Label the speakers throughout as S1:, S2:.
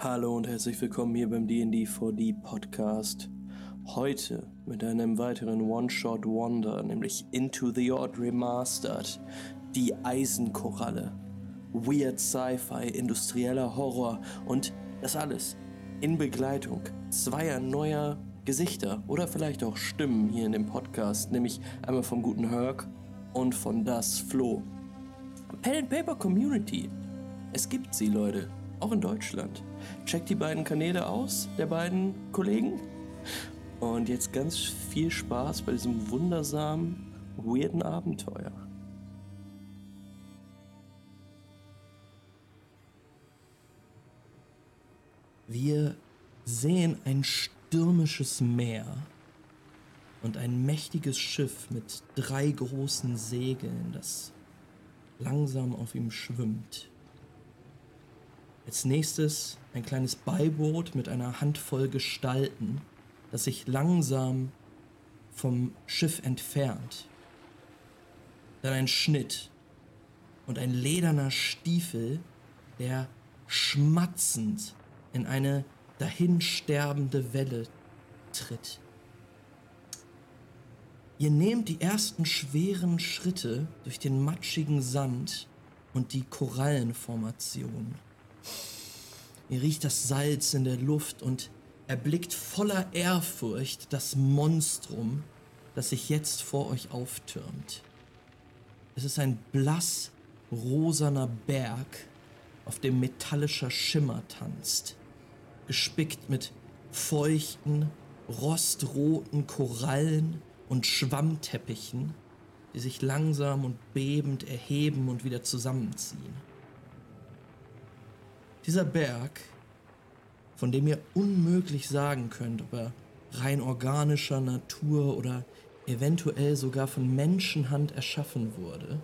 S1: Hallo und herzlich willkommen hier beim D&D 4D Podcast. Heute mit einem weiteren One-Shot-Wonder, nämlich Into the Odd Remastered, die Eisenkoralle. Weird Sci-Fi, industrieller Horror und das alles in Begleitung zweier neuer Gesichter oder vielleicht auch Stimmen hier in dem Podcast, nämlich einmal vom guten Herc und von das Flo. Pen and Paper Community. Es gibt sie, Leute, auch in Deutschland. Checkt die beiden Kanäle aus, der beiden Kollegen. Und jetzt ganz viel Spaß bei diesem wundersamen, weirden Abenteuer. Wir sehen ein stürmisches Meer und ein mächtiges Schiff mit drei großen Segeln, das langsam auf ihm schwimmt. Als nächstes ein kleines Beiboot mit einer Handvoll Gestalten, das sich langsam vom Schiff entfernt. Dann ein Schnitt und ein lederner Stiefel, der schmatzend in eine dahinsterbende Welle tritt. Ihr nehmt die ersten schweren Schritte durch den matschigen Sand und die Korallenformation. Ihr riecht das Salz in der Luft und erblickt voller Ehrfurcht das Monstrum, das sich jetzt vor euch auftürmt. Es ist ein blass rosaner Berg, auf dem metallischer Schimmer tanzt, gespickt mit feuchten, rostroten Korallen und Schwammteppichen, die sich langsam und bebend erheben und wieder zusammenziehen. Dieser Berg, von dem ihr unmöglich sagen könnt, ob er rein organischer Natur oder eventuell sogar von Menschenhand erschaffen wurde,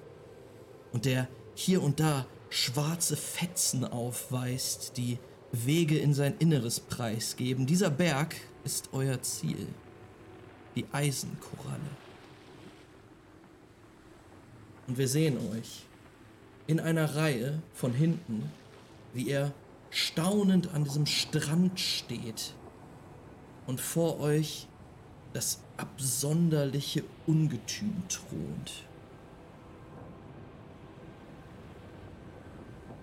S1: und der hier und da schwarze Fetzen aufweist, die Wege in sein Inneres preisgeben. Dieser Berg ist euer Ziel, die Eisenkoralle. Und wir sehen euch in einer Reihe von hinten, wie er staunend an diesem Strand steht und vor euch das absonderliche Ungetüm thront.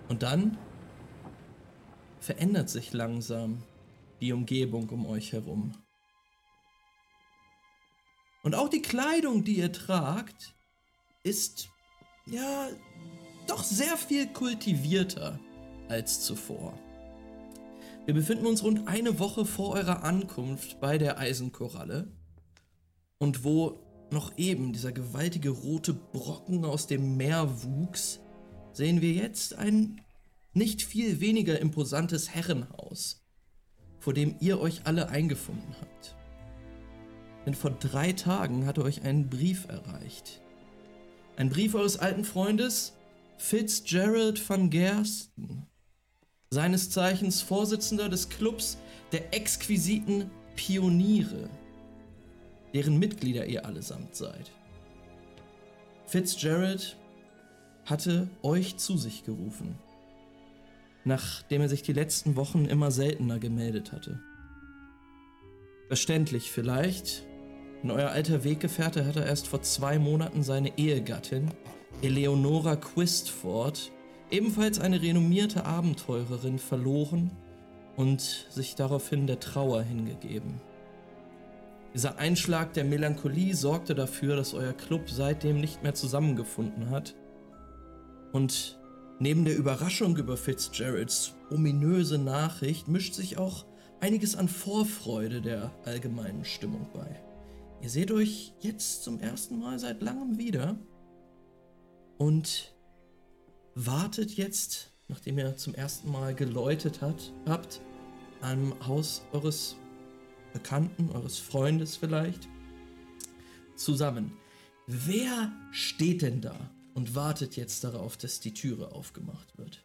S1: Und dann verändert sich langsam die Umgebung um euch herum. Und auch die Kleidung, die ihr tragt, ist ja doch sehr viel kultivierter als zuvor. Wir befinden uns rund eine Woche vor eurer Ankunft bei der Eisenkoralle und wo noch eben dieser gewaltige rote Brocken aus dem Meer wuchs, sehen wir jetzt ein nicht viel weniger imposantes Herrenhaus, vor dem ihr euch alle eingefunden habt. Denn vor drei Tagen hatte euch ein Brief erreicht. Ein Brief eures alten Freundes Fitzgerald van Gersten, seines Zeichens Vorsitzender des Clubs der exquisiten Pioniere, deren Mitglieder ihr allesamt seid. Fitzgerald hatte euch zu sich gerufen, nachdem er sich die letzten Wochen immer seltener gemeldet hatte. Verständlich vielleicht, denn euer alter Weggefährte hatte erst vor zwei Monaten seine Ehegattin, Eleonora Quistford, ebenfalls eine renommierte Abenteurerin, verloren und sich daraufhin der Trauer hingegeben. Dieser Einschlag der Melancholie sorgte dafür, dass euer Club seitdem nicht mehr zusammengefunden hat. Und neben der Überraschung über Fitzgeralds ominöse Nachricht mischt sich auch einiges an Vorfreude der allgemeinen Stimmung bei. Ihr seht euch jetzt zum ersten Mal seit langem wieder und wartet jetzt, nachdem ihr zum ersten Mal geläutet hat, habt, am Haus eures Bekannten, eures Freundes vielleicht, zusammen. Wer steht denn da und wartet jetzt darauf, dass die Türe aufgemacht wird?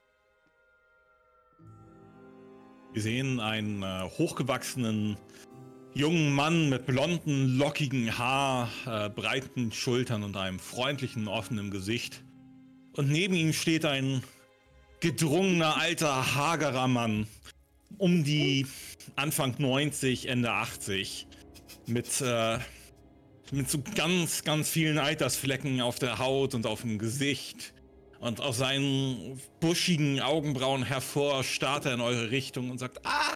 S2: Wir sehen einen äh, hochgewachsenen jungen Mann mit blonden, lockigen Haar, äh, breiten Schultern und einem freundlichen, offenen Gesicht. Und neben ihm steht ein gedrungener, alter, hagerer Mann um die Anfang 90, Ende 80 mit, äh, mit so ganz, ganz vielen Altersflecken auf der Haut und auf dem Gesicht. Und aus seinen buschigen Augenbrauen hervor starrt er in eure Richtung und sagt, ah,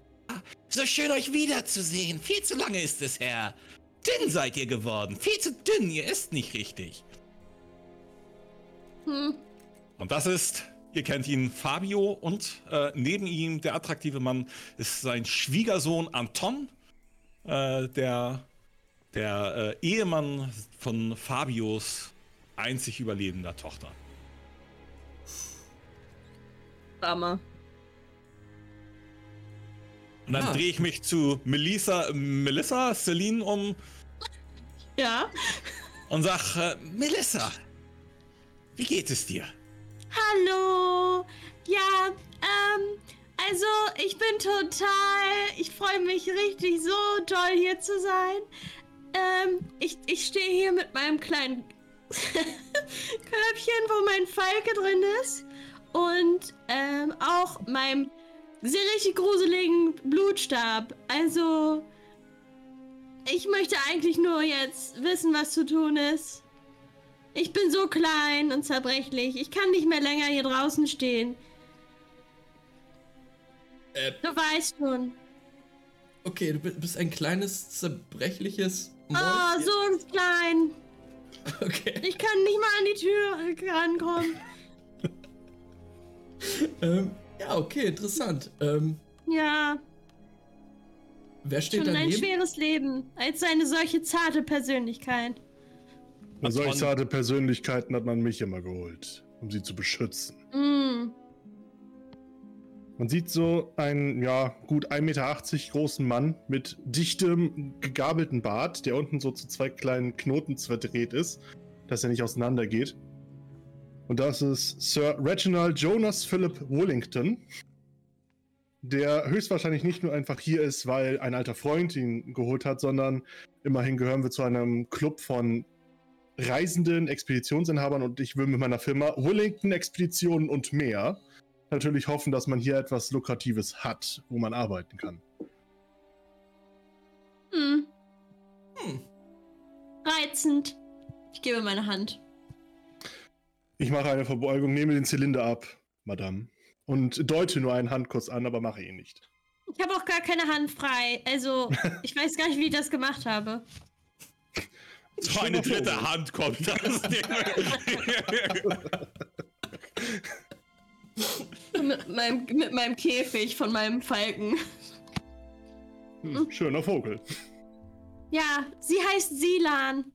S2: so schön euch wiederzusehen. Viel zu lange ist es her. Dünn seid ihr geworden. Viel zu dünn, ihr isst nicht richtig. Hm. Und das ist Ihr kennt ihn, Fabio, und äh, neben ihm, der attraktive Mann, ist sein Schwiegersohn Anton, äh, der, der äh, Ehemann von Fabios einzig überlebender Tochter.
S3: Drama.
S2: Und dann ah. drehe ich mich zu Melissa, Melissa, Celine um.
S3: Ja.
S2: Und sag, äh, Melissa, wie geht es dir?
S3: Hallo. Ja, ähm, also ich bin total, ich freue mich richtig so toll hier zu sein. Ähm, ich, ich stehe hier mit meinem kleinen Körbchen, wo mein Falke drin ist. Und ähm, auch meinem sehr richtig gruseligen Blutstab. Also, ich möchte eigentlich nur jetzt wissen, was zu tun ist. Ich bin so klein und zerbrechlich. Ich kann nicht mehr länger hier draußen stehen. Äh, du weißt schon.
S1: Okay, du bist ein kleines, zerbrechliches
S3: Mäuschen. Oh, so klein. Okay. Ich kann nicht mal an die Tür rankommen.
S1: ähm, ja, okay, interessant. Ähm,
S3: ja.
S1: Wer steht
S3: Schon
S1: daneben?
S3: ein schweres Leben, als eine solche zarte Persönlichkeit.
S4: Für solch zarte Persönlichkeiten hat man mich immer geholt, um sie zu beschützen. Mm. Man sieht so einen, ja, gut 1,80 Meter großen Mann mit dichtem, gegabelten Bart, der unten so zu zwei kleinen Knoten verdreht ist, dass er nicht auseinandergeht. Und das ist Sir Reginald Jonas Philip Wallington, der höchstwahrscheinlich nicht nur einfach hier ist, weil ein alter Freund ihn geholt hat, sondern immerhin gehören wir zu einem Club von reisenden Expeditionsinhabern und ich will mit meiner Firma Wellington Expeditionen und mehr natürlich hoffen, dass man hier etwas Lukratives hat, wo man arbeiten kann.
S3: Hm. Hm. Reizend. Ich gebe meine Hand.
S4: Ich mache eine Verbeugung, nehme den Zylinder ab, Madame, und deute nur einen Handkuss an, aber mache ihn nicht.
S3: Ich habe auch gar keine Hand frei. Also, ich weiß gar nicht, wie ich das gemacht habe.
S2: So eine dritte Hand kommt das
S3: mit, meinem, mit meinem Käfig von meinem Falken.
S4: Hm, schöner Vogel.
S3: Ja, sie heißt Silan.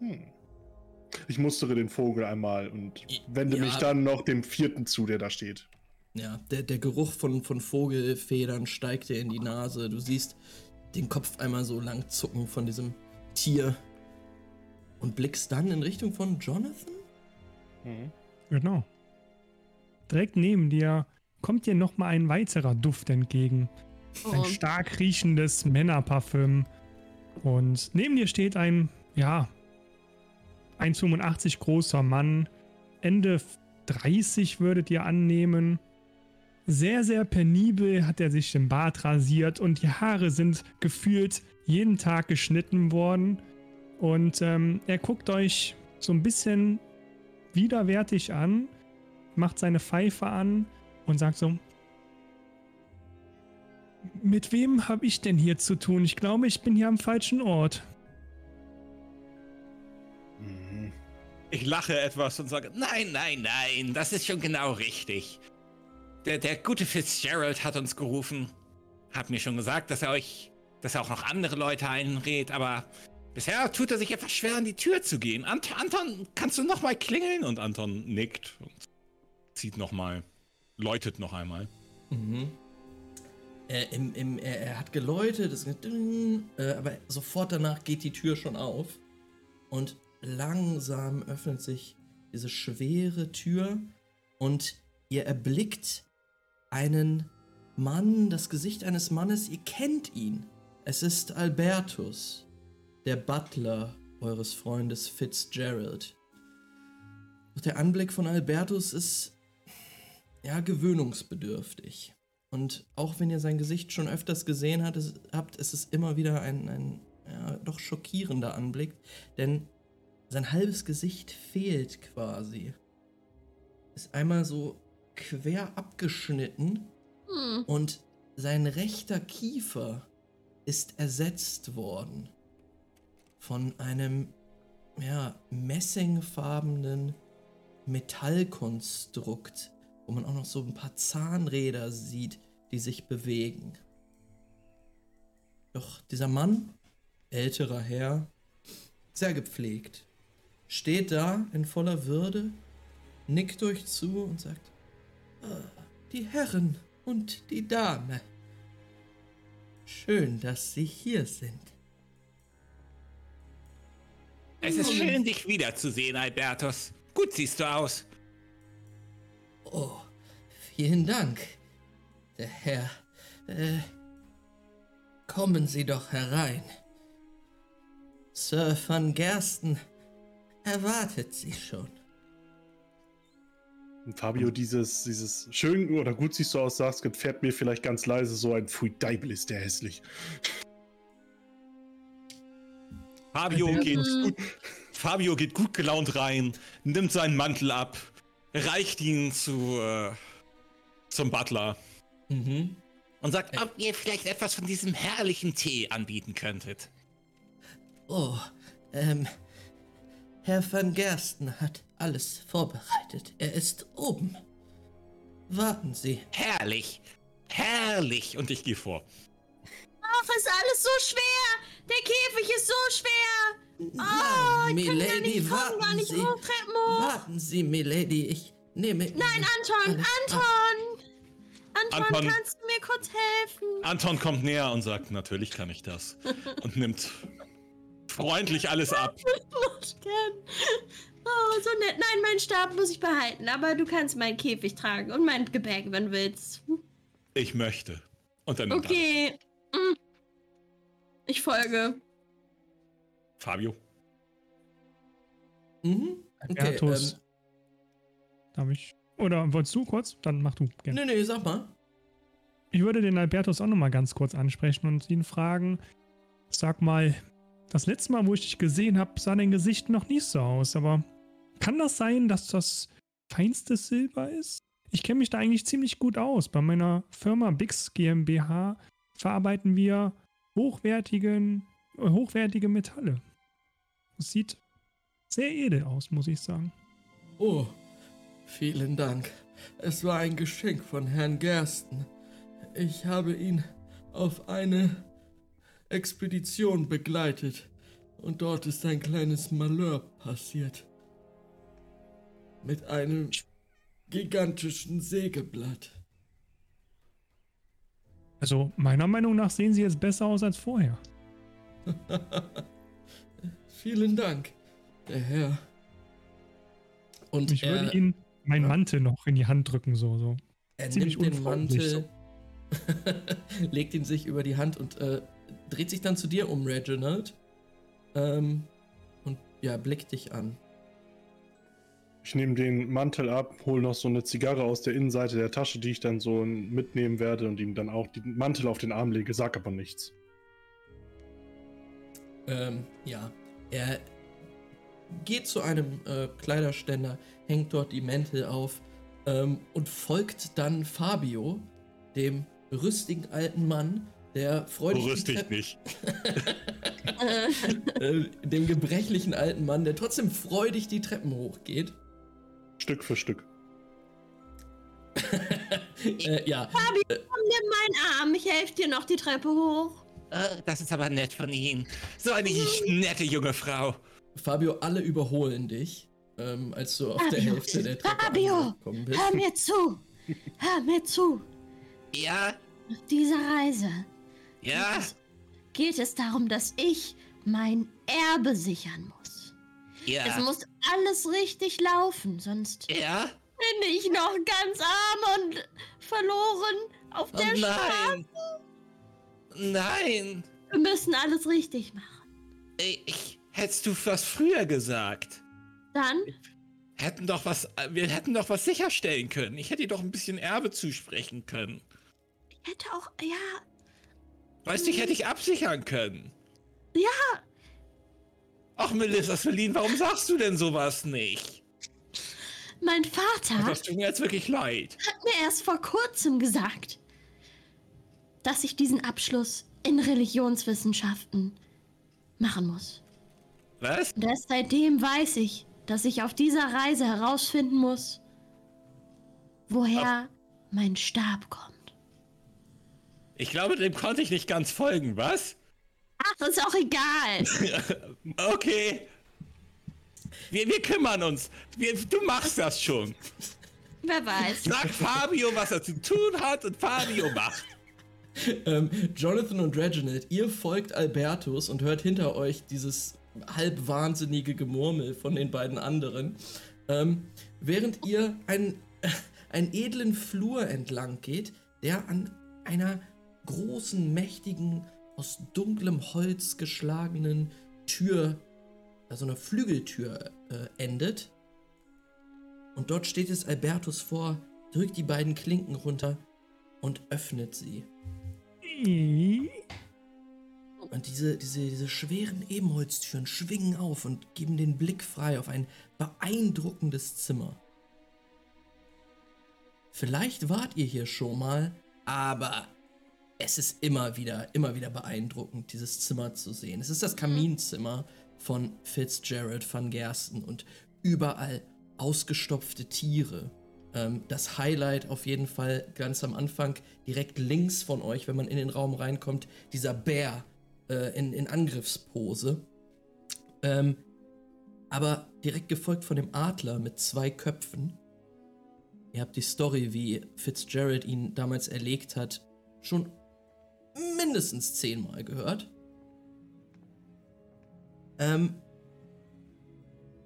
S4: Hm. Ich mustere den Vogel einmal und wende ja. mich dann noch dem vierten zu, der da steht.
S1: Ja, der, der Geruch von, von Vogelfedern steigt dir in die Nase. Du siehst den Kopf einmal so lang zucken von diesem Tier und blickst dann in Richtung von Jonathan?
S5: Mhm. Genau. Direkt neben dir kommt dir nochmal ein weiterer Duft entgegen. Oh. Ein stark riechendes Männerparfüm. Und neben dir steht ein, ja, 1,85 großer Mann. Ende 30 würdet ihr annehmen. Sehr, sehr penibel hat er sich den Bart rasiert und die Haare sind gefühlt jeden Tag geschnitten worden. Und ähm, er guckt euch so ein bisschen widerwärtig an, macht seine Pfeife an und sagt so, mit wem habe ich denn hier zu tun? Ich glaube, ich bin hier am falschen Ort.
S2: Mhm. Ich lache etwas und sage, nein, nein, nein, das ist schon genau richtig. Der, der gute Fitzgerald hat uns gerufen. Hat mir schon gesagt, dass er euch, dass er auch noch andere Leute einrät, aber bisher tut er sich etwas schwer, an die Tür zu gehen. Ant Anton, kannst du noch mal klingeln? Und Anton nickt und zieht noch mal, läutet noch einmal.
S1: Mhm. Er, im, im, er, er, hat geläutet, es geht, äh, aber sofort danach geht die Tür schon auf und langsam öffnet sich diese schwere Tür und ihr erblickt einen Mann, das Gesicht eines Mannes, ihr kennt ihn. Es ist Albertus, der Butler eures Freundes Fitzgerald. Doch der Anblick von Albertus ist. ja, gewöhnungsbedürftig. Und auch wenn ihr sein Gesicht schon öfters gesehen hat, es, habt, ist es immer wieder ein, ein ja, doch schockierender Anblick, denn sein halbes Gesicht fehlt quasi. Ist einmal so quer abgeschnitten hm. und sein rechter Kiefer ist ersetzt worden von einem ja, messingfarbenen Metallkonstrukt, wo man auch noch so ein paar Zahnräder sieht, die sich bewegen. Doch dieser Mann, älterer Herr, sehr gepflegt, steht da in voller Würde, nickt euch zu und sagt, die Herren und die Dame. Schön, dass Sie hier sind.
S6: Es ist schön, dich wiederzusehen, Albertus. Gut siehst du aus.
S1: Oh, vielen Dank, der Herr. Äh, kommen Sie doch herein. Sir van Gersten erwartet Sie schon.
S4: Und Fabio, dieses, dieses schön oder gut siehst du aus, sagst, fährt mir vielleicht ganz leise so ein Pfui Deibel ist der hässlich.
S2: Fabio geht, gut, Fabio geht gut gelaunt rein, nimmt seinen Mantel ab, reicht ihn zu, äh, zum Butler.
S6: Mhm. Und sagt, ob ihr vielleicht etwas von diesem herrlichen Tee anbieten könntet.
S1: Oh, ähm, Herr van Gersten hat alles vorbereitet. Er ist oben. Warten Sie.
S6: Herrlich, herrlich.
S2: Und ich gehe vor.
S3: Ach, ist alles so schwer. Der Käfig ist so schwer.
S1: Oh, ich Milady, warten gar nicht Sie. Warten Sie, Milady, ich nehme...
S3: Nein, Anton, Anton! Anton, Anton, kannst du mir kurz helfen?
S2: Anton kommt näher und sagt, natürlich kann ich das. und nimmt freundlich alles ab.
S3: Oh, so nett. Nein, meinen Stab muss ich behalten, aber du kannst meinen Käfig tragen und mein Gebäck, wenn du willst.
S2: Ich möchte. Und dann.
S3: Okay. Hm. Ich folge.
S2: Fabio.
S5: Mhm. Okay, ähm, Darf ich? Oder wolltest du kurz? Dann mach du.
S1: Gerne. Nee, nee, sag mal.
S5: Ich würde den Albertus auch nochmal ganz kurz ansprechen und ihn fragen, sag mal, das letzte Mal, wo ich dich gesehen habe, sah dein Gesicht noch nicht so aus, aber kann das sein, dass das feinste Silber ist? Ich kenne mich da eigentlich ziemlich gut aus. Bei meiner Firma Bix GmbH verarbeiten wir hochwertigen, hochwertige Metalle. Es sieht sehr edel aus, muss ich sagen.
S1: Oh, vielen Dank. Es war ein Geschenk von Herrn Gersten. Ich habe ihn auf eine Expedition begleitet und dort ist ein kleines Malheur passiert. Mit einem gigantischen Sägeblatt.
S5: Also meiner Meinung nach sehen sie jetzt besser aus als vorher.
S1: Vielen Dank, der Herr.
S5: Und ich würde ihm meinen ja. Mantel noch in die Hand drücken, so. so.
S1: Er Ziemlich nimmt den Mantel, legt ihn sich über die Hand und äh, dreht sich dann zu dir um, Reginald. Ähm, und ja, blickt dich an.
S4: Ich nehme den Mantel ab, hole noch so eine Zigarre aus der Innenseite der Tasche, die ich dann so mitnehmen werde und ihm dann auch den Mantel auf den Arm lege, sag aber nichts.
S1: Ähm, ja. Er geht zu einem äh, Kleiderständer, hängt dort die Mäntel auf ähm, und folgt dann Fabio, dem rüstigen alten Mann, der freudig.
S2: Rüstig Treppe, nicht.
S1: Äh, dem gebrechlichen alten Mann, der trotzdem freudig die Treppen hochgeht.
S4: Stück für Stück.
S3: äh, ja. Fabi, komm, nimm meinen Arm. Ich helfe dir noch die Treppe hoch.
S6: Äh, das ist aber nett von Ihnen. So eine nette junge Frau.
S1: Fabio, alle überholen dich, ähm, als du auf Fabio, der Hälfte der Treppe
S3: Fabio, bist. hör mir zu. Hör mir zu.
S6: Ja?
S3: Nach dieser Reise
S6: ja?
S3: geht es darum, dass ich mein Erbe sichern muss. Ja. Es muss alles richtig laufen, sonst
S6: ja?
S3: bin ich noch ganz arm und verloren auf der oh nein. Straße.
S6: Nein.
S3: Wir müssen alles richtig machen.
S6: Ich, hättest du was früher gesagt.
S3: Dann?
S6: hätten doch was, wir hätten doch was sicherstellen können. Ich hätte ihr doch ein bisschen Erbe zusprechen können.
S3: Ich hätte auch, ja.
S6: Weißt du, ich hätte dich absichern können.
S3: Ja.
S6: Ach, Melissa Celine, warum sagst du denn sowas nicht?
S3: Mein Vater.
S6: Das tut mir jetzt wirklich leid.
S3: Hat mir erst vor kurzem gesagt, dass ich diesen Abschluss in Religionswissenschaften machen muss.
S6: Was?
S3: Und erst seitdem weiß ich, dass ich auf dieser Reise herausfinden muss, woher Ab mein Stab kommt.
S6: Ich glaube, dem konnte ich nicht ganz folgen, was?
S3: Ach, ist auch egal.
S6: okay. Wir, wir kümmern uns. Wir, du machst das schon.
S3: Wer weiß.
S6: Sag Fabio, was er zu tun hat und Fabio macht.
S1: ähm, Jonathan und Reginald, ihr folgt Albertus und hört hinter euch dieses halb wahnsinnige Gemurmel von den beiden anderen. Ähm, während ihr einen, äh, einen edlen Flur entlang geht, der an einer großen, mächtigen, aus dunklem Holz geschlagenen Tür, also einer Flügeltür, äh, endet. Und dort steht es Albertus vor, drückt die beiden Klinken runter und öffnet sie. Und diese, diese, diese schweren Ebenholztüren schwingen auf und geben den Blick frei auf ein beeindruckendes Zimmer. Vielleicht wart ihr hier schon mal, aber es ist immer wieder, immer wieder beeindruckend, dieses Zimmer zu sehen. Es ist das Kaminzimmer von Fitzgerald van Gersten und überall ausgestopfte Tiere. Ähm, das Highlight auf jeden Fall ganz am Anfang, direkt links von euch, wenn man in den Raum reinkommt, dieser Bär äh, in, in Angriffspose. Ähm, aber direkt gefolgt von dem Adler mit zwei Köpfen. Ihr habt die Story, wie Fitzgerald ihn damals erlegt hat, schon mindestens zehnmal gehört. Ähm,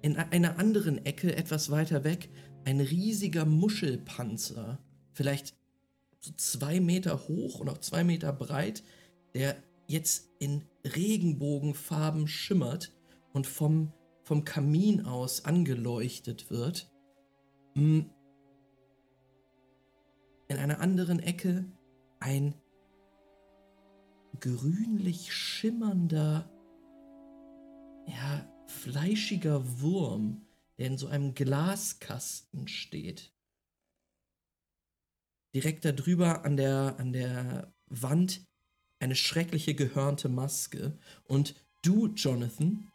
S1: in einer anderen Ecke, etwas weiter weg, ein riesiger Muschelpanzer, vielleicht so zwei Meter hoch und auch zwei Meter breit, der jetzt in Regenbogenfarben schimmert und vom, vom Kamin aus angeleuchtet wird. Hm. In einer anderen Ecke ein grünlich schimmernder, ja, fleischiger Wurm, der in so einem Glaskasten steht. Direkt darüber an der, an der Wand eine schreckliche gehörnte Maske. Und du, Jonathan,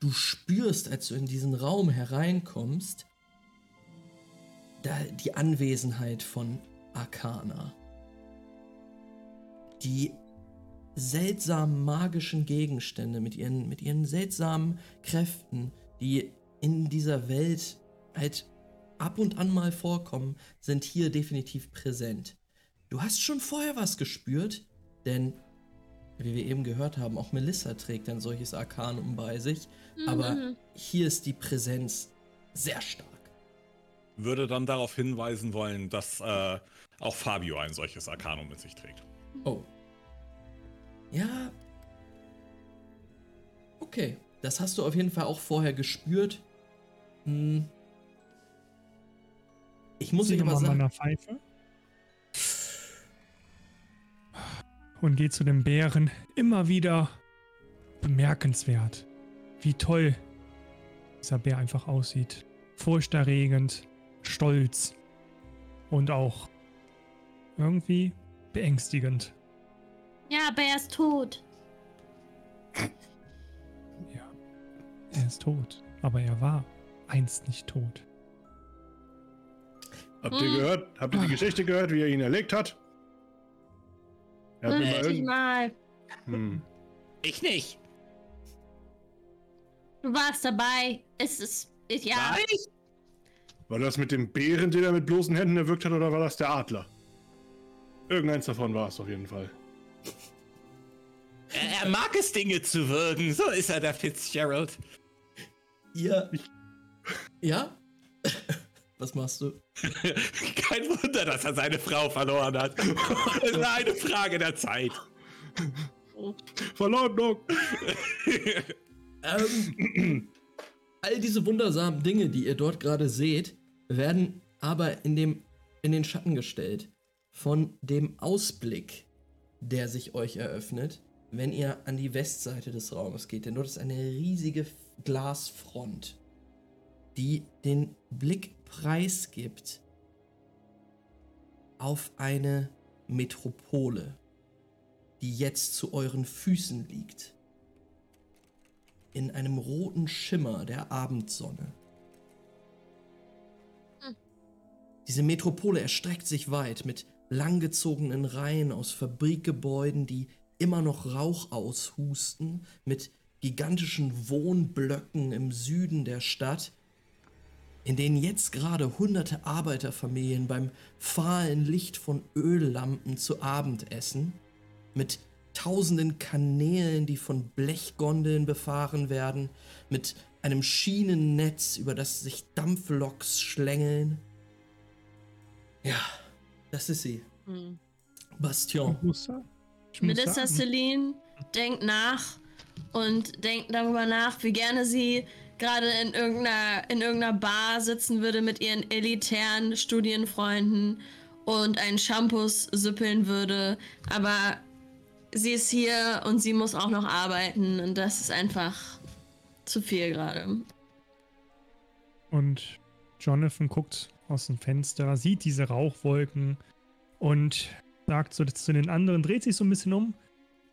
S1: du spürst, als du in diesen Raum hereinkommst, da die Anwesenheit von Arcana die seltsamen magischen Gegenstände mit ihren, mit ihren seltsamen Kräften, die in dieser Welt halt ab und an mal vorkommen, sind hier definitiv präsent. Du hast schon vorher was gespürt, denn wie wir eben gehört haben, auch Melissa trägt ein solches Arkanum bei sich, mhm. aber hier ist die Präsenz sehr stark.
S2: Würde dann darauf hinweisen wollen, dass äh, auch Fabio ein solches Arkanum mit sich trägt.
S1: Oh. Ja. Okay. Das hast du auf jeden Fall auch vorher gespürt. Hm. Ich muss dich aber sagen.
S5: meiner Pfeife. Und geht zu dem Bären. Immer wieder bemerkenswert, wie toll dieser Bär einfach aussieht. Furchterregend, stolz und auch irgendwie beängstigend.
S3: Ja, aber er ist tot.
S5: Ja, er ist tot. Aber er war einst nicht tot.
S4: Habt ihr hm. gehört? Habt ihr die Geschichte gehört, wie er ihn erlegt hat?
S3: Er hat hm, ich mal.
S6: Hm. Ich nicht.
S3: Du warst dabei. Es ist. Ja. War ich?
S4: War das mit dem Bären, den er mit bloßen Händen erwürgt hat, oder war das der Adler? Irgendeins davon war es auf jeden Fall.
S6: Er, er, mag es, Dinge zu würgen. So ist er, der Fitzgerald.
S1: Ja. Ja? Was machst du?
S6: Kein Wunder, dass er seine Frau verloren hat. Es ist eine Frage der Zeit.
S4: Verleumdung.
S1: ähm, All diese wundersamen Dinge, die ihr dort gerade seht, werden aber in, dem, in den Schatten gestellt von dem Ausblick, der sich euch eröffnet, wenn ihr an die Westseite des Raumes geht. Denn dort ist eine riesige Glasfront, die den Blick preisgibt auf eine Metropole, die jetzt zu euren Füßen liegt. In einem roten Schimmer der Abendsonne. Hm. Diese Metropole erstreckt sich weit mit langgezogenen Reihen aus Fabrikgebäuden, die immer noch Rauch aushusten, mit gigantischen Wohnblöcken im Süden der Stadt, in denen jetzt gerade hunderte Arbeiterfamilien beim fahlen Licht von Öllampen zu Abend essen, mit tausenden Kanälen, die von Blechgondeln befahren werden, mit einem Schienennetz, über das sich Dampfloks schlängeln. Ja, das ist sie. Hm. Bastion.
S3: Melissa Celine denkt nach und denkt darüber nach, wie gerne sie gerade in irgendeiner, in irgendeiner Bar sitzen würde mit ihren elitären Studienfreunden und einen Shampoos süppeln würde. Aber sie ist hier und sie muss auch noch arbeiten und das ist einfach zu viel gerade.
S5: Und Jonathan guckt aus dem Fenster, sieht diese Rauchwolken und sagt so zu den anderen, dreht sich so ein bisschen um.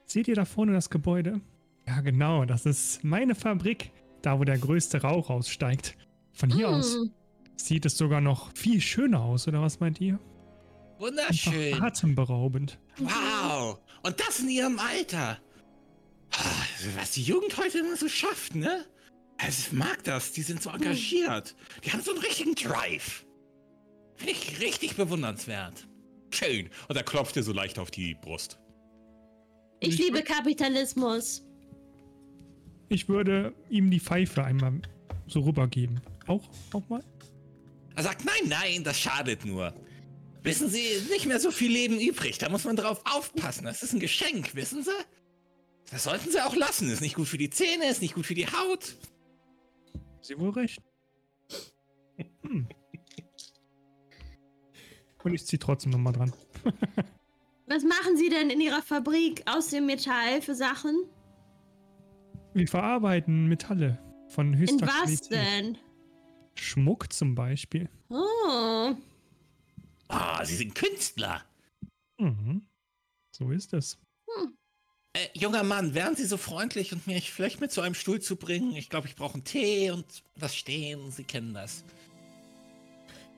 S5: Seht ihr da vorne das Gebäude? Ja, genau, das ist meine Fabrik da wo der größte Rauch aussteigt. Von hier mm. aus sieht es sogar noch viel schöner aus, oder was meint ihr?
S6: Wunderschön.
S5: Einfach atemberaubend.
S6: Wow. Und das in ihrem Alter. Ah, was die Jugend heute immer so schafft, ne? Ich mag das. Die sind so engagiert. Die haben so einen richtigen Drive. Finde ich richtig bewundernswert. Schön. Und er klopft dir so leicht auf die Brust.
S3: Ich liebe Kapitalismus.
S5: Ich würde ihm die Pfeife einmal so rübergeben. Auch, auch mal?
S6: Er sagt, nein, nein, das schadet nur. Wissen Sie, nicht mehr so viel Leben übrig. Da muss man drauf aufpassen. Das ist ein Geschenk, wissen Sie? Das sollten Sie auch lassen. Ist nicht gut für die Zähne, ist nicht gut für die Haut.
S5: Sie wohl recht. Hm. Und ich ziehe trotzdem nochmal dran.
S3: Was machen Sie denn in Ihrer Fabrik aus dem Metall für Sachen?
S5: Wir verarbeiten Metalle von höchster
S3: In was Qualität. denn?
S5: Schmuck zum Beispiel.
S3: Oh.
S6: Ah, Sie sind Künstler.
S5: Mhm. So ist es.
S6: Hm. Äh, junger Mann, wären Sie so freundlich und mich vielleicht mit zu einem Stuhl zu bringen? Ich glaube, ich brauche einen Tee und was stehen. Sie kennen das.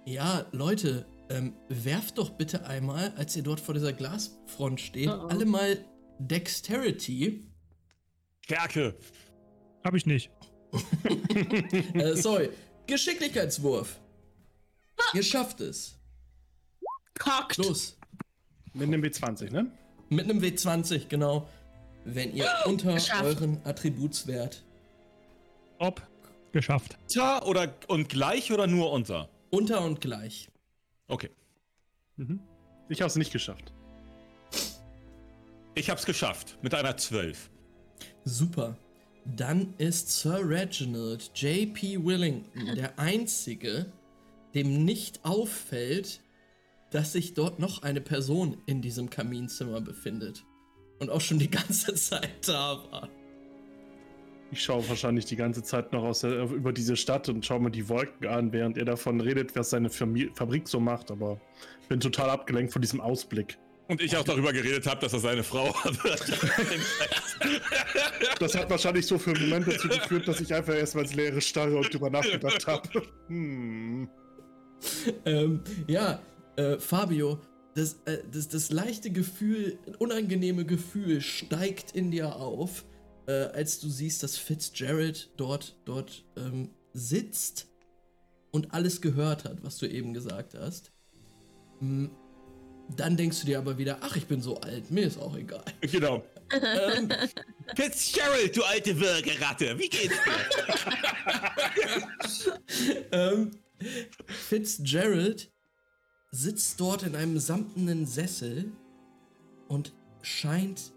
S1: Ja, Leute, ähm, werft doch bitte einmal, als ihr dort vor dieser Glasfront steht, oh oh. alle mal Dexterity
S2: Stärke.
S5: Hab ich nicht.
S1: äh, sorry. Geschicklichkeitswurf. Ihr schafft es.
S3: Kockt.
S1: Los.
S4: Mit einem W20, ne?
S1: Mit einem W20, genau. Wenn ihr oh, unter geschafft. euren Attributswert.
S5: Ob. Geschafft.
S2: Unter oder und gleich oder nur unter?
S1: Unter und gleich.
S2: Okay.
S4: Mhm. Ich hab's nicht geschafft.
S2: Ich hab's geschafft. Mit einer 12.
S1: Super. Dann ist Sir Reginald J.P. Willington der Einzige, dem nicht auffällt, dass sich dort noch eine Person in diesem Kaminzimmer befindet. Und auch schon die ganze Zeit da war.
S4: Ich schaue wahrscheinlich die ganze Zeit noch aus der, über diese Stadt und schaue mir die Wolken an, während er davon redet, was seine Fabrik so macht, aber bin total abgelenkt von diesem Ausblick.
S2: Und ich auch darüber geredet habe, dass er seine Frau hat.
S4: das hat wahrscheinlich so für einen Moment dazu geführt, dass ich einfach erstmal ins Leere starre und drüber nachgedacht habe. Hm.
S1: Ähm, ja, äh, Fabio, das, äh, das, das leichte Gefühl, unangenehme Gefühl steigt in dir auf, äh, als du siehst, dass Fitzgerald dort, dort ähm, sitzt und alles gehört hat, was du eben gesagt hast. Hm dann denkst du dir aber wieder, ach, ich bin so alt, mir ist auch egal.
S2: Genau.
S6: ähm, Fitzgerald, du alte Würgeratte, wie geht's
S1: dir? ähm, Fitzgerald sitzt dort in einem samtenen Sessel und scheint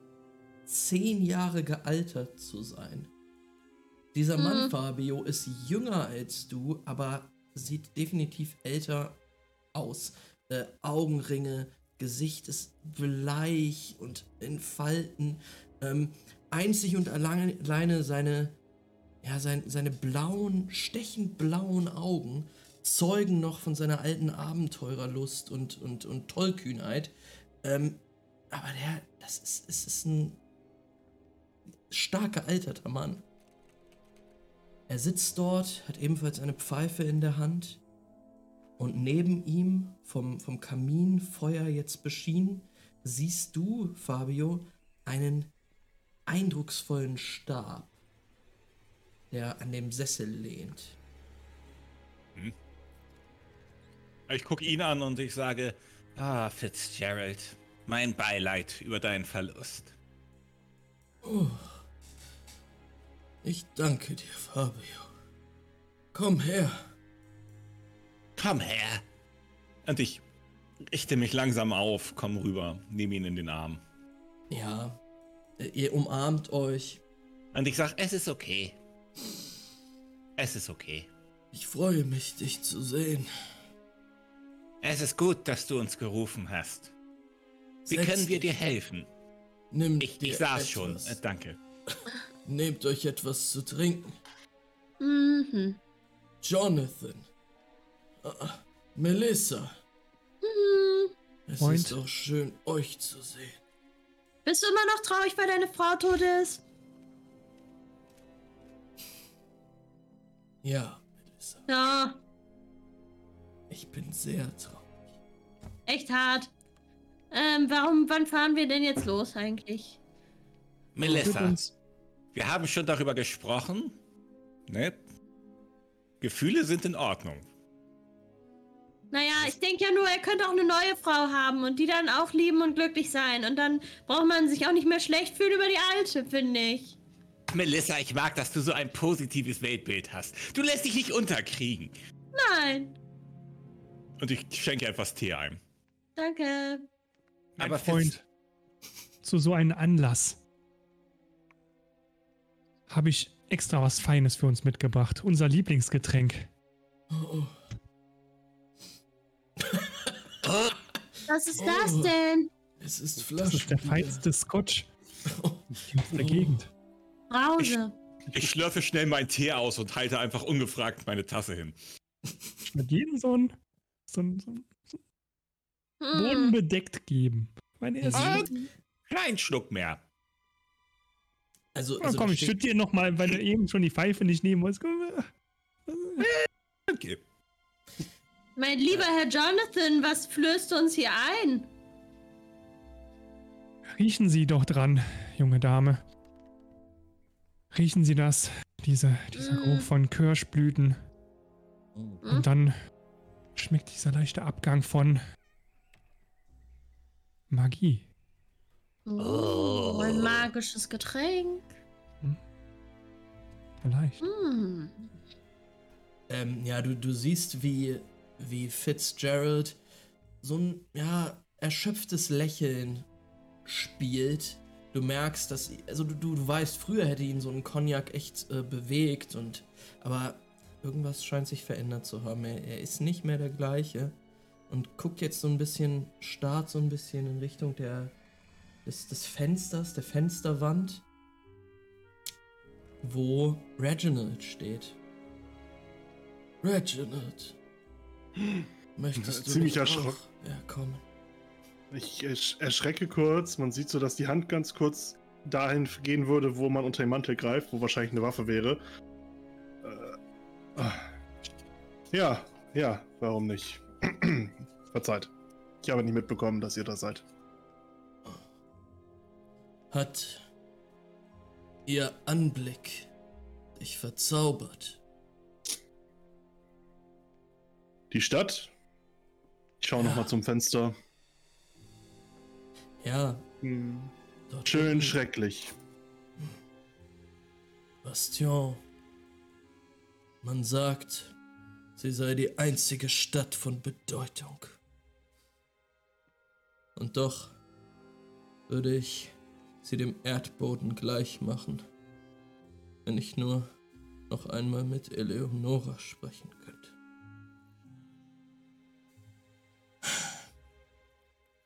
S1: zehn Jahre gealtert zu sein. Dieser Mann, mhm. Fabio, ist jünger als du, aber sieht definitiv älter aus. Äh, Augenringe, Gesicht ist bleich und in Falten. Ähm, einzig und alleine seine, ja, sein, seine blauen, stechend blauen Augen zeugen noch von seiner alten Abenteurerlust und, und, und Tollkühnheit. Ähm, aber der, das ist, es ist ein stark gealterter Mann. Er sitzt dort, hat ebenfalls eine Pfeife in der Hand und neben ihm, vom, vom Kaminfeuer jetzt beschienen, siehst du, Fabio, einen eindrucksvollen Stab, der an dem Sessel lehnt. Hm.
S6: Ich gucke ihn an und ich sage, ah, Fitzgerald, mein Beileid über deinen Verlust.
S1: Oh. Ich danke dir, Fabio. Komm her.
S6: Komm her.
S2: Und ich richte mich langsam auf, komm rüber, nehme ihn in den Arm.
S1: Ja, ihr umarmt euch.
S6: Und ich sag, es ist okay. Es ist okay.
S1: Ich freue mich, dich zu sehen.
S6: Es ist gut, dass du uns gerufen hast. Wie Setz können wir dir helfen?
S1: Nimm
S6: ich, ich saß etwas. schon. Äh, danke.
S1: Nehmt euch etwas zu trinken.
S3: Mhm.
S1: Jonathan. Uh, Melissa. Mhm. Es Freund. ist auch schön, euch zu sehen.
S3: Bist du immer noch traurig, weil deine Frau tot ist?
S1: Ja, Melissa.
S3: Ja.
S1: Ich bin sehr traurig.
S3: Echt hart. Ähm, warum, wann fahren wir denn jetzt los eigentlich?
S6: Melissa, wir haben schon darüber gesprochen. Ne? Gefühle sind in Ordnung.
S3: Naja, ich denke ja nur, er könnte auch eine neue Frau haben und die dann auch lieben und glücklich sein. Und dann braucht man sich auch nicht mehr schlecht fühlen über die alte, finde ich.
S6: Melissa, ich mag, dass du so ein positives Weltbild hast. Du lässt dich nicht unterkriegen.
S3: Nein.
S2: Und ich schenke etwas Tee ein.
S3: Danke.
S5: Mein Aber Freund, zu so einem Anlass habe ich extra was Feines für uns mitgebracht. Unser Lieblingsgetränk. Oh,
S3: oh. Was ist das oh. denn?
S1: Es ist Flasch.
S5: Das ist der feinste Scotch in der Gegend.
S3: Brause.
S2: Ich, ich schlürfe schnell meinen Tee aus und halte einfach ungefragt meine Tasse hin.
S5: Ich würde jedem so ein, so ein, so ein hm. bodenbedeckt geben.
S6: Meine erste. Ah, kein Schluck mehr.
S5: Also, also oh, komm, ich schütte dir nochmal, weil du eben schon die Pfeife nicht nehmen wolltest.
S3: Okay. Mein lieber Herr Jonathan, was flößt uns hier ein?
S5: Riechen Sie doch dran, junge Dame. Riechen Sie das? Diese, dieser mm. Geruch von Kirschblüten. Mm. Und dann schmeckt dieser leichte Abgang von Magie.
S3: Oh, ein magisches Getränk. Hm.
S5: Vielleicht.
S3: Hm.
S1: Ähm, ja, du, du siehst, wie, wie Fitzgerald so ein, ja, erschöpftes Lächeln spielt. Du merkst, dass, also du, du weißt, früher hätte ihn so ein Cognac echt äh, bewegt und, aber irgendwas scheint sich verändert zu haben. Er, er ist nicht mehr der gleiche und guckt jetzt so ein bisschen, starrt so ein bisschen in Richtung der, des, des Fensters, der Fensterwand, wo Reginald steht. Reginald, möchtest du
S4: Ziemlich erschrocken.
S1: herkommen?
S4: Ich ersch erschrecke kurz. Man sieht so, dass die Hand ganz kurz dahin gehen würde, wo man unter den Mantel greift, wo wahrscheinlich eine Waffe wäre. Äh, ah. ja, ja, warum nicht? Verzeiht. Ich habe nicht mitbekommen, dass ihr da seid.
S1: Hat ihr Anblick dich verzaubert?
S4: Die Stadt? Ich schaue ja. nochmal zum Fenster.
S1: Ja.
S4: Hm. Schön hinten. schrecklich.
S1: Bastion. Man sagt, sie sei die einzige Stadt von Bedeutung. Und doch würde ich sie dem Erdboden gleich machen, wenn ich nur noch einmal mit Eleonora sprechen könnt.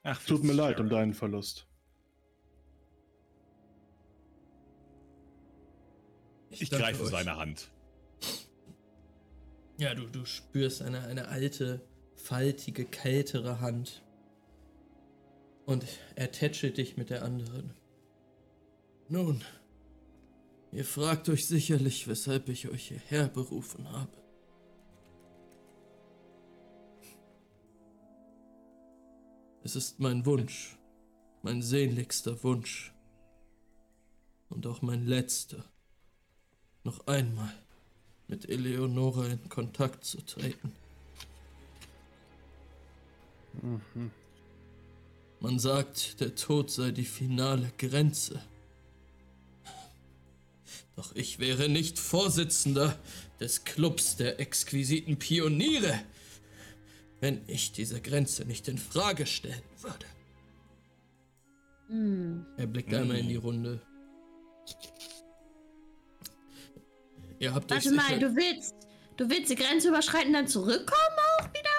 S4: Ach, Tut mir leid um deinen Verlust.
S2: Ich, ich greife euch. seine Hand.
S1: Ja, du, du spürst eine, eine alte, faltige, kältere Hand. Und er tätschelt dich mit der anderen. Nun, ihr fragt euch sicherlich, weshalb ich euch hierher berufen habe. Es ist mein Wunsch, mein sehnlichster Wunsch und auch mein letzter, noch einmal mit Eleonora in Kontakt zu treten. Mhm. Man sagt, der Tod sei die finale Grenze. Doch ich wäre nicht Vorsitzender des Clubs der exquisiten Pioniere, wenn ich diese Grenze nicht in Frage stellen würde. Mm. Er blickt mm. einmal in die Runde.
S3: Ihr habt Warte mal, du willst, du willst die Grenze überschreiten, dann zurückkommen auch wieder?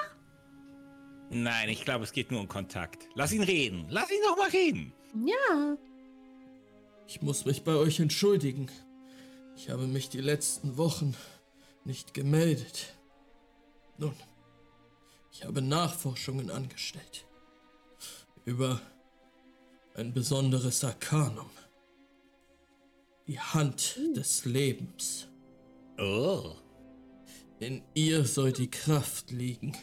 S6: Nein, ich glaube, es geht nur um Kontakt. Lass ihn reden. Lass ihn doch mal reden.
S3: Ja.
S1: Ich muss mich bei euch entschuldigen. Ich habe mich die letzten Wochen nicht gemeldet. Nun, ich habe Nachforschungen angestellt. Über ein besonderes Arkanum. Die Hand des Lebens.
S6: Oh.
S1: In ihr soll die Kraft liegen,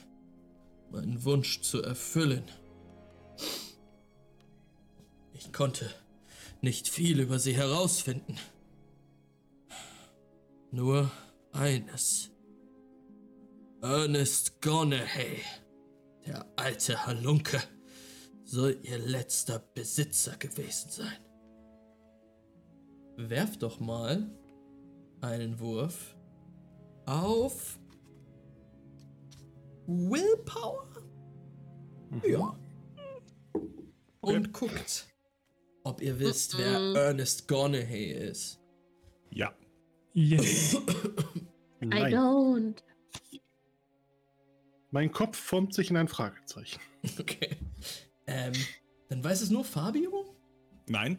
S1: meinen Wunsch zu erfüllen. Ich konnte nicht viel über sie herausfinden. Nur eines. Ernest Gonahay, der alte Halunke, soll ihr letzter Besitzer gewesen sein. Werf doch mal einen Wurf auf Willpower. Mhm. Ja. Und guckt, ob ihr wisst, wer Ernest Gonahay ist.
S2: Ja.
S5: Yes.
S3: I don't.
S4: Mein Kopf formt sich in ein Fragezeichen.
S1: Okay. Ähm, dann weiß es nur Fabio?
S2: Nein.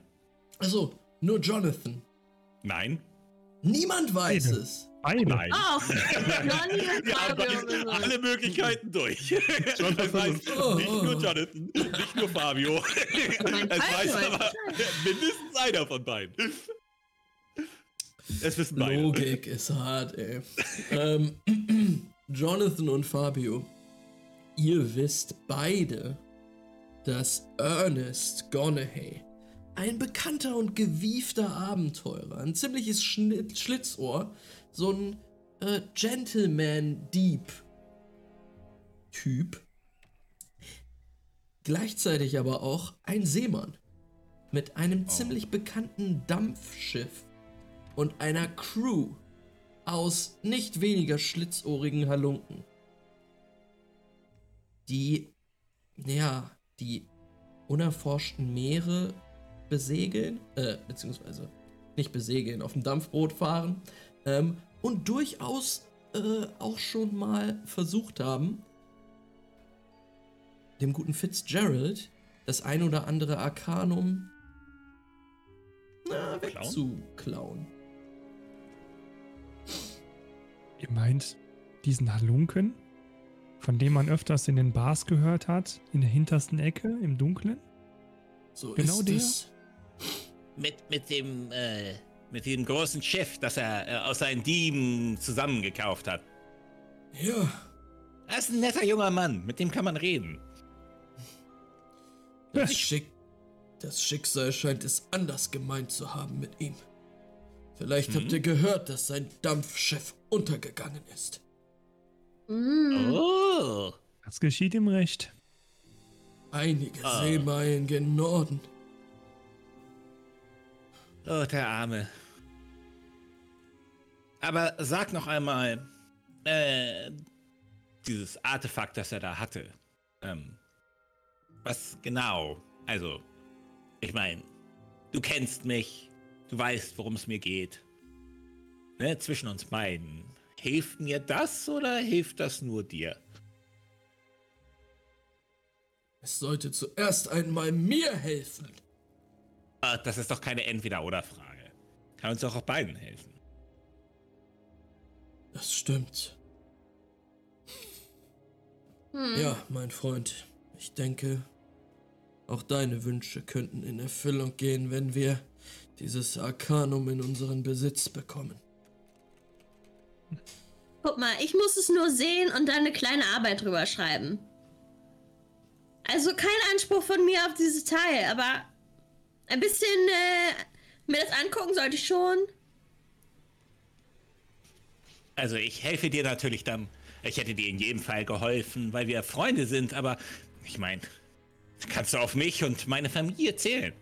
S1: Also, nur Jonathan.
S2: Nein.
S1: Niemand weiß Beide. es.
S2: Beide. Nein. Oh, Wir alle Möglichkeiten durch. Jonathan weiß oh, nicht nur Jonathan, nicht nur Fabio. es weiß aber mindestens einer von beiden. Es wissen beide.
S1: Logik ist hart, ey. ähm, Jonathan und Fabio, ihr wisst beide, dass Ernest Gonahay, ein bekannter und gewiefter Abenteurer, ein ziemliches Schnitt, Schlitzohr, so ein äh, Gentleman-Dieb-Typ, gleichzeitig aber auch ein Seemann mit einem oh. ziemlich bekannten Dampfschiff und einer Crew aus nicht weniger schlitzohrigen Halunken, die, ja, die unerforschten Meere besegeln, äh, beziehungsweise nicht besegeln, auf dem Dampfboot fahren ähm, und durchaus äh, auch schon mal versucht haben, dem guten Fitzgerald das ein oder andere Arkanum na, wegzuklauen.
S5: Ihr meint diesen Halunken, von dem man öfters in den Bars gehört hat, in der hintersten Ecke, im Dunkeln?
S1: So genau ist der? Es.
S6: Mit, mit dem, äh, mit dem großen Schiff, das er äh, aus seinen Dieben zusammengekauft hat.
S1: Ja.
S6: Er ist ein netter junger Mann, mit dem kann man reden.
S1: Das, Schick das Schicksal scheint es anders gemeint zu haben mit ihm. Vielleicht hm? habt ihr gehört, dass sein Dampfschiff untergegangen ist.
S6: Mm. Oh.
S5: Das geschieht ihm recht.
S1: Einige oh. Seemeilen gen Norden.
S6: Oh, der Arme. Aber sag noch einmal, äh, dieses Artefakt, das er da hatte. Ähm, was genau? Also, ich meine, du kennst mich, du weißt, worum es mir geht.
S2: Ne, zwischen uns beiden. Hilft mir das oder hilft das nur dir?
S1: Es sollte zuerst einmal mir helfen.
S2: Ah, das ist doch keine Entweder-Oder-Frage. Kann uns doch auch beiden helfen.
S1: Das stimmt. Hm. Ja, mein Freund. Ich denke, auch deine Wünsche könnten in Erfüllung gehen, wenn wir dieses Arkanum in unseren Besitz bekommen.
S3: Guck mal, ich muss es nur sehen und dann eine kleine Arbeit drüber schreiben. Also kein Anspruch von mir auf dieses Teil, aber ein bisschen äh, mir das angucken sollte ich schon.
S2: Also ich helfe dir natürlich dann. Ich hätte dir in jedem Fall geholfen, weil wir Freunde sind, aber ich meine, kannst du auf mich und meine Familie zählen.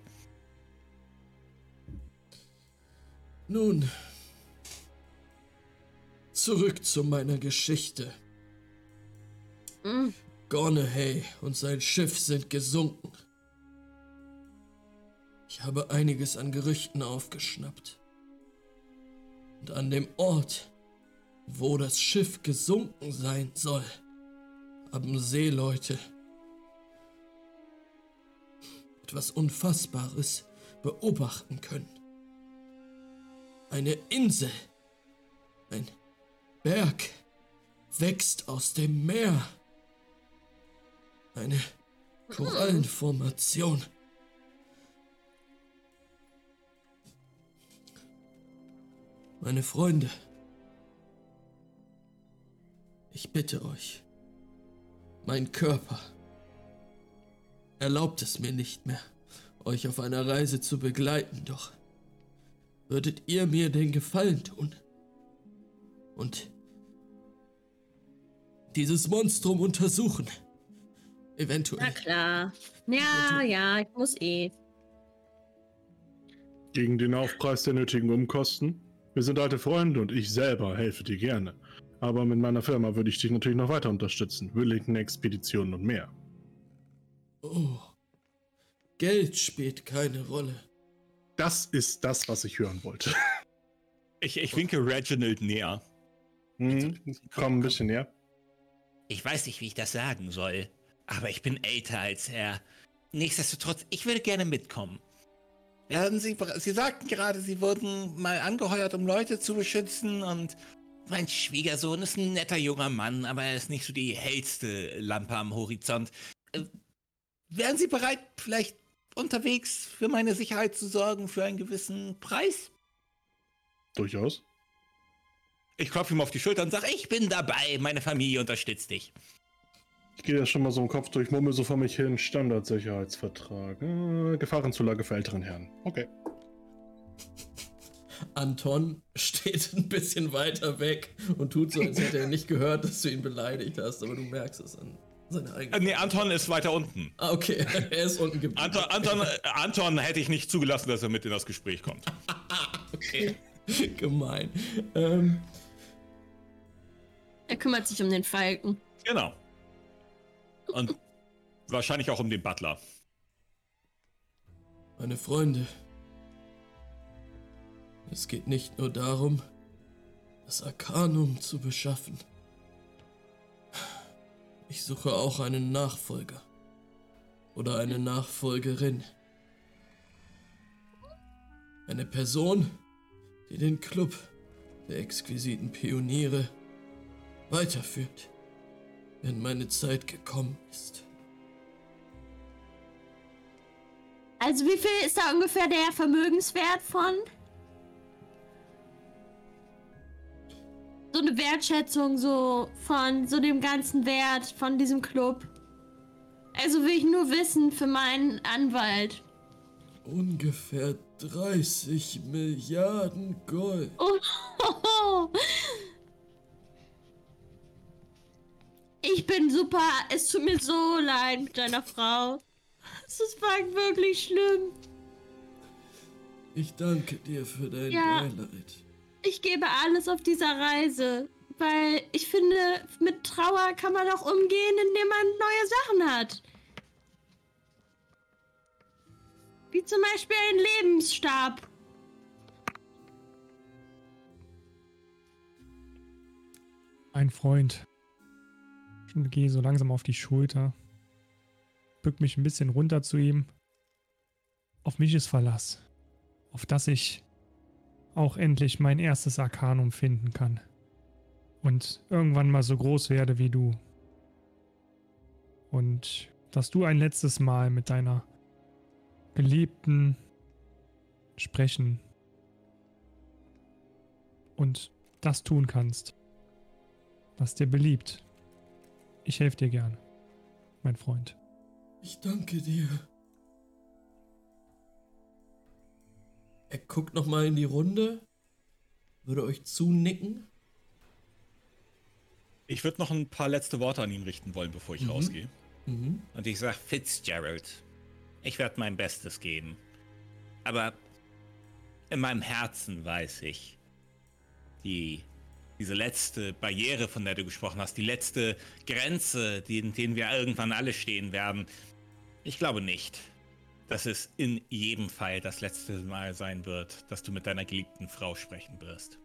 S1: Nun, zurück zu meiner Geschichte. Mhm. Gornehey und sein Schiff sind gesunken. Ich habe einiges an Gerüchten aufgeschnappt. Und an dem Ort, wo das Schiff gesunken sein soll, haben Seeleute etwas Unfassbares beobachten können. Eine Insel, Berg wächst aus dem Meer. Eine Korallenformation. Meine Freunde, ich bitte euch, mein Körper erlaubt es mir nicht mehr, euch auf einer Reise zu begleiten, doch würdet ihr mir den Gefallen tun und dieses Monstrum untersuchen? Eventuell.
S3: Na klar. Ja, ja, ich muss eh.
S4: Gegen den Aufpreis der nötigen Umkosten? Wir sind alte Freunde und ich selber helfe dir gerne. Aber mit meiner Firma würde ich dich natürlich noch weiter unterstützen. Willington Expeditionen und mehr.
S1: Oh. Geld spielt keine Rolle.
S4: Das ist das, was ich hören wollte.
S7: Ich, ich winke Reginald näher.
S4: Hm, komm ein bisschen näher.
S2: Ich weiß nicht, wie ich das sagen soll. Aber ich bin älter als er. Nichtsdestotrotz, ich würde gerne mitkommen. Ja, Sie, Sie sagten gerade, Sie wurden mal angeheuert, um Leute zu beschützen und mein Schwiegersohn ist ein netter junger Mann, aber er ist nicht so die hellste Lampe am Horizont. Äh, wären Sie bereit, vielleicht unterwegs für meine Sicherheit zu sorgen für einen gewissen Preis?
S4: Durchaus.
S2: Ich klopfe ihm auf die Schulter und sage, ich bin dabei, meine Familie unterstützt dich.
S4: Ich gehe ja schon mal so im Kopf durch, murmel so vor mich hin, Standardsicherheitsvertrag. Äh, Gefahrenzulage für älteren Herren. Okay.
S1: Anton steht ein bisschen weiter weg und tut so, als hätte er nicht gehört, dass du ihn beleidigt hast, aber du merkst es an seiner eigenen.
S7: Äh, nee, Anton ist weiter unten.
S1: Ah, okay. er ist unten
S7: geblieben. Anton, Anton, äh, Anton hätte ich nicht zugelassen, dass er mit in das Gespräch kommt.
S1: okay. Gemein. Ähm.
S3: Er kümmert sich um den Falken.
S7: Genau. Und wahrscheinlich auch um den Butler.
S1: Meine Freunde, es geht nicht nur darum, das Arkanum zu beschaffen. Ich suche auch einen Nachfolger oder eine Nachfolgerin. Eine Person, die den Club der exquisiten Pioniere weiterführt wenn meine Zeit gekommen ist.
S3: Also wie viel ist da ungefähr der Vermögenswert von? So eine Wertschätzung so von so dem ganzen Wert von diesem Club. Also will ich nur wissen für meinen Anwalt.
S1: Ungefähr 30 Milliarden Gold.
S3: Oh, Ich bin super. Es tut mir so leid mit deiner Frau. Es war wirklich schlimm.
S1: Ich danke dir für dein ja, Beileid.
S3: Ich gebe alles auf dieser Reise, weil ich finde, mit Trauer kann man auch umgehen, indem man neue Sachen hat. Wie zum Beispiel ein Lebensstab.
S5: Ein Freund. Gehe so langsam auf die Schulter. Bück mich ein bisschen runter zu ihm. Auf mich ist Verlass. Auf das ich auch endlich mein erstes Arkanum finden kann. Und irgendwann mal so groß werde wie du. Und dass du ein letztes Mal mit deiner Geliebten sprechen und das tun kannst, was dir beliebt. Ich helfe dir gern, mein Freund.
S1: Ich danke dir. Er guckt nochmal in die Runde, würde euch zunicken.
S2: Ich würde noch ein paar letzte Worte an ihn richten wollen, bevor ich mhm. rausgehe. Mhm. Und ich sage, Fitzgerald, ich werde mein Bestes geben. Aber in meinem Herzen weiß ich, die, diese letzte Barriere, von der du gesprochen hast, die letzte Grenze, in denen wir irgendwann alle stehen werden, ich glaube nicht, dass es in jedem Fall das letzte Mal sein wird, dass du mit deiner geliebten Frau sprechen wirst.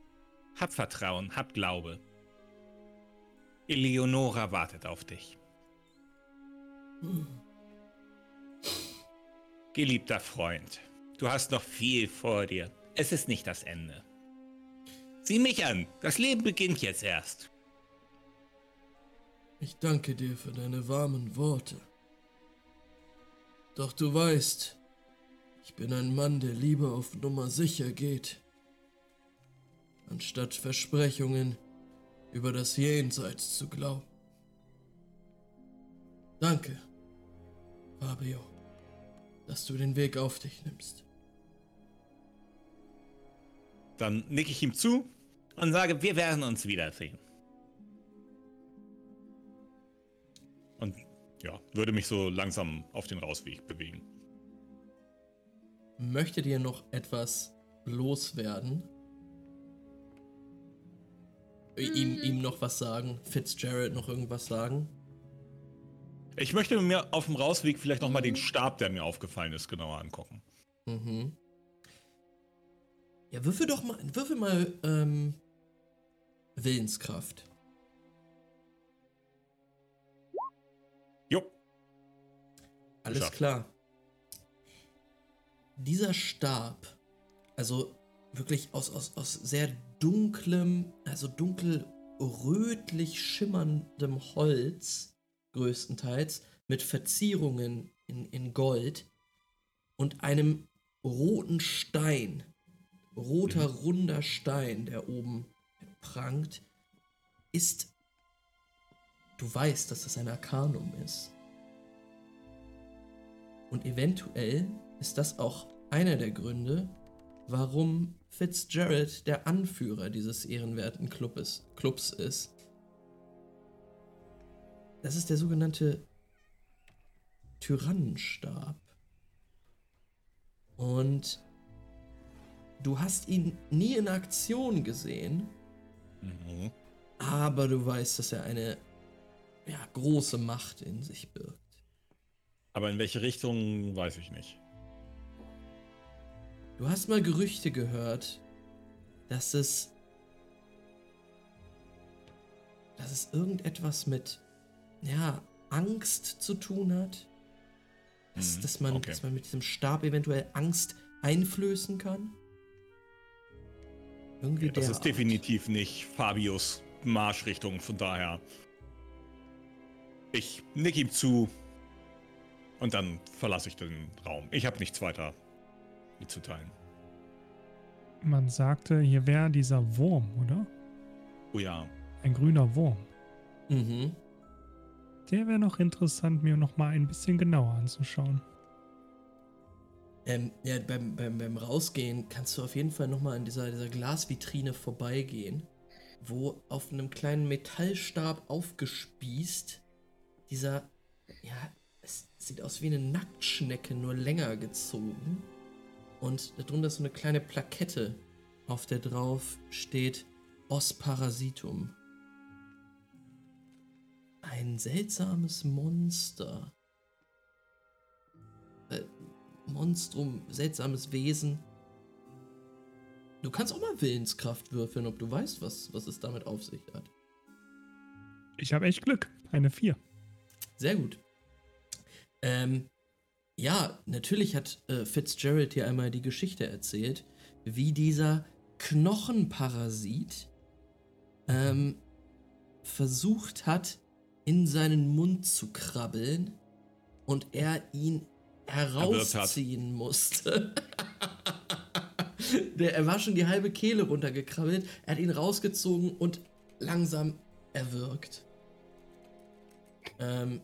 S2: Hab Vertrauen, hab Glaube. Eleonora wartet auf dich. Geliebter Freund, du hast noch viel vor dir. Es ist nicht das Ende. Sieh mich an, das Leben beginnt jetzt erst.
S1: Ich danke dir für deine warmen Worte. Doch du weißt, ich bin ein Mann, der lieber auf Nummer sicher geht, anstatt Versprechungen über das Jenseits zu glauben. Danke, Fabio, dass du den Weg auf dich nimmst.
S2: Dann nicke ich ihm zu und sage, wir werden uns wiedersehen. Und ja, würde mich so langsam auf den Rausweg bewegen.
S1: Möchtet ihr noch etwas loswerden? Ihm, ihm noch was sagen? Fitzgerald noch irgendwas sagen?
S2: Ich möchte mir auf dem Rausweg vielleicht nochmal den Stab, der mir aufgefallen ist, genauer angucken. Mhm.
S1: Ja, würfel doch mal, würfel mal ähm, Willenskraft. Alles Geschafft. klar. Dieser Stab, also wirklich aus, aus, aus sehr dunklem, also dunkel rötlich schimmerndem Holz, größtenteils, mit Verzierungen in, in Gold und einem roten Stein, roter, runder Stein, der oben prangt, ist, du weißt, dass das ein Arkanum ist. Und eventuell ist das auch einer der Gründe, warum Fitzgerald der Anführer dieses ehrenwerten Clubes, Clubs ist. Das ist der sogenannte Tyrannenstab. Und du hast ihn nie in Aktion gesehen, mhm. aber du weißt, dass er eine ja, große Macht in sich birgt.
S2: Aber in welche Richtung, weiß ich nicht.
S1: Du hast mal Gerüchte gehört, dass es. dass es irgendetwas mit. ja, Angst zu tun hat. Dass, mhm, dass, man, okay. dass man mit diesem Stab eventuell Angst einflößen kann.
S2: Irgendwie das ist Art. definitiv nicht Fabius Marschrichtung, von daher. Ich nick ihm zu, und dann verlasse ich den Raum. Ich habe nichts weiter mitzuteilen.
S5: Man sagte, hier wäre dieser Wurm, oder?
S2: Oh ja.
S5: Ein grüner Wurm. Mhm. Der wäre noch interessant, mir noch mal ein bisschen genauer anzuschauen.
S1: Ähm, ja, beim, beim, beim Rausgehen kannst du auf jeden Fall noch mal an dieser, dieser Glasvitrine vorbeigehen, wo auf einem kleinen Metallstab aufgespießt dieser, ja, Sieht aus wie eine Nacktschnecke, nur länger gezogen. Und darunter ist so eine kleine Plakette, auf der drauf steht Os Parasitum. Ein seltsames Monster. Äh, Monstrum, seltsames Wesen. Du kannst auch mal Willenskraft würfeln, ob du weißt, was, was es damit auf sich hat.
S5: Ich habe echt Glück. Eine 4.
S1: Sehr gut. Ähm, ja, natürlich hat äh, Fitzgerald hier einmal die Geschichte erzählt, wie dieser Knochenparasit ähm, versucht hat, in seinen Mund zu krabbeln und er ihn herausziehen musste. Der, er war schon die halbe Kehle runtergekrabbelt, er hat ihn rausgezogen und langsam erwürgt. Ähm,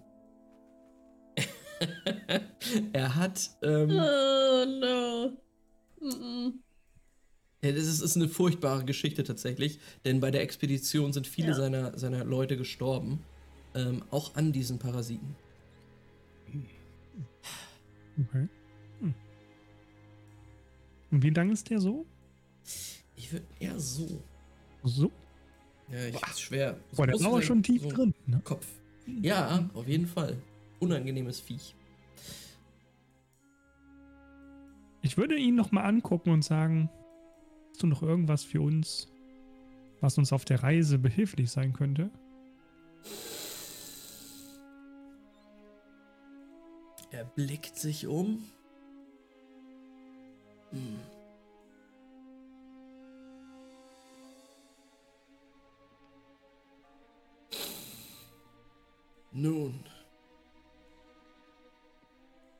S1: er hat. Ähm,
S3: oh no. Mm -mm.
S1: Ja, das ist, ist, eine furchtbare Geschichte tatsächlich, denn bei der Expedition sind viele ja. seiner, seiner Leute gestorben. Ähm, auch an diesen Parasiten.
S5: Okay. Hm. Und wie lang ist der so?
S1: Ich würde eher so.
S5: So?
S1: Ja, ich ist schwer.
S5: So Boah, der ist aber schon tief so drin, ne?
S1: Kopf. Ja, auf jeden Fall. Unangenehmes Viech.
S5: Ich würde ihn noch mal angucken und sagen, hast du noch irgendwas für uns, was uns auf der Reise behilflich sein könnte?
S1: Er blickt sich um. Hm. Nun.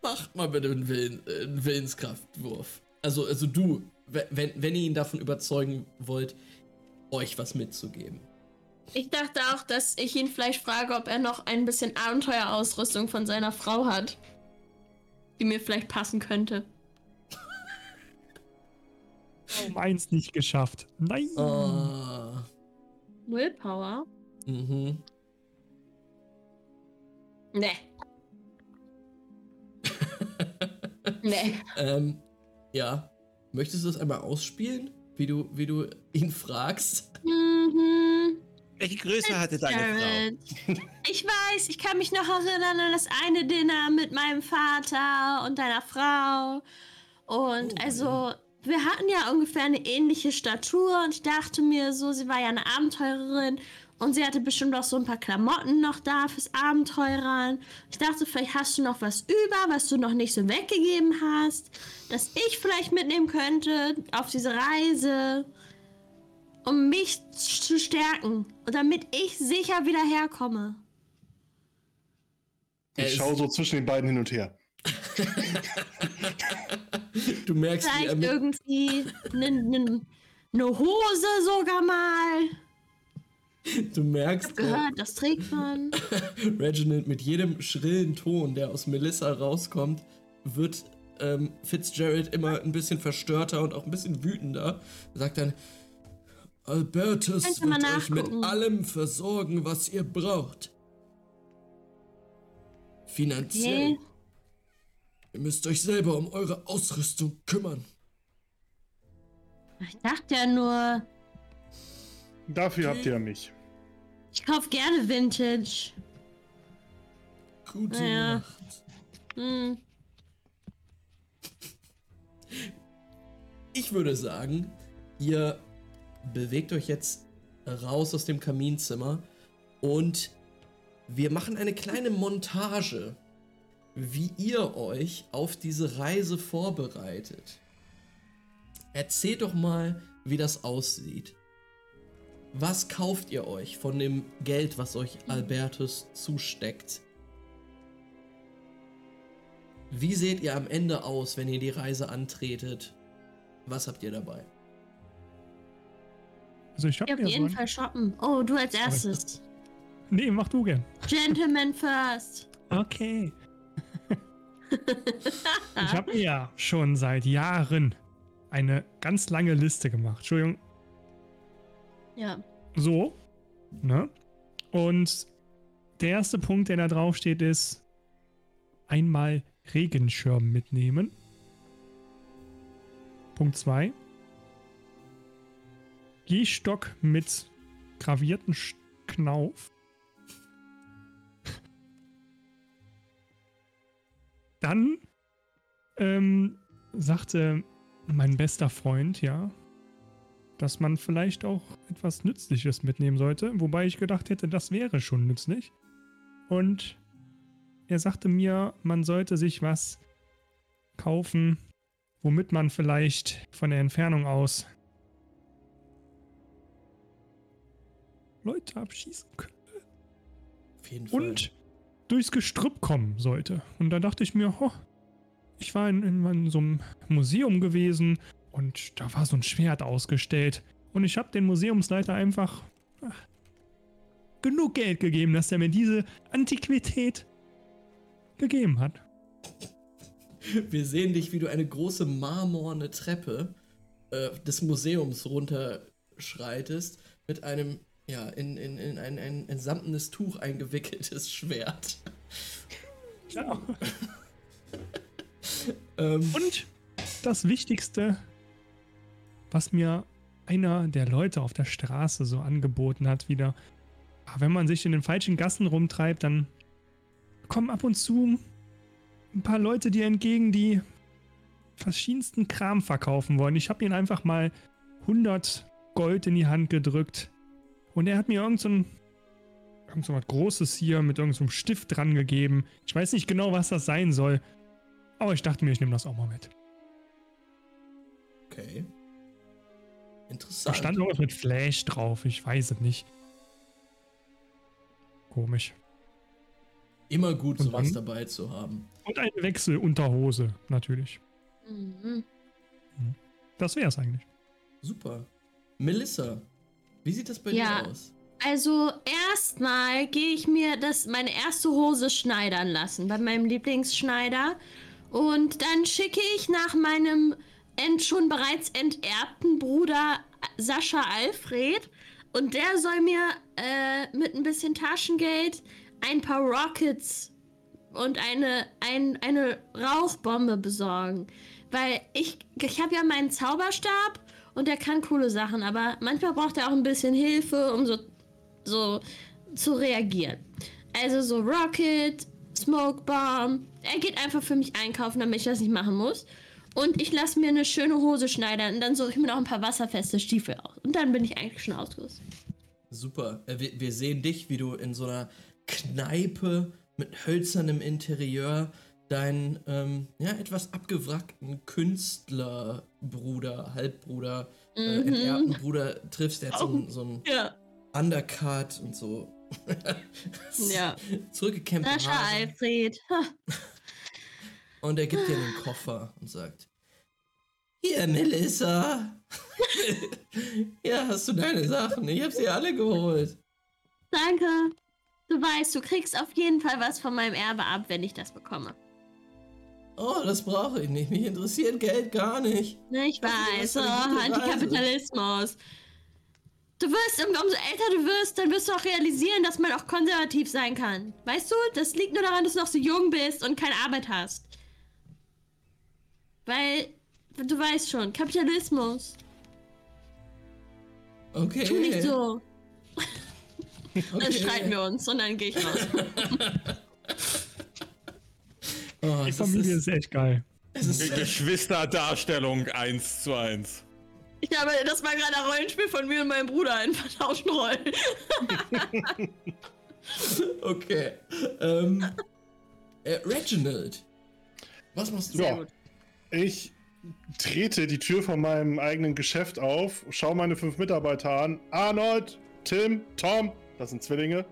S1: Macht mal bitte einen, Willen, einen Willenskraftwurf. Also, also du, wenn, wenn ihr ihn davon überzeugen wollt, euch was mitzugeben.
S3: Ich dachte auch, dass ich ihn vielleicht frage, ob er noch ein bisschen Abenteuerausrüstung von seiner Frau hat, die mir vielleicht passen könnte.
S5: Um eins nicht geschafft. Nein.
S3: Oh. Willpower?
S1: Mhm.
S3: Nee. nee.
S1: Ähm, ja. Möchtest du das einmal ausspielen? Wie du, wie du ihn fragst?
S3: Mhm.
S6: Welche Größe hatte deine Frau?
S3: Ich weiß, ich kann mich noch erinnern an das eine Dinner mit meinem Vater und deiner Frau. Und oh, also, wir hatten ja ungefähr eine ähnliche Statur und ich dachte mir so, sie war ja eine Abenteurerin und sie hatte bestimmt auch so ein paar Klamotten noch da fürs Abenteuern. Ich dachte, vielleicht hast du noch was über, was du noch nicht so weggegeben hast, das ich vielleicht mitnehmen könnte auf diese Reise, um mich zu stärken und damit ich sicher wieder herkomme.
S4: Ich schaue so zwischen den beiden hin und her.
S1: du merkst,
S3: vielleicht irgendwie eine ne, ne Hose sogar mal.
S1: Du merkst.
S3: Ich hab gehört, das trägt man.
S1: Reginald mit jedem schrillen Ton, der aus Melissa rauskommt, wird ähm, Fitzgerald immer ein bisschen verstörter und auch ein bisschen wütender. Sagt dann: Albertus wird euch mit allem versorgen, was ihr braucht. Finanziell. Okay. Ihr müsst euch selber um eure Ausrüstung kümmern.
S3: Ich dachte ja nur,
S4: Dafür habt ihr mich.
S3: Ich kauf gerne Vintage.
S1: Gute naja. Nacht. Hm. Ich würde sagen, ihr bewegt euch jetzt raus aus dem Kaminzimmer und wir machen eine kleine Montage, wie ihr euch auf diese Reise vorbereitet. Erzählt doch mal, wie das aussieht. Was kauft ihr euch von dem Geld, was euch Albertus zusteckt? Wie seht ihr am Ende aus, wenn ihr die Reise antretet? Was habt ihr dabei?
S5: Also ich hab
S3: auf jeden so Fall shoppen. Oh, du als erstes.
S5: Nee, mach du gern.
S3: Gentleman first.
S5: Okay. ich habe mir ja schon seit Jahren eine ganz lange Liste gemacht. Entschuldigung,
S3: ja.
S5: So. Ne? Und der erste Punkt, der da drauf steht, ist einmal Regenschirm mitnehmen. Punkt 2. Gehstock mit gravierten Knauf. Dann ähm, sagte mein bester Freund, ja, dass man vielleicht auch etwas Nützliches mitnehmen sollte, wobei ich gedacht hätte, das wäre schon nützlich. Und er sagte mir, man sollte sich was kaufen, womit man vielleicht von der Entfernung aus Leute abschießen könnte.
S1: Auf jeden Fall.
S5: Und durchs Gestrüpp kommen sollte. Und da dachte ich mir, oh, ich war in, in, so einem Museum gewesen und da war so ein Schwert ausgestellt. Und ich habe den Museumsleiter einfach ach, genug Geld gegeben, dass er mir diese Antiquität gegeben hat.
S1: Wir sehen dich, wie du eine große marmorne Treppe äh, des Museums runterschreitest mit einem, ja, in, in, in ein, ein, ein samtenes Tuch eingewickeltes Schwert.
S5: Ja. ähm, Und das Wichtigste, was mir einer der Leute auf der Straße so angeboten hat, wieder, ah, wenn man sich in den falschen Gassen rumtreibt, dann kommen ab und zu ein paar Leute dir entgegen, die verschiedensten Kram verkaufen wollen. Ich habe ihnen einfach mal 100 Gold in die Hand gedrückt und er hat mir irgend so, ein, irgend so was Großes hier mit irgendeinem so Stift dran gegeben. Ich weiß nicht genau, was das sein soll, aber ich dachte mir, ich nehme das auch mal mit.
S1: Okay. Interessant.
S5: Da stand irgendwas mit Flash drauf, ich weiß es nicht. Komisch.
S1: Immer gut, und sowas dann, dabei zu haben.
S5: Und eine Wechselunterhose, natürlich. Mhm. Hm. Das wäre es eigentlich.
S1: Super. Melissa, wie sieht das bei ja, dir aus?
S3: Also erstmal gehe ich mir das meine erste Hose schneidern lassen bei meinem Lieblingsschneider und dann schicke ich nach meinem ent, schon bereits enterbten Bruder Sascha Alfred und der soll mir äh, mit ein bisschen Taschengeld ein paar Rockets und eine, ein, eine Rauchbombe besorgen. Weil ich, ich habe ja meinen Zauberstab und der kann coole Sachen, aber manchmal braucht er auch ein bisschen Hilfe, um so, so zu reagieren. Also so Rocket, Smoke Bomb. Er geht einfach für mich einkaufen, damit ich das nicht machen muss. Und ich lasse mir eine schöne Hose schneidern und dann suche ich mir noch ein paar wasserfeste Stiefel aus. Und dann bin ich eigentlich schon ausgerüstet.
S1: Super. Äh, wir, wir sehen dich, wie du in so einer Kneipe mit hölzernem Interieur deinen ähm, ja, etwas abgewrackten Künstlerbruder, Halbbruder, äh, mhm. äh, enterbten Bruder triffst, der hat so, so ein ja. Undercut und so.
S3: ja.
S1: Zurückgekämpft.
S3: Sascha Alfred.
S1: und er gibt dir den Koffer und sagt: Hier, Melissa. ja, hast du deine Sachen? Ich hab sie alle geholt.
S3: Danke. Du weißt, du kriegst auf jeden Fall was von meinem Erbe ab, wenn ich das bekomme.
S1: Oh, das brauche ich nicht. Mich interessiert Geld gar nicht.
S3: Ne, ich weiß. Oh, Antikapitalismus. Du wirst, umso älter du wirst, dann wirst du auch realisieren, dass man auch konservativ sein kann. Weißt du, das liegt nur daran, dass du noch so jung bist und keine Arbeit hast. Weil, du weißt schon, Kapitalismus.
S1: Okay.
S3: Tu nicht so. Okay. Dann streiten wir uns und dann gehe ich raus.
S5: oh, Die Familie ist, ist, echt geil.
S2: Ist Geschwisterdarstellung 1 zu 1.
S3: Ich habe, das war gerade ein Rollenspiel von mir und meinem Bruder in vertauschten Rollen.
S1: okay. Ähm, äh, Reginald, was machst du?
S4: Ja, ich trete die Tür von meinem eigenen Geschäft auf, schaue meine fünf Mitarbeiter an. Arnold, Tim, Tom, das sind Zwillinge.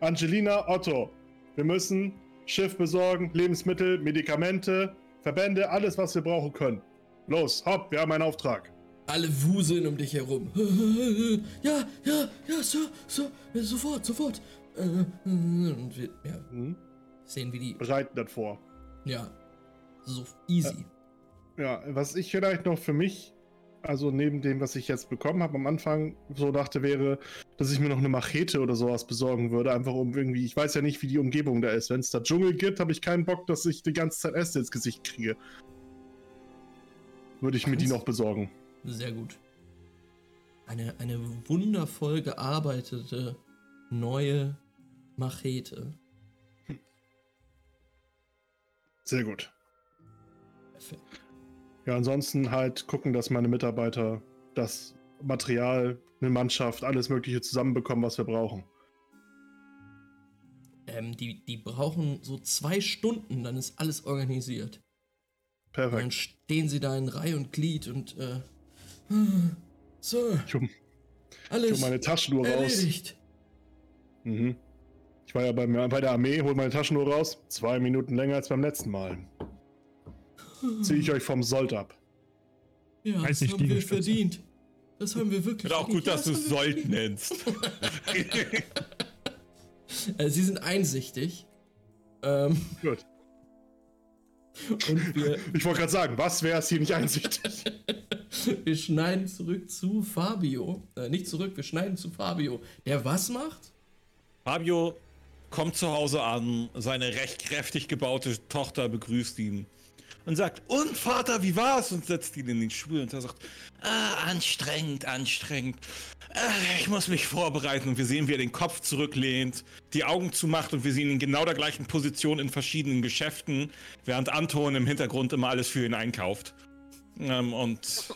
S4: Angelina, Otto. Wir müssen Schiff besorgen, Lebensmittel, Medikamente, Verbände, alles, was wir brauchen können. Los, hopp, wir haben einen Auftrag.
S1: Alle wuseln um dich herum. Ja, ja, ja, Sir, Sir, sofort, sofort. Und wir ja, hm? sehen, wie die.
S4: Bereiten das vor.
S1: Ja, so easy.
S4: Ja, was ich vielleicht noch für mich also neben dem, was ich jetzt bekommen habe, am Anfang so dachte, wäre, dass ich mir noch eine Machete oder sowas besorgen würde. Einfach um irgendwie, ich weiß ja nicht, wie die Umgebung da ist. Wenn es da Dschungel gibt, habe ich keinen Bock, dass ich die ganze Zeit Äste ins Gesicht kriege. Würde ich mir die noch besorgen.
S1: Sehr gut. Eine, eine wundervoll gearbeitete neue Machete.
S4: Sehr gut. Ja, ansonsten halt gucken, dass meine Mitarbeiter das Material, eine Mannschaft, alles Mögliche zusammenbekommen, was wir brauchen?
S1: Ähm, die, die brauchen so zwei Stunden, dann ist alles organisiert. Perfekt. dann stehen sie da in Reihe und Glied und äh, so.
S4: Ich hol, alles hol meine Taschenuhr erledigt. raus. Mhm. Ich war ja bei, bei der Armee, hol meine Taschenuhr raus. Zwei Minuten länger als beim letzten Mal. Ziehe ich euch vom Sold ab.
S1: Ja, Weiß das haben wir verdient. Das haben wir wirklich.
S2: Und auch gut, dass du es Sold nennst.
S1: Äh, sie sind einsichtig. Ähm, gut.
S4: Und wir, ich wollte gerade sagen, was wäre es hier nicht einsichtig?
S1: wir schneiden zurück zu Fabio. Äh, nicht zurück, wir schneiden zu Fabio. Der was macht?
S2: Fabio kommt zu Hause an, seine recht kräftig gebaute Tochter begrüßt ihn und sagt, und Vater, wie war's? Und setzt ihn in den Stuhl und er sagt, ah, anstrengend, anstrengend. Ah, ich muss mich vorbereiten und wir sehen, wie er den Kopf zurücklehnt, die Augen zumacht und wir sehen ihn in genau der gleichen Position in verschiedenen Geschäften, während Anton im Hintergrund immer alles für ihn einkauft. Ähm, und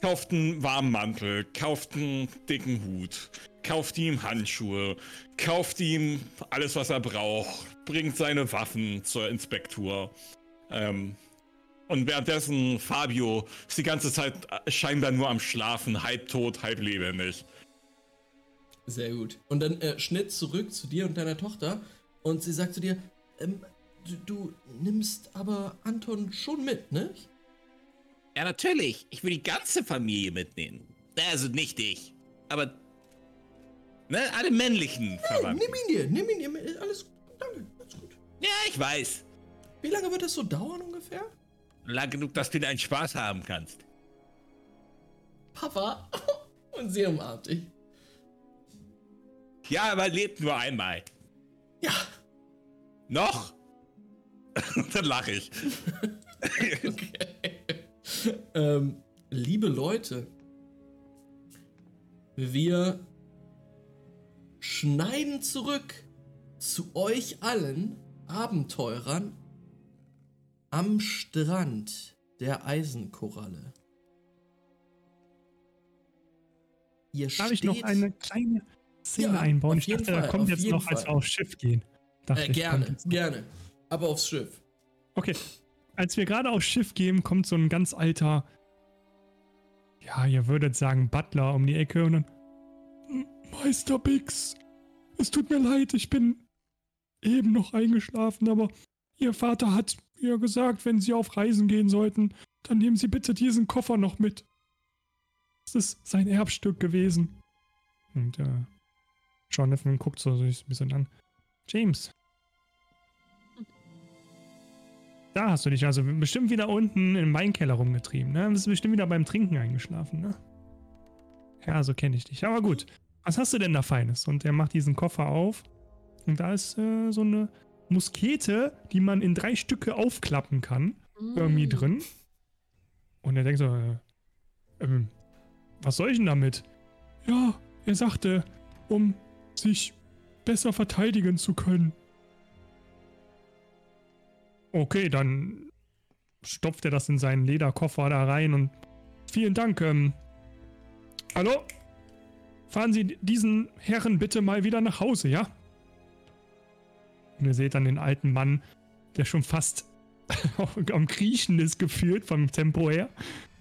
S2: kauft einen warmen Mantel, kauft einen dicken Hut, kauft ihm Handschuhe, kauft ihm alles, was er braucht, bringt seine Waffen zur Inspektur. Ähm, und währenddessen Fabio ist die ganze Zeit scheinbar nur am Schlafen, halb tot, halb lebendig.
S1: Sehr gut. Und dann äh, Schnitt zurück zu dir und deiner Tochter und sie sagt zu dir, ähm, du, du, nimmst aber Anton schon mit, ne?
S6: Ja, natürlich. Ich will die ganze Familie mitnehmen. Also nicht ich, aber ne, alle männlichen
S1: Verwandten. Hey, nimm ihn dir, nimm ihn dir. Alles gut, danke, alles gut.
S6: Ja, ich weiß.
S1: Wie lange wird das so dauern ungefähr?
S6: Lang genug, dass du deinen Spaß haben kannst.
S1: Papa. Und sie umarmt dich.
S6: Ja, aber lebt nur einmal.
S1: Ja.
S6: Noch? Dann lache ich.
S1: okay. ähm, liebe Leute, wir schneiden zurück zu euch allen Abenteurern am Strand der Eisenkoralle.
S5: Ihr Darf steht, ich noch eine kleine Szene ja, einbauen? Ich dachte, Fall, da kommt jetzt noch, Fall. als wir aufs Schiff gehen.
S1: Äh, gerne, gerne. Aber aufs Schiff.
S5: Okay. Als wir gerade aufs Schiff gehen, kommt so ein ganz alter, ja, ihr würdet sagen Butler um die Ecke und dann, Meister Bix, es tut mir leid, ich bin eben noch eingeschlafen, aber Ihr Vater hat mir gesagt, wenn Sie auf Reisen gehen sollten, dann nehmen Sie bitte diesen Koffer noch mit. Das ist sein Erbstück gewesen. Und äh, Jonathan guckt so ein bisschen an. James. Da hast du dich also bestimmt wieder unten im Weinkeller rumgetrieben, ne? Du bist bestimmt wieder beim Trinken eingeschlafen, ne? Ja, so kenne ich dich. Aber gut. Was hast du denn da Feines? Und er macht diesen Koffer auf. Und da ist äh, so eine Muskete, die man in drei Stücke aufklappen kann, mm. irgendwie drin. Und er denkt so, äh, ähm, was soll ich denn damit? Ja, er sagte, um sich besser verteidigen zu können. Okay, dann stopft er das in seinen Lederkoffer da rein und vielen Dank. Ähm, hallo? Fahren Sie diesen Herren bitte mal wieder nach Hause, ja? Und ihr seht dann den alten Mann, der schon fast am Kriechen ist gefühlt vom Tempo her,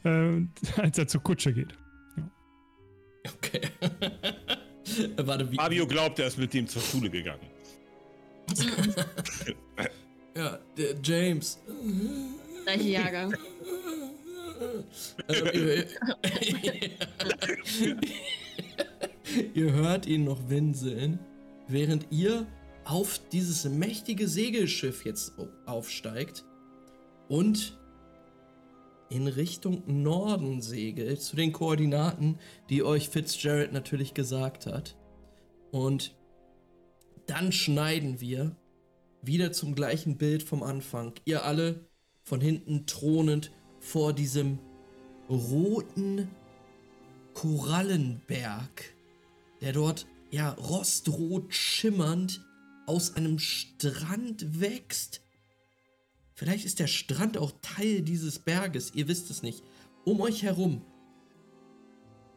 S5: äh, als er zur Kutsche geht. Ja.
S2: Okay. Warte, wie? Fabio glaubt, er ist mit dem zur Schule gegangen.
S1: ja, der James.
S3: Gleiche Jahrgang.
S1: Also, ihr, ihr hört ihn noch winseln, während ihr auf dieses mächtige Segelschiff jetzt aufsteigt und in Richtung Norden segelt, zu den Koordinaten, die euch Fitzgerald natürlich gesagt hat. Und dann schneiden wir wieder zum gleichen Bild vom Anfang. Ihr alle von hinten thronend vor diesem roten Korallenberg, der dort ja rostrot schimmernd aus einem Strand wächst. Vielleicht ist der Strand auch Teil dieses Berges, ihr wisst es nicht. Um euch herum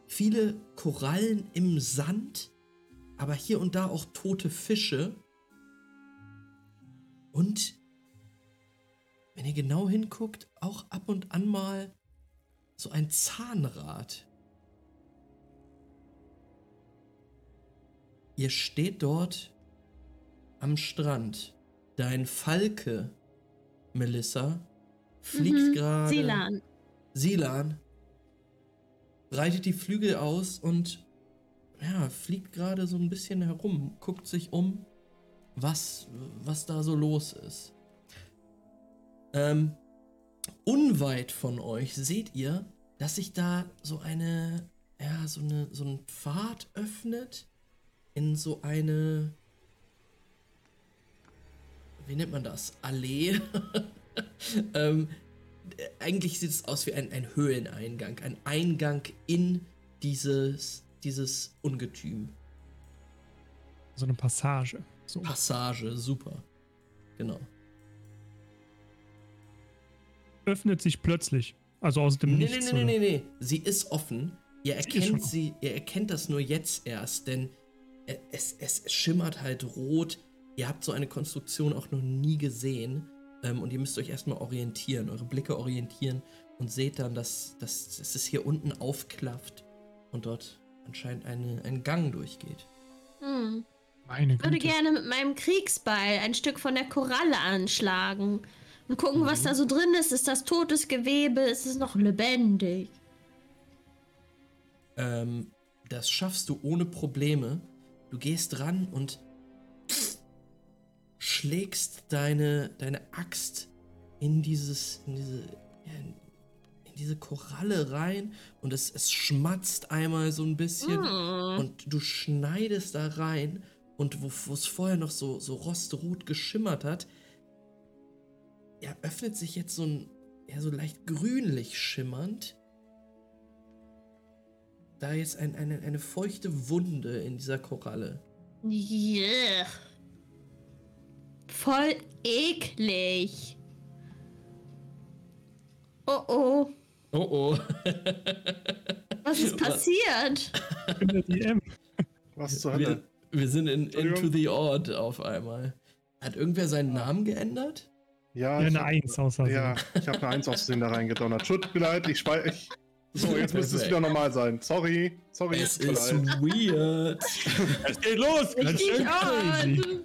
S1: viele Korallen im Sand, aber hier und da auch tote Fische. Und wenn ihr genau hinguckt, auch ab und an mal so ein Zahnrad. Ihr steht dort am Strand. Dein Falke, Melissa, fliegt mhm, gerade.
S3: Silan.
S1: Silan breitet die Flügel aus und ja, fliegt gerade so ein bisschen herum, guckt sich um, was, was da so los ist. Ähm, unweit von euch seht ihr, dass sich da so eine, ja, so eine, so ein Pfad öffnet in so eine, wie nennt man das? Allee. ähm, eigentlich sieht es aus wie ein, ein Höhleneingang, ein Eingang in dieses, dieses Ungetüm.
S5: So eine Passage. So.
S1: Passage, super. Genau.
S5: Öffnet sich plötzlich. Also aus dem
S1: nee, Nichts. Nee, nee, nee, nee, nee. Sie ist offen. Ihr erkennt sie, ihr erkennt das nur jetzt erst, denn es, es schimmert halt rot. Ihr habt so eine Konstruktion auch noch nie gesehen. Ähm, und ihr müsst euch erstmal orientieren, eure Blicke orientieren und seht dann, dass, dass, dass es hier unten aufklafft und dort anscheinend eine, ein Gang durchgeht.
S3: Hm. Meine Güte. Ich würde gerne mit meinem Kriegsball ein Stück von der Koralle anschlagen und gucken, mhm. was da so drin ist. Ist das totes Gewebe? Ist es noch lebendig?
S1: Ähm, das schaffst du ohne Probleme. Du gehst ran und schlägst deine, deine Axt in dieses, in diese, in diese Koralle rein und es, es schmatzt einmal so ein bisschen mm. und du schneidest da rein und wo es vorher noch so, so rostrot geschimmert hat, öffnet sich jetzt so ein, ja, so leicht grünlich schimmernd. Da jetzt ein, eine, eine feuchte Wunde in dieser Koralle.
S3: Yeah. Voll eklig. Oh oh.
S1: Oh oh.
S3: Was ist passiert?
S4: In der DM. Was zur Hölle?
S1: Wir, wir sind in Into the Odd auf einmal. Hat irgendwer seinen Namen geändert?
S4: Ja,
S5: ja eine hab, Eins außer
S4: Ja, ich habe eine Eins aus Versehen da reingedonnert. Tut mir leid, ich speichere. So, jetzt müsste es wieder normal sein. Sorry, sorry.
S1: Es ist weird.
S8: es geht los.
S3: Ganz schön crazy.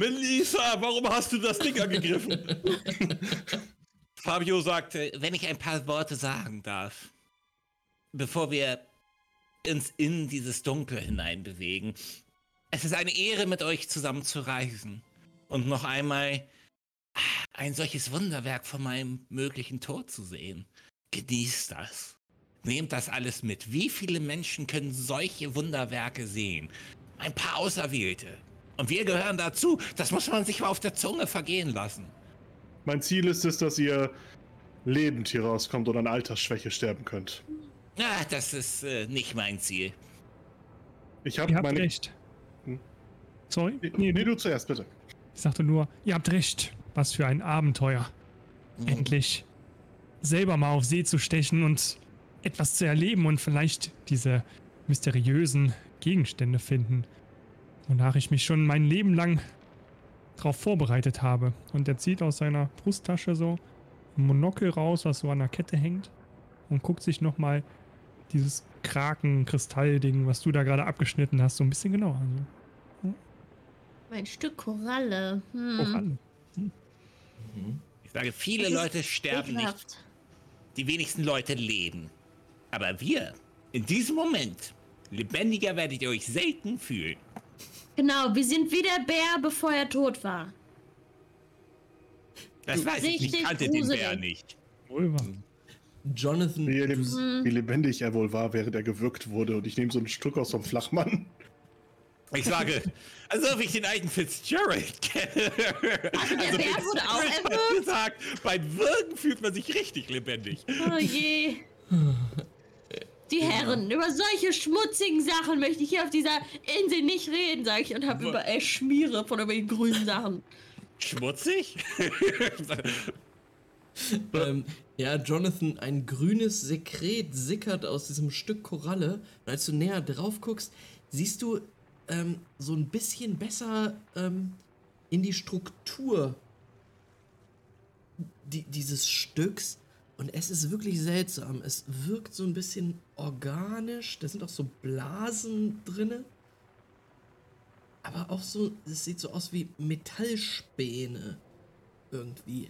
S8: Melissa, warum hast du das Ding angegriffen?
S2: Fabio sagte, wenn ich ein paar Worte sagen darf, bevor wir uns in dieses Dunkel hineinbewegen. Es ist eine Ehre, mit euch zusammen zu reisen und noch einmal ein solches Wunderwerk von meinem möglichen Tod zu sehen. Genießt das. Nehmt das alles mit. Wie viele Menschen können solche Wunderwerke sehen? Ein paar Auserwählte. Und wir gehören dazu. Das muss man sich mal auf der Zunge vergehen lassen.
S4: Mein Ziel ist es, dass ihr lebend hier rauskommt und an Altersschwäche sterben könnt.
S2: Ah, das ist äh, nicht mein Ziel.
S5: Ich habe meine. recht. Hm? Sorry?
S4: Nee, nee, nee, du zuerst, bitte.
S5: Ich sagte nur, ihr habt recht. Was für ein Abenteuer. Mhm. Endlich selber mal auf See zu stechen und etwas zu erleben und vielleicht diese mysteriösen Gegenstände finden, wonach ich mich schon mein Leben lang darauf vorbereitet habe. Und er zieht aus seiner Brusttasche so ein Monokel raus, was so an der Kette hängt und guckt sich nochmal dieses Kraken-Kristallding, was du da gerade abgeschnitten hast, so ein bisschen genauer an.
S3: Hm? Ein Stück Koralle.
S5: Hm. Koralle.
S2: Hm. Ich sage, viele Leute sterben ekelhaft. nicht. Die wenigsten Leute leben. Aber wir, in diesem Moment, lebendiger werdet ihr euch selten fühlen.
S3: Genau, wir sind wie der Bär, bevor er tot war.
S2: Das weiß ich nicht, ich kannte gruselig. den Bär nicht.
S1: Jonathan.
S4: Wie, mhm. wie, lebendig er wohl war, während er gewürgt wurde. Und ich nehme so ein Stück aus vom Flachmann.
S2: Ich sage, als ob ich den alten Fitzgerald kenne.
S3: Also der also Bär wurde auch erwürgt?
S2: gesagt, beim Würgen fühlt man sich richtig lebendig.
S3: Oh je. Die Herren, ja. über solche schmutzigen Sachen möchte ich hier auf dieser Insel nicht reden, sage ich und habe überall Schmiere von irgendwelchen grünen Sachen.
S2: Schmutzig?
S1: ähm, ja, Jonathan, ein grünes Sekret sickert aus diesem Stück Koralle. Und als du näher drauf guckst, siehst du ähm, so ein bisschen besser ähm, in die Struktur die, dieses Stücks. Und es ist wirklich seltsam. Es wirkt so ein bisschen organisch. Da sind auch so Blasen drinne. Aber auch so, es sieht so aus wie Metallspäne. Irgendwie.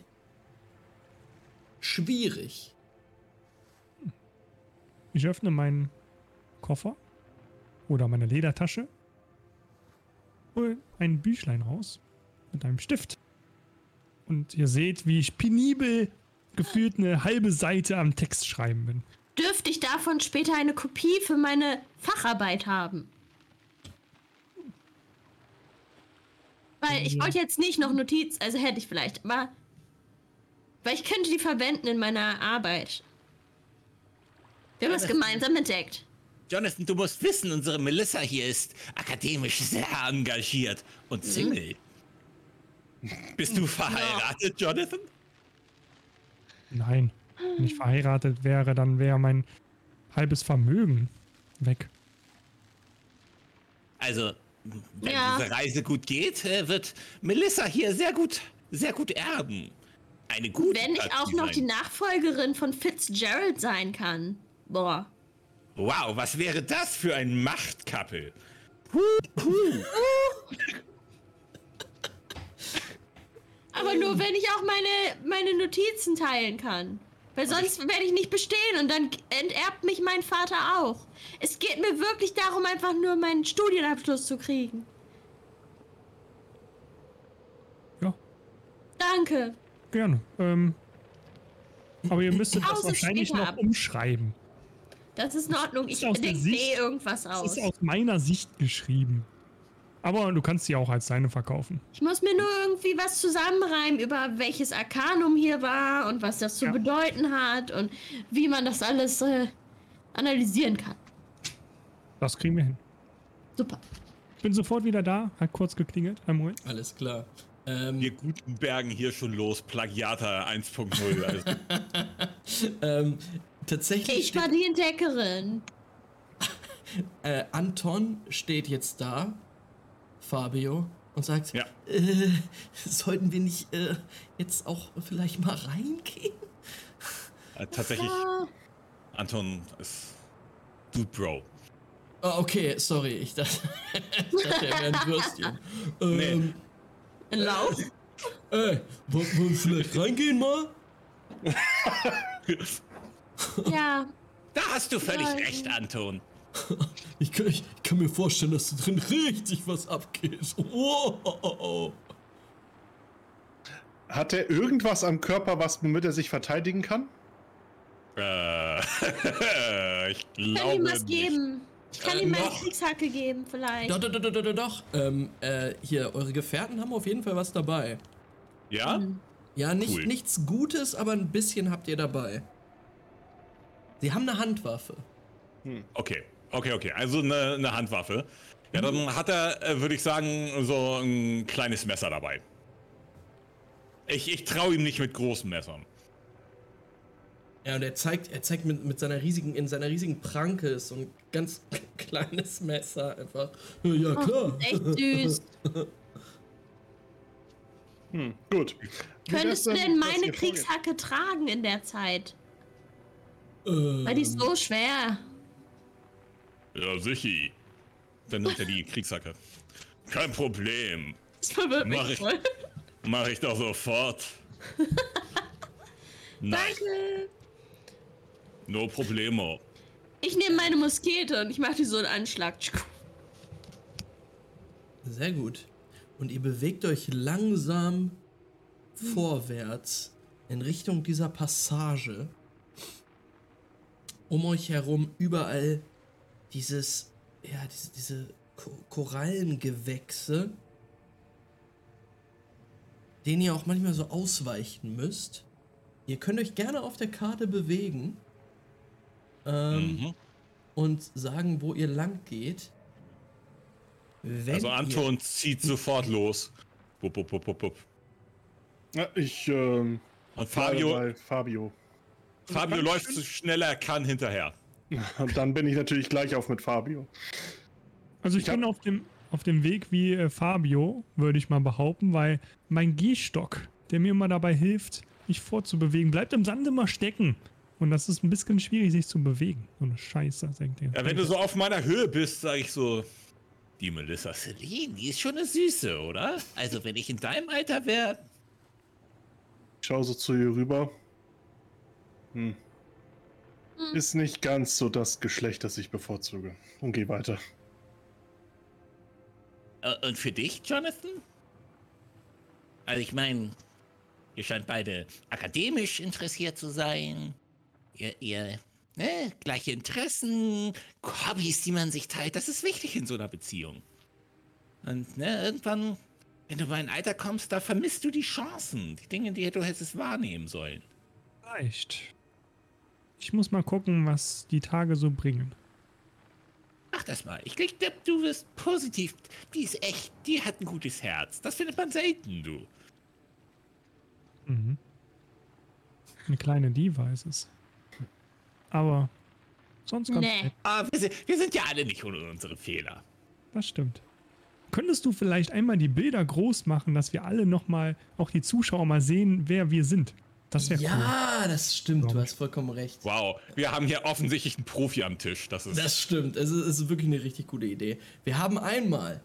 S1: Schwierig.
S5: Ich öffne meinen Koffer oder meine Ledertasche, hole ein Büchlein raus mit einem Stift. Und ihr seht, wie ich penibel gefühlt eine halbe Seite am Text schreiben bin.
S3: Dürfte ich davon später eine Kopie für meine Facharbeit haben? Weil ich wollte jetzt nicht noch Notiz, also hätte ich vielleicht, aber weil ich könnte die verwenden in meiner Arbeit. Wir haben es gemeinsam entdeckt.
S6: Jonathan, du musst wissen, unsere Melissa hier ist akademisch sehr engagiert und Single. Mhm. Bist du verheiratet, ja. Jonathan?
S5: Nein. Wenn ich verheiratet wäre, dann wäre mein halbes Vermögen weg.
S6: Also, wenn ja. diese Reise gut geht, äh, wird Melissa hier sehr gut, sehr gut erben. Eine gute
S3: Wenn ich auch noch sein. die Nachfolgerin von Fitzgerald sein kann. Boah.
S6: Wow, was wäre das für ein Machtkappel?
S3: Aber nur wenn ich auch meine, meine Notizen teilen kann. Weil sonst werde ich nicht bestehen und dann enterbt mich mein Vater auch. Es geht mir wirklich darum, einfach nur meinen Studienabschluss zu kriegen.
S5: Ja.
S3: Danke.
S5: Gerne. Ähm, aber ihr müsstet das wahrscheinlich noch umschreiben.
S3: Das ist in Ordnung. Ich denke eh irgendwas aus.
S5: Das ist aus meiner Sicht geschrieben. Aber du kannst sie auch als deine verkaufen.
S3: Ich muss mir nur irgendwie was zusammenreimen über welches Arkanum hier war und was das zu ja. bedeuten hat und wie man das alles äh, analysieren kann.
S5: Das kriegen wir hin.
S3: Super.
S5: Ich bin sofort wieder da. Hat kurz geklingelt. Ein Moment.
S1: Alles klar.
S2: Ähm, Wir guten Bergen hier schon los. Plagiata 1.0. Also.
S1: ähm, tatsächlich.
S3: Ich war die Entdeckerin.
S1: äh, Anton steht jetzt da, Fabio, und sagt:
S2: ja.
S1: äh, Sollten wir nicht äh, jetzt auch vielleicht mal reingehen?
S2: Äh, tatsächlich, Anton ist Dude Bro.
S1: Oh, okay, sorry, ich dachte, ich dachte er wäre ein Würstchen. ähm, nee.
S3: Lauf?
S1: Ey, wollen wir vielleicht reingehen mal?
S3: ja.
S6: Da hast du völlig ja. recht, Anton.
S1: Ich kann, ich kann, mir vorstellen, dass da drin richtig was abgeht. Oh.
S4: Hat er irgendwas am Körper, was womit er sich verteidigen kann?
S2: Äh, ich glaube.
S3: Kann ihm was geben. Ich kann äh, ihm meine Kriegshacke geben, vielleicht.
S1: Doch, doch, doch, doch, doch, doch. Ähm, äh, hier, eure Gefährten haben auf jeden Fall was dabei.
S2: Ja? Mhm.
S1: Ja, nicht, cool. nichts Gutes, aber ein bisschen habt ihr dabei. Sie haben eine Handwaffe.
S2: Hm. Okay, okay, okay. Also eine, eine Handwaffe. Ja, dann mhm. hat er, äh, würde ich sagen, so ein kleines Messer dabei. Ich, ich traue ihm nicht mit großen Messern.
S1: Ja, und er zeigt, er zeigt mit, mit seiner riesigen, in seiner riesigen Pranke so ein ganz kleines Messer einfach. Ja, klar.
S3: Oh, echt süß.
S4: hm, gut.
S3: Könntest du denn meine Kriegshacke tragen in der Zeit? Ähm. Weil die ist so schwer.
S2: Ja, sicher. Dann nimmt er die Kriegshacke. Kein Problem.
S3: Das verwirrt
S2: mach mich ich, voll. Mach ich doch sofort.
S3: Danke.
S2: No problemo.
S3: Ich nehme meine Muskete und ich mache die so einen Anschlag.
S1: Sehr gut. Und ihr bewegt euch langsam vorwärts in Richtung dieser Passage. Um euch herum überall dieses, ja, diese, diese Korallengewächse, denen ihr auch manchmal so ausweichen müsst. Ihr könnt euch gerne auf der Karte bewegen ähm, mhm. und sagen, wo ihr lang geht.
S2: Wenn also Anton zieht sofort los. Bup, bup, bup, bup, bup.
S4: Ja, ich ähm,
S2: Und Fabio. Fabio. Fabio läuft so schnell er kann hinterher.
S4: Und dann bin ich natürlich gleich auf mit Fabio.
S5: Also ich, ich bin auf dem, auf dem Weg wie äh, Fabio, würde ich mal behaupten, weil mein Gehstock, der mir immer dabei hilft, mich vorzubewegen, bleibt im Sand immer stecken. Und das ist ein bisschen schwierig, sich zu bewegen. So eine Scheiße, denkt
S2: ihr. Ja, wenn du so auf meiner Höhe bist, sage ich so, die Melissa Celine, die ist schon eine Süße, oder? Also, wenn ich in deinem Alter wäre.
S4: Ich schaue so zu ihr rüber. Hm. Hm. Ist nicht ganz so das Geschlecht, das ich bevorzuge. Und geh weiter.
S6: Äh, und für dich, Jonathan? Also, ich meine, ihr scheint beide akademisch interessiert zu sein. Ihr, ihr ne, gleiche Interessen, Hobbys, die man sich teilt, das ist wichtig in so einer Beziehung. Und ne, irgendwann, wenn du mal in Alter kommst, da vermisst du die Chancen, die Dinge, die du hättest wahrnehmen sollen.
S5: Vielleicht. Ich muss mal gucken, was die Tage so bringen.
S6: Mach das mal. Ich glaube, du wirst positiv. Die ist echt. Die hat ein gutes Herz. Das findet man selten, du.
S5: Mhm. Eine kleine Diva ist es. Aber sonst ganz
S6: nee. Aber wir sind, wir sind ja alle nicht ohne unsere Fehler.
S5: Das stimmt. Könntest du vielleicht einmal die Bilder groß machen, dass wir alle nochmal, auch die Zuschauer mal sehen, wer wir sind?
S1: Das wäre Ja, cool. das stimmt, du hast vollkommen recht.
S2: Wow, wir haben hier offensichtlich einen Profi am Tisch. Das, ist
S1: das stimmt, es ist, es ist wirklich eine richtig gute Idee. Wir haben einmal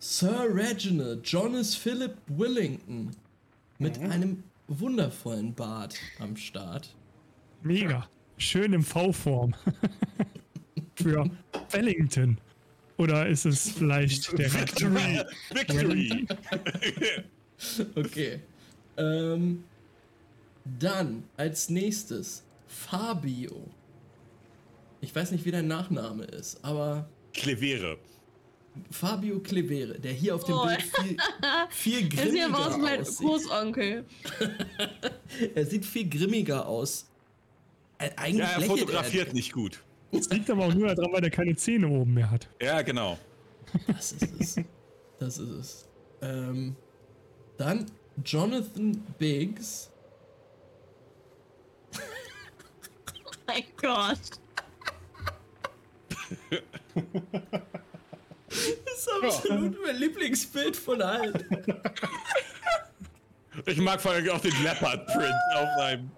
S1: Sir Reginald Jonas Philip Willington mit mhm. einem wundervollen Bart am Start.
S5: Mega. Schön im V-Form. Für Wellington. Oder ist es vielleicht der Victory? Victory!
S1: okay. Ähm, dann als nächstes Fabio. Ich weiß nicht, wie dein Nachname ist, aber.
S2: Klevere.
S1: Fabio Klevere, der hier auf dem oh. Bild viel, viel grimmiger aussieht. Er sieht mein Großonkel. er sieht viel grimmiger aus
S2: eigentlich ja, er fotografiert er. nicht gut.
S5: Das liegt aber auch nur daran, weil er keine Zähne oben mehr hat.
S2: Ja, genau.
S1: Das ist es. Das ist es. Ähm, dann Jonathan Biggs.
S3: Mein Gott.
S1: Das ist absolut mein Lieblingsbild von allen.
S2: Ich mag vor allem auch den Leopard-Print auf seinem.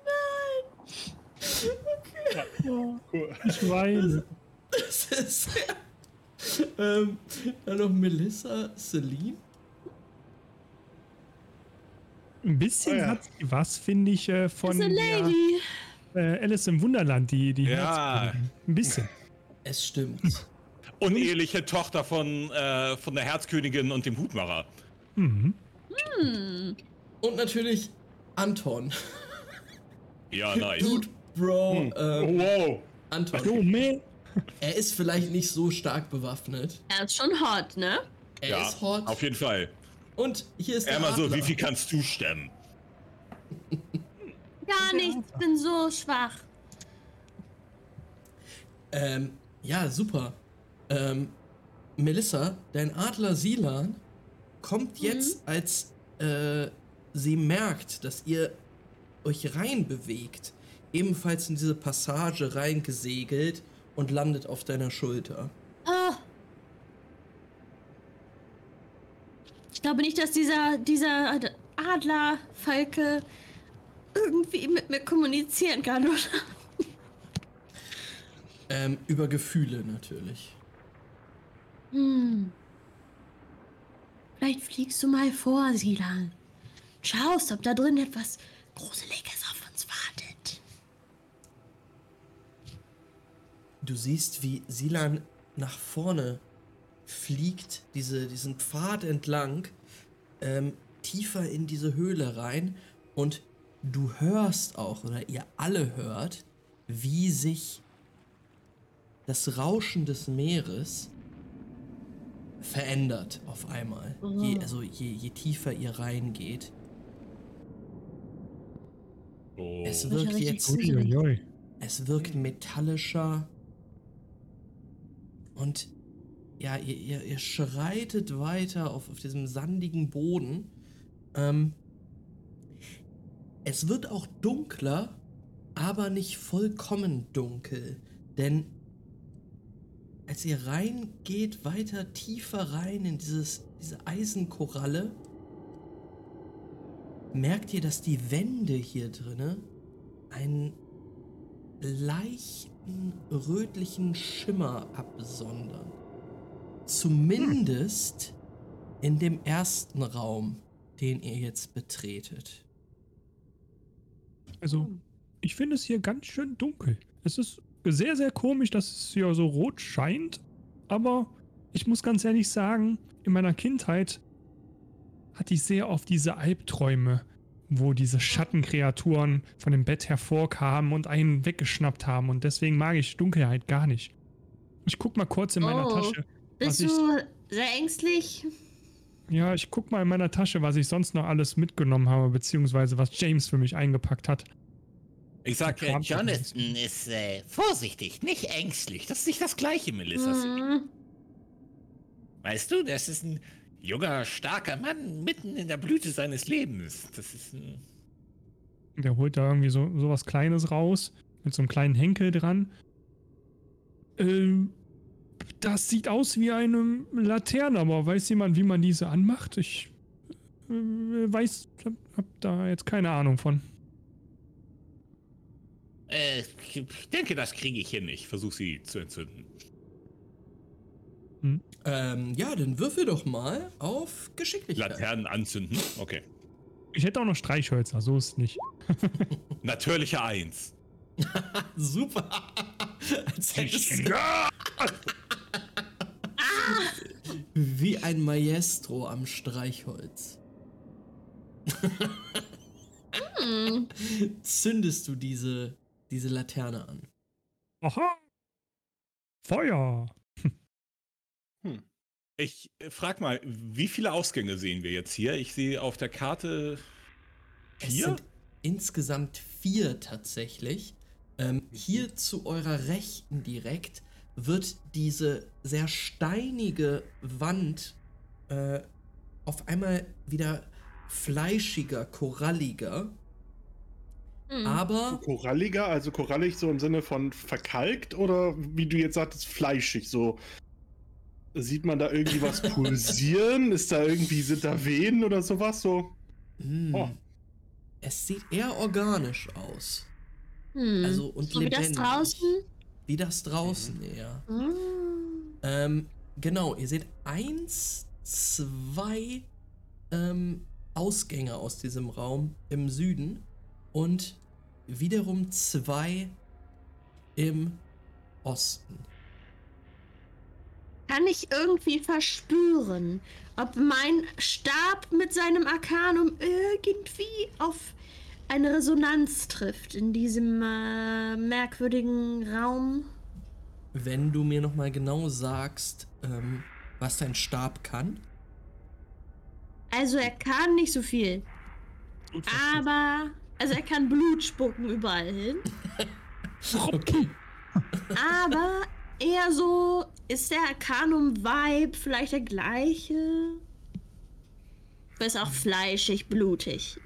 S5: Okay. Ich weine.
S1: Das ist sehr. Ähm, dann noch Melissa Celine.
S5: Ein bisschen oh ja. hat sie was, finde ich, äh, von der, äh, Alice im Wunderland, die, die
S2: ja.
S5: Ein bisschen.
S1: Es stimmt.
S2: Uneheliche Tochter von, äh, von der Herzkönigin und dem Hutmacher.
S5: Mhm.
S3: Hm.
S1: Und natürlich Anton.
S2: Ja, nice.
S1: Dude, Bro, hm. ähm,
S2: wow.
S1: Anton.
S5: Oh, man.
S1: Er ist vielleicht nicht so stark bewaffnet.
S3: Er ist schon hot, ne?
S1: Er
S2: ja,
S1: ist hot.
S2: Auf jeden Fall.
S1: Und hier ist
S2: der Einmal so, wie viel kannst du stemmen?
S3: Gar nichts, ich bin so schwach.
S1: Ähm, ja, super. Ähm, Melissa, dein Adler Silan kommt mhm. jetzt, mhm. als äh, sie merkt, dass ihr euch rein bewegt, ebenfalls in diese Passage reingesegelt und landet auf deiner Schulter.
S3: Ah. Ich glaube nicht, dass dieser, dieser Adlerfalke irgendwie mit mir kommunizieren kann, oder?
S1: Ähm, über Gefühle natürlich.
S3: Hm. Vielleicht fliegst du mal vor, Silan. Schaust, ob da drin etwas Gruseliges auf uns wartet.
S1: Du siehst, wie Silan nach vorne fliegt, diese, diesen Pfad entlang, ähm, tiefer in diese Höhle rein und du hörst auch, oder ihr alle hört, wie sich das Rauschen des Meeres verändert auf einmal. Oh. Je, also je, je tiefer ihr reingeht. Oh. Es wirkt jetzt. Uiuiui. Es wirkt metallischer. Und ja, ihr, ihr, ihr schreitet weiter auf, auf diesem sandigen Boden. Ähm, Es wird auch dunkler, aber nicht vollkommen dunkel. Denn als ihr reingeht, weiter tiefer rein in dieses, diese Eisenkoralle, merkt ihr, dass die Wände hier drinne einen leichten rötlichen Schimmer absondern. Zumindest in dem ersten Raum, den ihr jetzt betretet.
S5: Also, ich finde es hier ganz schön dunkel. Es ist sehr, sehr komisch, dass es hier so rot scheint. Aber ich muss ganz ehrlich sagen, in meiner Kindheit hatte ich sehr oft diese Albträume, wo diese Schattenkreaturen von dem Bett hervorkamen und einen weggeschnappt haben. Und deswegen mag ich Dunkelheit gar nicht. Ich guck mal kurz in meiner
S3: Oh,
S5: Tasche.
S3: Bist du sehr ängstlich?
S5: Ja, ich guck mal in meiner Tasche, was ich sonst noch alles mitgenommen habe, beziehungsweise was James für mich eingepackt hat.
S6: Ich sag, äh, Jonathan ist äh, vorsichtig, nicht ängstlich. Das ist nicht das gleiche, Melissa.
S3: Hm.
S6: Weißt du, das ist ein junger, starker Mann mitten in der Blüte seines Lebens. Das ist ein.
S5: Der holt da irgendwie so, so was Kleines raus, mit so einem kleinen Henkel dran. Ähm, das sieht aus wie eine Laterne, aber weiß jemand, wie man diese anmacht? Ich äh, weiß, hab, hab da jetzt keine Ahnung von.
S6: Äh, ich denke, das kriege ich hin. Ich versuche sie zu entzünden.
S1: Ähm, ja, dann würfel doch mal auf Geschicklichkeit.
S2: Laternen anzünden. Okay.
S5: Ich hätte auch noch Streichhölzer, so ist es nicht.
S2: Natürliche Eins.
S1: Super. Als hättest du wie ein Maestro am Streichholz.
S3: Hm.
S1: Zündest du diese, diese Laterne an.
S5: Aha! Feuer!
S2: Ich äh, frag mal, wie viele Ausgänge sehen wir jetzt hier? Ich sehe auf der Karte
S1: Es
S2: vier.
S1: sind insgesamt vier tatsächlich. Ähm, hier zu eurer Rechten direkt wird diese sehr steinige Wand äh, auf einmal wieder fleischiger, koralliger.
S3: Hm.
S1: Aber
S4: Koralliger, also korallig so im Sinne von verkalkt oder wie du jetzt sagtest, fleischig, so. Sieht man da irgendwie was pulsieren? Ist da irgendwie, sind da Venen oder sowas? So.
S1: hm,
S4: Oh.
S1: es sieht eher organisch aus.
S3: Hm.
S1: Also und
S3: so wie das
S1: lebendig.
S3: draußen?
S1: Wie das draußen eher.
S3: Hm.
S1: Ähm, genau, ihr seht eins, zwei ähm, Ausgänge aus diesem Raum im Süden und wiederum zwei im Osten.
S3: Kann ich irgendwie verspüren, ob mein Stab mit seinem Arkanum irgendwie auf eine Resonanz trifft in diesem äh, merkwürdigen Raum?
S1: Wenn du mir nochmal genau sagst, ähm, was dein Stab kann.
S3: Also er kann nicht so viel, aber also er kann Blut spucken überall hin,
S1: Okay.
S3: aber eher so ist der Arkanum-Vibe vielleicht der gleiche. Aber Ist auch fleischig, blutig.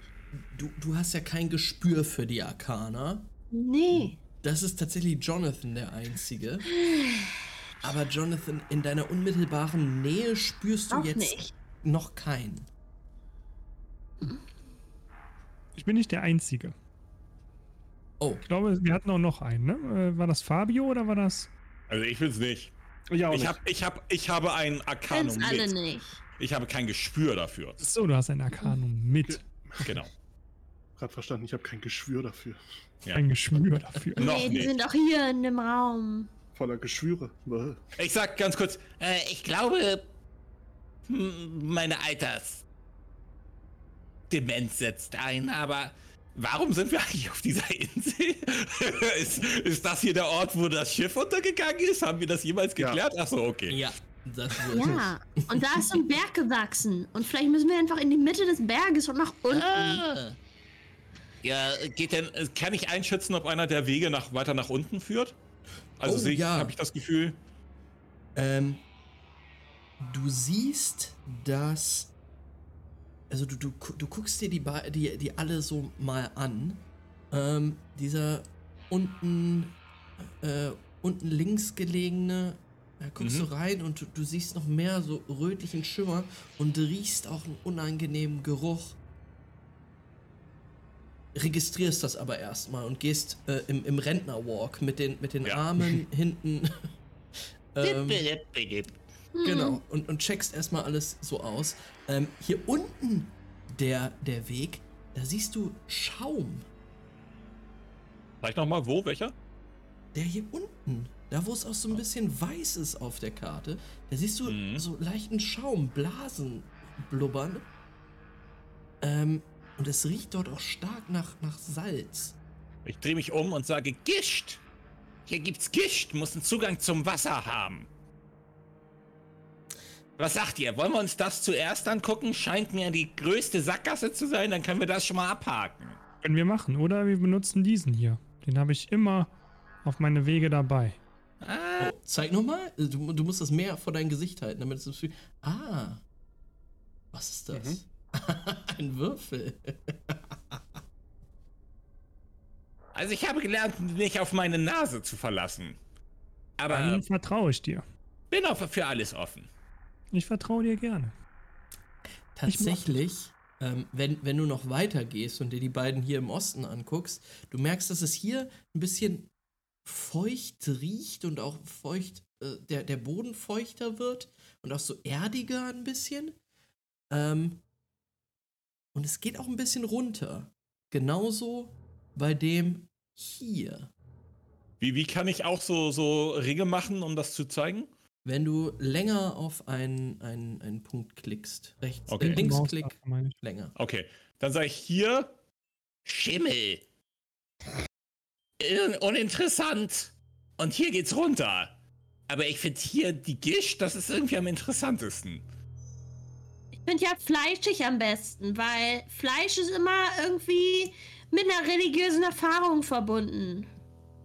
S1: Du, du hast ja kein Gespür für die Arkana.
S3: Nee.
S1: Das ist tatsächlich Jonathan der Einzige. Aber Jonathan, in deiner unmittelbaren Nähe spürst du
S3: Auch
S1: jetzt
S3: nicht.
S1: noch keinen.
S5: Ich bin nicht der Einzige.
S1: Oh,
S5: Ich glaube, wir hatten auch noch einen, ne? Äh, War das Fabio oder war das.
S2: Also ich bin's nicht.
S4: Ja,
S2: Ich, hab, ich, hab, ich habe ein Arcanum
S3: Sind's alle
S2: mit.
S3: nicht.
S2: Ich habe kein Gespür dafür.
S5: So, du hast ein Arkanum mit.
S2: Genau.
S4: Gerade verstanden, ich habe kein Geschwür dafür.
S2: Ja.
S5: Ein Geschwür dafür.
S2: Noch
S3: nee, die
S2: nicht.
S3: sind auch hier in dem Raum.
S4: Voller Geschwüre.
S2: Ich sag ganz kurz,
S6: Äh, ich glaube, meine Alters. Demenz setzt ein, aber
S2: warum sind wir eigentlich auf dieser Insel? ist, ist das hier der Ort, wo das Schiff untergegangen ist? Haben wir das jemals
S4: Ja.
S2: geklärt? Ach so, okay.
S1: ja. Das
S3: Ja, und da ist so ein Berg gewachsen. Und vielleicht müssen wir einfach in die Mitte des Berges und nach unten.
S6: ah,
S2: Ja, geht denn, äh, kann ich einschätzen, ob einer der Wege nach, weiter nach unten führt? Also
S1: Oh,
S2: sehe ich,
S1: ja.
S2: habe ich das Gefühl.
S1: Ähm, du siehst, dass also du, du, du guckst dir die, die, die alle so mal an. Ähm, dieser unten, äh, unten links gelegene, da guckst mhm. du rein und du, du, siehst noch mehr so rötlichen Schimmer und riechst auch einen unangenehmen Geruch. Registrierst das aber erstmal und gehst äh, im, im Rentnerwalk mit den, mit den ja. Armen hinten. ähm, genau, und, und checkst erstmal alles so aus. Ähm, hier unten der, der Weg, da siehst du Schaum.
S2: Zeig nochmal, wo, welcher?
S1: Der hier unten. Da, wo es auch so ein bisschen weiß ist auf der Karte. Da siehst du mhm. so leichten Schaum, Blasen blubbern. Ähm, und es riecht dort auch stark nach, nach Salz.
S6: Ich drehe mich um und sage, Gischt! Hier gibt's Gischt, muss einen Zugang zum Wasser haben. Was sagt ihr? Wollen wir uns das zuerst angucken? Scheint mir die größte Sackgasse zu sein, dann können wir das schon mal abhaken.
S5: Können wir machen, oder wir benutzen diesen hier. Den habe ich immer auf meine Wege dabei.
S1: Ah. Oh, zeig nochmal. Du, du musst das mehr vor dein Gesicht halten, damit es das Gefühl. Ah. Was ist das? Mhm. Ein Würfel.
S6: also ich habe gelernt, mich auf meine Nase zu verlassen. Aber Dann
S5: vertraue ich dir.
S6: Bin auch für alles offen.
S5: Ich vertraue dir gerne.
S1: Tatsächlich, ähm, wenn, wenn du noch weiter gehst und dir die beiden hier im Osten anguckst, du merkst, dass es hier ein bisschen feucht riecht und auch feucht, äh, der, der Boden feuchter wird und auch so erdiger ein bisschen. Ähm, und es geht auch ein bisschen runter. Genauso bei dem hier.
S2: Wie, wie kann ich auch so, so Ringe machen, um das zu zeigen?
S1: Wenn du länger auf einen, einen, einen Punkt klickst, rechts, okay. äh, Linksklick, länger.
S2: Okay, dann sage ich hier
S6: Schimmel. Uninteressant. Und hier geht's runter. Aber ich finde hier die Gisch, das ist irgendwie am interessantesten.
S3: Ich finde ja fleischig am besten, weil Fleisch ist immer irgendwie mit einer religiösen Erfahrung verbunden.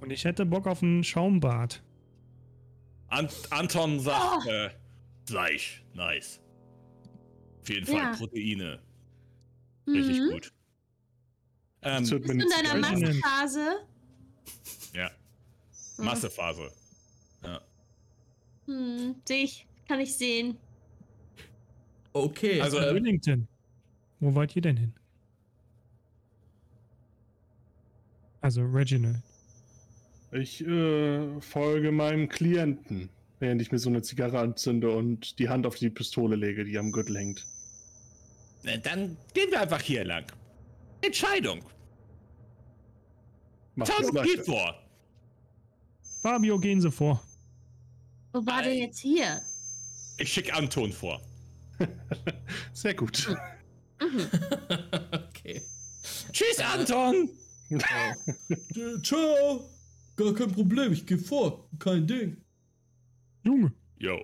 S5: Und ich hätte Bock auf ein Schaumbad.
S2: Ant Anton sagt, oh. äh, Fleisch, nice. Auf jeden Fall ja. Proteine. Richtig mhm. gut.
S3: Ähm, Bist du in deiner Massephase?
S2: Ja. Massephase. Ja.
S3: Hm, sehe ich. Kann ich sehen.
S1: Okay.
S5: Also, äh, Wellington. Wo wollt ihr denn hin? Also, Reginald.
S4: Ich äh, folge meinem Klienten, während ich mir so eine Zigarre anzünde und die Hand auf die Pistole lege, die am Gürtel hängt.
S6: Dann gehen wir einfach hier lang. Entscheidung. Tom, geh vor.
S5: Fabio, gehen Sie vor.
S3: Wo war der jetzt hier?
S2: Ich schicke Anton vor.
S4: Sehr gut. Mhm.
S6: okay. Tschüss, Anton!
S1: Ciao! Gar kein Problem, ich gehe vor. Kein Ding.
S5: Junge.
S2: Jo.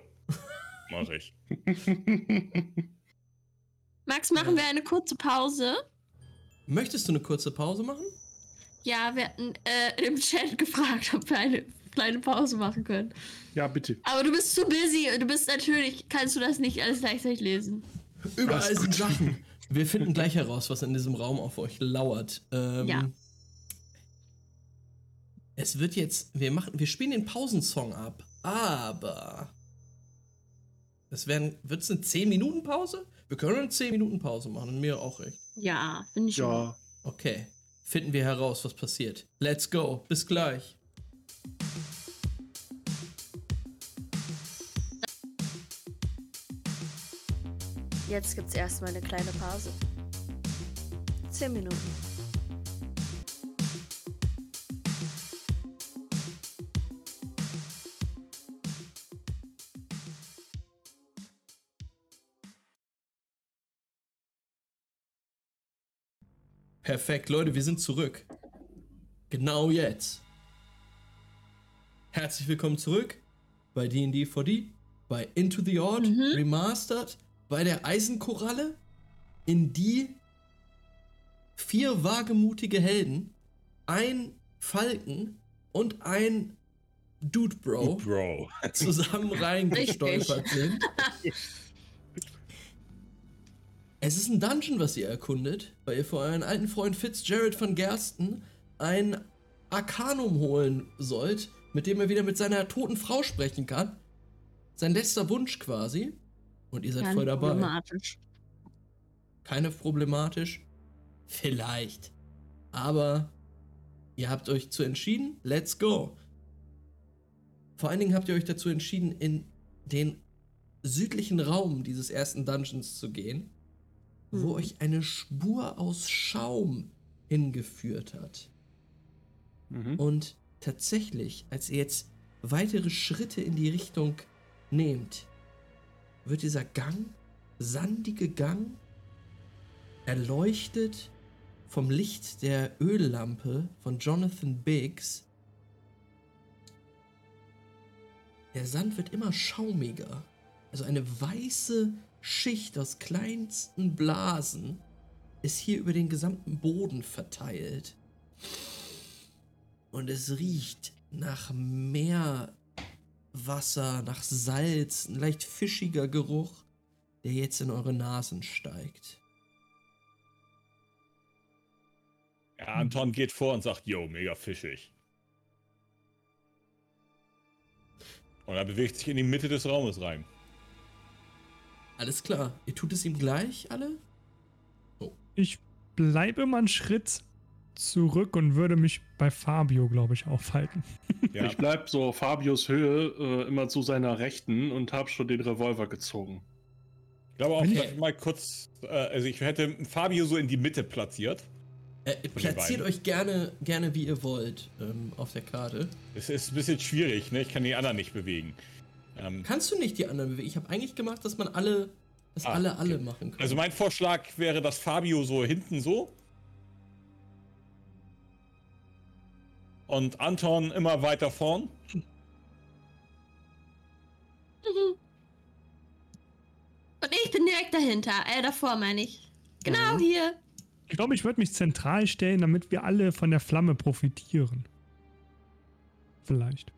S2: Mach ich.
S3: Max, machen wir eine kurze Pause?
S1: Möchtest du eine kurze Pause machen?
S3: Ja, wir hatten äh, im Chat gefragt, ob wir eine kleine Pause machen können.
S4: Ja, bitte.
S3: Aber du bist zu busy und du bist natürlich, kannst du das nicht alles gleichzeitig lesen.
S1: Überall sind Sachen. Wir finden gleich heraus, was in diesem Raum auf euch lauert. Ähm, ja. Es wird jetzt, wir machen, wir spielen den Pausensong ab, aber es werden, wird es eine 10 Minuten Pause? Wir können eine 10 Minuten Pause machen, mir auch recht.
S3: Ja, finde ich ja.
S1: Okay, finden wir heraus, was passiert. Let's go, bis gleich.
S3: Jetzt gibt's erstmal eine kleine Pause. 10 Minuten.
S1: Perfekt, Leute, wir sind zurück. Genau jetzt. Herzlich willkommen zurück bei D&D 4D, bei Into the Odd mhm. Remastered, bei der Eisenkoralle, in die vier wagemutige Helden, ein Falken und ein Dude Bro,
S2: Dude Bro.
S1: zusammen reingestolpert sind. Es ist ein Dungeon, was ihr erkundet, weil ihr für euren alten Freund Fitzgerald von Gersten ein Arcanum holen sollt, mit dem er wieder mit seiner toten Frau sprechen kann. Sein letzter Wunsch quasi. Und ihr seid Keine voll dabei. Problematisch. Keine problematisch? Vielleicht. Aber ihr habt euch zu entschieden. Let's go. Vor allen Dingen habt ihr euch dazu entschieden, in den südlichen Raum dieses ersten Dungeons zu gehen, mhm. wo euch eine Spur aus Schaum hingeführt hat. Mhm. Und tatsächlich, als ihr jetzt weitere Schritte in die Richtung nehmt, wird dieser Gang, sandige Gang, erleuchtet vom Licht der Öllampe von Jonathan Biggs. Der Sand wird immer schaumiger. Also eine weiße Schicht aus kleinsten Blasen ist hier über den gesamten Boden verteilt. Und es riecht nach Meerwasser, nach Salz, ein leicht fischiger Geruch, der jetzt in eure Nasen steigt.
S2: Ja, Anton geht vor und sagt, yo, mega fischig. Und er bewegt sich in die Mitte des Raumes rein.
S1: Alles klar. Ihr tut es ihm gleich, alle?
S5: Oh. Ich bleibe mal einen Schritt zurück und würde mich bei Fabio, glaube ich, aufhalten.
S4: Ja. Ich bleibe so Fabios Höhe äh, immer zu seiner Rechten und habe schon den Revolver gezogen.
S2: Ich glaube auch, dass mal kurz, äh, also ich hätte Fabio so in die Mitte platziert.
S1: Äh, platziert euch gerne, gerne wie ihr wollt ähm, auf der Karte.
S2: Es ist ein bisschen schwierig, ne? Ich kann die anderen nicht bewegen.
S1: Ähm, Kannst du nicht die anderen bewegen? Ich habe eigentlich gemacht, dass man alle, dass ah, alle okay. alle machen kann.
S2: Also mein Vorschlag wäre, dass Fabio so hinten so und Anton immer weiter vorn.
S3: Und ich bin direkt dahinter, äh, davor meine ich. Genau mhm. hier.
S5: Ich glaube, ich würde mich zentral stellen, damit wir alle von der Flamme profitieren. Vielleicht.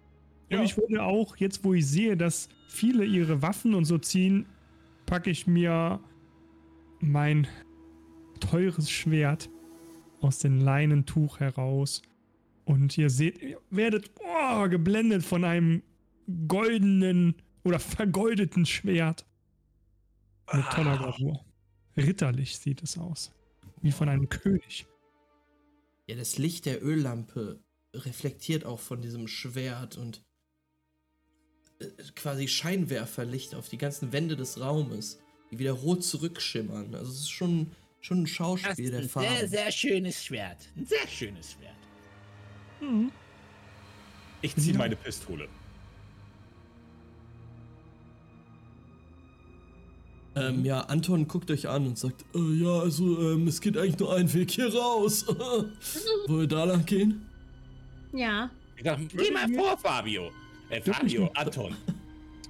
S5: Ja. Und ich würde auch, jetzt wo ich sehe, dass viele ihre Waffen und so ziehen, packe ich mir mein teures Schwert aus dem Leinentuch heraus. Und ihr seht, ihr werdet oh, geblendet von einem goldenen oder vergoldeten Schwert. Mit toller Gravur. Ritterlich sieht es aus wie von einem König.
S1: Ja, das Licht der Öllampe reflektiert auch von diesem Schwert und äh, quasi Scheinwerferlicht auf die ganzen Wände des Raumes, die wieder rot zurückschimmern. Also es ist schon, schon ein Schauspiel der Farbe.
S6: Ein sehr, sehr schönes Schwert. Ein sehr schönes Schwert. Mhm.
S2: Ich ziehe ja. meine Pistole.
S1: Ähm, ja, Anton guckt euch an und sagt, äh, ja, also ähm, es geht eigentlich nur ein Weg hier raus. Wollen wir da lang gehen?
S3: Ja.
S6: Dachte, geh mal vor, Fabio. Äh, Fabio, Anton.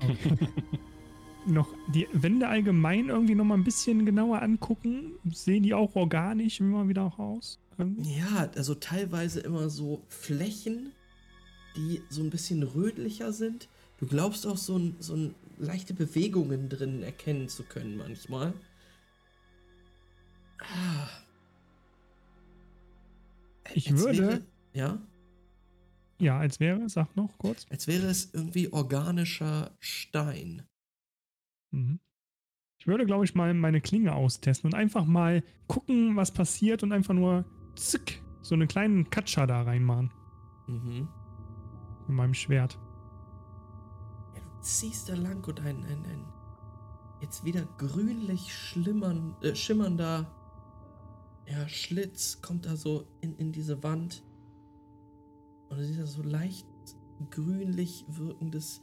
S5: noch die Wände allgemein irgendwie noch mal ein bisschen genauer angucken. Sehen die auch organisch immer wieder auch aus?
S1: Irgendwie? Ja, also teilweise immer so Flächen, die so ein bisschen rötlicher sind. Du glaubst auch so ein, so ein leichte Bewegungen drin erkennen zu können manchmal. Ah.
S5: Ich als würde.
S1: Wäre, ja?
S5: Ja, als wäre, sag noch kurz.
S1: Als wäre es irgendwie organischer Stein.
S5: Mhm. Ich würde, glaube ich, mal meine Klinge austesten und einfach mal gucken, was passiert und einfach nur zick, so einen kleinen Katscha da reinmachen. Mhm. Mit meinem Schwert
S1: ziehst da lang und ein, ein, ein jetzt wieder grünlich schlimmern, äh, schimmernder ja, Schlitz kommt da so in, in diese Wand. Und du siehst da so leicht grünlich wirkendes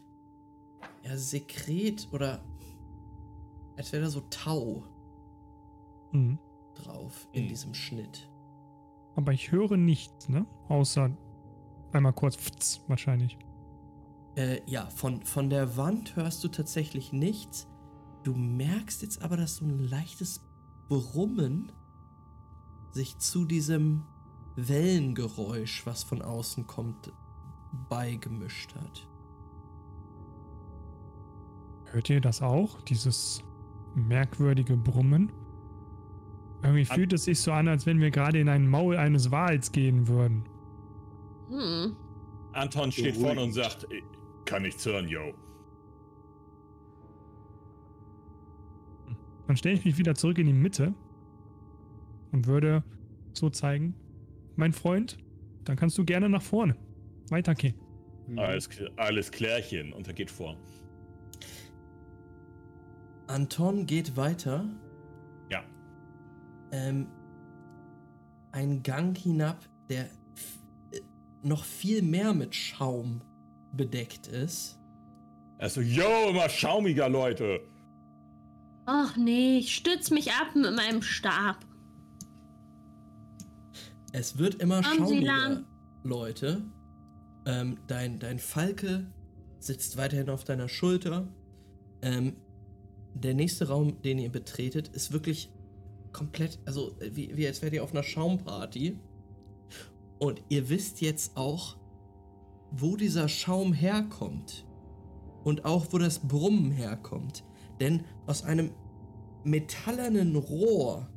S1: ja, Sekret oder als wäre da so Tau mhm. drauf in mhm. diesem Schnitt.
S5: Aber ich höre nichts, ne? Außer einmal kurz wahrscheinlich.
S1: Äh, ja, von, von der Wand hörst du tatsächlich nichts. Du merkst jetzt aber, dass so ein leichtes Brummen sich zu diesem Wellengeräusch, was von außen kommt, beigemischt hat.
S5: Hört ihr das auch? Dieses merkwürdige Brummen? Irgendwie fühlt es sich so an, als wenn wir gerade in ein Maul eines Wals gehen würden.
S2: Hm. Anton steht vorne und sagt, kann nichts hören, yo.
S5: Dann stelle ich mich wieder zurück in die Mitte und würde so zeigen, mein Freund, dann kannst du gerne nach vorne. Weitergehen.
S2: Mhm. Alles, alles klärchen und er geht vor.
S1: Anton geht weiter. Ähm, ein Gang hinab, der noch viel mehr mit Schaum bedeckt ist.
S2: Also, yo, immer schaumiger, Leute.
S3: Ach nee, ich stütze mich ab mit meinem Stab.
S1: Es wird immer Haben schaumiger, Leute. Ähm, dein, dein Falke sitzt weiterhin auf deiner Schulter. Ähm, der nächste Raum, den ihr betretet, ist wirklich komplett, also wie, wie als wärt ihr auf einer Schaumparty. Und ihr wisst jetzt auch, wo dieser Schaum herkommt. Und auch, wo das Brummen herkommt. Denn aus einem metallernen Rohr,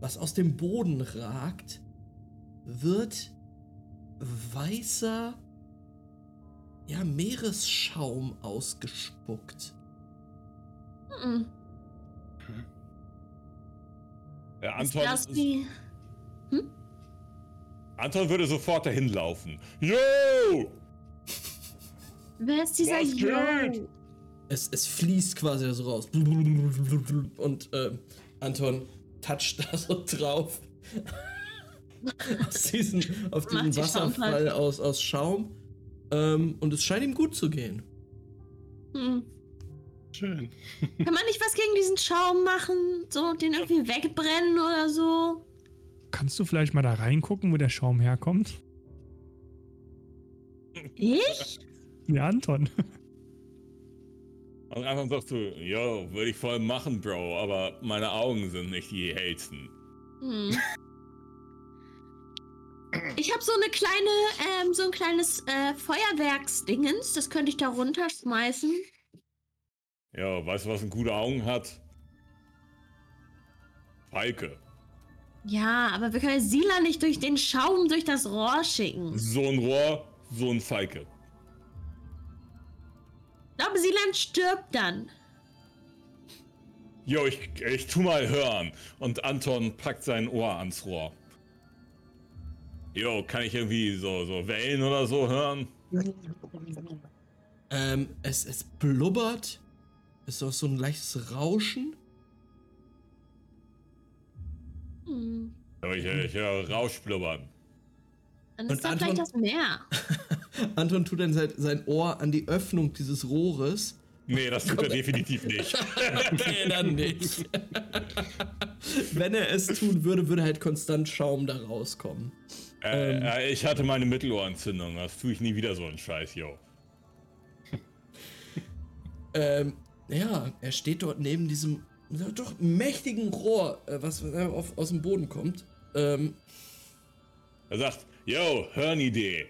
S1: was aus dem Boden ragt, wird weißer, ja, Meeresschaum ausgespuckt. Mhm.
S2: Ja, Anton, ist das die... hm? Anton würde sofort dahin laufen. Yo!
S3: Wer ist dieser Was Yo?
S1: Es, es fließt quasi so raus. Und äh, Anton toucht da so drauf. aus diesen, auf diesen Wasserfall aus, aus Schaum. Ähm, und es scheint ihm gut zu gehen.
S4: Hm. Schön.
S3: Kann man nicht was gegen diesen Schaum machen? So, den irgendwie wegbrennen oder so?
S5: Kannst du vielleicht mal da reingucken, wo der Schaum herkommt?
S3: Ich?
S5: Ja, Anton.
S2: Und einfach sagst du, yo, würde ich voll machen, Bro, aber meine Augen sind nicht die hellsten. Hm.
S3: Ich habe so eine kleine, ähm, so ein kleines äh, Feuerwerksdingens, das könnte ich da runterschmeißen.
S2: Ja, weißt du, was ein gute Augen hat? Falke.
S3: Ja, aber wir können Sila nicht durch den Schaum durch das Rohr schicken.
S2: So ein Rohr, so ein Falke.
S3: Ich glaube, Silan stirbt dann.
S2: Jo, ich, ich tu mal hören. Und Anton packt sein Ohr ans Rohr. Jo, kann ich irgendwie so, so Wellen oder so hören?
S1: Ähm, es, es blubbert. Es ist auch so ein leichtes Rauschen.
S2: Hm. Ich, ich höre Rauschblubbern.
S3: Dann ist Und doch Anton, gleich das Meer.
S1: Anton tut dann sein, sein Ohr an die Öffnung dieses Rohres.
S2: Nee, das tut er definitiv nicht.
S1: okay, dann nicht. Wenn er es tun würde, würde halt konstant Schaum da rauskommen.
S2: Äh, ähm, äh, ich hatte meine Mittelohrentzündung. Das tue ich nie wieder so einen Scheiß, yo.
S1: ähm, ja, er steht dort neben diesem doch mächtigen Rohr, äh, was auf, aus dem Boden kommt. Ähm,
S2: er sagt, yo, Hörnidee.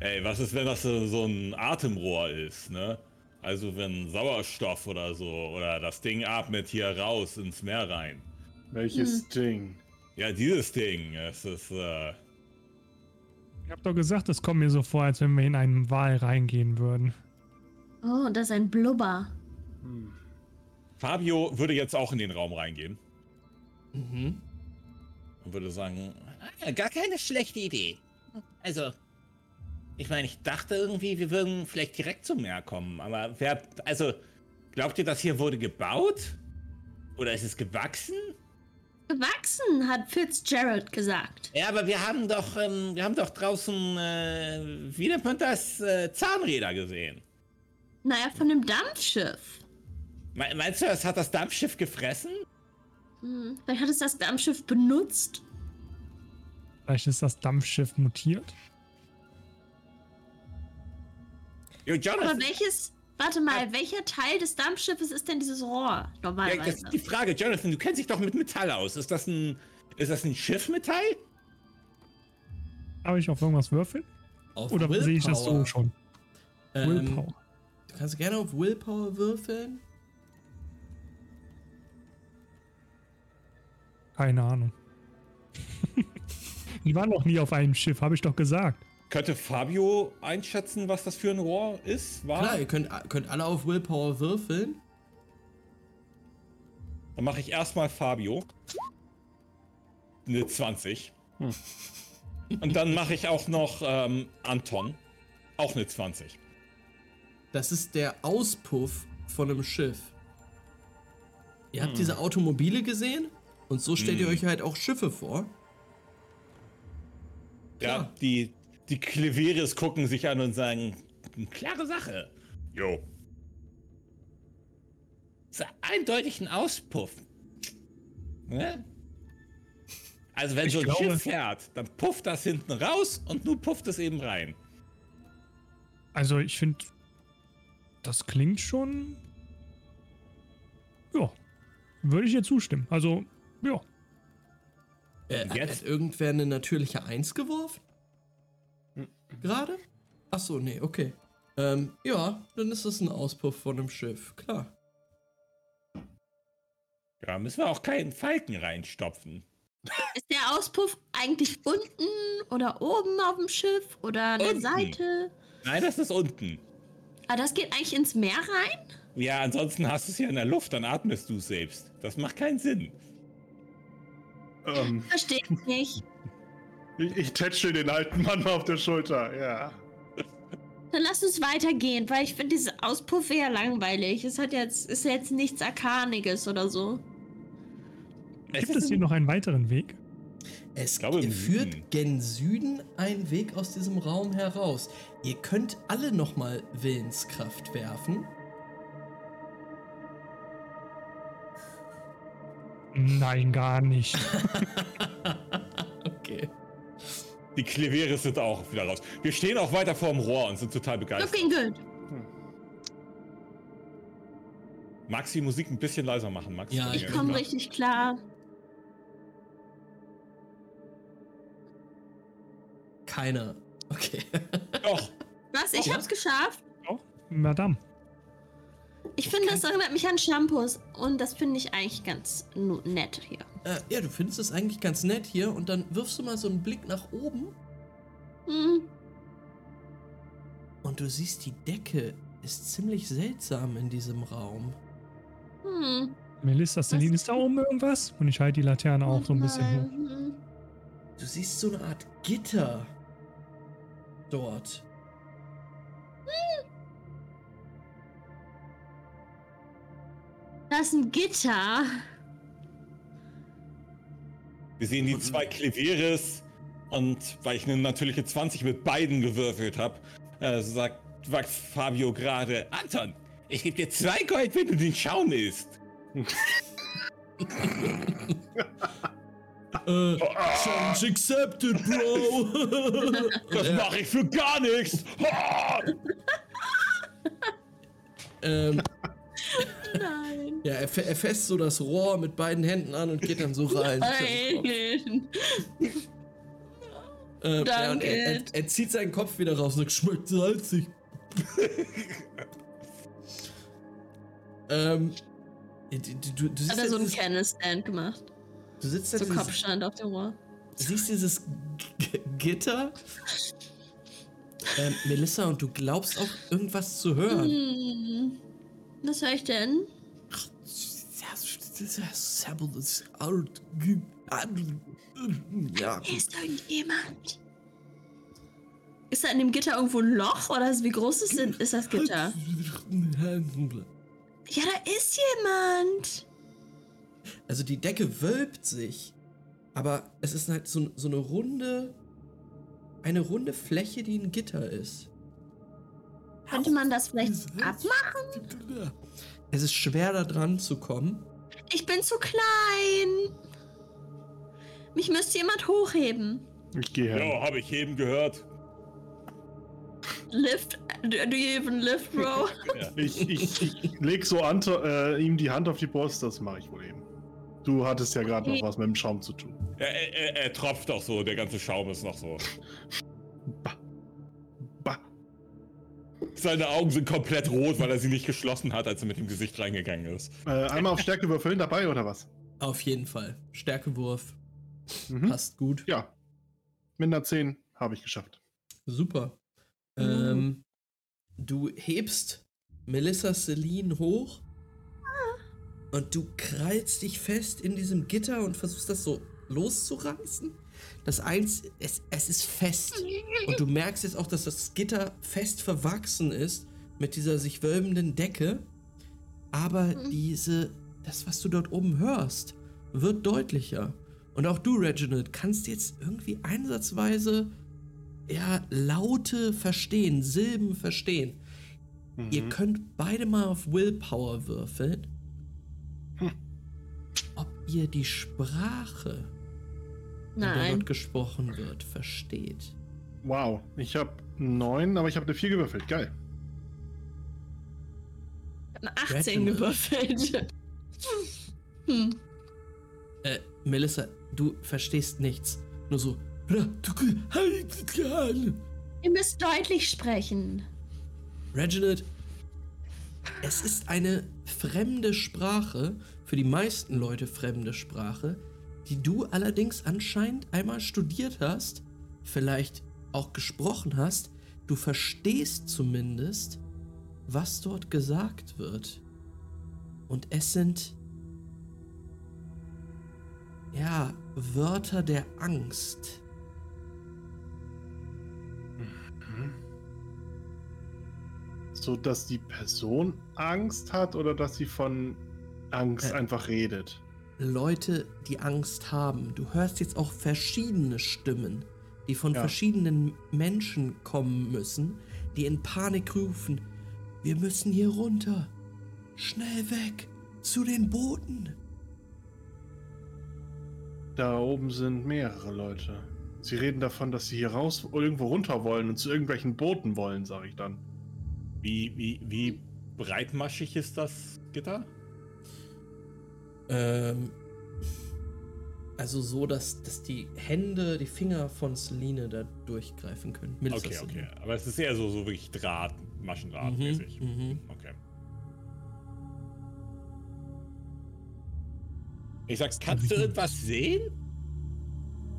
S2: Ey, was ist, wenn das so ein Atemrohr ist, ne? Also wenn Sauerstoff oder so, oder das Ding atmet hier raus ins Meer rein.
S4: Welches hm. Ding?
S2: Ja, dieses Ding. Es ist, äh...
S5: Ich hab doch gesagt, es kommt mir so vor, als wenn wir in einen Wal reingehen würden.
S3: Oh, das ist ein Blubber. Hm.
S2: Fabio würde jetzt auch in den Raum reingehen. Mhm. Und würde sagen,
S6: ah, gar keine schlechte Idee. Also, ich meine, ich dachte irgendwie, wir würden vielleicht direkt zum Meer kommen, aber wer, also, glaubt ihr, das hier wurde gebaut? Oder ist es gewachsen?
S3: Gewachsen, hat Fitzgerald gesagt.
S6: Ja, aber wir haben doch, ähm, wir haben doch draußen, äh, wie nennt man das, äh, Zahnräder gesehen.
S3: Naja, von einem Dampfschiff.
S6: Me meinst du, es hat das Dampfschiff gefressen?
S3: Hm, vielleicht hat es das Dampfschiff benutzt.
S5: Vielleicht ist das Dampfschiff mutiert.
S3: Jo, Jonathan. Aber welches, warte mal, ah. welcher Teil des Dampfschiffes ist denn dieses Rohr normalerweise? Ja, das
S6: ist die Frage, Jonathan, du kennst dich doch mit Metall aus. Ist das ein, ist das ein Schiffmetall?
S5: Habe ich auf irgendwas würfeln? Auf Oder Willpower. sehe ich das so schon?
S1: Ähm, Willpower. Du kannst gerne auf Willpower würfeln.
S5: Keine Ahnung. Die waren noch nie auf einem Schiff, habe ich doch gesagt.
S2: Könnte Fabio einschätzen, was das für ein Rohr ist?
S1: War? Klar, ihr könnt, könnt alle auf Willpower würfeln.
S2: Dann mache ich erstmal Fabio. Eine 20. Hm. Und dann mache ich auch noch ähm, Anton. Auch eine 20.
S1: Das ist der Auspuff von einem Schiff. Ihr habt hm. diese Automobile gesehen und so stellt hm. ihr euch halt auch Schiffe vor.
S2: Klar. Ja, die, die Kleveres gucken sich an und sagen, klare Sache. Jo. So eindeutig ein Auspuff. Ne? Also wenn ich so ein glaube, Schiff fährt, dann pufft das hinten raus und nun pufft es eben rein.
S5: Also ich finde, das klingt schon. Ja, würde ich dir zustimmen. Also, ja.
S1: Äh, Jetzt? Hat irgendwer eine natürliche Eins geworfen? Gerade? Achso, nee, okay. Ähm, ja, dann ist das ein Auspuff von einem Schiff, klar.
S2: Ja, müssen wir auch keinen Falken reinstopfen.
S3: Ist der Auspuff eigentlich unten oder oben auf dem Schiff oder an der Seite?
S2: Nein, das ist unten.
S3: Aber das geht eigentlich ins Meer rein?
S2: Ja, ansonsten hast du es ja in der Luft, dann atmest du selbst. Das macht keinen Sinn.
S3: Ähm, Verstehe ich nicht.
S4: Ich, ich tätschel den alten Mann auf der Schulter, ja.
S3: Dann lass uns weitergehen, weil ich finde diese Auspuff eher langweilig. Es hat jetzt, ist jetzt nichts Arkaniges oder so.
S5: Gibt es hier noch einen weiteren Weg?
S1: Es glaube, führt gen Süden ein Weg aus diesem Raum heraus. Ihr könnt alle nochmal Willenskraft werfen.
S5: Nein, gar nicht.
S1: okay.
S2: Die Kleveres sind auch wieder raus. Wir stehen auch weiter vor dem Rohr und sind total begeistert. Looking good. Hm. Magst du die Musik ein bisschen leiser machen, Max?
S3: Ja, ich komme richtig klar.
S1: Keiner. Okay.
S2: Doch.
S3: Was? Ich ja. hab's geschafft?
S5: Doch, Madame.
S3: Ich finde, das erinnert mich an Shampoos und das finde ich eigentlich ganz nett hier.
S1: Äh, ja, du findest es eigentlich ganz nett hier und dann wirfst du mal so einen Blick nach oben.
S3: Hm.
S1: Und du siehst, die Decke ist ziemlich seltsam in diesem Raum.
S3: Hm.
S5: Melissa, Celine, ist da oben irgendwas? Und ich halte die Laterne auch so ein bisschen hoch. Hm.
S1: Du siehst so eine Art Gitter dort.
S3: Das ist ein Gitter.
S2: Wir sehen die zwei Kleveres und weil ich eine natürliche 20 mit beiden gewürfelt habe, äh, sagt, sagt Fabio gerade, Anton, ich gebe dir zwei Gold, wenn du den Schaum isst.
S1: äh, Challenge accepted, Bro.
S2: das mache ich für gar nichts.
S1: ähm, Nein. Ja, er, er fässt so das Rohr mit beiden Händen an und geht dann so rein. Nein. ähm, ja, und er, er, er, zieht seinen Kopf wieder raus und sagt, schmeckt salzig. ähm, du, du, du
S3: Hat er so einen Candle-Stand gemacht?
S1: Du sitzt
S3: so Kopfstand auf Rohr.
S1: Du siehst dieses G Gitter. Ähm, Melissa, und du glaubst auch irgendwas zu hören.
S3: Hm. Was höre ich denn? Ja. Ist irgendjemand? Ist da in dem Gitter irgendwo ein Loch oder wie groß ist, ist das Gitter? Ja, da ist jemand.
S1: Also die Decke wölbt sich, aber es ist halt so, so eine runde, eine runde Fläche, die ein Gitter ist.
S3: Könnte man das vielleicht abmachen?
S1: Es ist schwer, da dran zu kommen.
S3: Ich bin zu klein. Mich müsste jemand hochheben.
S4: Ich gehe her.
S2: Ja, habe ich eben gehört.
S3: Lift? Do you even lift, Bro?
S4: ich, ich, ich leg so an, äh, ihm die Hand auf die Brust, das mache ich wohl eben. Du hattest ja gerade noch was mit dem Schaum zu tun.
S2: Er, er, er, tropft auch so, der ganze Schaum ist noch so. Bah. Seine Augen sind komplett rot, weil er sie nicht geschlossen hat, als er mit dem Gesicht reingegangen ist.
S4: Äh, einmal auf Stärke würfeln dabei oder was?
S1: Auf jeden Fall. Stärkewurf. Mhm. Passt gut.
S4: Ja. Mit einer 10 habe ich geschafft.
S1: Super. Mhm. Ähm, du hebst Melissa Celine hoch. Und du krallst dich fest in diesem Gitter und versuchst das so loszureißen. Das eins, es, es ist fest. Und du merkst jetzt auch, dass das Gitter fest verwachsen ist mit dieser sich wölbenden Decke. Aber mhm. diese, das, was du dort oben hörst, wird deutlicher. Und auch du, Reginald, kannst jetzt irgendwie einsatzweise ja, Laute verstehen, Silben verstehen. Mhm. Ihr könnt beide mal auf Willpower würfeln. Ihr die Sprache Nein. in der dort gesprochen wird, versteht.
S4: Wow, ich habe neun, aber ich habe eine vier gewürfelt. Geil.
S3: Ich habe eine 18 gewürfelt. hm.
S1: Äh, Melissa, du verstehst nichts. Nur so.
S3: Ihr müsst deutlich sprechen.
S1: Reginald, es ist eine fremde Sprache, für die meisten Leute fremde Sprache, die du allerdings anscheinend einmal studiert hast, vielleicht auch gesprochen hast, du verstehst zumindest, was dort gesagt wird. Und es sind ja Wörter der Angst.
S4: Mhm. So dass die Person Angst hat oder dass sie von Angst äh, einfach redet?
S1: Leute, die Angst haben. Du hörst jetzt auch verschiedene Stimmen, die von ja. verschiedenen Menschen kommen müssen, die in Panik rufen, wir müssen hier runter. Schnell weg. Zu den Booten.
S4: Da oben sind mehrere Leute. Sie reden davon, dass sie hier raus irgendwo runter wollen und zu irgendwelchen Booten wollen, sage ich dann.
S2: Wie, wie, wie breitmaschig ist das Gitter?
S1: Ähm, also so, dass, dass die Hände, die Finger von Celine da durchgreifen können.
S2: okay, okay. Aber es ist eher so, so wirklich Draht, Maschendrahtmäßig. Mhm, mhm. Okay. Ich sag's, kannst du irgendwas sehen?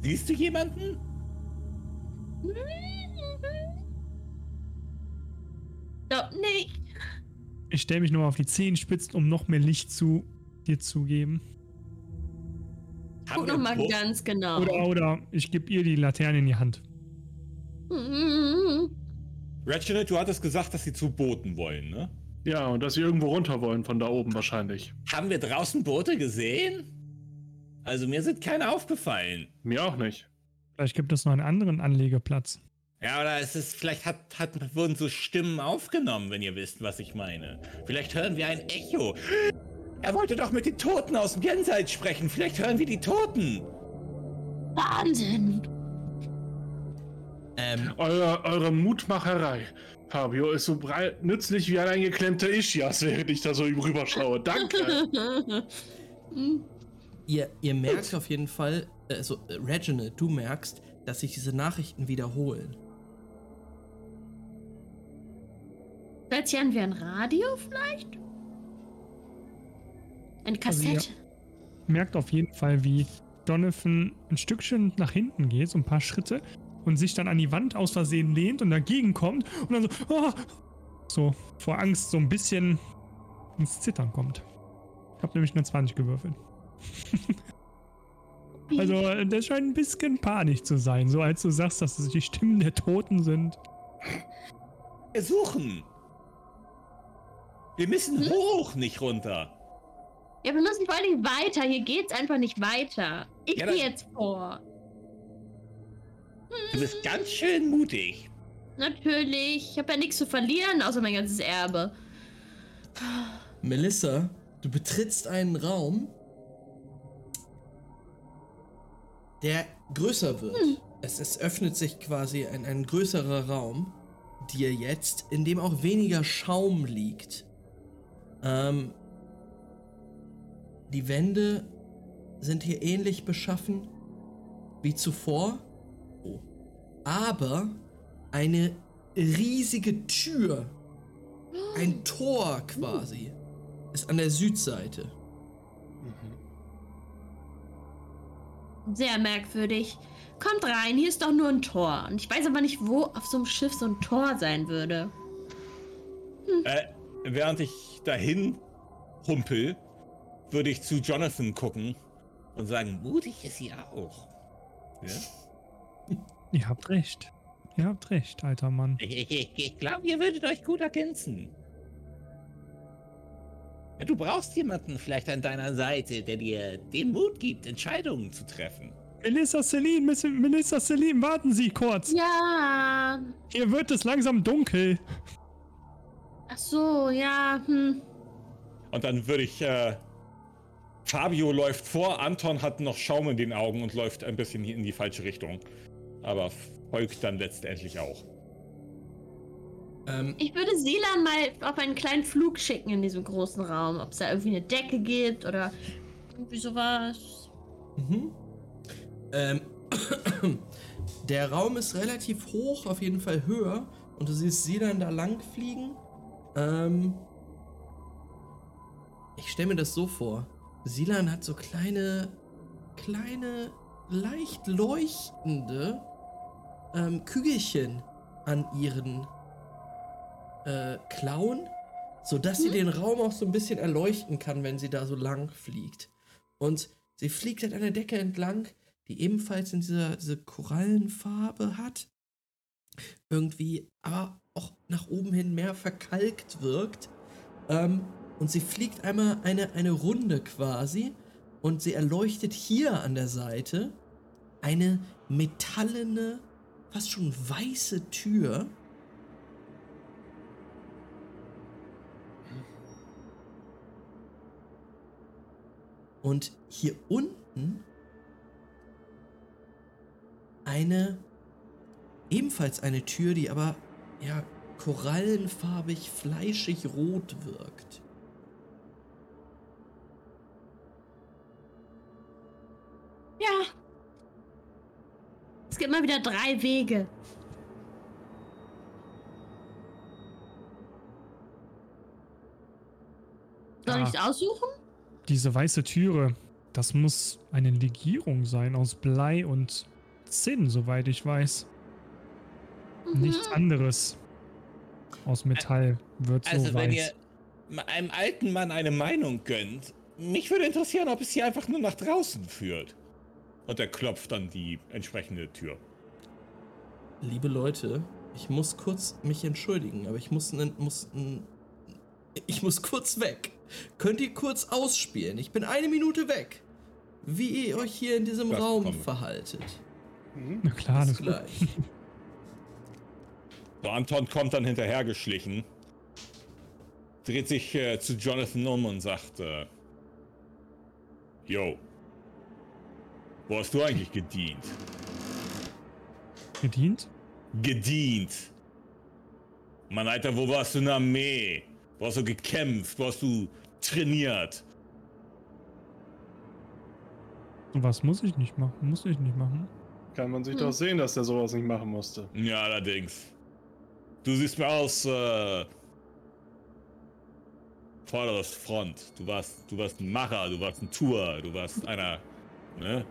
S2: Siehst du jemanden?
S3: Doch nicht.
S5: Ich stelle mich nur auf die Zehenspitzen, um noch mehr Licht zu dir zu geben.
S3: Guck nochmal ganz genau.
S5: Oder, oder ich gebe ihr die Laterne in die Hand.
S2: Reginald, du hattest gesagt, dass sie zu Booten wollen, ne?
S4: Ja, und dass sie irgendwo runter wollen, von da oben wahrscheinlich.
S6: Haben wir draußen Boote gesehen? Also mir sind keine aufgefallen.
S4: Mir auch nicht.
S5: Vielleicht gibt es noch einen anderen Anlegeplatz.
S6: Ja, oder es ist, vielleicht hat, hat, wurden so Stimmen aufgenommen, wenn ihr wisst, was ich meine. Vielleicht hören wir ein Echo. Er wollte doch mit den Toten aus dem Jenseits sprechen. Vielleicht hören wir die Toten.
S3: Wahnsinn.
S4: Ähm. Eure, eure Mutmacherei, Fabio, ist so nützlich wie ein eingeklemmter Ischias, während ich da so rüberschaue. Danke.
S1: ihr, ihr merkt auf jeden Fall, also Reginald, du merkst, dass sich diese Nachrichten wiederholen.
S3: An wie ein Radio vielleicht? Eine Kassette. Also
S5: merkt auf jeden Fall, wie Donovan ein Stückchen nach hinten geht, so ein paar Schritte, und sich dann an die Wand aus Versehen lehnt und dagegen kommt und dann so, oh, so vor Angst so ein bisschen ins Zittern kommt. Ich habe nämlich eine 20 gewürfelt. also, das scheint ein bisschen panisch zu sein, so als du sagst, dass es die Stimmen der Toten sind.
S6: Wir suchen. Wir müssen hm? hoch, nicht runter.
S3: Ja, wir müssen vor allem weiter. Hier geht's einfach nicht weiter. Ich ja, gehe jetzt vor.
S6: Du bist ganz schön mutig.
S3: Natürlich. Ich habe ja nichts zu verlieren, außer mein ganzes Erbe.
S1: Melissa, du betrittst einen Raum, der größer wird. Hm. Es, es öffnet sich quasi ein, ein größerer Raum dir jetzt, in dem auch weniger Schaum liegt. Ähm, die Wände sind hier ähnlich beschaffen wie zuvor. Oh. Aber eine riesige Tür, ein Tor quasi, ist an der Südseite.
S3: Sehr merkwürdig. Kommt rein, hier ist doch nur ein Tor. Und ich weiß aber nicht, wo auf so einem Schiff so ein Tor sein würde.
S2: Hm. Äh, während ich dahin humpel, würde ich zu Jonathan gucken und sagen, mutig ist sie auch.
S5: Ja? Ihr habt recht. Ihr habt recht, alter Mann.
S6: Ich, ich, ich glaube, ihr würdet euch gut ergänzen. Du brauchst jemanden vielleicht an deiner Seite, der dir den Mut gibt, Entscheidungen zu treffen.
S5: Melissa Celine, Melissa Celine, warten Sie kurz.
S3: Ja.
S5: Hier wird es langsam dunkel.
S3: Ach so, ja. Hm.
S2: Und dann würde ich. Äh, Fabio läuft vor, Anton hat noch Schaum in den Augen und läuft ein bisschen in die falsche Richtung. Aber folgt dann letztendlich auch.
S3: Ähm, ich würde Silan mal auf einen kleinen Flug schicken in diesem großen Raum. Ob es da irgendwie eine Decke gibt oder irgendwie sowas. Mhm.
S1: Ähm, der Raum ist relativ hoch, auf jeden Fall höher. Und du siehst Silan da lang fliegen. Ähm, ich stelle mir das so vor. Silan hat so kleine, kleine, leicht leuchtende ähm, Kügelchen an ihren äh, Klauen, sodass mhm. sie den Raum auch so ein bisschen erleuchten kann, wenn sie da so lang fliegt. Und sie fliegt halt an der Decke entlang, die ebenfalls in dieser diese Korallenfarbe hat. Irgendwie, aber auch nach oben hin mehr verkalkt wirkt. Ähm, und sie fliegt einmal eine, eine Runde quasi und sie erleuchtet hier an der Seite eine metallene, fast schon weiße Tür Und hier unten eine, ebenfalls eine Tür, die aber ja korallenfarbig, fleischig rot wirkt.
S3: Ja. Es gibt mal wieder drei Wege. Soll ah. ich aussuchen?
S5: Diese weiße Türe, das muss eine Legierung sein aus Blei und Zinn, soweit ich weiß. Mhm. Nichts anderes aus Metall wird also so weiß. Also wenn ihr
S6: einem alten Mann eine Meinung gönnt, mich würde interessieren, ob es hier einfach nur nach draußen führt.
S2: Und er klopft an die entsprechende Tür.
S1: Liebe Leute, ich muss kurz mich entschuldigen, aber ich muss, muss ich muss kurz weg. Könnt ihr kurz ausspielen? Ich bin eine Minute weg. Wie ihr euch hier in diesem das Raum kommt. verhaltet.
S5: Mhm. Na klar, Bis gleich.
S2: So, Anton kommt dann hinterhergeschlichen, dreht sich äh, zu Jonathan um und sagt, äh, Yo, wo hast du eigentlich gedient?
S5: Gedient?
S2: Gedient. Mann, Alter, wo warst du in der Armee? Wo hast du gekämpft? Wo hast du trainiert?
S5: Was muss ich nicht machen? Muss ich nicht machen?
S4: Kann man sich hm. doch sehen, dass der sowas nicht machen musste.
S2: Ja, allerdings. Du siehst mir aus, äh, vorderst Front. Du warst, du warst ein Macher, du warst ein Tour, du warst einer, ne?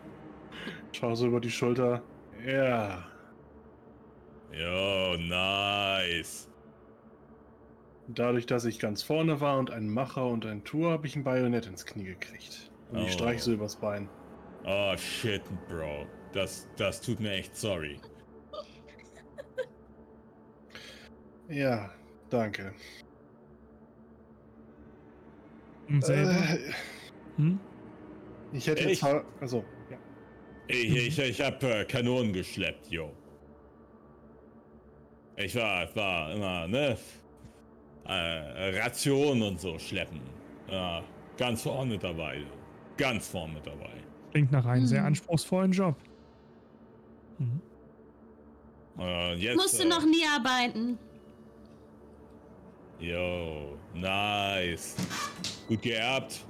S4: Schau so über die Schulter. Ja.
S2: Jo, nice.
S4: Dadurch, dass ich ganz vorne war und ein Macher und ein Tour, habe ich ein Bajonett ins Knie gekriegt. Und oh. ich streich so übers Bein.
S2: Oh shit, Bro. Das, das tut mir echt sorry.
S4: Ja, danke.
S5: Und selber? Äh, hm?
S4: Ich hätte ich, jetzt. Also.
S2: Ich, ich, ich hab äh, Kanonen geschleppt, yo. Ich war, war immer, ne? äh, Rationen und so schleppen. Ja, ganz vorne dabei. Ganz vorne dabei.
S5: Klingt nach einem mhm. sehr anspruchsvollen Job.
S3: Mhm. Äh, jetzt, Musste äh, noch nie arbeiten.
S2: Jo, nice. Gut geerbt.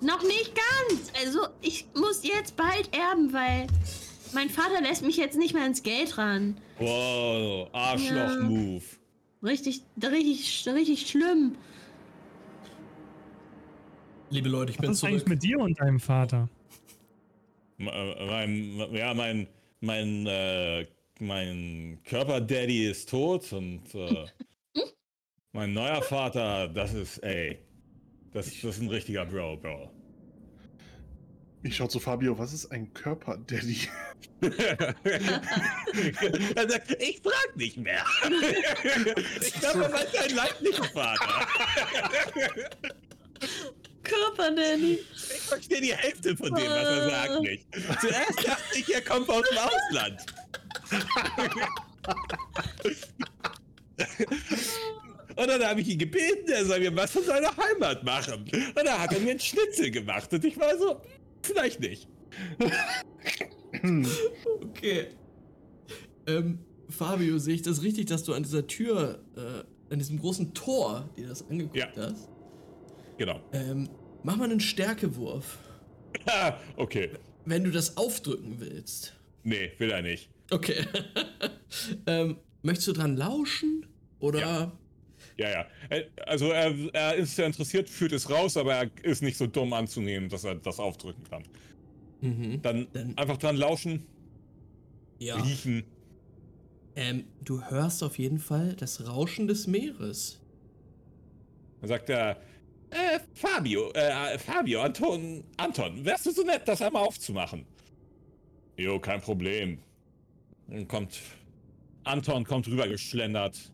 S3: Noch nicht ganz. Also ich muss jetzt bald erben, weil mein Vater lässt mich jetzt nicht mehr ins Geld ran.
S2: Wow, Arschloch-Move. Ja.
S3: Richtig, richtig, richtig schlimm.
S1: Liebe Leute, ich bin Was
S5: zurück. Was ist eigentlich mit dir und deinem Vater?
S2: Mein, ja, mein, mein, äh, mein Körper-Daddy ist tot und äh, mein neuer Vater, das ist, ey, das, das ist ein richtiger Bro, Bro.
S4: Ich schaue zu Fabio, was ist ein Körper-Daddy?
S2: er sagt, ich frag nicht mehr. ich glaube, er meint dein leiblicher Vater.
S3: Körper-Daddy.
S2: Ich verstehe die Hälfte von dem, was er sagt, nicht. Zuerst dachte ich, er kommt aus dem Ausland. Und dann habe ich ihn gebeten, er soll mir was von seiner Heimat machen. Und da hat er mir einen Schnitzel gemacht. Und ich war so, vielleicht nicht.
S1: okay. Ähm, Fabio, sehe ich das richtig, dass du an dieser Tür, äh, an diesem großen Tor, dir das angeguckt ja. hast?
S2: Genau.
S1: Ähm, mach mal einen Stärkewurf.
S2: okay.
S1: Wenn du das aufdrücken willst.
S2: Nee, will er nicht.
S1: Okay. ähm, möchtest du dran lauschen? Oder?
S2: Ja. Ja, ja. Äh, also er, er ist sehr interessiert, führt es raus, aber er ist nicht so dumm anzunehmen, dass er das aufdrücken kann. Mhm. Dann, Dann einfach dran lauschen. Ja. Riechen.
S1: Ähm, du hörst auf jeden Fall das Rauschen des Meeres.
S2: Dann sagt er, äh, Fabio, äh, Fabio, Anton, Anton, wärst du so nett, das einmal aufzumachen? Jo, kein Problem. Dann kommt, Anton kommt rüber geschlendert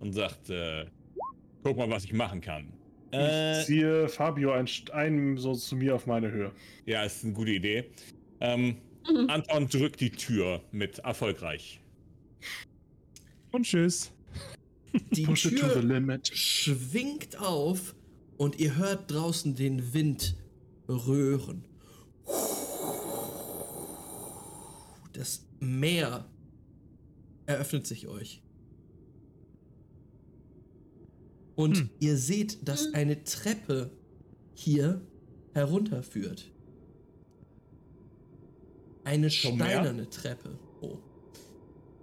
S2: und sagt, äh, guck mal, was ich machen kann.
S4: Ich äh, ziehe Fabio ein, ein, so zu mir auf meine Höhe.
S2: Ja, ist eine gute Idee. Ähm, mhm. Anton drückt die Tür mit erfolgreich.
S5: Und tschüss.
S1: Die Push Tür schwingt auf und ihr hört draußen den Wind röhren. Das Meer eröffnet sich euch. Und hm. ihr seht, dass eine Treppe hier herunterführt. Eine steinerne Treppe. Oh.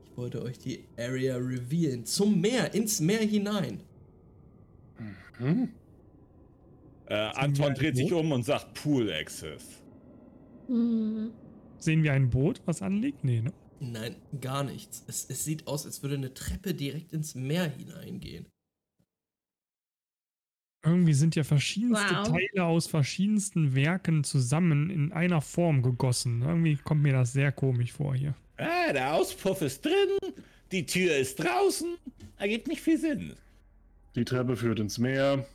S1: Ich wollte euch die Area revealen. Zum Meer, ins Meer hinein.
S2: Mhm. Äh, Anton dreht sich um und sagt Pool Access.
S5: Mhm. Sehen wir ein Boot, was anliegt? Nee, ne?
S1: Nein, gar nichts. Es, es sieht aus, als würde eine Treppe direkt ins Meer hineingehen.
S5: Irgendwie sind ja verschiedenste wow. Teile aus verschiedensten Werken zusammen in einer Form gegossen. Irgendwie kommt mir das sehr komisch vor hier.
S6: Ah, der Auspuff ist drin, die Tür ist draußen. Ergibt nicht viel Sinn.
S4: Die Treppe führt ins Meer.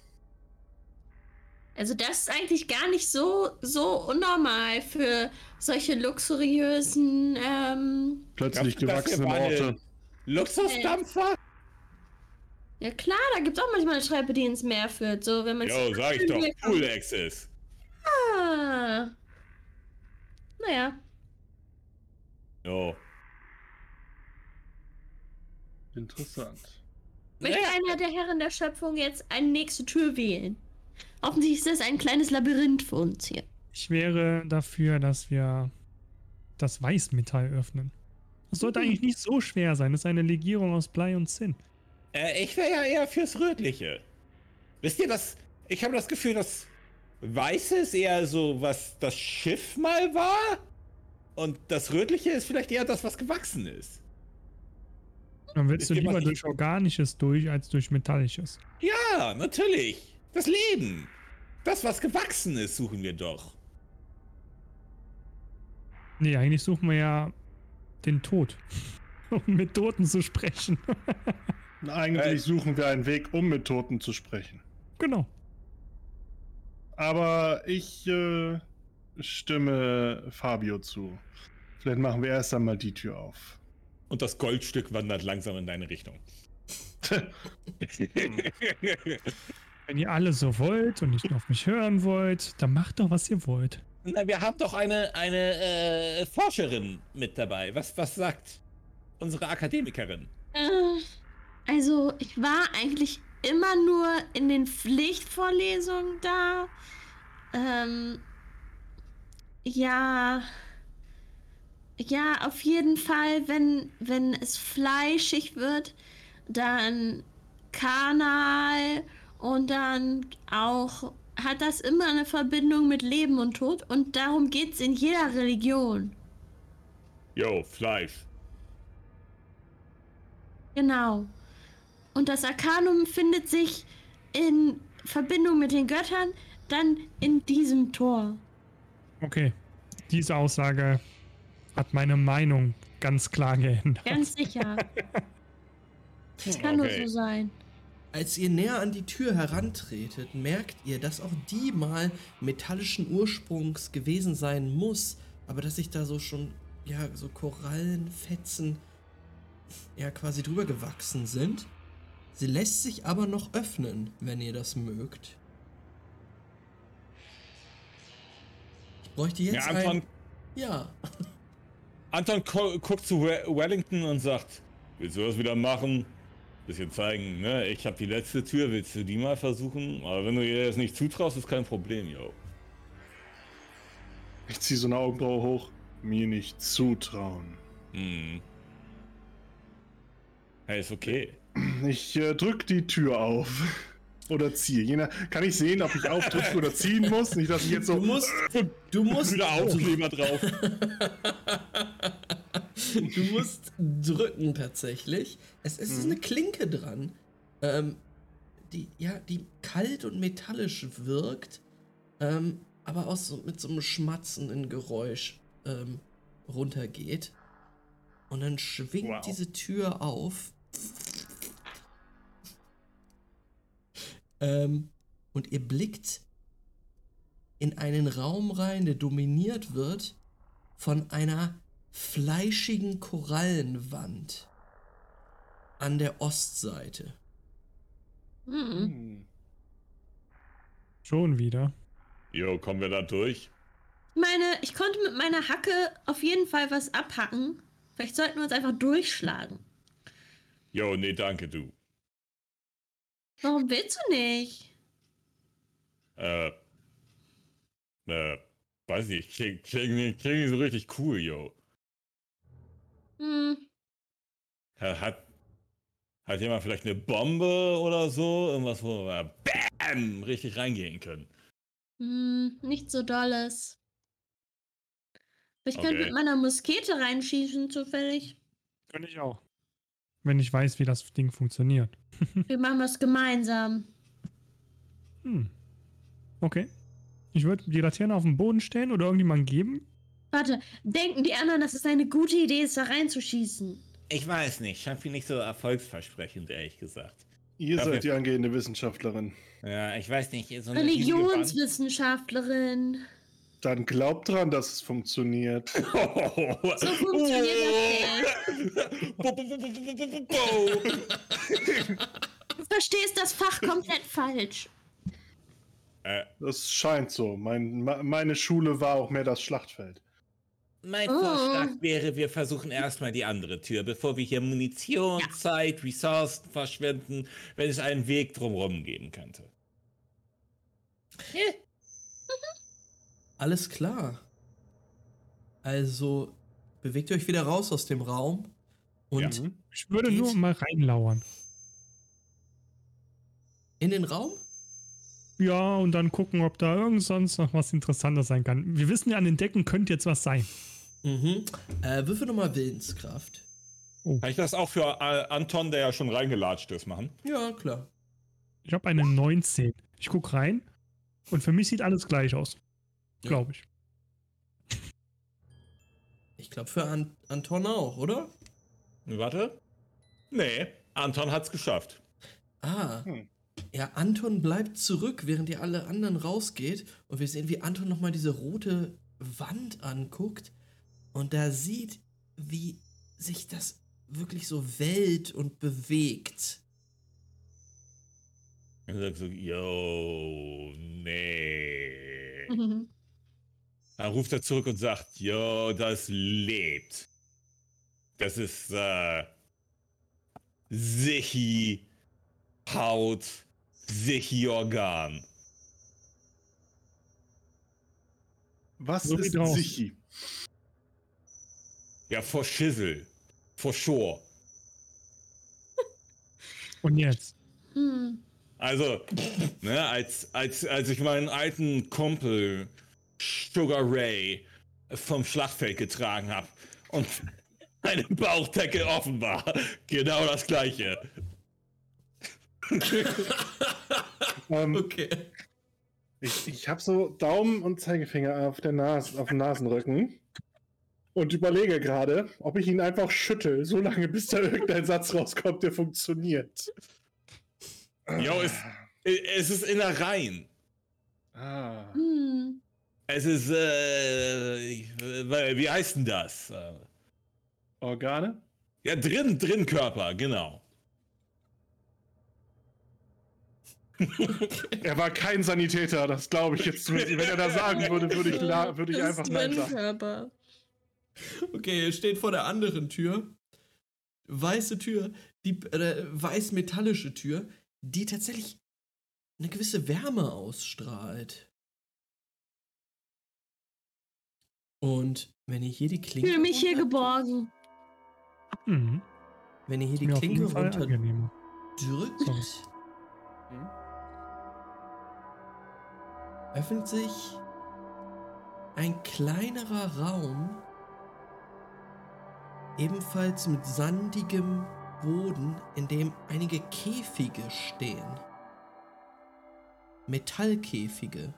S3: Also das ist eigentlich gar nicht so, so unnormal für solche luxuriösen ähm,
S4: plötzlich gewachsene Orte.
S6: Luxusdampfer?
S3: Ja klar, da gibt es auch manchmal eine Treppe, die ins Meer führt. So, wenn man
S2: Jo, sag ich doch, Pool Access.
S3: Ah. Naja.
S2: Jo.
S4: Interessant.
S3: Möchte naja. einer der Herren der Schöpfung jetzt eine nächste Tür wählen? Offensichtlich ist das ein kleines Labyrinth für uns hier.
S5: Ich wäre dafür, dass wir das Weißmetall öffnen. Das sollte mhm. eigentlich nicht so schwer sein. Das ist eine Legierung aus Blei und Zinn.
S6: Äh, ich wäre ja eher fürs Rötliche. Wisst ihr, das, ich habe das Gefühl, das Weiße ist eher so, was das Schiff mal war. Und das Rötliche ist vielleicht eher das, was gewachsen ist.
S5: Dann willst du lieber durch Organisches durch, als durch Metallisches.
S6: Ja, natürlich. Das Leben. Das, was gewachsen ist, suchen wir doch.
S5: Nee, eigentlich suchen wir ja den Tod. um mit Toten zu sprechen.
S4: Eigentlich äh, suchen wir einen Weg, um mit Toten zu sprechen.
S5: Genau.
S4: Aber ich äh, stimme Fabio zu. Vielleicht machen wir erst einmal die Tür auf.
S2: Und das Goldstück wandert langsam in deine Richtung.
S5: Wenn ihr alle so wollt und nicht nur auf mich hören wollt, dann macht doch, was ihr wollt.
S6: Na, wir haben doch eine, eine äh, Forscherin mit dabei. Was, was sagt unsere Akademikerin?
S3: Äh, also, ich war eigentlich immer nur in den Pflichtvorlesungen da. Ähm, ja. Ja, auf jeden Fall, wenn, wenn es fleischig wird, dann Kanal und dann auch hat das immer eine Verbindung mit Leben und Tod und darum geht es in jeder Religion.
S2: Yo, Fleisch.
S3: Genau. Und das Arkanum findet sich in Verbindung mit den Göttern dann in diesem Tor.
S5: Okay. Diese Aussage hat meine Meinung ganz klar geändert.
S3: Ganz sicher. Das kann okay. nur so sein.
S1: Als ihr näher an die Tür herantretet, merkt ihr, dass auch die mal metallischen Ursprungs gewesen sein muss, aber dass sich da so schon, ja, so Korallenfetzen ja quasi drüber gewachsen sind. Sie lässt sich aber noch öffnen, wenn ihr das mögt. Ich bräuchte jetzt ja, Anton, ein... Ja.
S2: Anton guckt zu Wellington und sagt, willst du das wieder machen? Bisschen zeigen, ne? Ich habe die letzte Tür, willst du die mal versuchen? Aber wenn du ihr das nicht zutraust, ist kein Problem, yo.
S4: Ich zieh so eine Augenbraue hoch. Mir nicht zutrauen. Hm.
S2: Hey, ist okay.
S4: Ich äh, drück die Tür auf. Oder ziehe. Je kann ich sehen, ob ich aufdrücken oder ziehen muss? Nicht, dass ich jetzt so.
S1: Du musst. Du musst.
S2: Wieder Aufkleber drauf.
S1: du musst drücken tatsächlich. Es, ist mhm. eine Klinke dran. Ähm, die, ja, die kalt und metallisch wirkt. Ähm, aber auch so mit so einem schmatzenden Geräusch ähm, runtergeht. Und dann schwingt wow. diese Tür auf ähm, und ihr blickt in einen Raum rein, der dominiert wird von einer fleischigen Korallenwand an der Ostseite.
S5: Mhm. Schon wieder.
S2: Jo, kommen wir da durch?
S3: Meine, ich konnte mit meiner Hacke auf jeden Fall was abhacken. Vielleicht sollten wir uns einfach durchschlagen.
S2: Jo, nee, danke, du.
S3: Warum willst du nicht?
S2: Äh. Äh, weiß nicht, klingt, klingt, klingt nicht so richtig cool, yo. Hm. Hat, hat jemand vielleicht eine Bombe oder so? Irgendwas, wo wir BAM richtig reingehen können?
S3: Hm, nicht so dolles. Ich okay. könnte mit meiner Muskete reinschießen, zufällig.
S5: Könnte ich auch. Wenn ich weiß, wie das Ding funktioniert.
S3: Wir machen das gemeinsam.
S5: Hm. Okay. Ich würde die Laterne auf den Boden stellen oder irgendjemand geben.
S3: Warte, denken die anderen, dass es eine gute Idee ist, da reinzuschießen?
S6: Ich weiß nicht. Scheint mir nicht so erfolgsversprechend, ehrlich gesagt.
S4: Ihr Dafür seid die angehende Wissenschaftlerin.
S6: Ja, ich weiß nicht.
S3: So Religionswissenschaftlerin.
S4: Dann glaubt dran, dass es funktioniert. so funktioniert
S3: das Du verstehst das Fach komplett falsch.
S4: Äh. Das scheint so. Mein, meine Schule war auch mehr das Schlachtfeld.
S6: Mein oh. Vorschlag wäre, wir versuchen erstmal die andere Tür, bevor wir hier Munition, ja. Zeit, Ressourcen verschwenden, wenn es einen Weg drumherum geben könnte.
S1: Alles klar. Also bewegt euch wieder raus aus dem Raum und ja.
S5: ich würde nur mal reinlauern.
S1: In den Raum?
S5: Ja, und dann gucken, ob da irgend sonst noch was Interessantes sein kann. Wir wissen ja, an den Decken könnte jetzt was sein.
S1: Mhm. Äh, würfel nochmal Willenskraft.
S2: Oh. Kann ich das auch für äh, Anton, der ja schon reingelatscht ist, machen?
S1: Ja, klar.
S5: Ich habe eine 19. Ich guck rein und für mich sieht alles gleich aus. Glaube ich.
S1: Ich glaube für An Anton auch, oder?
S2: Warte. Nee, Anton hat's geschafft.
S1: Ah. Hm. Ja, Anton bleibt zurück, während ihr alle anderen rausgeht. Und wir sehen, wie Anton nochmal diese rote Wand anguckt. Und da sieht, wie sich das wirklich so wellt und bewegt.
S2: Er sagt so, yo, nee. Dann ruft er zurück und sagt, jo, das lebt. Das ist äh, Sichi Haut, Sichi Organ.
S4: Was so ist Sichi?
S2: Ja, for Schissel. For sure.
S5: Und jetzt? Hm.
S2: Also, ne, als, als, als ich meinen alten Kumpel Sugar Ray vom Schlachtfeld getragen habe und eine Bauchdecke offen war, genau das gleiche.
S4: ähm, okay. Ich, ich habe so Daumen und Zeigefinger auf, der Nas auf dem Nasenrücken und überlege gerade, ob ich ihn einfach schüttel, so lange bis da irgendein Satz rauskommt, der funktioniert.
S2: Jo, es, es ist Innereien. Ah. Hm. Es ist, äh, wie heißt denn das?
S4: Organe?
S2: Ja, drin, drin Körper, genau.
S4: er war kein Sanitäter, das glaube ich jetzt. Wenn er da sagen würde, würde ich, würde ich einfach nein sagen. Körper.
S1: Okay, er steht vor der anderen Tür. Weiße Tür, die äh, weiß-metallische Tür, die tatsächlich eine gewisse Wärme ausstrahlt. Und wenn ihr hier die Klinke.
S3: Ich fühle mich hier geborgen.
S1: Mhm. Wenn ihr hier die Klinke runter drückt, mhm. öffnet sich ein kleinerer Raum, ebenfalls mit sandigem Boden, in dem einige Käfige stehen. Metallkäfige.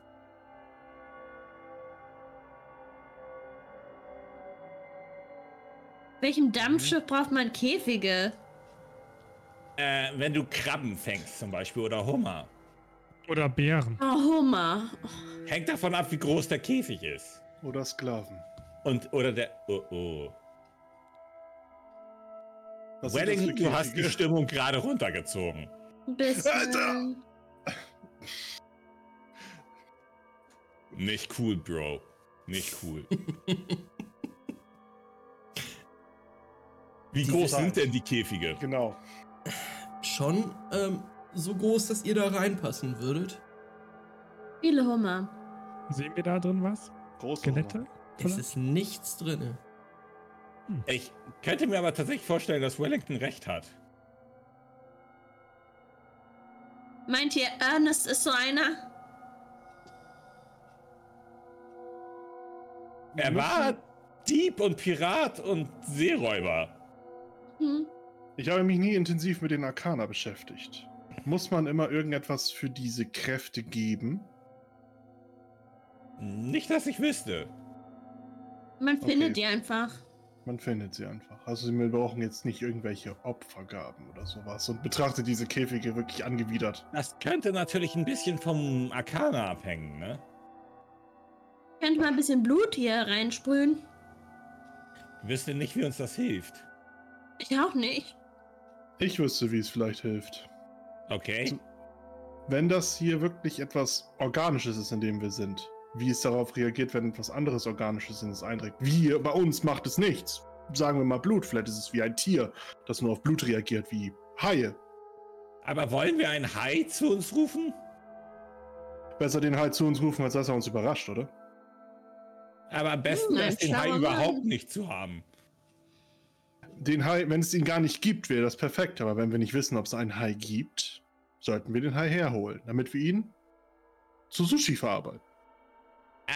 S3: Welchem Dampfschiff braucht man Käfige?
S2: Äh, wenn du Krabben fängst zum Beispiel oder Hummer.
S5: Oder Bären.
S3: Oh, Hummer.
S2: Hängt davon ab, wie groß der Käfig ist.
S4: Oder Sklaven.
S2: Und, oder der, oh, oh. Was Wellington, du hast die Stimmung gerade runtergezogen.
S3: Bisschen. Alter!
S2: Nicht cool, Bro. Nicht cool. Wie groß sind denn die Käfige?
S4: Genau.
S1: Schon ähm, so groß, dass ihr da reinpassen würdet.
S3: Viele Hummer.
S5: Sehen wir da drin was?
S4: Große
S5: Skelette?
S1: Es ist nichts drin.
S2: Hm. Ich könnte mir aber tatsächlich vorstellen, dass Wellington recht hat.
S3: Meint ihr, Ernest ist so einer?
S2: Er war Dieb und Pirat und Seeräuber.
S4: Hm. Ich habe mich nie intensiv mit den Arcana beschäftigt. Muss man immer irgendetwas für diese Kräfte geben?
S2: Nicht, dass ich wüsste.
S3: Man findet okay. die einfach.
S4: Man findet sie einfach. Also wir brauchen jetzt nicht irgendwelche Opfergaben oder sowas und betrachtet diese Käfige wirklich angewidert.
S2: Das könnte natürlich ein bisschen vom Arcana abhängen, ne?
S3: Könnte mal ein bisschen Blut hier reinsprühen.
S2: Wüsste nicht, wie uns das hilft.
S3: Ich auch nicht.
S4: Ich wüsste, wie es vielleicht hilft.
S2: Okay.
S4: Wenn das hier wirklich etwas Organisches ist, in dem wir sind, wie es darauf reagiert, wenn etwas anderes Organisches in es einträgt. Wie bei uns macht es nichts. Sagen wir mal Blut, vielleicht ist es wie ein Tier, das nur auf Blut reagiert, wie Haie.
S2: Aber wollen wir einen Hai zu uns rufen?
S4: Besser den Hai zu uns rufen, als dass er uns überrascht, oder?
S2: Aber am besten hm, ist den Hai überhaupt nicht zu haben.
S4: Den Hai, wenn es ihn gar nicht gibt, wäre das perfekt. Aber wenn wir nicht wissen, ob es einen Hai gibt, sollten wir den Hai herholen, damit wir ihn zu Sushi verarbeiten.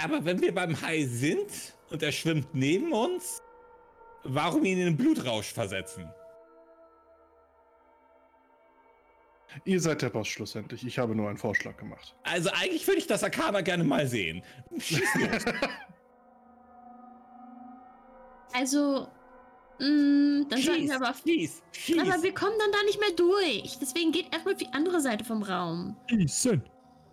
S2: Aber wenn wir beim Hai sind und er schwimmt neben uns, warum ihn in den Blutrausch versetzen?
S4: Ihr seid der Boss schlussendlich. Ich habe nur einen Vorschlag gemacht.
S2: Also eigentlich würde ich das Akama gerne mal sehen.
S3: also, mm, dann wir aber. Schieß, schieß. Aber wir kommen dann da nicht mehr durch. Deswegen geht erstmal auf die andere Seite vom Raum.
S5: Schießen.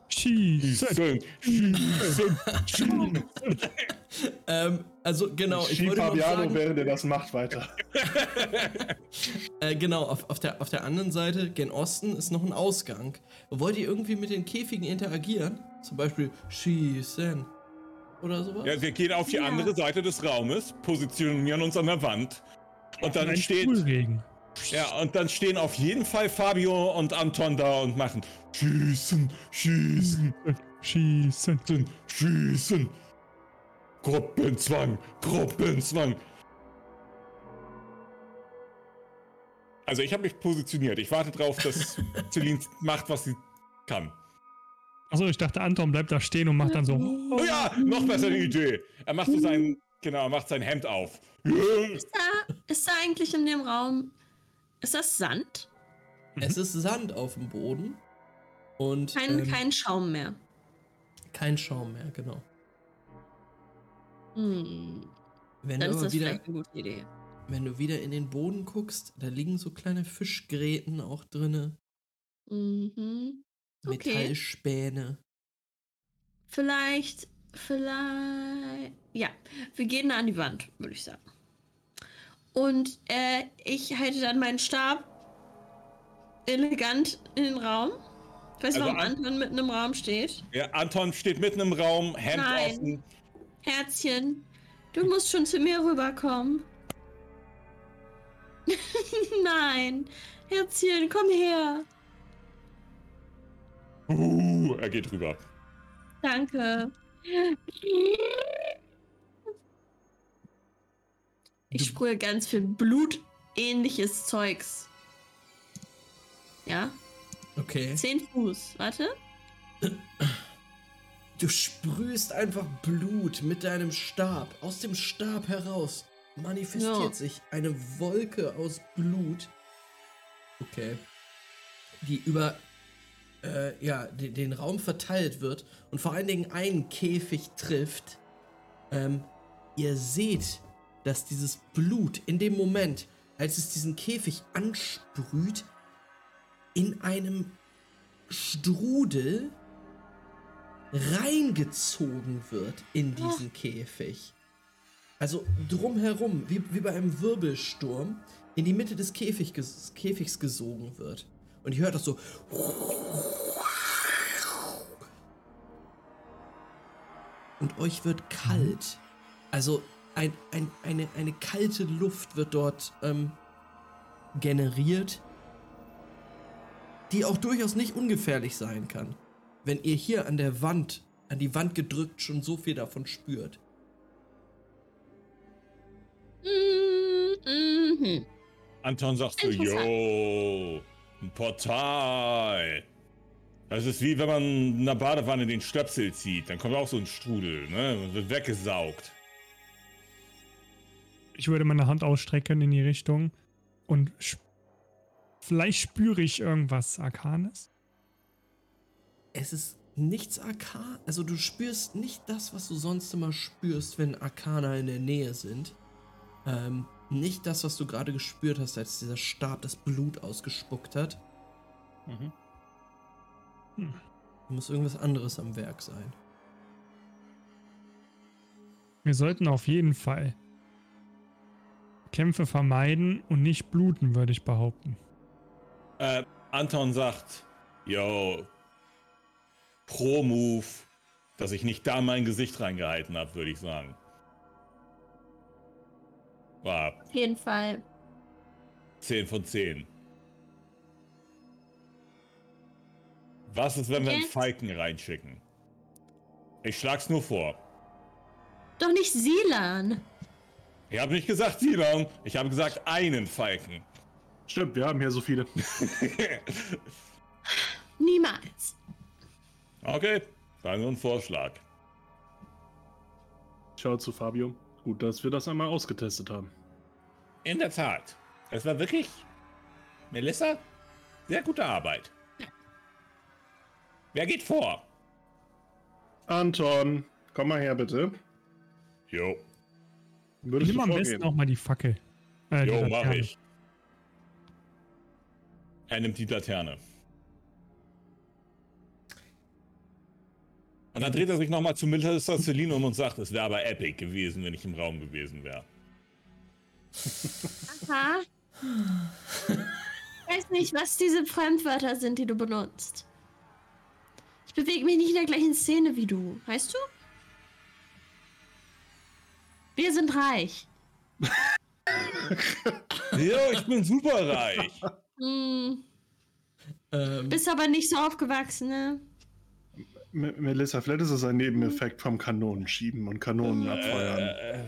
S5: Schießen. Schießen.
S1: Schießen. ähm, also genau,
S4: ich, ich wollte Fabiano, sagen, während er das macht, weiter.
S1: äh, genau, auf, auf, der, auf der anderen Seite, gen Osten, ist noch ein Ausgang. Wollt ihr irgendwie mit den Käfigen interagieren? Zum Beispiel schießen oder sowas?
S2: Ja, wir gehen auf die ja. andere Seite des Raumes, positionieren uns an der Wand und dann steht... Ja, und dann stehen auf jeden Fall Fabio und Anton da und machen Schießen, Schießen, Schießen, Schießen. Gruppenzwang, Gruppenzwang. Also ich habe mich positioniert. Ich warte drauf, dass Celine macht, was sie kann.
S5: Achso, ich dachte, Anton bleibt da stehen und macht dann so.
S2: Oh ja, noch besser die Idee. Er macht so sein, genau, macht sein Hemd auf.
S3: Ist da, ist da eigentlich in dem Raum, ist das Sand?
S1: Es ist Sand auf dem Boden. Und,
S3: kein,
S1: ähm,
S3: kein Schaum mehr.
S1: Kein Schaum mehr, genau.
S3: Hm.
S1: Wenn
S3: Dann
S1: du
S3: ist das
S1: wieder,
S3: vielleicht eine gute Idee.
S1: wenn du wieder in den Boden guckst, da liegen so kleine Fischgräten auch drinne.
S3: Mhm. Okay.
S1: Metallspäne.
S3: Vielleicht, vielleicht. Ja, wir gehen da an die Wand, würde ich sagen. Und äh, ich halte dann meinen Stab elegant in den Raum. Ich weiß nicht,
S2: Also
S3: warum
S2: an-
S3: Anton mitten im Raum steht.
S2: Ja, Anton steht mitten im Raum, Hemd
S3: Nein.
S2: offen.
S3: Herzchen, du musst schon zu mir rüberkommen. Nein, Herzchen, komm her.
S2: Uh, er geht rüber.
S3: Danke. Ich sprühe ganz viel blutähnliches Zeugs. Ja,
S1: Okay.
S3: zehn Fuß. Warte.
S1: Du sprühst einfach Blut mit deinem Stab. Aus dem Stab heraus manifestiert
S3: Ja.
S1: sich eine Wolke aus Blut. Okay. Die über äh, ja, den, den Raum verteilt wird und vor allen Dingen einen Käfig trifft. Ähm, ihr seht, dass dieses Blut in dem Moment, als es diesen Käfig ansprüht, in einem Strudel reingezogen wird in diesen Käfig. Also drumherum, wie, wie bei einem Wirbelsturm, in die Mitte des Käfig, Käfigs gesogen wird. Und ihr hört das so. Und euch wird kalt. Also ein, ein, eine, eine kalte Luft wird dort ähm, generiert, die auch durchaus nicht ungefährlich sein kann wenn ihr hier an der Wand, an die Wand gedrückt, schon so viel davon spürt.
S3: Mhm.
S2: Anton sagt so, yo, ein Portal. Das ist wie wenn man in einer Badewanne den Stöpsel zieht. Dann kommt auch so ein Strudel, ne? Und wird weggesaugt.
S5: Ich würde meine Hand ausstrecken in die Richtung und sp vielleicht spüre ich irgendwas Arkanes.
S1: Es ist nichts Arkan, also du spürst nicht das, was du sonst immer spürst, wenn Arkana in der Nähe sind. Ähm, nicht das, was du gerade gespürt hast, als dieser Stab das Blut ausgespuckt hat.
S2: Mhm.
S1: Da muss irgendwas anderes am Werk sein.
S5: Wir sollten auf jeden Fall Kämpfe vermeiden und nicht bluten, würde ich behaupten.
S2: Äh, Anton sagt, yo, pro Move, dass ich nicht da mein Gesicht reingehalten habe, würde ich sagen. War
S3: Auf jeden Fall.
S2: 10 von 10. Was ist, wenn wir einen? Falken reinschicken? Ich schlag's nur vor.
S3: Doch nicht Silan.
S2: Ich habe nicht gesagt Silon, ich habe gesagt einen Falken.
S4: Stimmt, wir haben hier so viele.
S3: Niemals.
S2: Okay, nur ein Vorschlag.
S4: Schau zu Fabio. Gut, dass wir das einmal ausgetestet haben.
S2: In der Tat. Es war wirklich, Melissa, sehr gute Arbeit. Wer geht vor?
S4: Anton, komm mal her, bitte.
S2: Jo,
S4: Würdest
S5: Nimm
S4: du
S5: am besten
S4: vorgehen?
S5: auch mal die Fackel. Äh, die
S2: jo, mach
S5: Laterne.
S2: ich. Er nimmt die Laterne. Und dann dreht er sich nochmal zu Melissa Celine um und sagt, es wäre aber epic gewesen, wenn ich im Raum gewesen wäre.
S3: Aha. Ich weiß nicht, was diese Fremdwörter sind, die du benutzt. Ich bewege mich nicht in der gleichen Szene wie du, weißt du? Wir sind reich.
S2: Ja, ich bin superreich.
S3: Hm,
S1: Ähm,
S3: bist aber nicht so aufgewachsen, ne?
S4: M Melissa, vielleicht ist es ein Nebeneffekt vom Kanonenschieben und Kanonen abfeuern.
S2: Äh,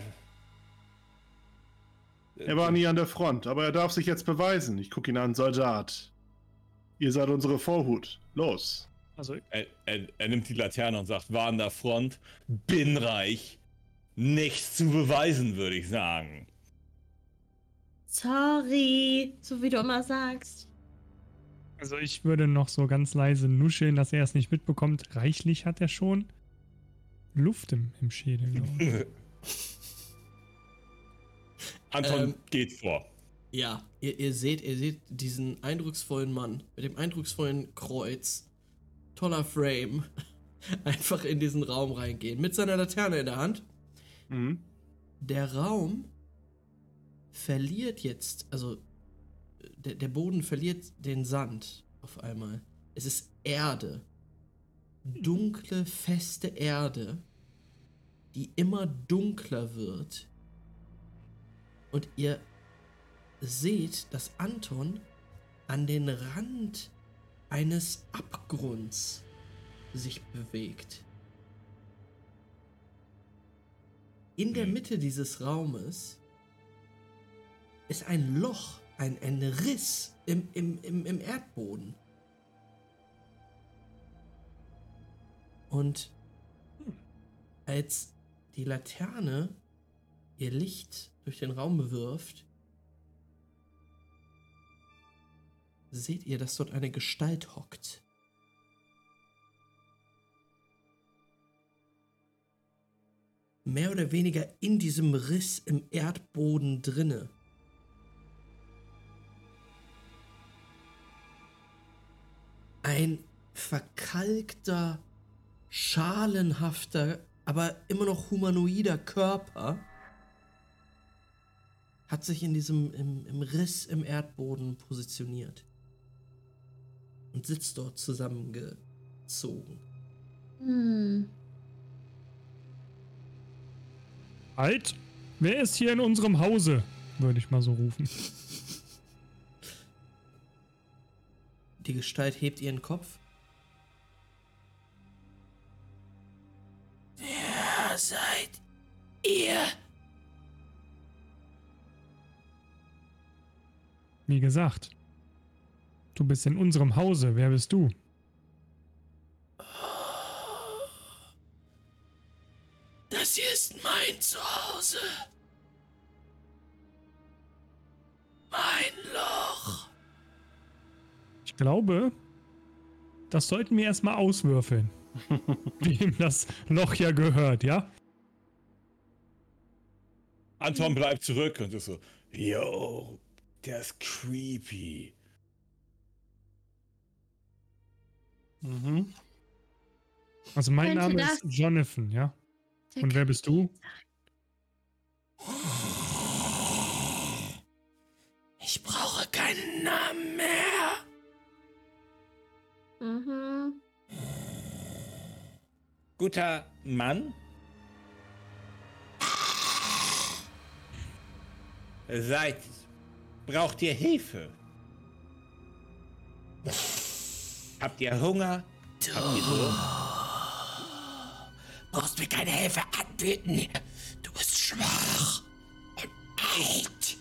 S4: Er war nie an der Front, aber er darf sich jetzt beweisen. Ich gucke ihn an, Soldat. Ihr seid unsere Vorhut. Los.
S2: Also er, er, er, nimmt die Laterne und sagt, war an der Front, bin reich, nichts zu beweisen, würde ich sagen.
S3: Sorry, so wie du immer sagst.
S5: Also ich würde noch so ganz leise nuscheln, dass er es nicht mitbekommt. Reichlich hat er schon Luft im, im Schädel, glaube ich.
S2: Anton ähm, geht vor.
S1: Ja, ihr, ihr, seht, ihr seht diesen eindrucksvollen Mann mit dem eindrucksvollen Kreuz, toller Frame, einfach in diesen Raum reingehen mit seiner Laterne in der Hand. Mhm. Der Raum verliert jetzt, also der, der Boden verliert den Sand auf einmal. Es ist Erde. Dunkle, feste Erde, die immer dunkler wird. Und ihr seht, dass Anton an den Rand eines Abgrunds sich bewegt. In der mhm. Mitte dieses Raumes ist ein Loch, ein, ein Riss im, im, im, im Erdboden. Und als die Laterne ihr Licht durch den Raum bewirft, seht ihr, dass dort eine Gestalt hockt. Mehr oder weniger in diesem Riss im Erdboden drinne. Ein verkalkter, schalenhafter, aber immer noch humanoider Körper hat sich in diesem im, im Riss im Erdboden positioniert und sitzt dort zusammengezogen. Hm.
S5: Halt! Wer ist hier in unserem Hause? Würde ich mal so rufen.
S1: Die Gestalt hebt ihren Kopf. Wer seid ihr?
S5: Wie gesagt, Du bist in unserem Hause. Wer bist du?
S1: Das hier ist mein Zuhause.
S5: Ich glaube, das sollten wir erstmal auswürfeln. Wem das Loch ja gehört, ja?
S2: Anton bleibt zurück und ist so, yo, der ist creepy.
S5: Mhm. Also mein Name ist Jonathan, ja? Und wer bist du?
S1: Ich brauche keinen Namen mehr.
S2: Mhm. Guter Mann. Seid. Braucht ihr Hilfe? Habt ihr Hunger? Du Habt ihr Durst?
S1: brauchst mir keine Hilfe anbieten. Du bist schwach und alt.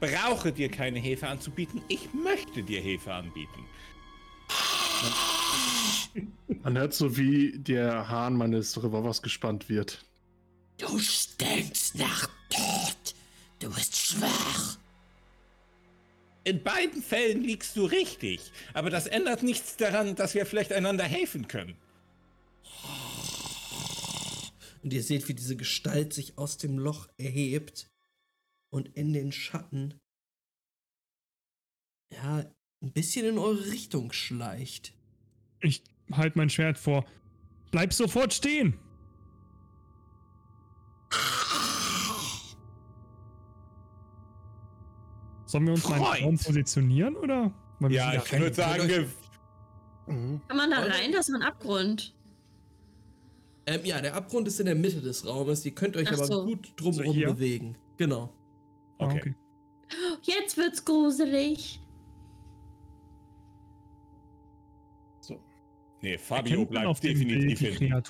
S2: Brauche dir keine Hilfe anzubieten. Ich möchte dir Hilfe anbieten.
S4: Man hört so, wie der Hahn meines Revolvers gespannt wird.
S1: Du stinkst nach Tod. Du bist schwach.
S2: In beiden Fällen liegst du richtig, aber das ändert nichts daran, dass wir vielleicht einander helfen können.
S1: Und ihr seht, wie diese Gestalt sich aus dem Loch erhebt und in den Schatten ja ein bisschen in eure Richtung schleicht.
S5: Ich halt mein Schwert vor. Bleib sofort stehen! Sollen wir uns Freund. mal im Raum positionieren oder?
S2: Ja, ich würde sagen, wir.
S3: Mhm. Kann man da rein? Das ist ein Abgrund.
S1: Ähm, ja, der Abgrund ist in der Mitte des Raumes. Ihr könnt euch Ach aber so. gut drumherum so bewegen. Genau.
S5: Ah, okay. okay.
S3: Jetzt wird's gruselig.
S2: Nee, Fabio bleibt definitiv hin.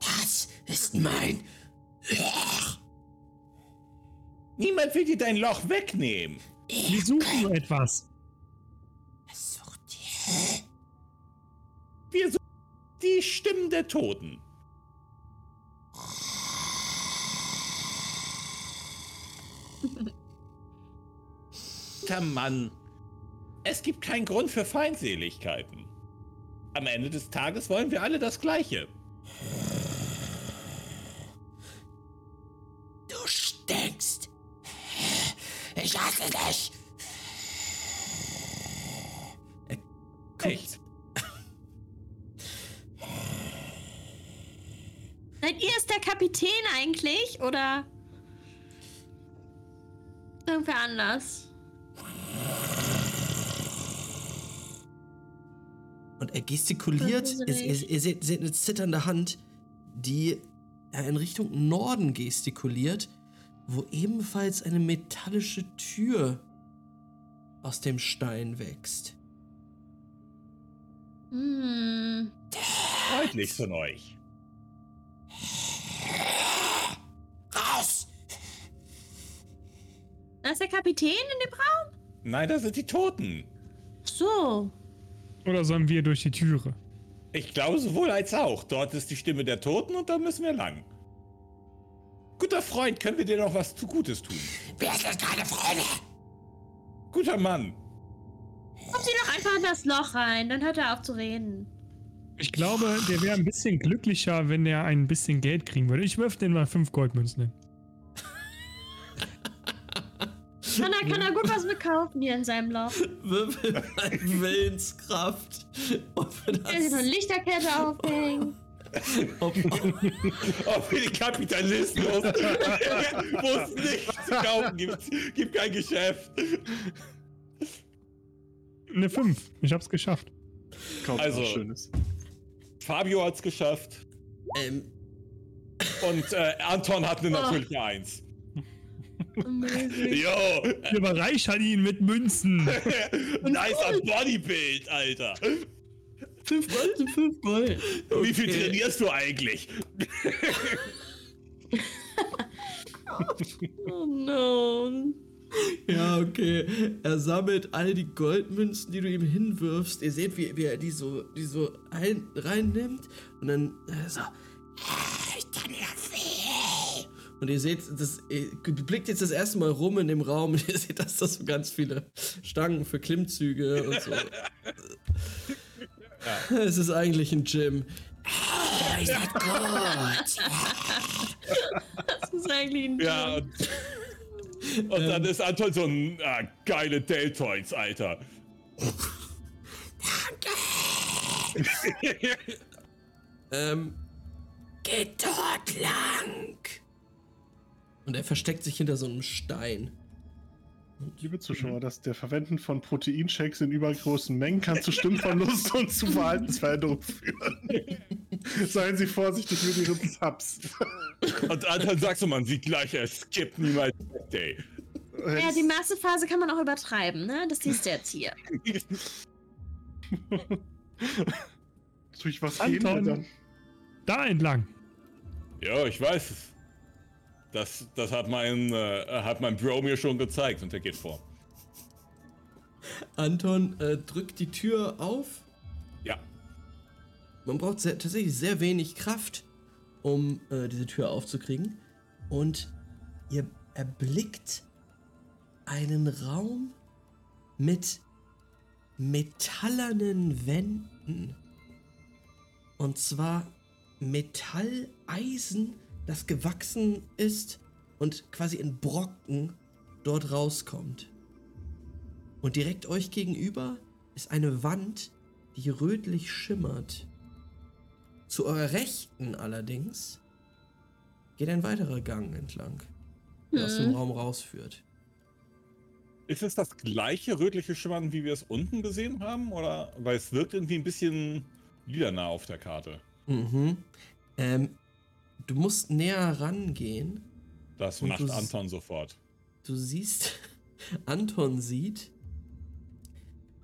S1: das ist mein Loch.
S2: Niemand will dir dein Loch wegnehmen.
S5: Wir suchen nur etwas.
S1: Was sucht ihr?
S2: die Stimmen der Toten. Der Mann, es gibt keinen Grund für Feindseligkeiten. Am Ende des Tages wollen wir alle das Gleiche.
S9: Du stinkst. Ich hasse dich.
S2: Echt?
S3: Seid ihr es der Kapitän eigentlich? Oder irgendwer anders?
S1: Und er gestikuliert, ihr, seht, seht eine zitternde Hand, die in Richtung Norden gestikuliert, wo ebenfalls eine metallische Tür aus dem Stein wächst.
S3: Hm.
S2: Freundlich von euch.
S9: Raus!
S3: Da ist der Kapitän in dem Raum?
S2: Nein, da sind die Toten.
S3: So.
S5: Oder sollen wir durch die Türe?
S2: Ich glaube sowohl als auch. Dort ist die Stimme der Toten und da müssen wir lang. Guter Freund, können wir dir noch was zu Gutes tun?
S9: Wir sind keine Freunde.
S2: Guter Mann.
S3: Kommt sie doch einfach in das Loch rein, dann hört er auf zu reden.
S5: Ich glaube, der wäre ein bisschen glücklicher, wenn er ein bisschen Geld kriegen würde. Ich wirf den mal fünf Goldmünzen hin.
S3: Kann er, kann er gut was bekaufen hier in seinem Lauf.
S1: Würfel Willenskraft. Kann.
S3: Er sich eine Lichterkette aufhängen.
S1: Ob,
S2: oh, ob wir die Kapitalisten wo es nichts zu kaufen gibt, gibt kein Geschäft.
S5: Eine 5. Ich hab's geschafft.
S4: Kauft
S2: also,
S4: Schönes.
S2: Fabio hat's geschafft.
S1: Ähm.
S2: Und äh, Anton hat eine oh. natürliche 1.
S3: Yo!
S2: Wir
S5: bereichern ihn mit Münzen.
S2: nice Bodybuild, Alter.
S1: 5 Gold 5 Gold.
S2: Wie viel trainierst du eigentlich?
S3: oh no.
S1: Ja, okay. Er sammelt all die Goldmünzen, die du ihm hinwirfst. Ihr seht, wie, wie er die so, die so ein, reinnimmt. Und dann äh, so.
S9: Ich kann ja sehen.
S1: Und ihr seht, das, ihr blickt jetzt das erste Mal rum in dem Raum und ihr seht, dass da so ganz viele Stangen für Klimmzüge und so. Es ist eigentlich ein Gym.
S9: Oh, ihr seid gut.
S3: Das ist eigentlich ein
S2: Ja,
S3: Joke.
S2: und, und dann ist Anton so ein ah, geile Deltoids, Alter.
S1: Ähm,
S9: Geht dort lang.
S1: Und er versteckt sich hinter so einem Stein.
S4: Liebe Zuschauer, dass der Verwenden von Proteinshakes in übergroßen Mengen kann zu Stimmverlust und zu Verhaltensveränderungen führen. Seien Sie vorsichtig mit Ihren Subs.
S2: Und Anton sagt so, man sieht gleich, er skippt niemals Day.
S3: Ja, die Massephase kann man auch übertreiben, ne? Das siehst du jetzt hier.
S4: Durch was
S5: Anton.
S4: gehen wir dann?
S5: Da entlang.
S2: Ja, ich weiß es. Das, das hat, mein, äh, hat mein Bro mir schon gezeigt und er geht vor.
S1: Anton äh, drückt die Tür auf.
S2: Ja.
S1: Man braucht sehr, tatsächlich sehr wenig Kraft, um äh, diese Tür aufzukriegen. Und ihr erblickt einen Raum mit metallernen Wänden. Und zwar Metalleisen, das gewachsen ist und quasi in Brocken dort rauskommt. Und direkt euch gegenüber ist eine Wand, die rötlich schimmert. Zu eurer Rechten allerdings geht ein weiterer Gang entlang, der aus dem
S3: Hm.
S1: Raum rausführt.
S2: Ist es das gleiche rötliche Schimmern, wie wir es unten gesehen haben? Oder? Weil es wirkt irgendwie ein bisschen lilaner auf der Karte.
S1: Mhm. Ähm, du musst näher rangehen.
S2: Das macht
S1: du
S2: Anton sofort.
S1: Du siehst, Anton sieht,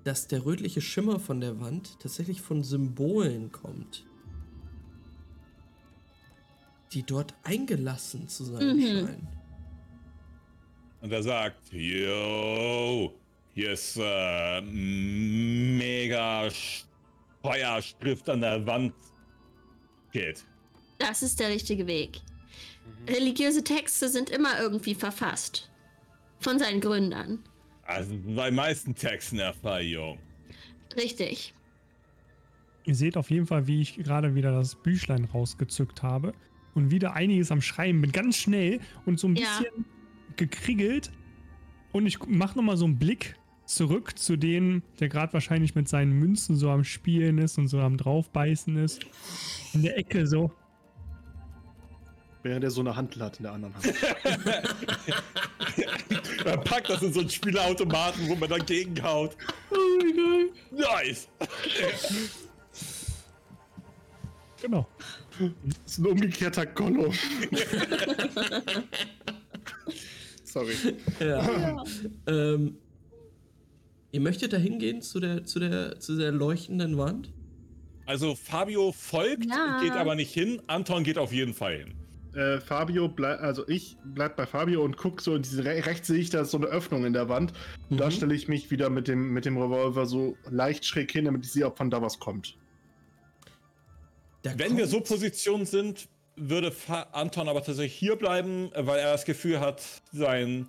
S1: dass der rötliche Schimmer von der Wand tatsächlich von Symbolen kommt. Die dort eingelassen zu sein
S3: Mhm.
S1: scheinen.
S2: Und er sagt, yo, hier ist äh, mega Sch- Feuerschrift an der Wand geht.
S3: Das ist der richtige Weg. Religiöse Texte sind immer irgendwie verfasst. Von seinen Gründern.
S2: Also bei meisten Texten Erfahrung.
S3: Richtig.
S5: Ihr seht auf jeden Fall, wie ich gerade wieder das Büchlein rausgezückt habe und wieder einiges am Schreiben bin. Ganz schnell und so ein
S3: Ja.
S5: bisschen gekriegelt. Und ich mache nochmal so einen Blick zurück zu dem, der gerade wahrscheinlich mit seinen Münzen so am Spielen ist und so am Draufbeißen ist. In der Ecke so.
S4: Während er so eine Hantel hat in der anderen Hand.
S2: Er packt das in so einen Spielautomaten, wo man dagegen haut. Oh, wie geil. Nice.
S5: Genau.
S4: Das ist ein umgekehrter Gollum. Sorry.
S1: Ja. ähm, ihr möchtet da hingehen zu der, zu der, zu der leuchtenden Wand?
S2: Also Fabio folgt,
S3: Ja.
S2: geht aber nicht hin. Anton geht auf jeden Fall hin.
S4: Äh, Fabio bleibt, also ich bleib bei Fabio und guck so in diese Re rechts sehe ich da ist so eine Öffnung in der Wand. Und da
S1: Mhm.
S4: stelle ich mich wieder mit dem, mit dem Revolver so leicht schräg hin, damit ich sehe, ob von da was kommt.
S1: Da
S2: Wenn wir
S1: kommt-
S2: so positioniert sind, würde Fa Anton aber tatsächlich hier bleiben, weil er das Gefühl hat, sein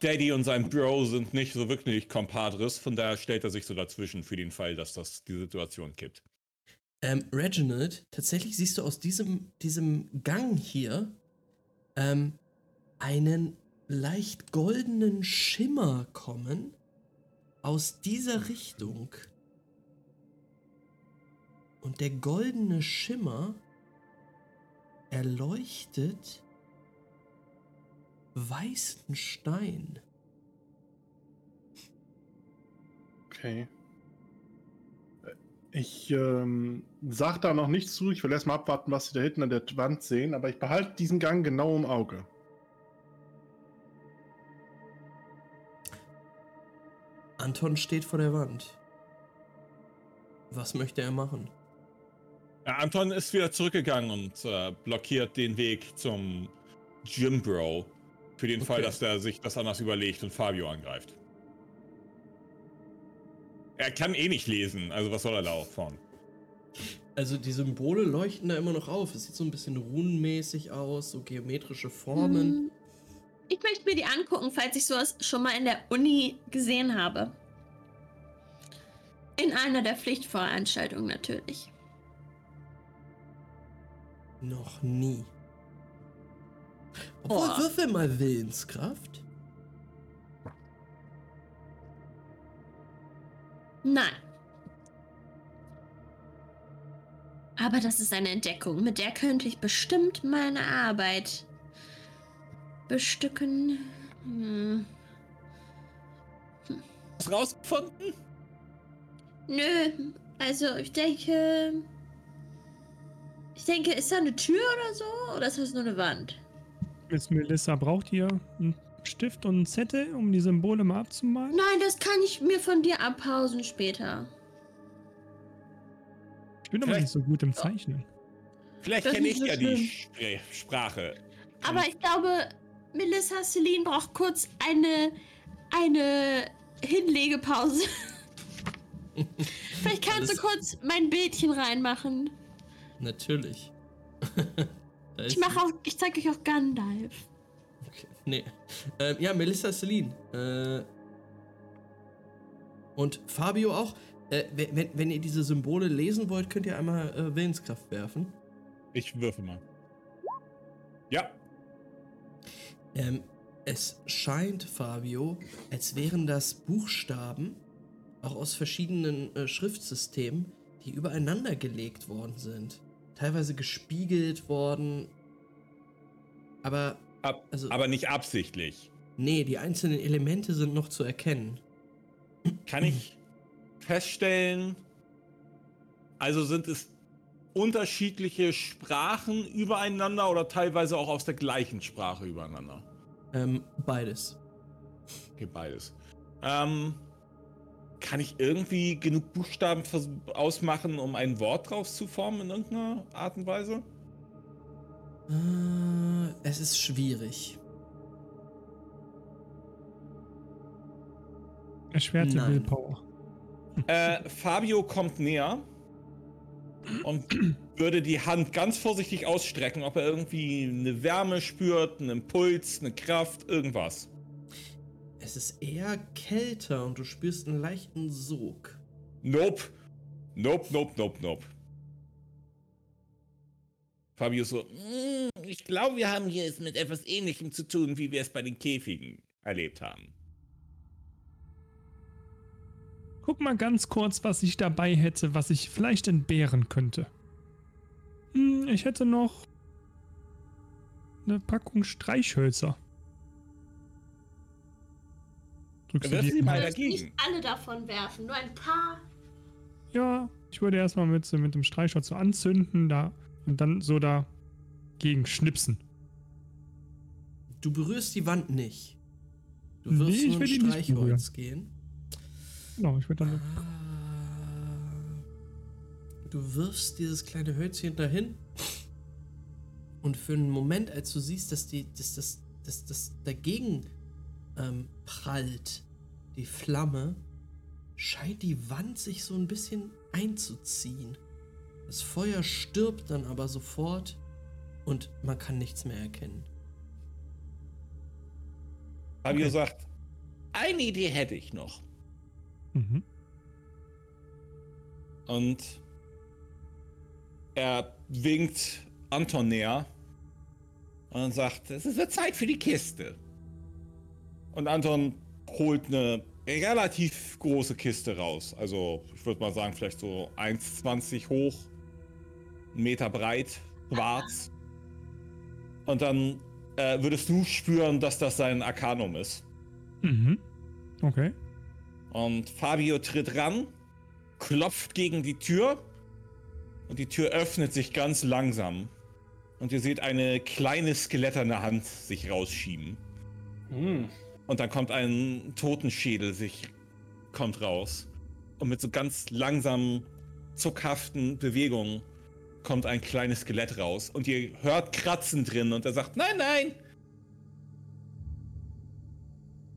S2: Daddy und sein Bro sind nicht so wirklich Compadres. Von daher stellt er sich so dazwischen für den Fall, dass das die Situation gibt.
S1: Ähm, Reginald, tatsächlich siehst du aus diesem, diesem Gang hier ähm, einen leicht goldenen Schimmer kommen aus dieser Richtung. Und der goldene Schimmer erleuchtet weißen Stein.
S4: Okay. Ich ähm, sag da noch nichts zu. Ich will erstmal abwarten, was sie da hinten an der Wand sehen, aber ich behalte diesen Gang genau im Auge.
S1: Anton steht vor der Wand. Was möchte er machen?
S2: Ja, Anton ist wieder zurückgegangen und äh, blockiert den Weg zum Gym Bro. Für den Fall,
S1: Okay.
S2: dass der sich das anders überlegt und Fabio angreift. Er kann eh nicht lesen, also was soll er da auch von?
S1: Also die Symbole leuchten da immer noch auf. Es sieht so ein bisschen runenmäßig aus, so geometrische Formen.
S3: Hm. Ich möchte mir die angucken, falls ich sowas schon mal in der Uni gesehen habe. In einer der Pflichtveranstaltungen natürlich.
S1: Noch nie. Obwohl,
S3: Boah.
S1: würfel mal Willenskraft.
S3: Nein. Aber das ist eine Entdeckung, mit der könnte ich bestimmt meine Arbeit bestücken. Hm.
S2: Hast rausgefunden?
S3: Nö, also ich denke. Ich denke, ist da eine Tür oder so? Oder ist das nur eine Wand?
S5: Miss Melissa, braucht ihr einen Stift und einen Zettel, um die Symbole mal abzumalen?
S3: Nein, das kann ich mir von dir abpausen später.
S5: Ich bin aber nicht so gut im Zeichnen.
S2: Vielleicht
S3: Das
S2: kenne ich
S3: nicht
S2: ja
S3: so
S2: die Spr Sprache.
S3: Aber ich glaube, Melissa Celine braucht kurz eine, eine Hinlegepause. Vielleicht kannst du kurz mein Bildchen reinmachen.
S1: Natürlich.
S3: Ich mache auch, ich zeige euch auch Gandalf.
S1: Okay. Nee. Ähm, ja, Melissa Celine. Äh, und Fabio auch. Äh, wenn, wenn- ihr diese Symbole lesen wollt, könnt ihr einmal äh, Willenskraft werfen.
S2: Ich würfe mal. Ja,
S1: Ähm, es scheint, Fabio, als wären das Buchstaben auch aus verschiedenen äh, Schriftsystemen, die übereinander gelegt worden sind. Teilweise gespiegelt worden. Aber,
S2: ab,
S1: Also-
S2: aber nicht absichtlich.
S1: nee, die einzelnen Elemente sind noch zu erkennen.
S2: Kann ich feststellen, also sind es unterschiedliche Sprachen übereinander oder teilweise auch aus der gleichen Sprache übereinander?
S1: Ähm, beides.
S2: Okay, beides. Ähm, kann ich irgendwie genug Buchstaben ausmachen, um ein Wort draus zu formen in irgendeiner Art und Weise?
S1: Äh, es ist schwierig.
S5: Erschwerte
S1: Nein.
S5: Willpower.
S2: Äh, Fabio kommt näher und würde die Hand ganz vorsichtig ausstrecken, ob er irgendwie eine Wärme spürt, einen Impuls, eine Kraft, irgendwas.
S1: Es ist eher kälter und du spürst einen leichten Sog.
S2: Nope. Nope, nope, nope, nope. Fabio so, "Mm, ich glaube, wir haben hier es mit etwas Ähnlichem zu tun, wie wir es bei den Käfigen erlebt haben.
S5: Guck mal ganz kurz, was ich dabei hätte, was ich vielleicht entbehren könnte. Hm, ich hätte noch eine Packung Streichhölzer. Drückst du
S2: Wirf
S5: die
S2: sie mal dagegen.
S3: nicht alle davon werfen, nur ein paar.
S5: Ja, ich würde erstmal mit, mit dem Streichholz so anzünden da und dann so dagegen schnipsen.
S1: Du berührst die Wand nicht. Du
S5: Nee,
S1: wirst
S5: ich
S1: nur ein Streichholz gehen.
S5: Genau, ich würde dann.
S1: Ah. Du wirfst dieses kleine Hölzchen dahin. Und für einen Moment, als du siehst, dass die, dass das, dass das dagegen ähm, prallt, die Flamme, scheint die Wand sich so ein bisschen einzuziehen. Das Feuer stirbt dann aber sofort und man kann nichts mehr erkennen.
S2: Fabio
S5: Okay.
S2: sagt, eine Idee hätte ich noch.
S5: Mhm.
S2: Und er winkt Anton näher und sagt, es wird Zeit für die Kiste. Und Anton holt eine relativ große Kiste raus. Also ich würde mal sagen, vielleicht so 1,20 hoch, einen Meter breit, schwarz. Und dann äh, würdest du spüren, dass das sein Arcanum ist.
S5: Mhm. Okay.
S2: Und Fabio tritt ran, klopft gegen die Tür und die Tür öffnet sich ganz langsam. Und ihr seht eine kleine skeletterne Hand sich rausschieben.
S4: Hm.
S2: Und dann kommt ein Totenschädel sich kommt raus. Und mit so ganz langsamen, zuckhaften Bewegungen kommt ein kleines Skelett raus. Und ihr hört Kratzen drin und er sagt, nein, nein.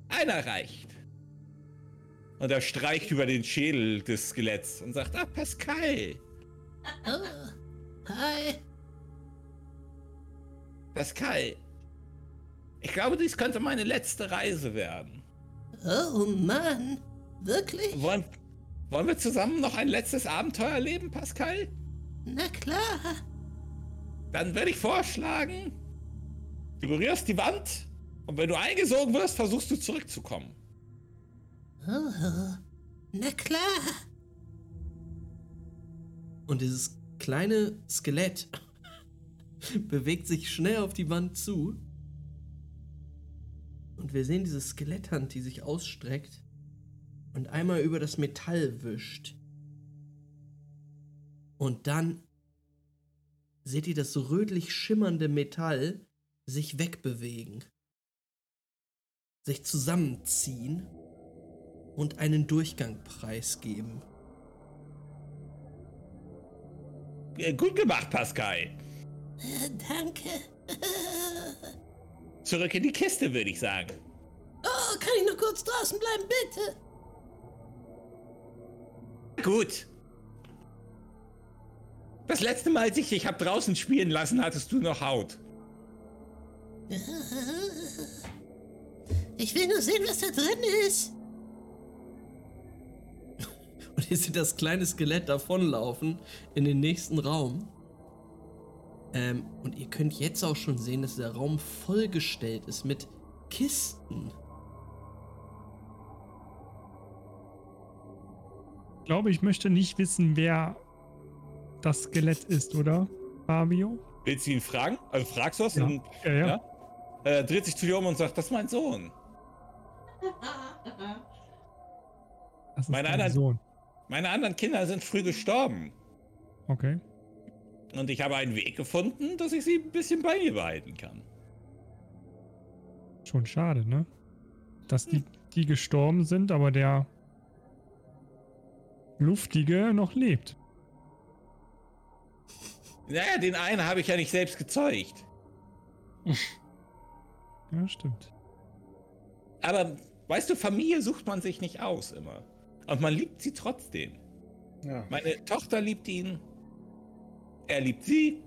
S2: Einer reicht. Und er streicht über den Schädel des Skeletts und sagt, ah, Pascal.
S10: Oh, hi.
S2: Pascal. Ich glaube, dies könnte meine letzte Reise werden.
S10: Oh Mann, wirklich?
S2: Wollen, wollen wir zusammen noch ein letztes Abenteuer erleben, Pascal?
S10: Na klar.
S2: Dann würde ich vorschlagen, du berührst die Wand und wenn du eingesogen wirst, versuchst du zurückzukommen.
S10: Oh, na klar.
S1: Und dieses kleine Skelett bewegt sich schnell auf die Wand zu. Und wir sehen diese Skeletthand, die sich ausstreckt und einmal über das Metall wischt. Und dann seht ihr das so rötlich schimmernde Metall sich wegbewegen, sich zusammenziehen und einen Durchgang preisgeben.
S2: Äh, Gut gemacht, Pascal.
S10: Danke.
S2: Zurück in die Kiste, würde ich sagen.
S10: Oh, kann ich nur kurz draußen bleiben, bitte?
S2: Gut. Das letzte Mal, als ich dich hab draußen spielen lassen, hattest du noch Haut.
S10: Ich will nur sehen, was da drin ist.
S1: Und ihr seht das kleine Skelett davonlaufen in den nächsten Raum. Ähm, und ihr könnt jetzt auch schon sehen, dass der Raum vollgestellt ist mit Kisten.
S5: Ich glaube, ich möchte nicht wissen, wer das Skelett ist, oder? Fabio?
S2: Willst du ihn fragen? Also fragst du was?
S5: Ja.
S2: Und,
S5: Ja, ja.
S2: ja? Er dreht sich zu dir um und sagt, das ist mein Sohn.
S5: Das ist
S2: Meine anderen-
S5: Sohn.
S2: Meine anderen Kinder sind früh gestorben.
S5: Okay.
S2: Und ich habe einen Weg gefunden, dass ich sie ein bisschen bei mir behalten kann.
S5: Schon schade, ne? Dass die, die gestorben sind, aber der Luftige noch lebt.
S2: Naja, den einen habe ich ja nicht selbst gezeugt.
S5: Ja, stimmt.
S2: Aber weißt du, Familie sucht man sich nicht aus immer. Und man liebt sie trotzdem.
S4: Ja.
S2: Meine Tochter liebt ihn. Er liebt sie.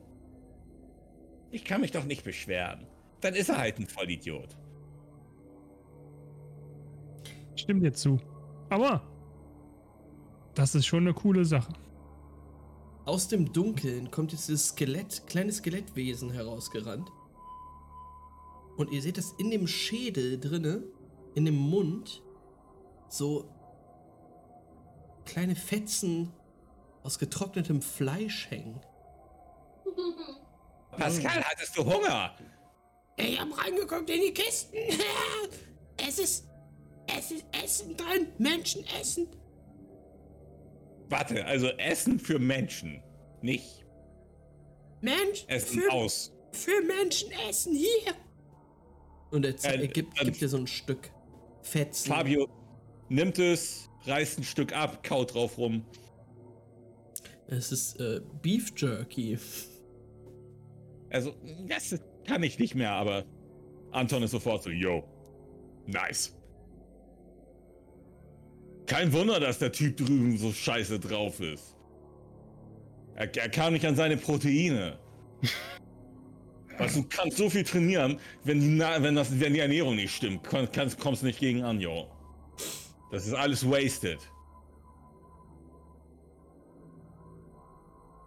S2: Ich kann mich doch nicht beschweren. Dann ist er halt ein Vollidiot.
S5: Stimmt dir zu. Aber das ist schon eine coole Sache.
S1: Aus dem Dunkeln kommt jetzt dieses Skelett, kleine Skelettwesen herausgerannt. Und ihr seht, dass in dem Schädel drinne, in dem Mund, so kleine Fetzen aus getrocknetem Fleisch hängen.
S2: Pascal, hattest du Hunger?
S10: Ich hab reingeguckt in die Kisten. Es ist. Es ist Essen drin. Menschenessen.
S2: Warte, also Essen für Menschen, nicht
S10: Mensch.
S2: Essen
S10: für,
S2: aus.
S10: Für Menschen essen hier.
S1: Und er,
S2: Äh,
S1: er gibt,
S2: äh,
S1: gibt dir so ein Stück Fetzen.
S2: Fabio nimmt es, reißt ein Stück ab, kaut drauf rum.
S1: Es ist äh, Beef Jerky.
S2: Also, das kann ich nicht mehr, aber Anton ist sofort so, yo, nice. Kein Wunder, dass der Typ drüben so scheiße drauf ist. Er, er kam nicht an seine Proteine. Also, du kannst so viel trainieren, wenn die, wenn das, wenn die Ernährung nicht stimmt, kannst, kommst nicht gegen an, yo. Das ist alles wasted.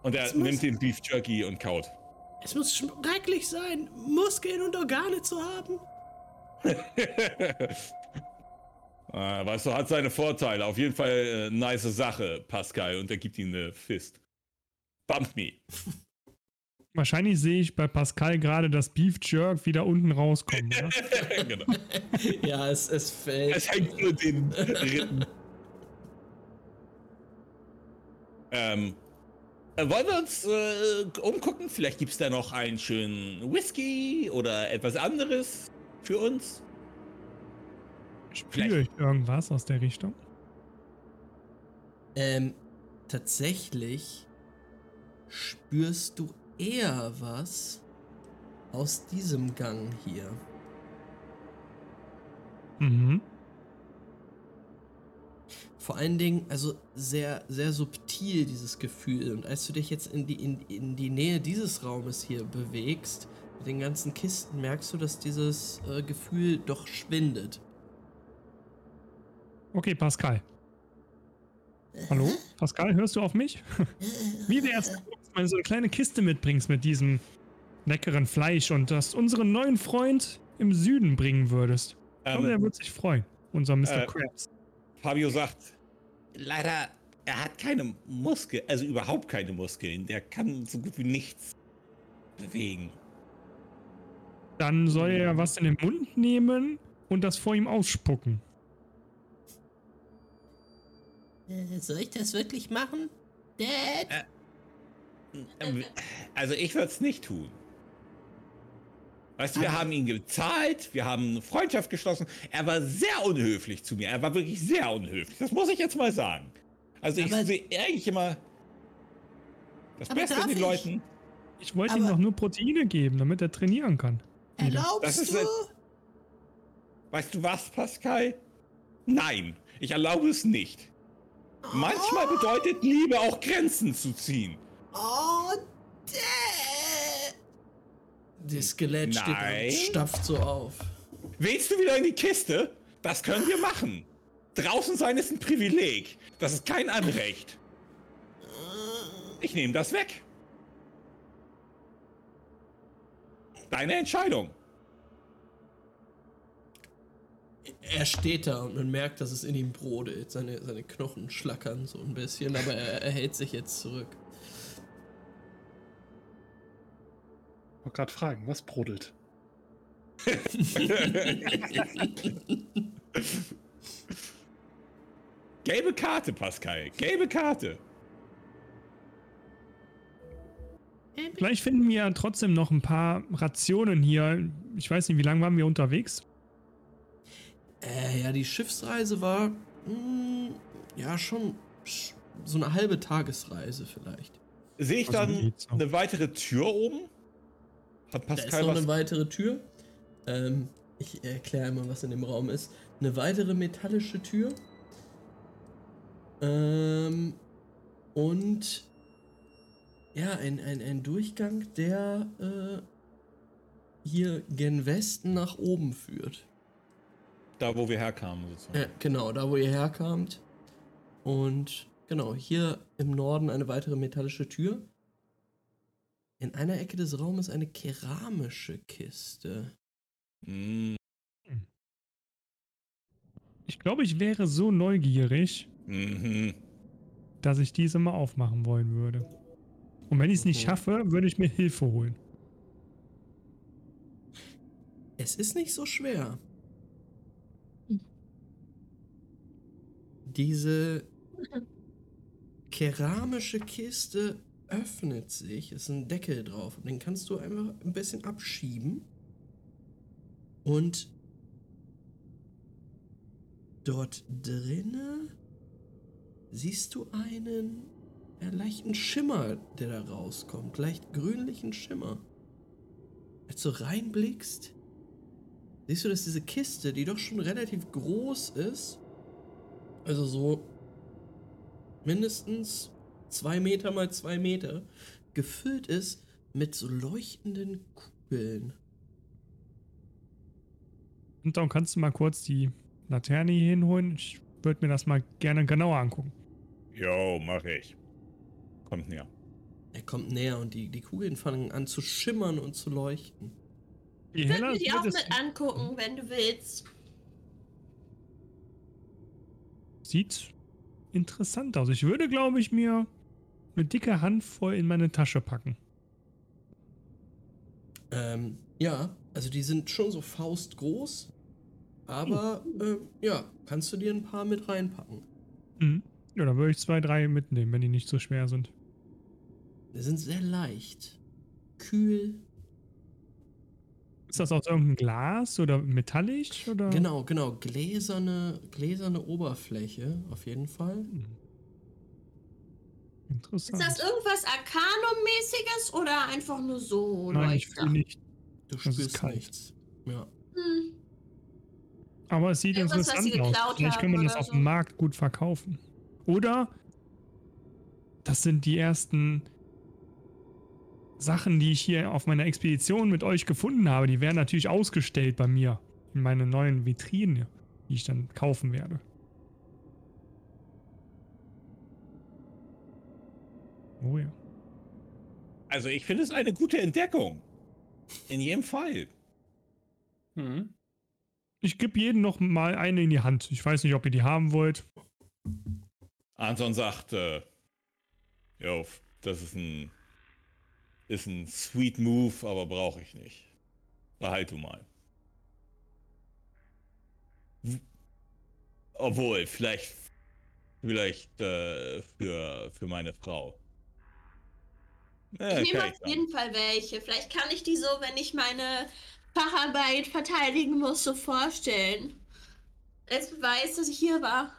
S2: Und er nimmt den Beef Jerky und kaut.
S10: Es muss schrecklich sein, Muskeln und Organe zu haben.
S2: Ah, weißt du, hat seine Vorteile. Auf jeden Fall äh, nice Sache, Pascal. Und er gibt ihm eine Fist. Bump me.
S5: Wahrscheinlich sehe ich bei Pascal gerade das Beef Jerk wieder unten rauskommen. Oder?
S2: genau.
S1: ja, es, es fällt.
S2: Es hängt nur den Rippen. ähm, äh, wollen wir uns äh, umgucken? Vielleicht gibt es da noch einen schönen Whisky oder etwas anderes für uns.
S5: Spüre ich irgendwas aus der Richtung?
S1: Ähm, tatsächlich spürst du eher was aus diesem Gang hier.
S5: Mhm.
S1: Vor allen Dingen, also sehr, sehr subtil dieses Gefühl. Und als du dich jetzt in die, in, in die Nähe dieses Raumes hier bewegst, mit den ganzen Kisten, merkst du, dass dieses äh, Gefühl doch schwindet.
S5: Okay, Pascal. Hallo? Pascal, hörst du auf mich? Wie wär's, wenn du so eine kleine Kiste mitbringst mit diesem leckeren Fleisch und das unseren neuen Freund im Süden bringen würdest? Ich glaube, der
S2: Ähm,
S5: wird sich freuen. Unser Mr.
S2: äh,
S5: Krabs.
S2: Fabio sagt, leider, er hat keine Muskeln, also überhaupt keine Muskeln. Der kann so gut wie nichts bewegen.
S5: Dann soll er was in den Mund nehmen und das vor ihm ausspucken.
S10: Äh, soll ich das wirklich machen? Dad?
S2: Ähm, Also ich würde es nicht tun. Weißt du, wir haben ihn gezahlt, wir haben eine Freundschaft geschlossen. Er war sehr unhöflich zu mir. Er war wirklich sehr unhöflich. Das muss ich jetzt mal sagen. Also ich
S10: Aber-
S2: sehe eigentlich immer das Beste in den
S10: ich?
S2: Leuten.
S5: Ich wollte ihm
S10: Aber-
S5: doch nur Proteine geben, damit er trainieren kann.
S10: Erlaubst
S2: Das ist
S10: du?
S2: Weißt du was, Pascal? Nein, ich erlaube es nicht. Manchmal bedeutet Liebe auch Grenzen zu ziehen.
S10: Oh, Dad!
S1: Das Skelett steht und stapft so auf.
S2: Willst du wieder in die Kiste? Das können wir machen. Draußen sein ist ein Privileg. Das ist kein Anrecht. Ich nehme das weg. Deine Entscheidung.
S1: Er steht da und man merkt, dass es in ihm brodelt. Seine, seine Knochen schlackern so ein bisschen, aber er, er hält sich jetzt zurück.
S4: Ich wollte gerade fragen, was brodelt?
S2: Gelbe Karte, Pascal. Gelbe Karte.
S5: Vielleicht finden wir trotzdem noch ein paar Rationen hier. Ich weiß nicht, wie lange waren wir unterwegs?
S1: Äh, ja, die Schiffsreise war. Mh, ja, schon sch- so eine halbe Tagesreise vielleicht.
S2: Sehe ich
S5: Also
S2: dann eine weitere Tür oben? Hat
S1: Da ist
S2: Pascal
S1: noch
S2: was?
S1: eine weitere Tür. Ähm, ich erkläre einmal, was in dem Raum ist. Eine weitere metallische Tür. Ähm, und ja, ein, ein, ein Durchgang, der äh, hier gen Westen nach oben führt.
S2: Da, wo wir herkamen,
S1: sozusagen. Ja, genau, da, wo ihr herkamt. Und genau, hier im Norden eine weitere metallische Tür. In einer Ecke des Raumes eine keramische Kiste.
S5: Mm. Ich glaube, ich wäre so neugierig, mhm. dass ich diese mal aufmachen wollen würde. Und wenn ich es nicht mhm. schaffe, würde ich mir Hilfe holen.
S1: Es ist nicht so schwer. Diese keramische Kiste öffnet sich, ist ein Deckel drauf und den kannst du einfach ein bisschen abschieben. Und dort drinne siehst du einen ja, leichten Schimmer, der da rauskommt, leicht grünlichen Schimmer. Als du reinblickst, siehst du, dass diese Kiste, die doch schon relativ groß ist, also so mindestens zwei Meter mal zwei Meter, gefüllt ist mit so leuchtenden Kugeln.
S5: Und dann kannst du mal kurz die Laterne hier hinholen. Ich würde mir das mal gerne genauer angucken.
S2: Jo, mach ich. Kommt näher.
S1: Er kommt näher und die, die Kugeln fangen an zu schimmern und zu leuchten.
S3: Ich würde mir die auch mit angucken, wenn du willst.
S5: Sieht interessant aus. Ich würde, glaube ich, mir eine dicke Handvoll in meine Tasche packen.
S1: Ähm, ja, also die sind schon so faustgroß, aber äh, ja, kannst du dir ein paar mit reinpacken.
S5: Mhm. Ja, dann würde ich zwei, drei mitnehmen, wenn die nicht so schwer sind.
S1: Die sind sehr leicht, kühl.
S5: Ist das aus irgendeinem Glas oder metallisch? Oder?
S1: Genau, genau. Gläserne, gläserne Oberfläche, auf jeden Fall. Hm.
S5: Interessant.
S3: Ist das irgendwas Arcanum-mäßiges oder einfach nur so?
S5: Nein, ich fühle nicht.
S1: Du spürst nichts. Ja. Hm.
S5: Aber es sieht Irgendwas, interessant aus. Vielleicht kann man das auf dem Markt gut verkaufen. Oder das sind die ersten Sachen, die ich hier auf meiner Expedition mit euch gefunden habe. Die werden natürlich ausgestellt bei mir in meine neuen Vitrine, die ich dann kaufen werde. Oh ja.
S2: Also ich finde es eine gute Entdeckung. In jedem Fall.
S5: Mhm. Ich gebe jedem noch mal eine in die Hand. Ich weiß nicht, ob ihr die haben wollt.
S2: Anton sagt, äh, jo, das ist ein, ist ein sweet Move, aber brauche ich nicht. Behalt du mal. Obwohl, vielleicht, vielleicht äh, für, für meine Frau.
S3: Ja, ich nehme auf jeden Fall welche. Vielleicht kann ich die so, wenn ich meine Facharbeit verteidigen muss, so vorstellen. Als Beweis, dass ich hier war.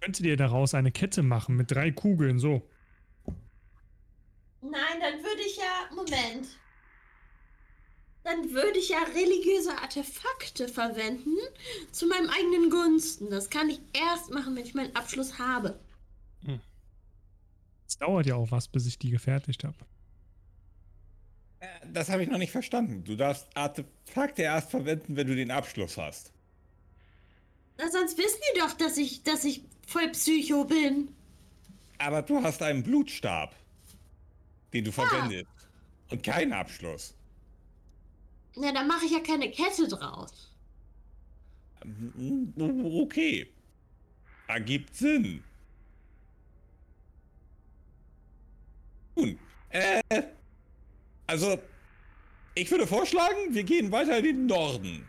S5: Könntet ihr daraus eine Kette machen mit drei Kugeln, so?
S3: Nein, dann würde ich ja. Moment. Dann würde ich ja religiöse Artefakte verwenden zu meinem eigenen Gunsten. Das kann ich erst machen, wenn ich meinen Abschluss habe. Hm.
S5: Es dauert ja auch was, bis ich die gefertigt habe.
S2: Äh, das habe ich noch nicht verstanden. Du darfst Artefakte erst verwenden, wenn du den Abschluss hast.
S3: Na, sonst wissen die doch, dass ich, dass ich voll Psycho bin.
S2: Aber du hast einen Blutstab, den du ja. verwendest. Und keinen Abschluss.
S3: Na, dann mache ich ja keine Kette draus.
S2: Okay. Ergibt Sinn. Nun, äh, also, ich würde vorschlagen, wir gehen weiter in den Norden.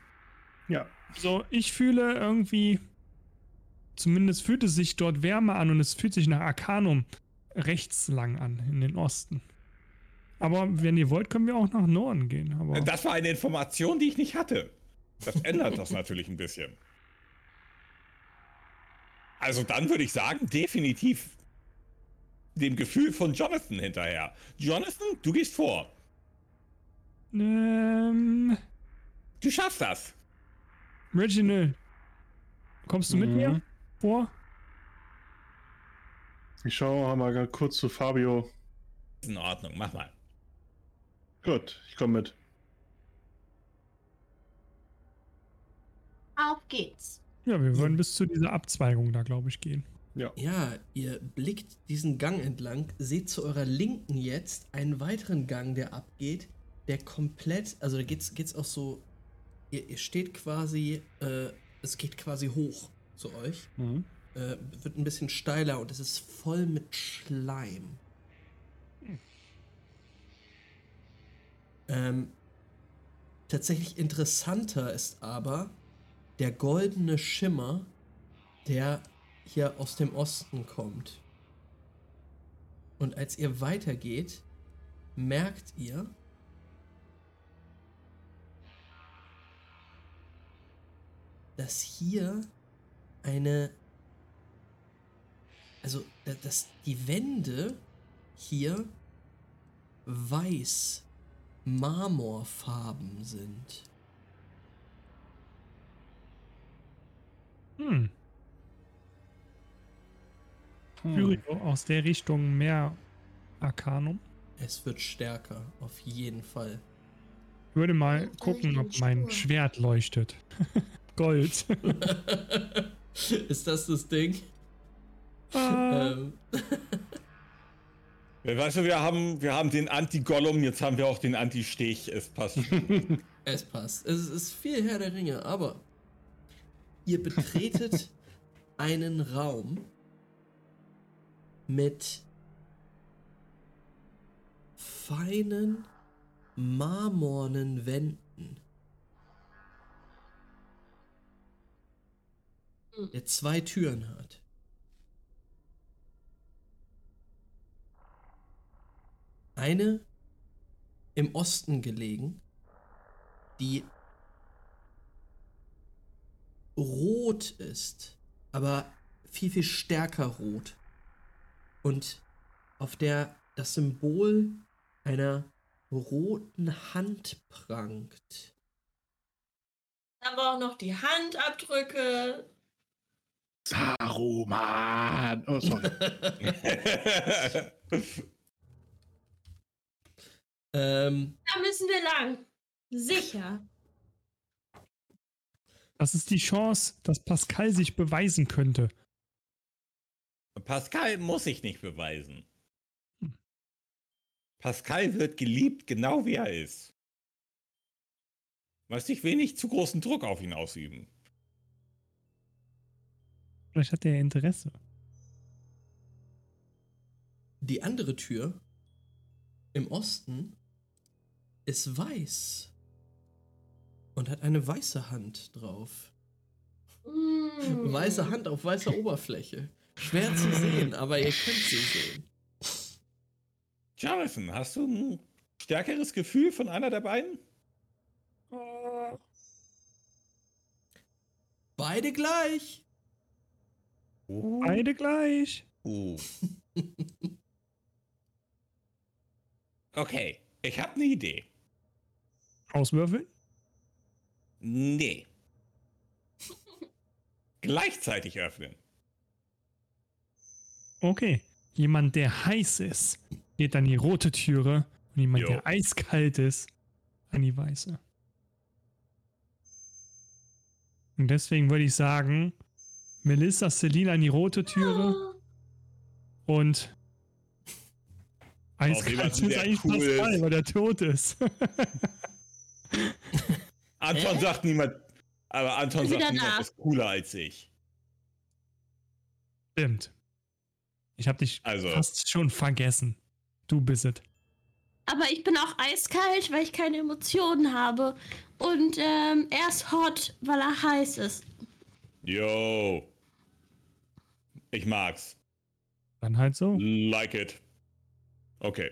S5: Ja. So, ich fühle irgendwie, zumindest fühlt es sich dort wärmer an und es fühlt sich nach Arcanum rechts lang an, in den Osten. Aber wenn ihr wollt, können wir auch nach Norden gehen. Aber
S2: das war eine Information, die ich nicht hatte. Das ändert das natürlich ein bisschen. Also dann würde ich sagen, definitiv dem Gefühl von Jonathan hinterher. Jonathan, du gehst vor.
S5: Ähm.
S2: Du schaffst das.
S5: Reginald, kommst du mhm. mit mir vor?
S4: Ich schaue mal kurz zu Fabio.
S2: Ist in Ordnung, mach mal.
S4: Gut, ich komme mit.
S3: Auf geht's.
S5: Ja, wir wollen bis zu dieser Abzweigung da, glaube ich, gehen.
S1: Ja. ja, ihr blickt diesen Gang entlang, seht zu eurer Linken jetzt einen weiteren Gang, der abgeht, der komplett, also da geht's, geht's auch so, ihr, ihr steht quasi, äh, es geht quasi hoch zu euch, mhm. Äh, wird ein bisschen steiler und es ist voll mit Schleim. Ähm, tatsächlich interessanter ist aber der goldene Schimmer, der hier aus dem Osten kommt. Und als ihr weitergeht, merkt ihr, dass hier eine, also dass die Wände hier weiß marmorfarben sind.
S5: Hm. Hm. aus der Richtung mehr Arcanum.
S1: Es wird stärker, auf jeden Fall.
S5: Ich würde mal gucken, ob mein Schwert leuchtet. Gold.
S1: Ist das das Ding?
S2: Ähm. Weißt du, wir haben, wir haben den Anti-Gollum, jetzt haben wir auch den Anti-Stech. Es passt.
S1: es passt. Es ist viel Herr der Ringe, aber ihr betretet einen Raum, mit feinen marmornen Wänden. Hm. Der zwei Türen hat. Eine im Osten gelegen, die rot ist, aber viel, viel stärker rot und auf der das Symbol einer roten Hand prangt.
S3: Dann haben wir auch noch die Handabdrücke.
S4: Saruman! Oh, sorry.
S3: ähm, da müssen wir lang. Sicher.
S5: Das ist die Chance, dass Pascal sich beweisen könnte.
S2: Pascal muss sich nicht beweisen. Pascal wird geliebt, genau wie er ist. Weiß ich wenig zu großen Druck auf ihn ausüben.
S5: Vielleicht hat er Interesse.
S1: Die andere Tür im Osten ist weiß und hat eine weiße Hand drauf. Mm. Weiße Hand auf weißer Oberfläche. Schwer zu sehen, aber ihr könnt sie sehen.
S2: Jonathan, hast du ein stärkeres Gefühl von einer der beiden?
S1: Beide gleich.
S5: Uh. Beide gleich.
S2: Uh. okay, ich habe eine Idee.
S5: Auswürfeln?
S2: Nee. Gleichzeitig öffnen.
S5: Okay. Jemand, der heiß ist, geht an die rote Türe und jemand, jo. der eiskalt ist, an die weiße. Und deswegen würde ich sagen, Melissa Celine an die rote Türe und eiskalt ist eigentlich cool Pascal, weil der tot ist.
S2: Anton äh? sagt niemand, aber Anton sagt niemand ist cooler als ich.
S5: Stimmt. Ich habe dich also. fast schon vergessen. Du bist es.
S3: Aber ich bin auch eiskalt, weil ich keine Emotionen habe. Und ähm, er ist hot, weil er heiß ist.
S2: Yo. Ich mag's.
S5: Dann halt so.
S2: Like it. Okay.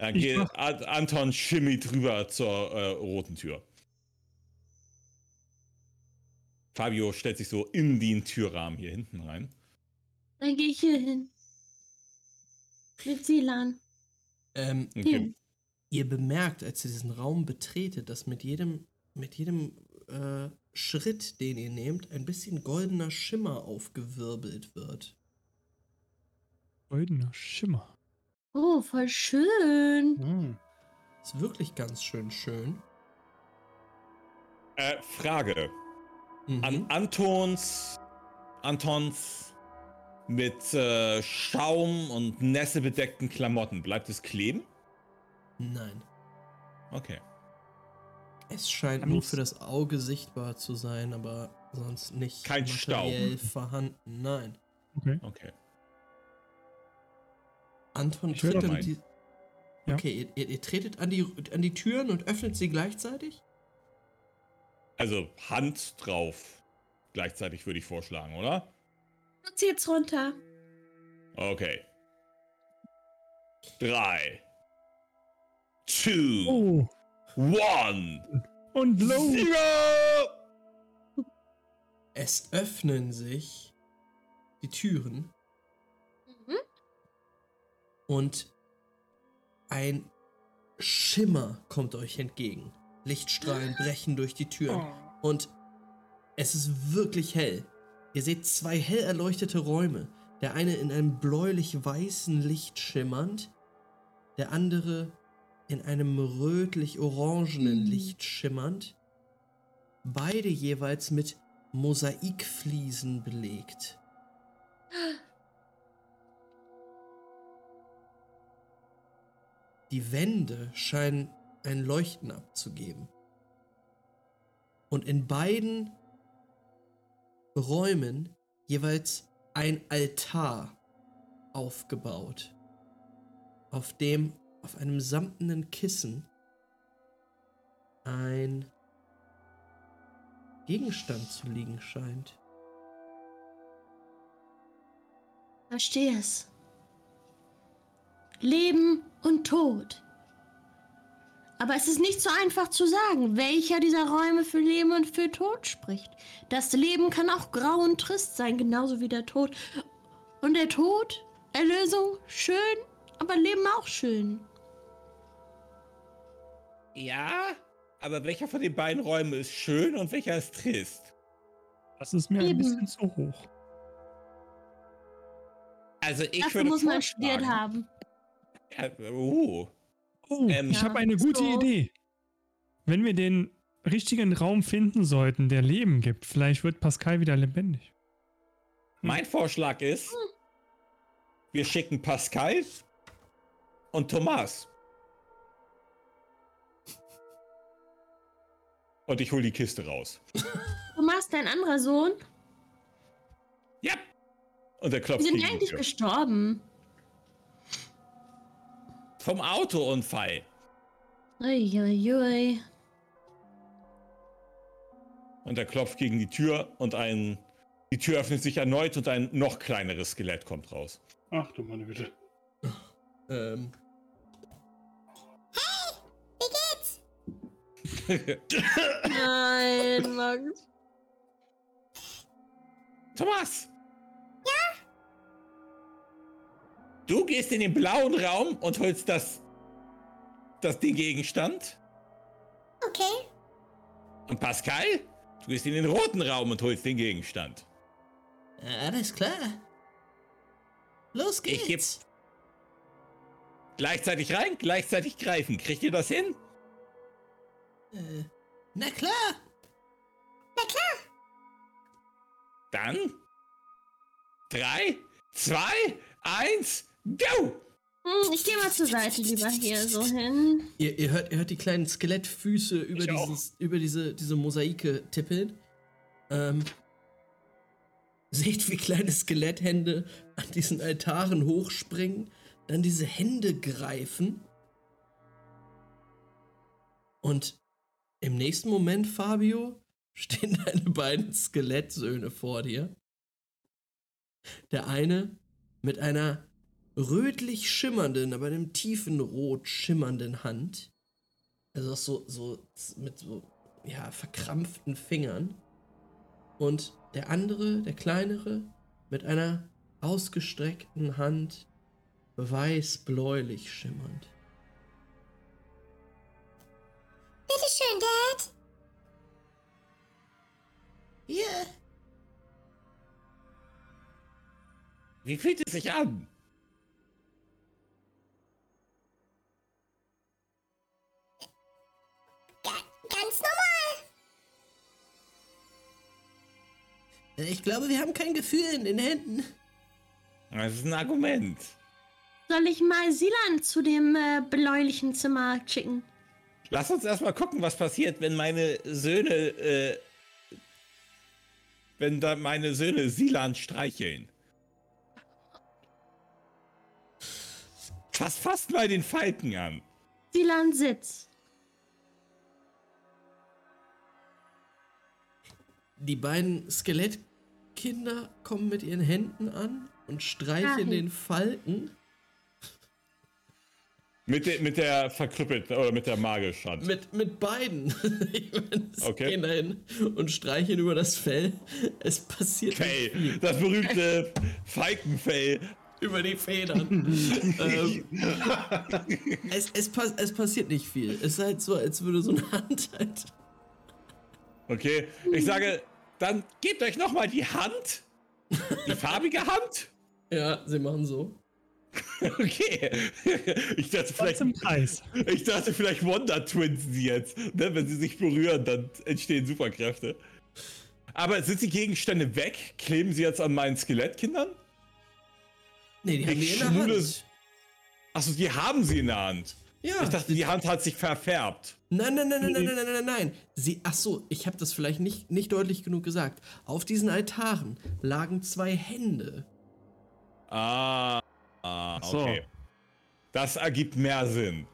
S2: Dann geht Anton Schimmi drüber zur äh, roten Tür. Fabio stellt sich so in den Türrahmen hier hinten rein.
S3: Dann gehe ich hier hin. Mit Silan.
S1: Ähm, okay. Ihr bemerkt, als ihr diesen Raum betretet, dass mit jedem, mit jedem äh, Schritt, den ihr nehmt, ein bisschen goldener Schimmer aufgewirbelt wird.
S5: Goldener Schimmer.
S3: Oh, voll schön.
S4: Hm.
S1: Ist wirklich ganz schön schön.
S2: Äh, Frage.
S1: Mhm.
S2: An Antons. Antons mit äh, Schaum und Nässe bedeckten Klamotten. Bleibt es kleben?
S1: Nein.
S2: Okay.
S1: Es scheint
S5: Kann
S1: nur für das Auge sichtbar zu sein, aber sonst nicht
S2: Kein
S1: materiell vorhanden. Nein.
S5: Okay.
S2: Okay.
S1: Anton tritt an
S2: mal.
S1: die.
S5: Ja.
S1: Okay, ihr, ihr, ihr tretet an die, an die Türen und öffnet sie gleichzeitig?
S2: Also Hand drauf. Gleichzeitig würde ich vorschlagen, oder?
S3: Du zieh's runter.
S2: Okay. Drei. Two.
S5: Oh,
S2: One.
S5: und low.
S2: Zero.
S1: Es öffnen sich die Türen. Und ein Schimmer kommt euch entgegen. Lichtstrahlen brechen durch die Türen und es ist wirklich hell. Ihr seht zwei hell erleuchtete Räume. Der eine in einem bläulich-weißen Licht schimmernd, der andere in einem rötlich-orangenen Licht schimmernd. Beide jeweils mit Mosaikfliesen belegt. Die Wände scheinen ein Leuchten abzugeben. Und in beiden Räumen jeweils ein Altar aufgebaut, auf dem auf einem samtenen Kissen ein Gegenstand zu liegen scheint.
S3: Verstehe es. Leben und Tod. Aber es ist nicht so einfach zu sagen, welcher dieser Räume für Leben und für Tod spricht. Das Leben kann auch grau und trist sein, genauso wie der Tod. Und der Tod, Erlösung, schön, aber Leben auch schön.
S2: Ja, aber welcher von den beiden Räumen ist schön und welcher ist trist?
S5: Das ist mir ein
S3: Eben.
S5: bisschen zu hoch.
S2: Also ich
S3: Dafür
S2: würde
S3: muss man studiert haben.
S2: Ja, oh.
S5: Oh,
S2: Ähm,
S5: ich
S3: Ja,
S5: habe eine gute
S3: so.
S5: Idee. Wenn wir den richtigen Raum finden sollten, der Leben gibt, vielleicht wird Pascal wieder lebendig.
S2: Mein Vorschlag ist, wir schicken Pascal und Thomas. Und ich hole die Kiste raus.
S3: Du machst dein anderer Sohn.
S2: Ja. Und er
S3: Die
S2: klopft
S3: sind
S2: gegen die
S3: eigentlich
S2: Tür.
S3: gestorben.
S2: Vom Autounfall.
S3: Uiuiui.
S2: Und er klopft gegen die Tür und ein. Die Tür öffnet sich erneut und ein noch kleineres Skelett kommt raus.
S4: Ach du meine Güte.
S1: Ähm,
S3: Nein, Max.
S2: Thomas! Du gehst in den blauen Raum und holst das. das den Gegenstand.
S10: Okay.
S2: Und Pascal, du gehst in den roten Raum und holst den Gegenstand.
S1: alles klar. Los
S2: Ich
S1: geht's.
S2: Gleichzeitig rein, gleichzeitig greifen. Kriegt ihr das hin?
S1: Äh, na klar.
S2: Dann. Drei, zwei, eins, go!
S3: Hm, ich gehe mal zur Seite lieber hier so hin.
S1: Ihr, ihr, hört, ihr hört die kleinen Skelettfüße über,
S2: Ich auch.
S1: dieses, über diese, diese Mosaike tippeln. Ähm, seht, wie kleine Skeletthände an diesen Altaren hochspringen, dann diese Hände greifen. Und im nächsten Moment, Fabio, stehen deine beiden Skelettsöhne vor dir. Der eine mit einer rötlich schimmernden, aber einem tiefen Rot schimmernden Hand. Also auch so, so mit so, ja, verkrampften Fingern. Und der andere, der kleinere, mit einer ausgestreckten Hand, weiß-bläulich schimmernd.
S10: Bitteschön, Dad.
S1: Ja,
S2: Wie fühlt es sich an? Ganz normal.
S1: Ich glaube, wir haben kein Gefühl in den Händen.
S2: Das ist ein Argument.
S3: Soll ich mal Silan zu dem äh, bläulichen Zimmer schicken?
S2: Lass uns erstmal gucken, was passiert, wenn meine Söhne, äh, wenn da meine Söhne Silan streicheln. Fass fast mal den Falken an.
S3: Silan sitzt.
S1: Die beiden Skelettkinder kommen mit ihren Händen an und streichen
S3: Dahin.
S1: den Falken.
S2: Mit, der mit der verkrüppelten oder mit der Magischhand.
S1: Mit, mit beiden. Ich meine, sie
S2: Okay.
S1: gehen dahin und streichen über das Fell. Es passiert nicht
S2: Fell.
S1: viel.
S2: Das berühmte Falkenfell.
S1: über die Federn. ähm, es, es, pass, es passiert nicht viel. Es ist halt so, als würde so eine Hand halt.
S2: Okay, ich sage, dann gebt euch nochmal die Hand. Die farbige Hand.
S1: Ja, sie machen so.
S2: Okay. Ich dachte vielleicht,
S5: im Kreis.
S2: ich dachte vielleicht Wonder Twins sie jetzt. Ne? Wenn sie sich berühren, dann entstehen Superkräfte. Aber sind die Gegenstände weg? Kleben sie jetzt an meinen Skelettkindern?
S1: Nee, die haben die
S2: Ich
S1: in der Hand.
S2: Achso, die haben sie in der Hand.
S1: Ja.
S2: Ich dachte, die Hand hat sich verfärbt.
S1: Nein, nein, nein, nein, nein, nein, nein, nein, nein. Sie, ach so, ich habe das vielleicht nicht, nicht deutlich genug gesagt. Auf diesen Altaren lagen zwei Hände.
S2: Ah, ah
S4: so.
S2: okay. Das ergibt mehr Sinn.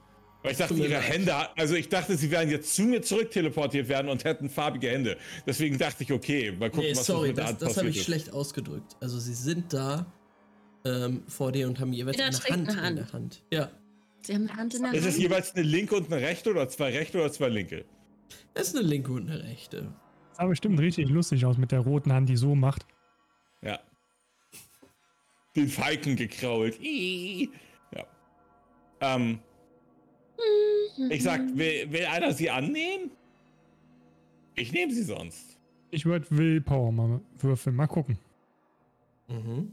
S2: Weil ich dachte, ihre. Hände, also ich dachte, sie werden jetzt zu mir zurück teleportiert werden und hätten farbige Hände. Deswegen dachte ich, okay, mal gucken,
S1: Nee,
S2: was
S1: sorry,
S2: mit
S1: das,
S2: Hand
S1: das habe ich
S2: ist.
S1: schlecht ausgedrückt. Also sie sind da ähm, vor dir und haben jeweils eine Hand,
S3: eine Hand.
S1: in der Hand. Ja,
S3: Sie haben eine Hand in der
S2: Ist es
S3: Hand.
S2: jeweils eine linke und eine rechte oder zwei rechte oder zwei linke?
S1: das ist eine linke und eine rechte.
S5: Sah bestimmt richtig lustig aus mit der roten Hand, die so macht.
S2: Ja. Den Falken gekrault. Ih. Ja. Ähm. Ich sag, will, will einer sie annehmen? Ich nehme sie sonst.
S5: Ich würde Willpower mal würfeln. Mal gucken.
S1: Mhm.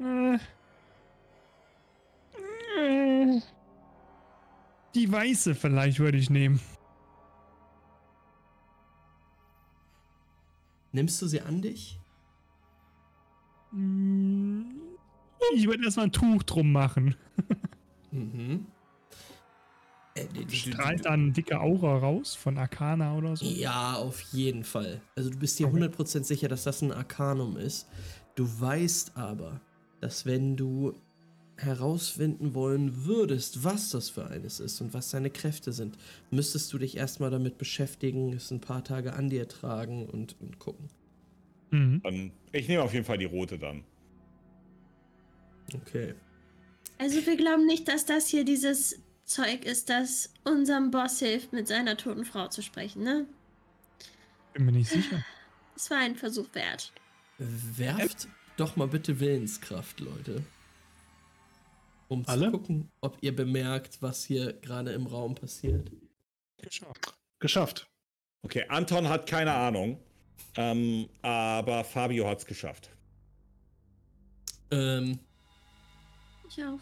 S5: Äh. Die weiße vielleicht würde ich nehmen.
S1: Nimmst du sie an dich?
S5: Mm, Ich würde erstmal ein Tuch drum machen.
S1: Mhm. Äh,
S5: Strahlt dann eine dicke Aura raus von Arcana oder so?
S1: Ja, auf jeden Fall. Also du bist dir
S5: Okay.
S1: 100% sicher, dass das ein Arkanum ist. Du weißt aber, dass wenn du herausfinden wollen würdest, was das für eines ist und was seine Kräfte sind, müsstest du dich erstmal damit beschäftigen, es ein paar Tage an dir tragen und, und gucken.
S5: Mhm.
S2: Dann, ich nehme auf jeden Fall die rote dann.
S1: Okay.
S3: Also wir glauben nicht, dass das hier dieses Zeug ist, das unserem Boss hilft, mit seiner toten Frau zu sprechen, ne?
S5: Bin mir nicht sicher.
S3: Es war ein Versuch wert.
S1: Werft doch mal bitte Willenskraft, Leute. Um
S4: Alle?
S1: zu gucken, ob ihr bemerkt, was hier gerade im Raum passiert.
S4: Geschafft.
S2: Okay, Anton hat keine Ahnung. Ähm, aber Fabio hat's geschafft.
S1: Ähm,
S3: Ich auch.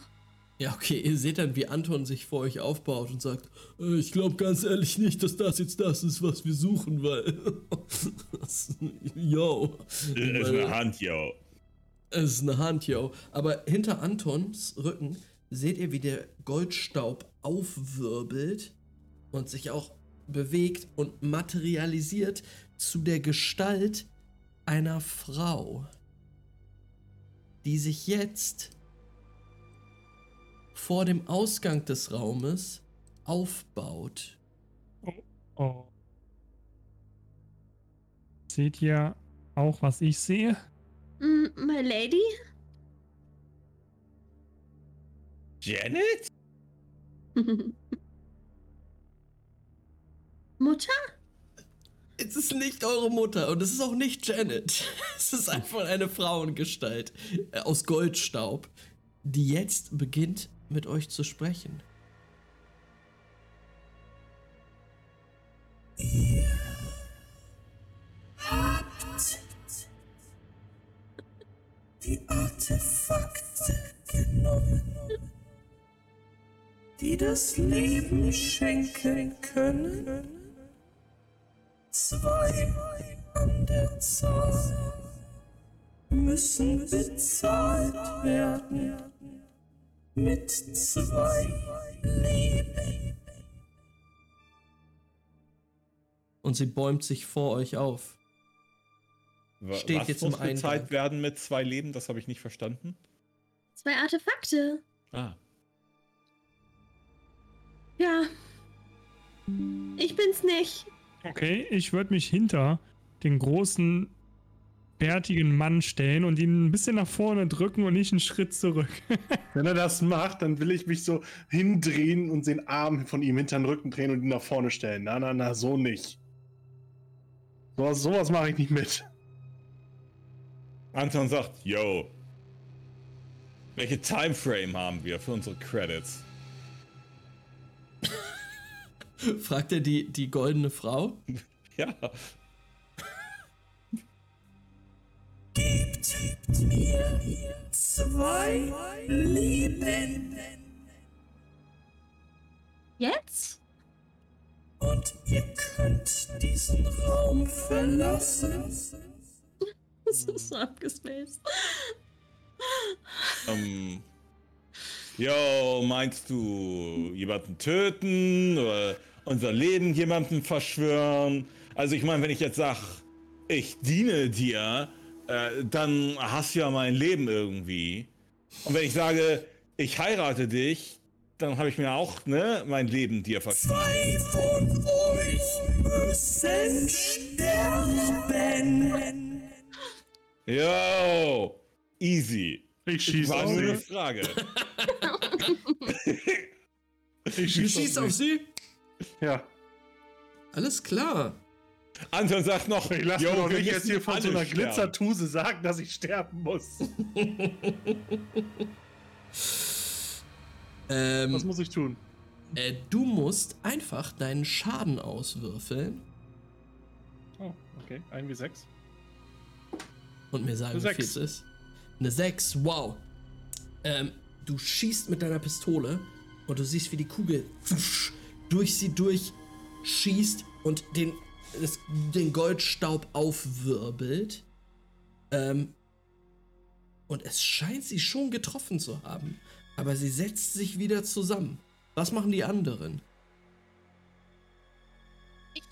S1: Ja, okay, ihr seht dann, wie Anton sich vor euch aufbaut und sagt, äh, ich glaube ganz ehrlich nicht, dass das jetzt das ist, was wir suchen, weil... Das- yo.
S2: Ist
S1: Weil-
S2: eine Hand, yo.
S1: Es ist eine Hand, yo. Aber hinter Antons Rücken seht ihr, wie der Goldstaub aufwirbelt und sich auch bewegt und materialisiert zu der Gestalt einer Frau, die sich jetzt vor dem Ausgang des Raumes aufbaut.
S5: Oh. Seht ihr auch, was ich sehe?
S3: Mm, my lady?
S2: Janet?
S3: Mutter?
S1: Es ist nicht eure Mutter und es ist auch nicht Janet. Es ist einfach eine Frauengestalt äh, aus Goldstaub, die jetzt beginnt mit euch zu sprechen.
S11: Die das Leben schenken können. Zwei an der Zahl müssen bezahlt werden mit zwei Leben.
S1: Und sie bäumt sich vor euch auf. Steht
S2: Was
S1: jetzt
S2: muss
S1: im Eingang.
S2: bezahlt werden mit zwei Leben? Das habe ich nicht verstanden.
S3: Zwei Artefakte.
S2: Ah.
S3: Ja. Ich bin's nicht.
S5: Okay, ich würde mich hinter den großen, bärtigen Mann stellen und ihn ein bisschen nach vorne drücken und nicht einen Schritt zurück.
S4: Wenn er das macht, dann will ich mich so hindrehen und den Arm von ihm hinter den Rücken drehen und ihn nach vorne stellen. Na, na, na, so nicht. Sowas, sowas mache ich nicht mit.
S2: Anton sagt, yo. Welche Timeframe haben wir für unsere Credits?
S1: Fragt er die, die goldene Frau?
S2: Ja.
S11: Gebt mir zwei Leben
S3: Jetzt?
S11: und ihr könnt diesen Raum verlassen.
S3: Das ist so abgespaced.
S2: Ähm. Yo, meinst du jemanden töten oder unser Leben jemanden verschwören? Also ich meine, wenn ich jetzt sag, ich diene dir, äh, dann hast du ja mein Leben irgendwie. Und wenn ich sage, ich heirate dich, dann habe ich mir auch ne mein Leben dir verschwört.
S11: Zwei von euch müssen sterben.
S2: Yo, easy.
S4: Ich schieße auf
S2: nur eine
S4: sie.
S2: Frage.
S4: Ich
S1: Du
S4: schieße
S1: schießt auf sie?
S4: Ja.
S1: Alles klar.
S2: Anton sagt noch,
S4: Ich lasse doch nicht jetzt hier von so einer
S2: sterben.
S4: Glitzertuse sagen, dass ich sterben muss.
S1: Ähm,
S4: Was muss ich tun?
S1: äh, du musst einfach deinen Schaden auswürfeln
S4: Oh, okay. 1 wie 6.
S1: und mir sagen, wie viel es ist. Eine 6, wow. Ähm, du schießt mit deiner Pistole und du siehst, wie die Kugel wusch, durch sie durchschießt und den, das, den Goldstaub aufwirbelt. Ähm, und es scheint sie schon getroffen zu haben. Aber sie setzt sich wieder zusammen. Was machen die anderen?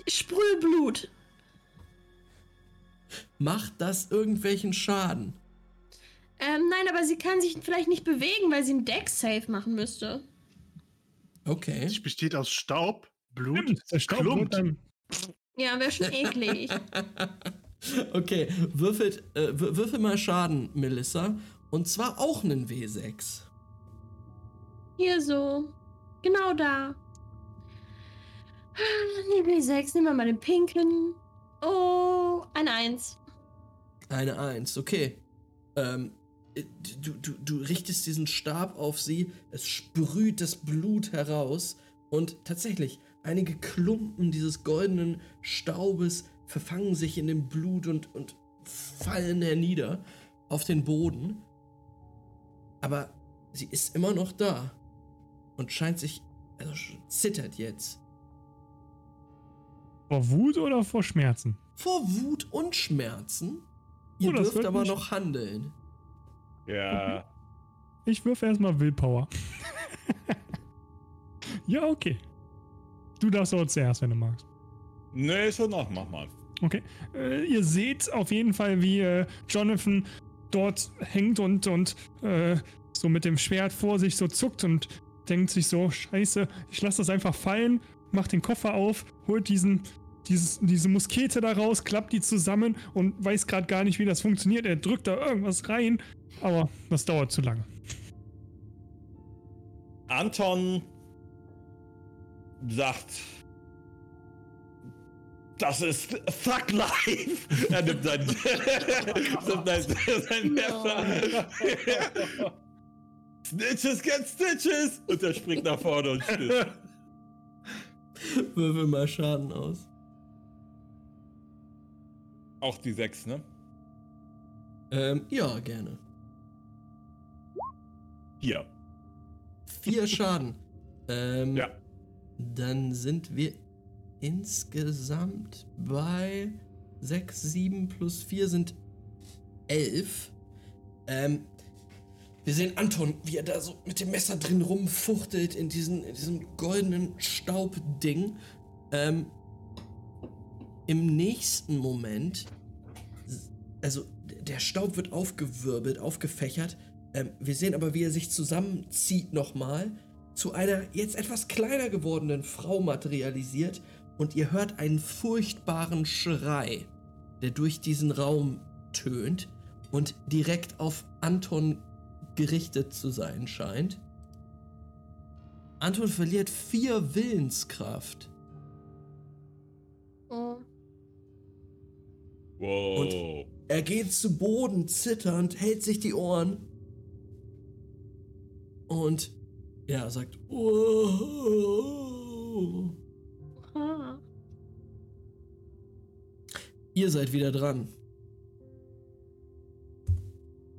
S3: Ich sprühe Blut.
S1: Macht das irgendwelchen Schaden?
S3: Ähm, nein, aber sie kann sich vielleicht nicht bewegen, weil sie einen Deck-Safe machen müsste.
S1: Okay.
S4: Es besteht aus Staub, Blut, Klumpt.
S3: Ja, wäre schon eklig.
S1: Okay, würfelt, äh, wür- würfel mal Schaden, Melissa. Und zwar auch einen W6.
S3: Hier so. Genau da. Nee, W6, nehmen wir mal den pinken. Oh, eine Eins.
S1: Eine Eins, okay. Ähm, äh, du, du, du richtest diesen Stab auf sie, es sprüht das Blut heraus und tatsächlich, einige Klumpen dieses goldenen Staubes verfangen sich in dem Blut und, und fallen hernieder auf den Boden. Aber sie ist immer noch da und scheint sich, also zittert jetzt.
S5: vor Wut oder vor Schmerzen?
S1: Vor Wut und Schmerzen. Ihr
S5: Oh,
S1: dürft aber noch handeln.
S2: Ja.
S5: Ich würfe erstmal Willpower. ja, okay. Du darfst aber zuerst, wenn du magst.
S2: Nee, schon noch, mach mal.
S5: Okay. Äh, ihr seht auf jeden Fall, wie äh, Jonathan dort hängt und, und äh, so mit dem Schwert vor sich so zuckt und denkt sich so, scheiße, ich lasse das einfach fallen, macht den Koffer auf, holt diesen, dieses, diese Muskete da raus, klappt die zusammen und weiß gerade gar nicht, wie das funktioniert. Er drückt da irgendwas rein, aber das dauert zu lange.
S2: Anton sagt, das ist Thug Life. Er nimmt sein, nimmt sein, sein Messer. Snitches get Stitches. Und er springt nach vorne und stirbt.
S1: Würfel mal Schaden aus.
S2: Auch die sechs, ne?
S1: Ähm, ja, gerne.
S2: Hier.
S1: Vier Schaden. Ähm,
S2: Ja.
S1: Dann sind wir insgesamt bei 6, 7 plus 4 sind 11. Ähm, wir sehen Anton, wie er da so mit dem Messer drin rumfuchtelt in, diesen, in diesem goldenen Staubding. Ähm, Im nächsten Moment, also der Staub wird aufgewirbelt, aufgefächert. Ähm, wir sehen aber, wie er sich zusammenzieht nochmal, zu einer jetzt etwas kleiner gewordenen Frau materialisiert und ihr hört einen furchtbaren Schrei, der durch diesen Raum tönt und direkt auf Anton gerichtet zu sein scheint. Anton verliert vier Willenskraft.
S3: Oh.
S2: Wow.
S1: Und er geht zu Boden zitternd, hält sich die Ohren und ja, sagt. Oh.
S3: Ah.
S1: Ihr seid wieder dran.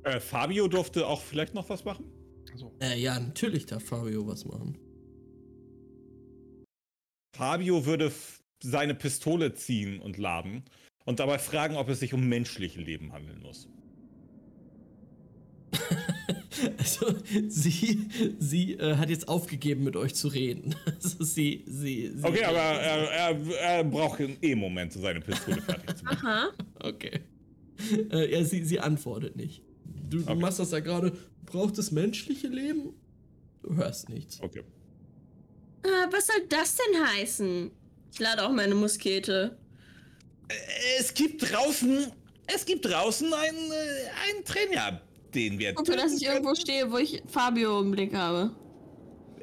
S2: Äh, Fabio durfte auch vielleicht noch was machen?
S4: Also,
S1: Äh, ja, natürlich darf Fabio was machen.
S2: Fabio würde seine Pistole ziehen und laden und dabei fragen, ob es sich um menschliche Leben handeln muss.
S1: Also, sie, sie äh, hat jetzt aufgegeben, mit euch zu reden. Also, sie, sie, sie
S2: Okay, aber er, er, er braucht einen E-Moment, seine Pistole fertig zu machen.
S3: Aha.
S1: Okay. Äh, ja, sie, sie antwortet nicht. Du, du
S2: Okay.
S1: machst das ja gerade. Braucht es menschliche Leben? Du hörst nichts.
S2: Okay.
S3: Ah, was soll das denn heißen? Ich lade auch meine Muskete.
S2: Es gibt draußen, es gibt draußen einen, äh, einen Trainer, den wir.
S3: Gucke, dass ich irgendwo stehe, wo ich Fabio im Blick habe.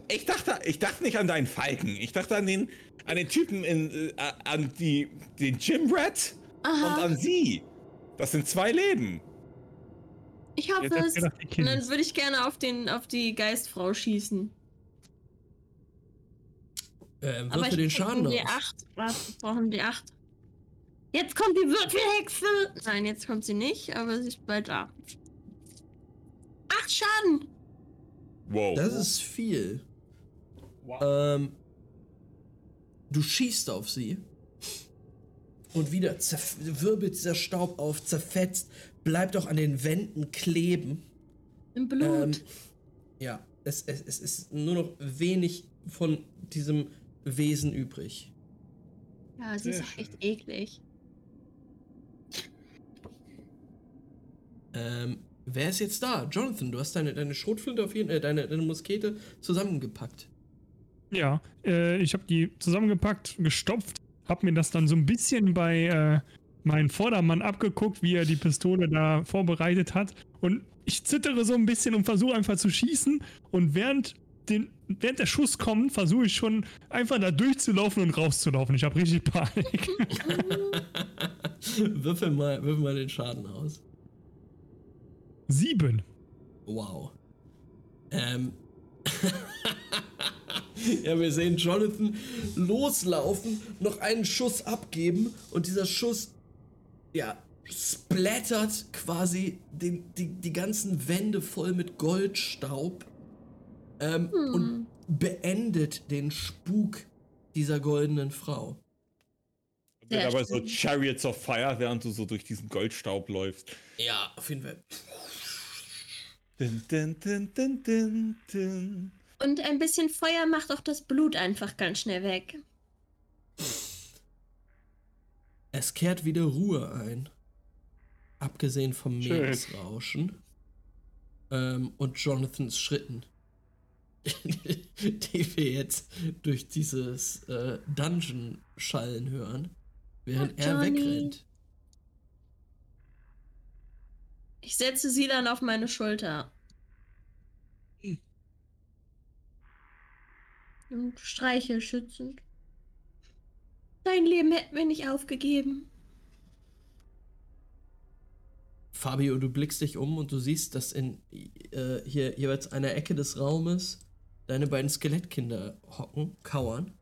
S2: Ich dachte, ich dachte nicht an deinen Falken. Ich dachte an den, an den Typen in, äh, an die, den Jim Rat
S3: Aha.
S2: und an sie. Das sind zwei Leben.
S3: Ich hoffe
S5: Jetzt
S3: es. Und dann würde ich gerne auf, den, auf die Geistfrau schießen.
S1: Ähm,
S3: Aber
S1: würfel den Schaden aus.
S3: D8. Was? Wir brauchen D8. Jetzt kommt die Würfelhexe. Nein, jetzt kommt sie nicht, aber sie ist bald da. Acht Schaden.
S2: Wow.
S1: Das ist viel.
S2: wow.
S1: Ähm, du schießt auf sie. Und wieder wirbelt dieser Staub auf, zerfetzt, bleibt auch an den Wänden kleben.
S3: Im Blut.
S1: Ähm, ja, es, es, es ist nur noch wenig von diesem Wesen übrig.
S3: ja, sie ist
S2: sehr
S3: auch echt eklig.
S1: Ähm, wer ist jetzt da? Jonathan, du hast deine, deine Schrotflinte auf jeden äh, deine, deine Muskete zusammengepackt.
S5: Ja, äh, ich habe die zusammengepackt, gestopft, habe mir das dann so ein bisschen bei äh, meinem Vordermann abgeguckt, wie er die Pistole da vorbereitet hat. Und ich zittere so ein bisschen und versuche einfach zu schießen. Und während, den, während der Schuss kommt, versuche ich schon einfach da durchzulaufen und rauszulaufen. Ich habe richtig Panik.
S1: würfel, mal, würfel mal den Schaden aus.
S5: Sieben.
S1: Wow. Ähm. ja, wir sehen Jonathan loslaufen, noch einen Schuss abgeben und dieser Schuss, ja, splattert quasi den, die, die ganzen Wände voll mit Goldstaub ähm, und beendet den Spuk dieser goldenen Frau.
S3: Sehr
S2: aber so
S3: schön.
S2: Chariots of Fire, während du so durch diesen Goldstaub läufst.
S1: Ja, auf jeden Fall.
S2: Dun, dun, dun.
S3: Und ein bisschen Feuer macht auch das Blut einfach ganz schnell weg.
S1: Es kehrt wieder Ruhe ein. Abgesehen vom
S4: Schön.
S1: Meeresrauschen. Ähm, und Jonathans Schritten. die wir jetzt durch dieses äh, Dungeon schallen hören. Während
S3: Oh,
S1: er
S3: Johnny.
S1: wegrennt.
S3: Ich setze sie dann auf meine Schulter. Und streiche schützend. Dein Leben hätten wir nicht aufgegeben.
S1: Fabio, du blickst dich um und du siehst, dass in äh, hier jeweils einer Ecke des Raumes deine beiden Skelettkinder hocken, kauern.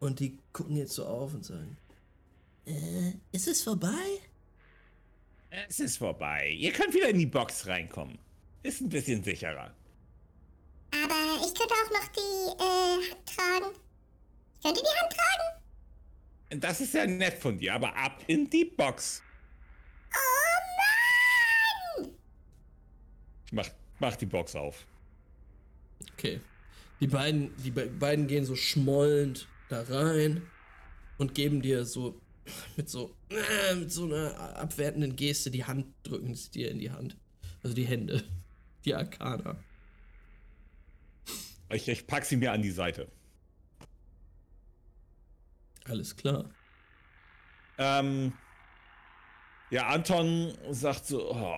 S1: Und die gucken jetzt so auf und sagen: Äh, ist es vorbei?
S2: Es ist vorbei. Ihr könnt wieder in die Box reinkommen. Ist ein bisschen sicherer.
S12: Aber ich könnte auch noch die äh, Hand tragen. Ich könnte die Hand tragen.
S2: Das ist ja nett von dir, aber ab in die Box.
S3: Oh nein!
S2: Ich mach, mach die Box auf.
S1: Okay. Die beiden, die beiden gehen so schmollend da rein und geben dir so mit so äh, mit so einer abwertenden Geste die Hand drücken sie dir in die Hand. Also die Hände. Die Arkana.
S2: Ich, ich pack sie mir an die Seite.
S1: Alles klar.
S2: Ähm, ja, Anton sagt so, oh,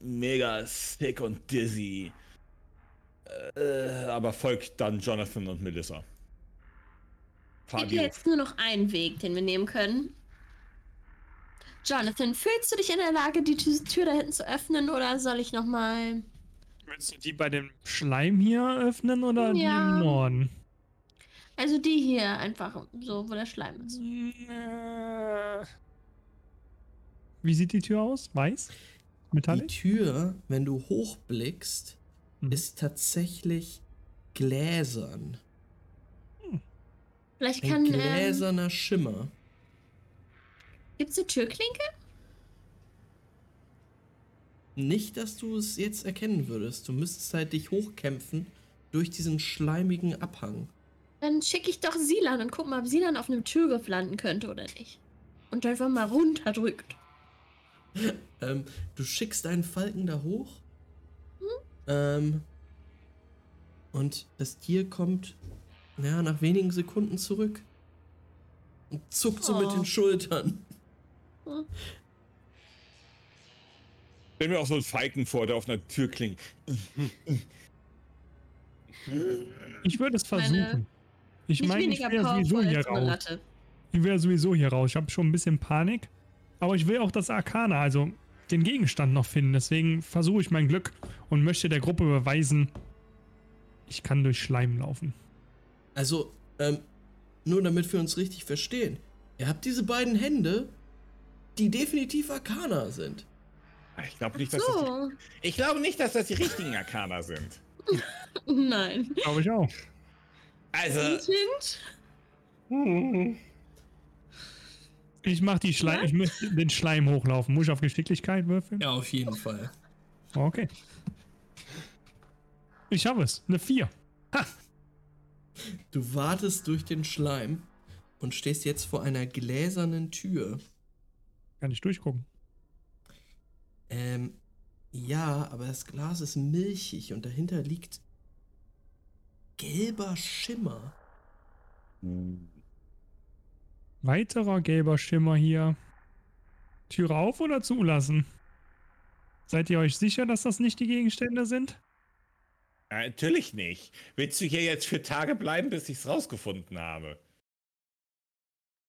S2: mega sick und dizzy. Äh, aber folgt dann Jonathan und Melissa.
S3: Gibt jetzt nur noch einen Weg, den wir nehmen können. Jonathan, fühlst du dich in der Lage, die Tür da hinten zu öffnen oder soll ich nochmal.
S5: Willst du die bei dem Schleim hier öffnen oder ja. die im Norden?
S3: Also die hier einfach, so wo der Schleim ist.
S5: Wie sieht die Tür aus? Weiß?
S1: Metallic? Die Tür, wenn du hochblickst, hm. ist tatsächlich gläsern.
S3: Vielleicht kann.
S1: Ein gläserner ähm, Schimmer.
S3: Gibt's eine Türklinke?
S1: Nicht, dass du es jetzt erkennen würdest. Du müsstest halt dich hochkämpfen durch diesen schleimigen Abhang.
S3: Dann schicke ich doch Silan und guck mal, ob Silan auf einem Türgriff landen könnte oder nicht. Und einfach mal runterdrückt.
S1: ähm, du schickst einen Falken da hoch. Hm? Ähm, und das Tier kommt, ja, nach wenigen Sekunden zurück. Und zuckt oh. so mit den oh. Schultern. Hm.
S2: Stell mir auch so einen Falken vor, der auf einer Tür klingt.
S5: Ich würde es versuchen. Meine ich meine, ich ja sowieso hier raus. Ich ja sowieso hier raus. Ich habe schon ein bisschen Panik. Aber ich will auch das Arkana, also den Gegenstand noch finden. Deswegen versuche ich mein Glück und möchte der Gruppe beweisen, ich kann durch Schleim laufen.
S1: Also, ähm, nur damit wir uns richtig verstehen. Ihr habt diese beiden Hände, die definitiv Arkana sind.
S2: Ich glaube nicht, so. dass das, ich glaube nicht, dass das die richtigen Arkana sind.
S3: Nein.
S5: Glaube ich auch.
S2: Also.
S5: Hm. Ich mach die Schleim, ja? ich möchte den Schleim hochlaufen. Muss ich auf Geschicklichkeit würfeln?
S1: Ja, auf jeden Fall.
S5: Okay. Ich habe es. Eine 4. Ha.
S1: Du wartest durch den Schleim und stehst jetzt vor einer gläsernen Tür.
S5: Kann ich durchgucken?
S1: Ähm, ja, aber das Glas ist milchig und dahinter liegt gelber Schimmer.
S5: Weiterer gelber Schimmer hier. Türe auf oder zulassen? Seid ihr euch sicher, dass das nicht die Gegenstände sind?
S2: Ja, natürlich nicht. Willst du hier jetzt für Tage bleiben, bis ich es rausgefunden habe?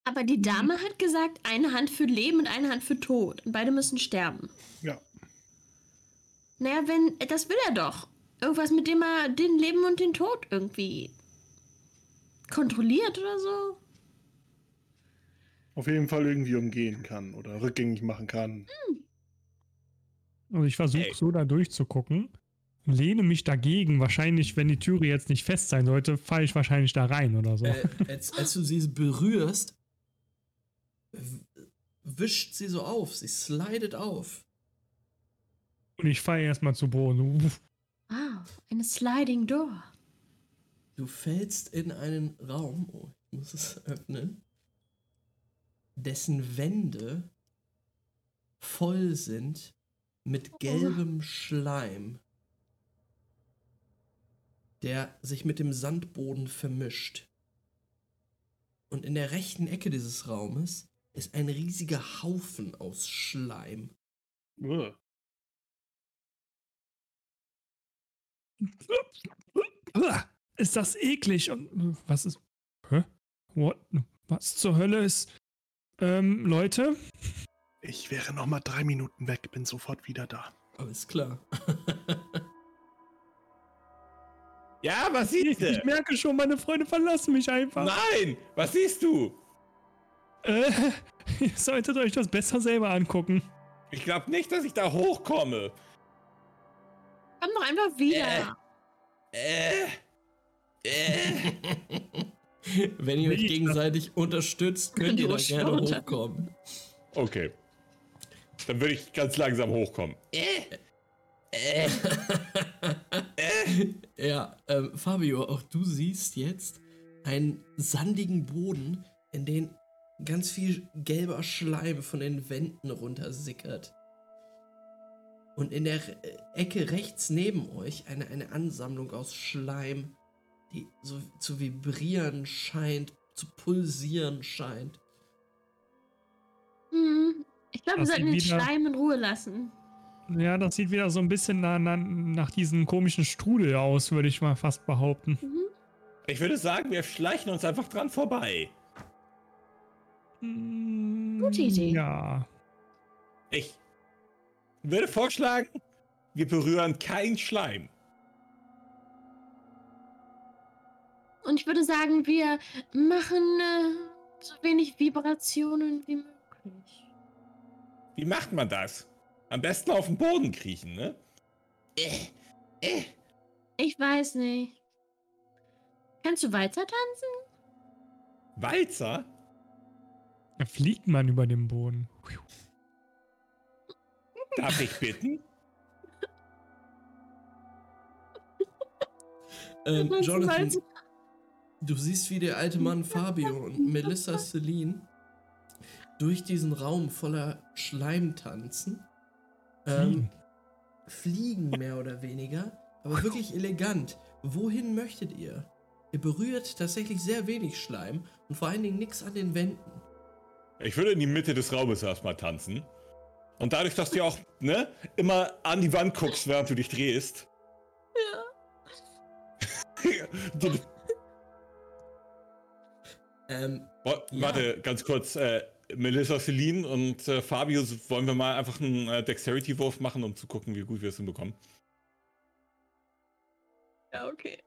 S3: Aber die Dame hat gesagt, eine Hand für Leben und eine Hand für Tod. Und beide müssen sterben.
S4: Ja.
S3: Naja, wenn. Das will er doch. Irgendwas, mit dem er den Leben und den Tod irgendwie kontrolliert oder so.
S4: Auf jeden Fall irgendwie umgehen kann oder rückgängig machen kann. Hm.
S5: Also ich versuche so da durchzugucken, lehne mich dagegen. Wahrscheinlich, wenn die Türe jetzt nicht fest sein sollte, falle ich wahrscheinlich da rein oder so.
S1: Äh, als, als du sie berührst, wischt sie so auf, sie slidet auf.
S5: Und ich falle erstmal zu Boden.
S3: Ah, eine Sliding Door.
S1: Du fällst in einen Raum, oh, ich muss es öffnen, dessen Wände voll sind mit gelbem oh. Schleim, der sich mit dem Sandboden vermischt. Und in der rechten Ecke dieses Raumes ist ein riesiger Haufen aus Schleim. Uh.
S5: Ist das eklig? Und was ist. Hä? What? Was zur Hölle ist. Ähm, Leute?
S4: Ich wäre noch mal drei Minuten weg, bin sofort wieder da.
S1: Alles klar.
S2: ja, was siehst du?
S5: Ich, ich merke schon, meine Freunde verlassen mich einfach.
S2: Nein! Was siehst du?
S5: Äh, ihr solltet euch das besser selber angucken.
S2: Ich glaube nicht, dass ich da hochkomme.
S3: Komm doch einfach wieder.
S2: Äh. Äh. Äh.
S1: Wenn ihr euch gegenseitig unterstützt, könnt ihr da gerne
S3: runter.
S1: hochkommen.
S2: Okay. Dann würde ich ganz langsam hochkommen.
S1: Ja, ähm, Fabio, auch du siehst jetzt einen sandigen Boden, in den ganz viel gelber Schleim von den Wänden runtersickert. Und in der Re- Ecke rechts neben euch eine, eine Ansammlung aus Schleim, die so zu vibrieren scheint, zu pulsieren scheint.
S3: Hm, ich glaube, wir sollten den Schleim in Ruhe lassen.
S5: Ja, das sieht wieder so ein bisschen na, na, nach diesem komischen Strudel aus, würde ich mal fast behaupten.
S3: Mhm.
S2: Ich würde sagen, wir schleichen uns einfach dran vorbei.
S3: Gute Idee.
S5: Ja.
S2: Ich würde vorschlagen, wir berühren keinen Schleim.
S3: Und ich würde sagen, wir machen äh, so wenig Vibrationen wie möglich.
S2: Wie macht man das? Am besten auf den Boden kriechen, ne?
S3: Ich weiß nicht. Kannst du weiter tanzen?
S2: Walzer?
S5: Da fliegt man über den Boden.
S2: Darf ich bitten?
S1: Ähm, Jonathan, du siehst, wie der alte Mann Fabio und Melissa Celine durch diesen Raum voller Schleim tanzen. Ähm, fliegen mehr oder weniger, aber wirklich elegant. Wohin möchtet ihr? Ihr berührt tatsächlich sehr wenig Schleim und vor allen Dingen nichts an den Wänden.
S2: Ich würde in die Mitte des Raumes erstmal tanzen. Und dadurch, dass du auch, ne, immer an die Wand guckst, während du dich drehst. Ja.
S1: Ähm, Ja.
S2: Warte, ganz kurz. Äh, Melissa, Celine und äh, Fabio, wollen wir mal einfach einen äh, Dexterity-Wurf machen, um zu gucken, wie gut wir es hinbekommen?
S3: Ja, okay.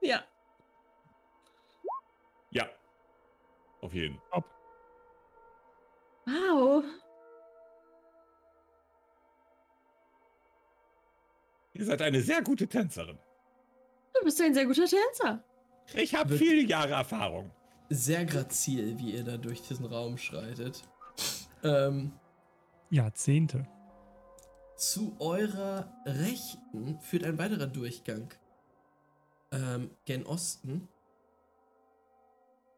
S3: Ja.
S2: Ja. Auf jeden.
S3: Wow.
S2: Ihr seid eine sehr gute Tänzerin.
S3: Du bist ein sehr guter Tänzer.
S2: Ich habe viele Jahre Erfahrung.
S1: Sehr grazil, wie ihr da durch diesen Raum schreitet. Ähm,
S5: Jahrzehnte.
S1: Zu eurer Rechten führt ein weiterer Durchgang ähm, gen Osten,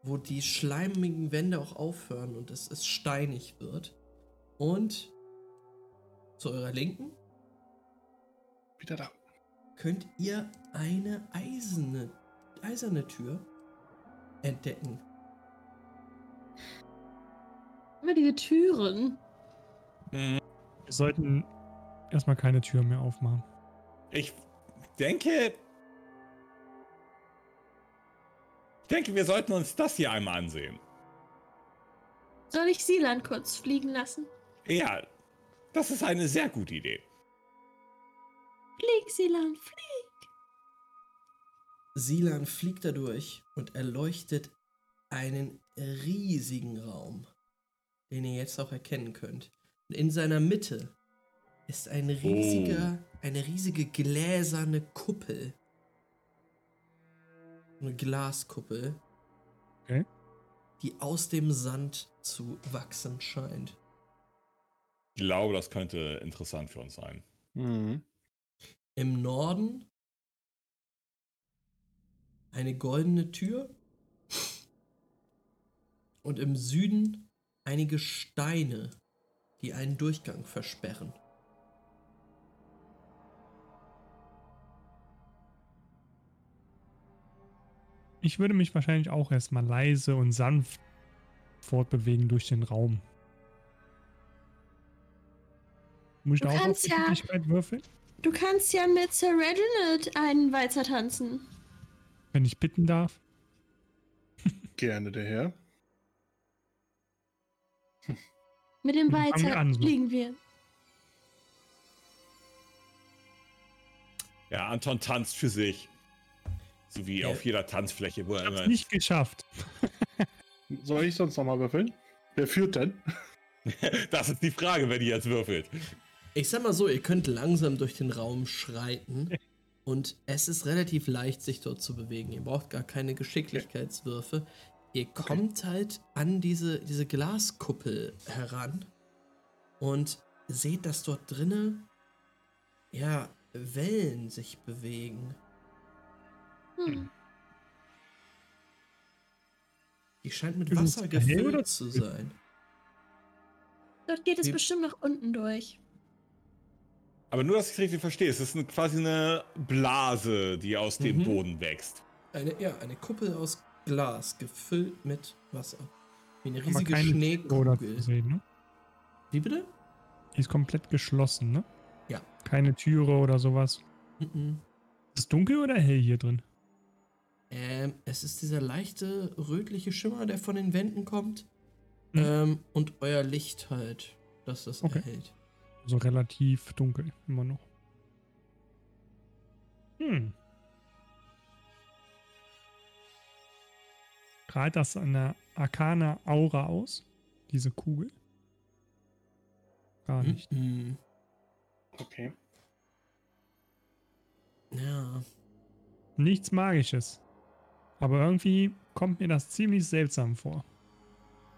S1: wo die schleimigen Wände auch aufhören und es, es steinig wird. Und zu eurer Linken
S4: Wieder da.
S1: könnt ihr eine eiserne, eiserne Tür entdecken.
S3: Immer diese Türen.
S2: Hm,
S5: Wir sollten erstmal keine Tür mehr aufmachen.
S2: Ich denke. Ich denke, wir sollten uns das hier einmal ansehen.
S3: Soll ich Silan kurz fliegen lassen?
S2: Ja, das ist eine sehr gute Idee.
S3: Flieg, Silan, flieg.
S1: Silan fliegt dadurch und erleuchtet einen riesigen Raum, den ihr jetzt auch erkennen könnt. Und in seiner Mitte ist ein riesiger, eine riesige gläserne Kuppel. Eine Glaskuppel.
S5: Okay.
S1: Die aus dem Sand zu wachsen scheint.
S2: Ich glaube, das könnte interessant für uns sein.
S4: Mhm.
S1: Im Norden eine goldene Tür und im Süden einige Steine, die einen Durchgang versperren.
S5: Ich würde mich wahrscheinlich auch erstmal leise und sanft fortbewegen durch den Raum. Muss ich
S3: Du
S5: da auch auf
S3: kannst ja-
S5: Geschicklichkeit würfeln?
S3: Du kannst ja mit Sir Reginald einen Walzer tanzen.
S5: Wenn ich bitten darf.
S4: Gerne der Herr.
S3: Mit dem
S5: so.
S3: fliegen wir.
S2: Ja, Anton tanzt für sich. So wie
S1: Ja.
S2: auf jeder Tanzfläche, wo er immer
S5: nicht geschafft.
S4: Soll ich sonst nochmal würfeln? Wer führt denn?
S2: Das ist die Frage, wenn ihr jetzt würfelt.
S1: Ich sag mal so, ihr könnt langsam durch den Raum schreiten Und es ist relativ leicht, sich dort zu bewegen. Ihr braucht gar keine Geschicklichkeitswürfe. Ihr kommt okay. halt an diese, diese Glaskuppel heran und seht, dass dort drinnen ja Wellen sich bewegen. Hm. Die scheint mit Wasser gefüllt zu sein.
S3: Dort geht es Wie? bestimmt nach unten durch.
S2: Aber nur, dass ich richtig verstehe, es ist eine, quasi eine Blase, die aus dem mhm. Boden wächst.
S1: Eine, ja, eine Kuppel aus Glas, gefüllt mit Wasser. Wie eine riesige Schneekugel. Sehen, ne? Wie bitte?
S5: Die ist komplett geschlossen, ne?
S1: Ja.
S5: Keine Türe oder sowas. Mhm. Ist es dunkel oder hell hier drin?
S1: Ähm, es ist dieser leichte rötliche Schimmer, der von den Wänden kommt. Mhm. Ähm, und euer Licht halt, dass das okay. erhält.
S5: Also relativ dunkel, immer noch. Hm. Strahlt das eine arkane Aura aus? Diese Kugel? Gar nicht. Mhm.
S4: Okay.
S1: Ja.
S5: Nichts Magisches. Aber irgendwie kommt mir das ziemlich seltsam vor.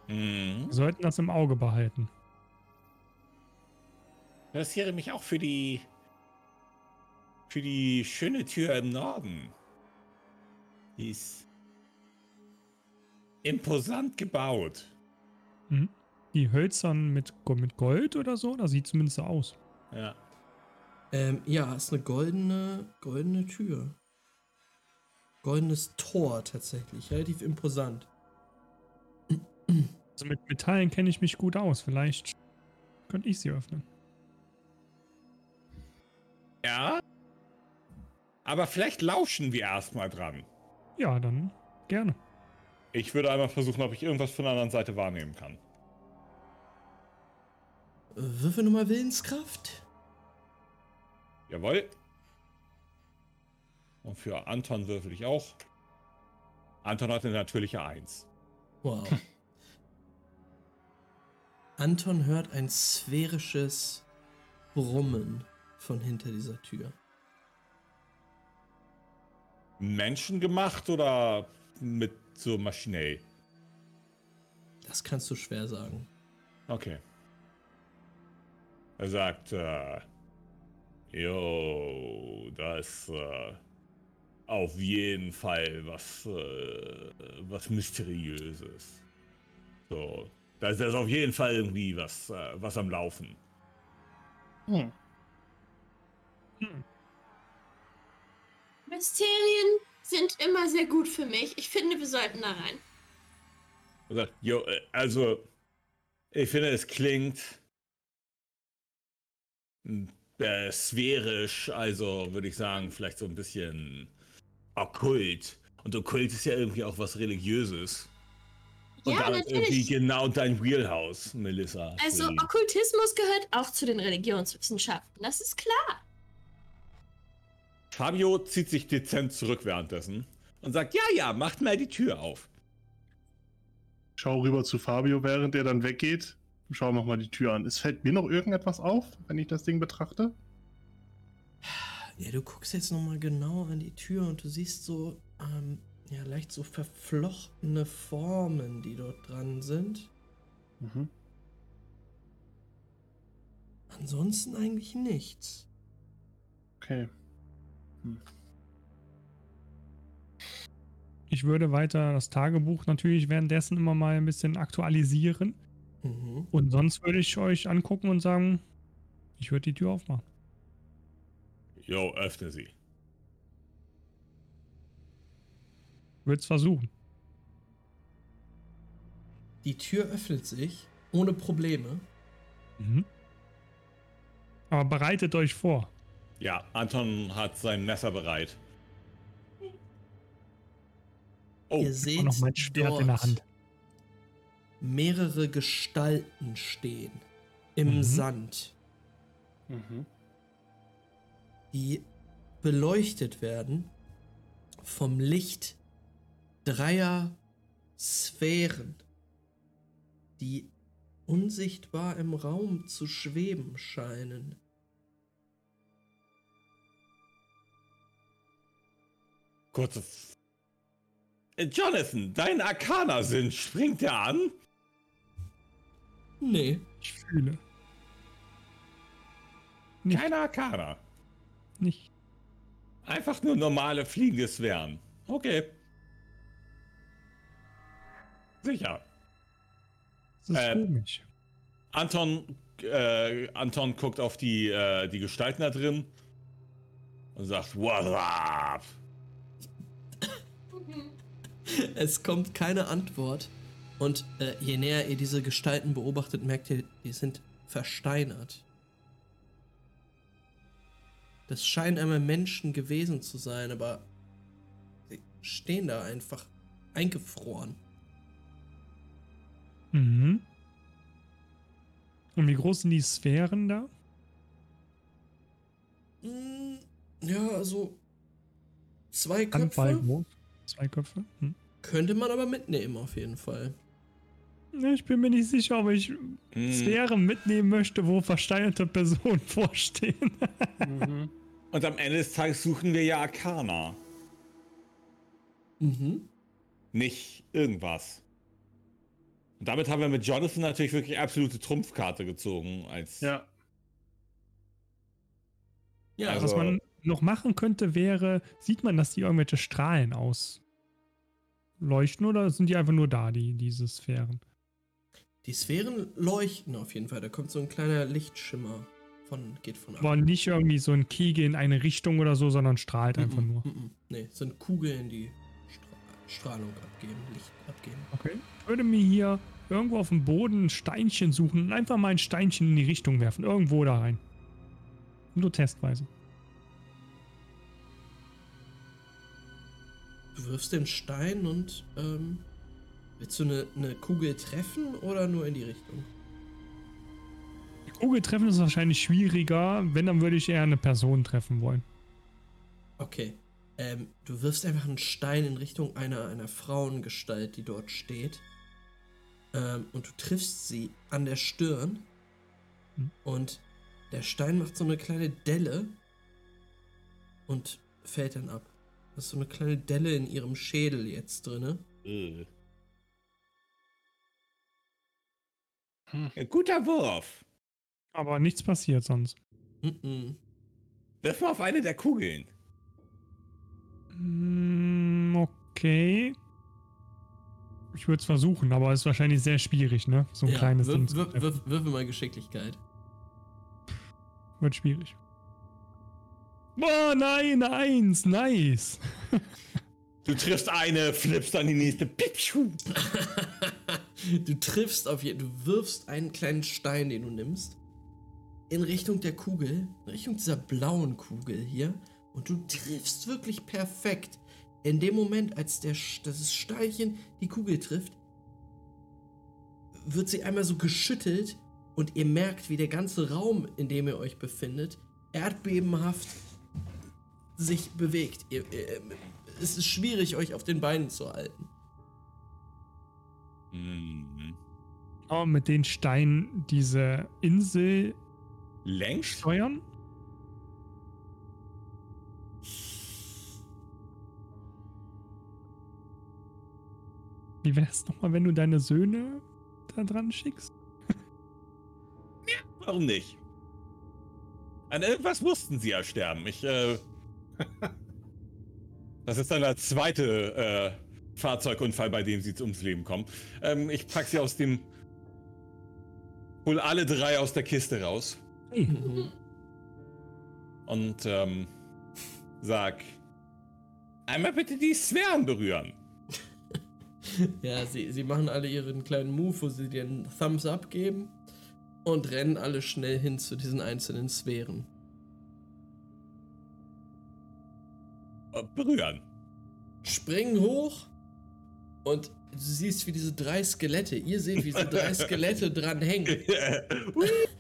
S5: Mhm. Wir sollten das im Auge behalten.
S6: Interessiere mich auch für die für die schöne Tür im Norden. Die ist imposant gebaut.
S5: Mhm. Die hölzern mit, mit Gold oder so? Da sieht zumindest so aus.
S6: Ja.
S1: Ähm, ja, ist eine goldene, goldene Tür. Goldenes Tor tatsächlich. Relativ imposant.
S5: Also mit Metallen kenne ich mich gut aus. Vielleicht könnte ich sie öffnen.
S6: Ja. Aber vielleicht lauschen wir erstmal dran.
S5: Ja, dann gerne.
S2: Ich würde einmal versuchen, ob ich irgendwas von der anderen Seite wahrnehmen kann.
S1: Würfel nochmal Willenskraft.
S2: Jawohl. Und für Anton würfel ich auch. Anton hat eine natürliche Eins.
S1: Wow. Anton hört ein sphärisches Brummen von hinter dieser Tür.
S2: Menschengemacht oder mit so maschinell?
S1: Das kannst du schwer sagen.
S2: Okay. Er sagt, äh, jo, das äh, auf jeden Fall was, äh, was Mysteriöses. So, da ist auf jeden Fall irgendwie was, äh, was am Laufen. Hm.
S3: Hm. Mysterien sind immer sehr gut für mich. Ich finde, wir sollten da rein.
S2: Er jo, äh, also, ich finde, es klingt äh, sphärisch, also würde ich sagen, vielleicht so ein bisschen okkult. Und okkult ist ja irgendwie auch was Religiöses. Und ja, damit natürlich. irgendwie genau dein Wheelhouse, Melissa.
S3: Also Okkultismus gehört auch zu den Religionswissenschaften, das ist klar.
S2: Fabio zieht sich dezent zurück währenddessen und sagt, ja, ja, macht mal die Tür auf.
S4: Schau rüber zu Fabio, während er dann weggeht. Schau noch mal die Tür an. Es fällt mir noch irgendetwas auf, wenn ich das Ding betrachte?
S1: Ja, du guckst jetzt noch mal genau an die Tür und du siehst so, ähm, ja, leicht so verflochtene Formen, die dort dran sind. Mhm. Ansonsten eigentlich nichts.
S4: Okay. Hm.
S5: Ich würde weiter das Tagebuch natürlich währenddessen immer mal ein bisschen aktualisieren. Mhm. Und sonst würde ich euch angucken und sagen, ich würde die Tür aufmachen.
S2: Jo, öffne sie.
S5: Würde es versuchen.
S1: Die Tür öffnet sich ohne Probleme. Mhm.
S5: Aber bereitet euch vor.
S2: Ja, Anton hat sein Messer bereit.
S1: Oh, Ihr seht noch mein Schwert dort in der Hand. mehrere Gestalten stehen im mhm. Sand, mhm. die beleuchtet werden vom Licht dreier Sphären, die unsichtbar im Raum zu schweben scheinen.
S2: Kurze. F äh, Jonathan, dein Arcana-Sinn, springt der an?
S1: Nee.
S5: Ich fühle.
S2: Nicht. Keine Arcana.
S5: Nicht.
S2: Einfach nur normale fliegende Sphären. Okay. Sicher.
S5: Das ist äh, komisch.
S2: Anton, äh, Anton guckt auf die, äh, die Gestalten da drin und sagt, What up?
S1: Es kommt keine Antwort. Und äh, je näher ihr diese Gestalten beobachtet, merkt ihr, die sind versteinert. Das scheinen einmal Menschen gewesen zu sein, aber sie stehen da einfach eingefroren.
S5: Mhm. Und wie groß sind die Sphären da?
S1: Hm, ja, also zwei Köpfe.
S5: Zwei Köpfe. Hm.
S1: Könnte man aber mitnehmen auf jeden Fall.
S5: Ich bin mir nicht sicher, ob ich hm. Sphären mitnehmen möchte, wo versteinerte Personen vorstehen.
S2: mhm. Und am Ende des Tages suchen wir ja Arcana.
S1: Mhm.
S2: Nicht irgendwas. Und damit haben wir mit Jonathan natürlich wirklich absolute Trumpfkarte gezogen. Als
S4: ja.
S5: Ja, also, was man noch machen könnte, wäre, sieht man, dass die irgendwelche Strahlen ausleuchten oder sind die einfach nur da, die, diese Sphären?
S1: Die Sphären leuchten auf jeden Fall. Da kommt so ein kleiner Lichtschimmer von, geht von
S5: ab. Aber nicht irgendwie so ein Kegel in eine Richtung oder so, sondern strahlt mm -mm, einfach nur.
S1: Mm nee, sind Kugeln, die Strahlung abgeben, Licht abgeben.
S5: Okay. Ich würde mir hier irgendwo auf dem Boden ein Steinchen suchen und einfach mal ein Steinchen in die Richtung werfen. Irgendwo da rein. Nur testweise.
S1: Du wirfst den Stein und ähm, willst du eine, eine Kugel treffen oder nur in die Richtung?
S5: Die Kugel treffen ist wahrscheinlich schwieriger. Wenn, dann würde ich eher eine Person treffen wollen.
S1: Okay. Ähm, du wirfst einfach einen Stein in Richtung einer, einer Frauengestalt, die dort steht. Ähm, und du triffst sie an der Stirn. Hm. Und der Stein macht so eine kleine Delle und fällt dann ab. Da ist so eine kleine Delle in ihrem Schädel jetzt drinne.
S2: Äh. Hm. Guter Wurf.
S5: Aber nichts passiert sonst.
S1: Mm -mm.
S2: Wirf mal auf eine der Kugeln.
S5: Mm, okay. Ich würde es versuchen, aber es ist wahrscheinlich sehr schwierig, ne? So ein ja, kleines
S1: Ding. Wirf, wirf, wirf mal Geschicklichkeit.
S5: Wird schwierig. Boah, nein, eins, nice.
S2: Du triffst eine, flippst dann die nächste.
S1: du triffst auf jeden, du wirfst einen kleinen Stein, den du nimmst, in Richtung der Kugel, in Richtung dieser blauen Kugel hier, und du triffst wirklich perfekt. In dem Moment, als der, das Steinchen die Kugel trifft, wird sie einmal so geschüttelt und ihr merkt, wie der ganze Raum, in dem ihr euch befindet, erdbebenhaft sich bewegt. Ihr, ihr, es ist schwierig, euch auf den Beinen zu halten.
S2: Mhm.
S5: Oh, mit den Steinen diese Insel
S2: längst
S5: steuern? Wie wäre es nochmal, wenn du deine Söhne da dran schickst?
S2: ja, warum nicht? An irgendwas mussten sie ja sterben. Ich, äh. Das ist dann der zweite äh, Fahrzeugunfall, bei dem sie ums Leben kommen. Ähm, ich pack sie aus dem. Hol alle drei aus der Kiste raus. Mhm. Und ähm, sag. Einmal bitte die Sphären berühren.
S1: ja, sie, sie machen alle ihren kleinen Move, wo sie dir einen Thumbs up geben und rennen alle schnell hin zu diesen einzelnen Sphären.
S2: Berühren.
S1: Springen hoch und du siehst, wie diese drei Skelette, ihr seht, wie diese drei Skelette dran hängen.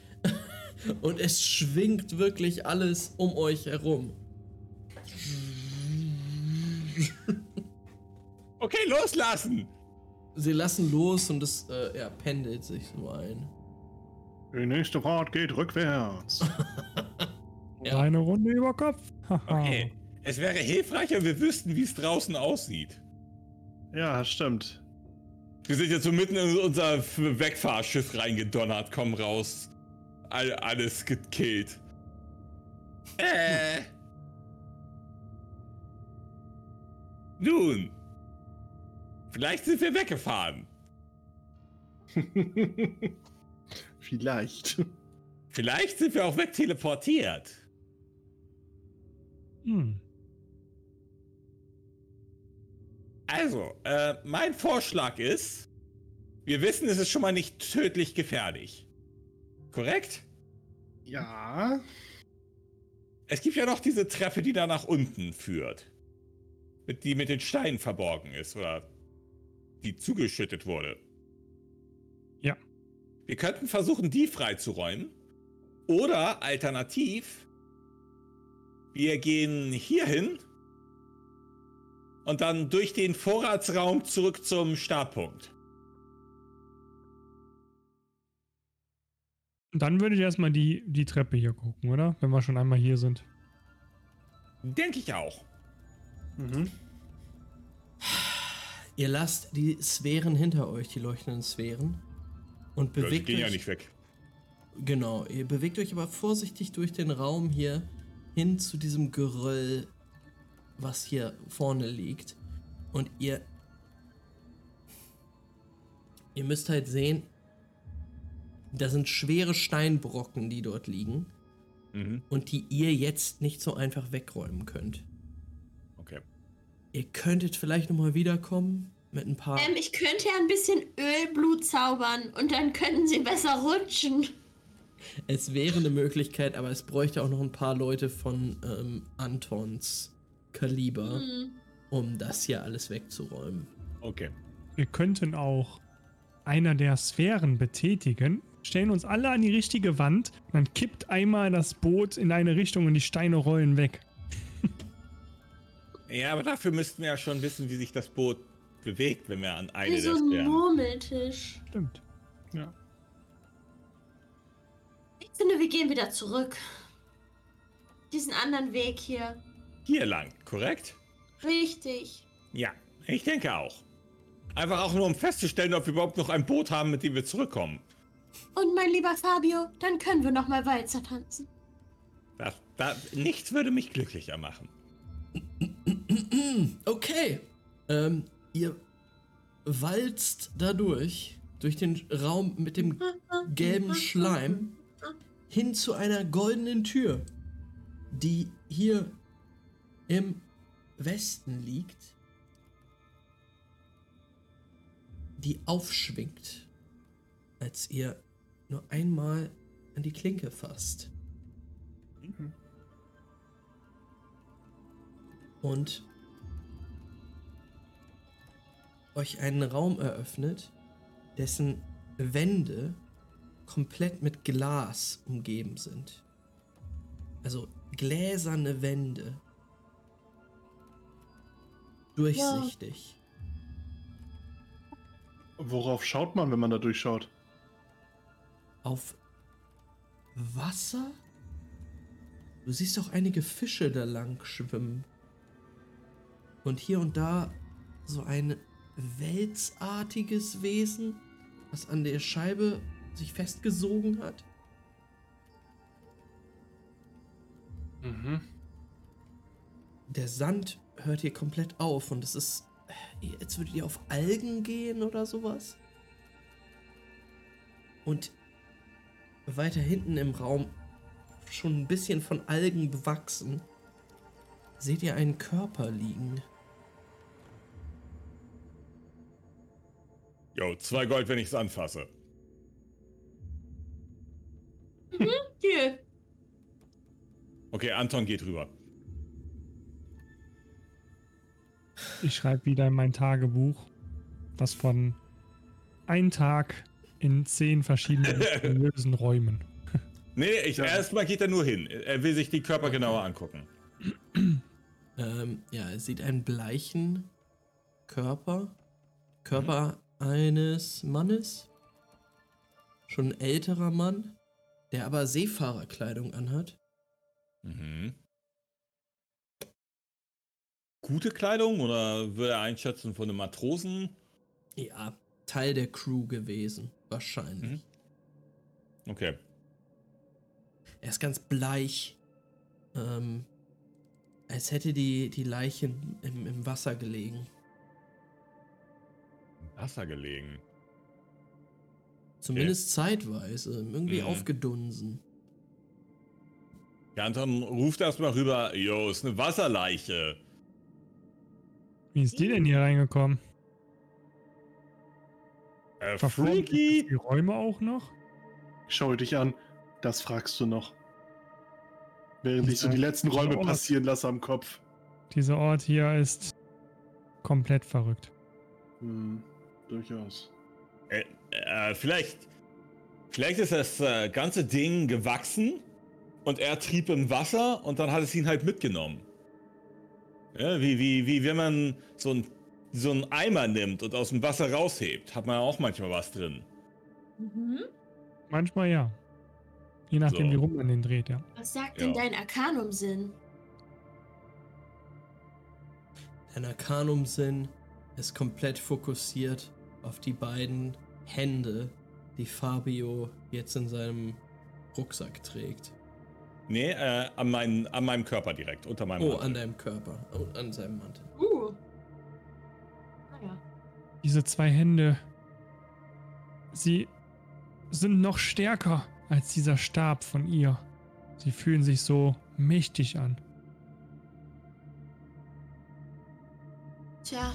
S1: und es schwingt wirklich alles um euch herum.
S2: Okay, loslassen!
S1: Sie lassen los und es äh, ja, pendelt sich so ein.
S4: Die nächste Fahrt geht rückwärts.
S5: ja. Eine Runde über Kopf.
S2: okay. Es wäre hilfreicher, wir wüssten, wie es draußen aussieht.
S4: Ja, stimmt.
S2: Wir sind jetzt so mitten in unser Wegfahrschiff reingedonnert, kommen raus. All, alles gekillt. Äh. Nun. Vielleicht sind wir weggefahren.
S4: Vielleicht.
S2: Vielleicht sind wir auch wegteleportiert. Hm. Also, äh, mein Vorschlag ist, wir wissen, es ist schon mal nicht tödlich gefährlich. Korrekt?
S4: Ja.
S2: Es gibt ja noch diese Treppe, die da nach unten führt. Mit, die mit den Steinen verborgen ist oder die zugeschüttet wurde.
S5: Ja.
S2: Wir könnten versuchen, die freizuräumen. Oder alternativ, wir gehen hier hin und dann durch den Vorratsraum zurück zum Startpunkt.
S5: Dann würde ich erstmal die, die Treppe hier gucken, oder? Wenn wir schon einmal hier sind.
S2: Denke ich auch. Mhm.
S1: Ihr lasst die Sphären hinter euch, die leuchtenden Sphären. Und bewegt ja, die
S2: gehen euch, ja nicht weg.
S1: Genau, ihr bewegt euch aber vorsichtig durch den Raum hier hin zu diesem Geröll, was hier vorne liegt. Und ihr. Ihr müsst halt sehen, da sind schwere Steinbrocken, die dort liegen. Mhm. Und die ihr jetzt nicht so einfach wegräumen könnt.
S2: Okay.
S1: Ihr könntet vielleicht nochmal wiederkommen mit ein paar.
S3: Ähm, ich könnte ja ein bisschen Ölblut zaubern und dann könnten sie besser rutschen.
S1: Es wäre eine Möglichkeit, aber es bräuchte auch noch ein paar Leute von ähm, Antons Kaliber, mhm. um das hier alles wegzuräumen.
S2: Okay.
S5: Wir könnten auch einer der Sphären betätigen, stellen uns alle an die richtige Wand, dann kippt einmal das Boot in eine Richtung und die Steine rollen weg.
S2: ja, aber dafür müssten wir ja schon wissen, wie sich das Boot bewegt, wenn wir an eine
S3: Wie so ein Murmeltisch.
S5: Stimmt. Ja.
S3: Ich finde, wir gehen wieder zurück. Diesen anderen Weg hier.
S2: Hier lang, korrekt?
S3: Richtig.
S2: Ja, ich denke auch. Einfach auch nur, um festzustellen, ob wir überhaupt noch ein Boot haben, mit dem wir zurückkommen.
S3: Und mein lieber Fabio, dann können wir noch mal Walzer tanzen.
S2: Das, das, nichts würde mich glücklicher machen.
S1: Okay. Ähm, ihr walzt dadurch, durch den Raum mit dem gelben Schleim hin zu einer goldenen Tür, die hier im Westen liegt, die aufschwingt, als ihr nur einmal an die Klinke fasst. Mhm. Und euch einen Raum eröffnet, dessen Wände komplett mit Glas umgeben sind. Also gläserne Wände. Durchsichtig.
S4: Ja. Worauf schaut man, wenn man da durchschaut?
S1: Auf Wasser? Du siehst auch einige Fische da lang schwimmen. Und hier und da so ein welsartiges Wesen, was an der Scheibe sich festgesogen hat. Mhm. Der Sand hört hier komplett auf und es ist. Jetzt würdet ihr auf Algen gehen oder sowas. Und weiter hinten im Raum, schon ein bisschen von Algen bewachsen, seht ihr einen Körper liegen.
S2: Jo, zwei Gold, wenn ich es anfasse.
S3: Mhm, Deal.
S2: Okay, Anton geht rüber.
S5: Ich schreibe wieder in mein Tagebuch, das von einem Tag in zehn verschiedenen mysteriösen Räumen.
S2: Nee, ich, ja. erstmal geht er nur hin. Er will sich die Körper genauer angucken.
S1: Ähm, ja, er sieht einen bleichen Körper. Körper mhm. eines Mannes. Schon ein älterer Mann der aber Seefahrerkleidung anhat. Mhm.
S2: Gute Kleidung oder würde er einschätzen von einem Matrosen?
S1: Ja, Teil der Crew gewesen, wahrscheinlich. Mhm.
S2: Okay.
S1: Er ist ganz bleich. Ähm, als hätte die, die Leiche im, im Wasser gelegen.
S2: Im Wasser gelegen?
S1: Zumindest okay. zeitweise. Irgendwie mhm. aufgedunsen.
S2: Ja, Anton ruft erstmal rüber, yo, ist eine Wasserleiche.
S5: Wie ist die denn hier reingekommen?
S2: Äh, freaky.
S5: Die Räume auch noch?
S4: Schau dich an. Das fragst du noch. Während ich so die letzten Räume passieren lasse am Kopf.
S5: Dieser Ort hier ist komplett verrückt.
S4: Hm, durchaus.
S2: Äh, äh, vielleicht, vielleicht ist das äh, ganze Ding gewachsen und er trieb im Wasser und dann hat es ihn halt mitgenommen. Ja, wie, wie, wie wenn man so ein so einen Eimer nimmt und aus dem Wasser raushebt, hat man auch manchmal was drin.
S5: Mhm. Manchmal ja. Je nachdem, so. wie rum man den dreht, ja.
S3: Was sagt ja. denn dein Arkanum-Sinn?
S1: Dein Arkanum-Sinn ist komplett fokussiert auf die beiden Hände, die Fabio jetzt in seinem Rucksack trägt.
S2: Nee, äh, an, mein, an meinem Körper direkt, unter meinem
S1: Oh, Mantel. an deinem Körper, und an seinem Mantel.
S3: Uh.
S5: Naja. Diese zwei Hände, sie sind noch stärker als dieser Stab von ihr. Sie fühlen sich so mächtig an.
S3: Tja.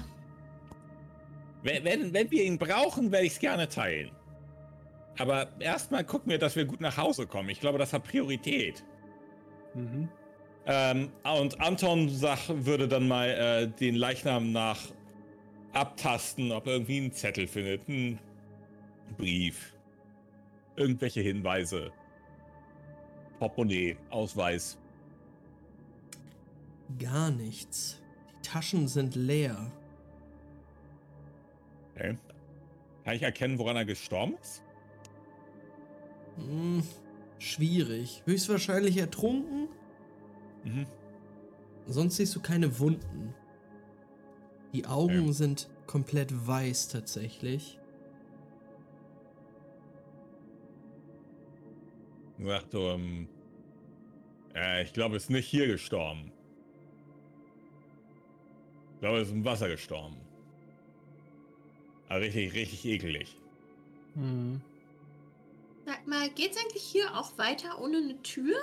S2: Wenn, wenn, wenn wir ihn brauchen, werde ich es gerne teilen. Aber erstmal gucken wir, dass wir gut nach Hause kommen. Ich glaube, das hat Priorität. Mhm. Ähm, und Anton sag, würde dann mal äh, den Leichnam nach abtasten, ob er irgendwie einen Zettel findet, einen Brief irgendwelche Hinweise. Portemonnaie, Ausweis.
S1: Gar nichts. Die Taschen sind leer.
S2: Okay. Kann ich erkennen, woran er gestorben ist?
S1: Schwierig. Höchstwahrscheinlich ertrunken. Mhm. Sonst siehst du keine Wunden. Die Augen okay. sind komplett weiß tatsächlich.
S2: Sagt, ähm, äh, ich glaube, es ist nicht hier gestorben. Ich glaube, es ist im Wasser gestorben. Aber richtig, richtig ekelig.
S3: Hm. Sag mal, geht's eigentlich hier auch weiter ohne eine Tür?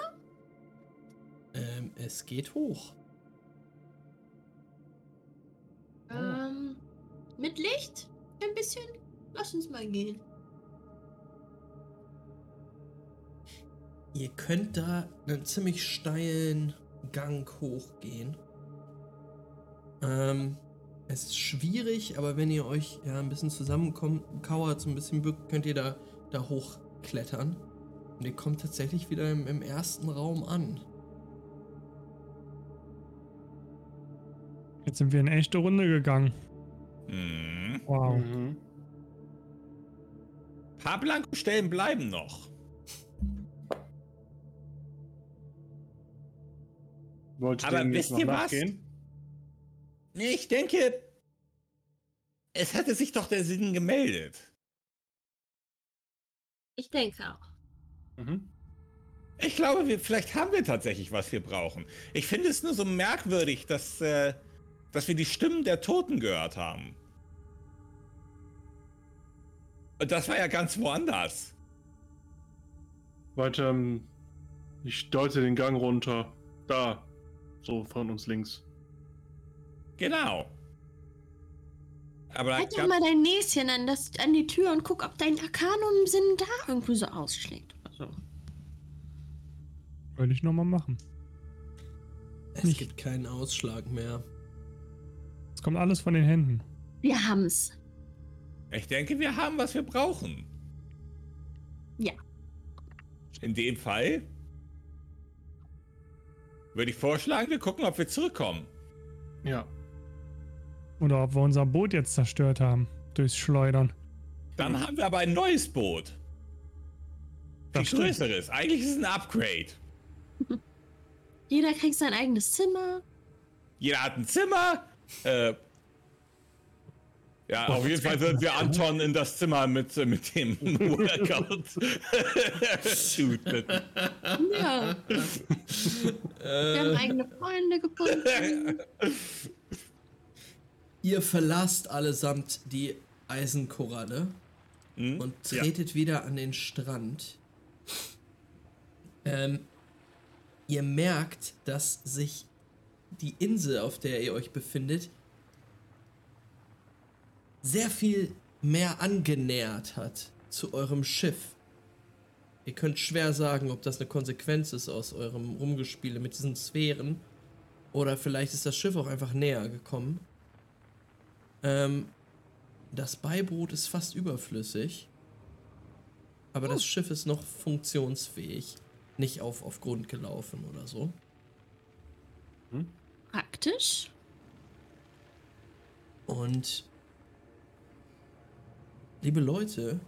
S1: Ähm, es geht hoch.
S3: Ähm, mit Licht? Ein bisschen? Lass uns mal gehen.
S1: Ihr könnt da einen ziemlich steilen Gang hochgehen. Ähm, es ist schwierig, aber wenn ihr euch ja ein bisschen zusammenkauert, so ein bisschen bückt, könnt ihr da, da hochklettern. Und ihr kommt tatsächlich wieder im, im ersten Raum an.
S5: Jetzt sind wir in echte Runde gegangen.
S2: Mhm.
S5: Wow. Mhm.
S2: Ein paar blanke Stellen bleiben noch.
S4: Wollte
S2: Aber wisst ihr was? Nee, ich denke, es hätte sich doch der Sinn gemeldet.
S3: Ich denke auch.
S2: Mhm. Ich glaube, wir, vielleicht haben wir tatsächlich, was wir brauchen. Ich finde es nur so merkwürdig, dass, äh, dass wir die Stimmen der Toten gehört haben. Und das war ja ganz woanders.
S4: Weiter, ähm, ich deute den Gang runter. Da, so von uns links.
S2: Genau.
S3: Aber halt doch mal dein Näschen an, das, an die Tür und guck, ob dein Arkanum-Sinn da irgendwie so ausschlägt. So.
S5: Würde ich nochmal machen.
S1: Es Nicht. gibt keinen Ausschlag mehr.
S5: Es kommt alles von den Händen.
S3: Wir haben's.
S2: Ich denke, wir haben, was wir brauchen.
S3: Ja.
S2: In dem Fall würde ich vorschlagen, wir gucken, ob wir zurückkommen.
S4: Ja.
S5: Oder ob wir unser Boot jetzt zerstört haben. Durchs Schleudern.
S2: Dann haben wir aber ein neues Boot. Viel größeres. Eigentlich ist es ein Upgrade.
S3: Jeder kriegt sein eigenes Zimmer.
S2: jeder hat ein Zimmer. Äh, ja, auf jeden Fall würden wir Anton in das Zimmer mit, äh, mit dem Workout-Suit bitten.
S3: Ja. Wir haben eigene Freunde gefunden.
S1: Ihr verlasst allesamt die Eisenkoralle
S2: Hm?
S1: und tretet wieder an den Strand. Ähm, ihr merkt, dass sich die Insel, auf der ihr euch befindet, sehr viel mehr angenähert hat zu eurem Schiff. Ihr könnt schwer sagen, ob das eine Konsequenz ist aus eurem Rumgespiele mit diesen Sphären. Oder vielleicht ist das Schiff auch einfach näher gekommen. Ähm, das Beiboot ist fast überflüssig. Aber das Schiff ist noch funktionsfähig. Nicht auf, auf Grund gelaufen oder so.
S3: Praktisch.
S1: Und liebe Leute,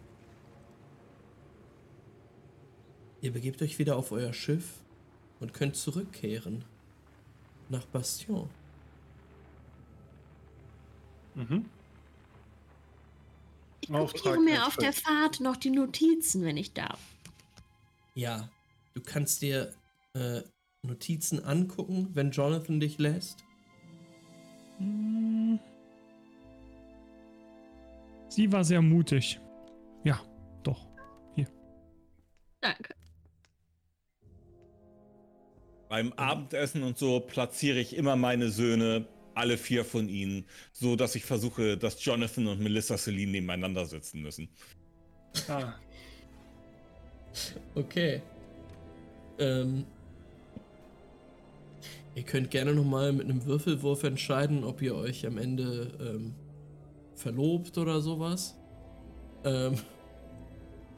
S1: ihr begebt euch wieder auf euer Schiff und könnt zurückkehren nach Bastion.
S3: Ich
S4: Auftrag
S3: kopiere mir auf der. Fahrt noch die Notizen, wenn ich darf.
S1: Ja, du kannst dir äh, Notizen angucken, wenn Jonathan dich lässt.
S5: Sie war sehr mutig. Ja, doch.
S3: Danke.
S2: Beim Abendessen und so platziere ich immer meine Söhne, alle vier von ihnen, so dass ich versuche, dass Jonathan und Melissa Celine nebeneinander sitzen müssen.
S4: Ah,
S1: Okay. Ähm, ihr könnt gerne nochmal mit einem Würfelwurf entscheiden, ob ihr euch am Ende ähm, verlobt oder sowas. Ähm,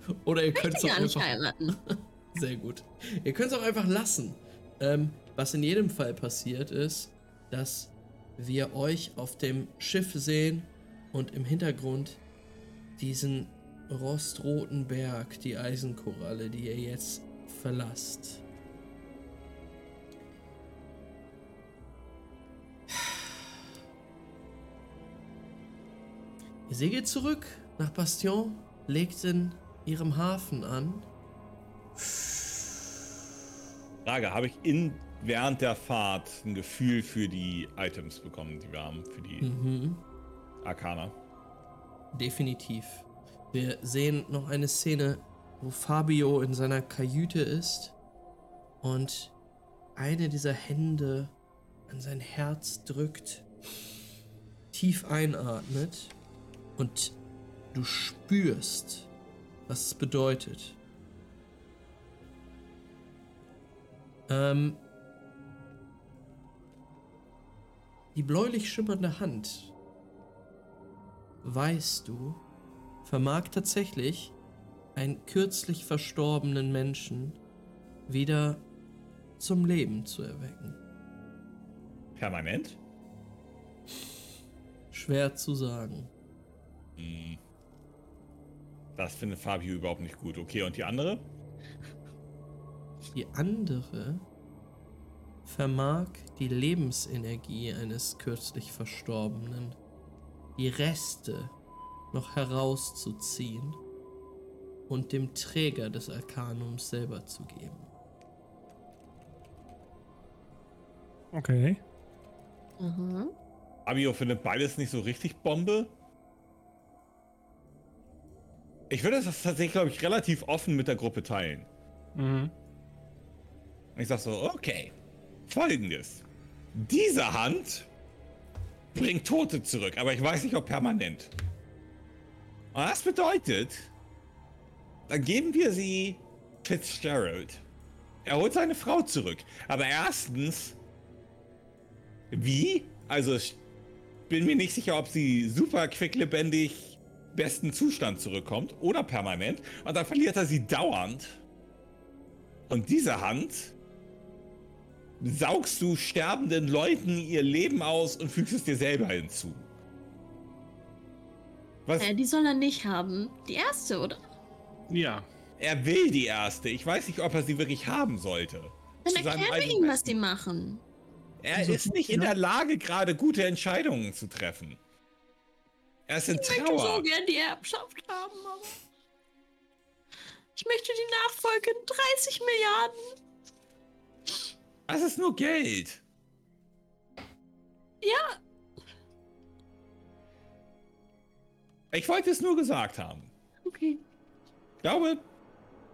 S1: oder ihr könnt es auch einfach.
S3: heiraten.
S1: Sehr gut. Ihr könnt es auch einfach lassen. Ähm, was in jedem Fall passiert ist, dass wir euch auf dem Schiff sehen und im Hintergrund diesen rostroten Berg, die Eisenkoralle, die ihr jetzt verlasst. Ihr segelt zurück nach Bastion, legt in ihrem Hafen an
S2: Frage, habe ich in, während der Fahrt ein Gefühl für die Items bekommen, die wir haben, für die
S1: Mhm,
S2: Arcana?
S1: definitiv. Wir sehen noch eine Szene, wo Fabio in seiner Kajüte ist und eine dieser Hände an sein Herz drückt, tief einatmet und du spürst, was es bedeutet. Ähm, die bläulich schimmernde Hand weißt du, vermag tatsächlich einen kürzlich verstorbenen Menschen wieder zum Leben zu erwecken.
S2: Permanent?
S1: Schwer zu sagen.
S2: Hm. Das findet Fabio überhaupt nicht gut. Okay, und die andere?
S1: Die andere vermag die Lebensenergie eines kürzlich Verstorbenen, die Reste noch herauszuziehen und dem Träger des Arkanums selber zu geben.
S5: Okay.
S3: Mhm.
S2: Fabio findet beides nicht so richtig Bombe. Ich würde das tatsächlich, glaube ich, relativ offen mit der Gruppe teilen.
S4: mhm.
S2: Und ich sag so, okay, folgendes. Diese Hand bringt Tote zurück, aber ich weiß nicht, ob permanent. Und das bedeutet, dann geben wir sie Fitzgerald. Er holt seine Frau zurück. Aber erstens, wie? Also ich bin mir nicht sicher, ob sie super quicklebendig besten Zustand zurückkommt oder permanent. Und dann verliert er sie dauernd. Und diese Hand saugst du sterbenden Leuten ihr Leben aus und fügst es dir selber hinzu. Was?
S3: Äh, die soll er nicht haben. Die erste, oder?
S4: Ja.
S2: Er will die erste. Ich weiß nicht, ob er sie wirklich haben sollte.
S3: Dann erklären wir ihm, was die machen.
S2: Er also, ist nicht in der Lage, gerade gute Entscheidungen zu treffen. Er ist in ich Trauer. Ich möchte
S3: so gern die Erbschaft haben, aber. Ich möchte die Nachfolge in 30 Milliarden.
S2: Das ist nur Geld.
S3: Ja.
S2: Ich wollte es nur gesagt haben.
S3: Okay.
S2: Ich glaube,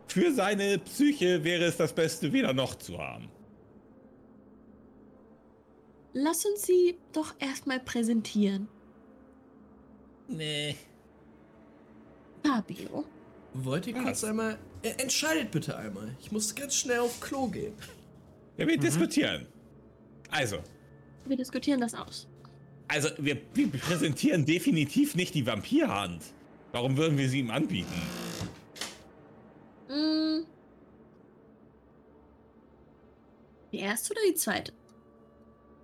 S2: für seine Psyche wäre es das Beste, weder noch zu haben.
S3: Lass uns sie doch erstmal präsentieren.
S2: Nee.
S3: Fabio.
S1: Wollt ihr kurz einmal. Äh, entscheidet bitte einmal. Ich muss ganz schnell auf Klo gehen.
S2: Ja, wir mhm. diskutieren. Also.
S3: Wir diskutieren das aus.
S2: Also, wir, wir präsentieren definitiv nicht die Vampirhand. Warum würden wir sie ihm anbieten?
S3: Mm. Die erste oder die zweite?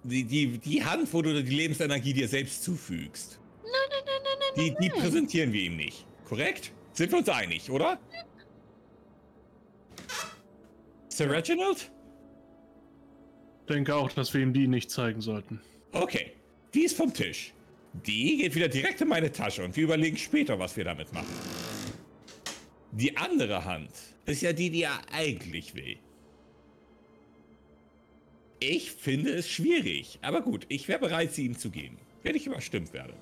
S2: Die, die, die Hand, wo du die Lebensenergie dir selbst zufügst.
S3: Nein, nein, nein, nein, nein.
S2: Die, die präsentieren wir ihm nicht. Korrekt? Sind wir uns einig, oder? Sir Reginald?
S4: Denke auch, dass wir ihm die nicht zeigen sollten.
S2: Okay, die ist vom Tisch. Die geht wieder direkt in meine Tasche und wir überlegen später, was wir damit machen. Die andere Hand ist ja die, die er eigentlich will. Ich finde es schwierig, aber gut, ich wäre bereit, sie ihm zu geben, wenn ich überstimmt werde.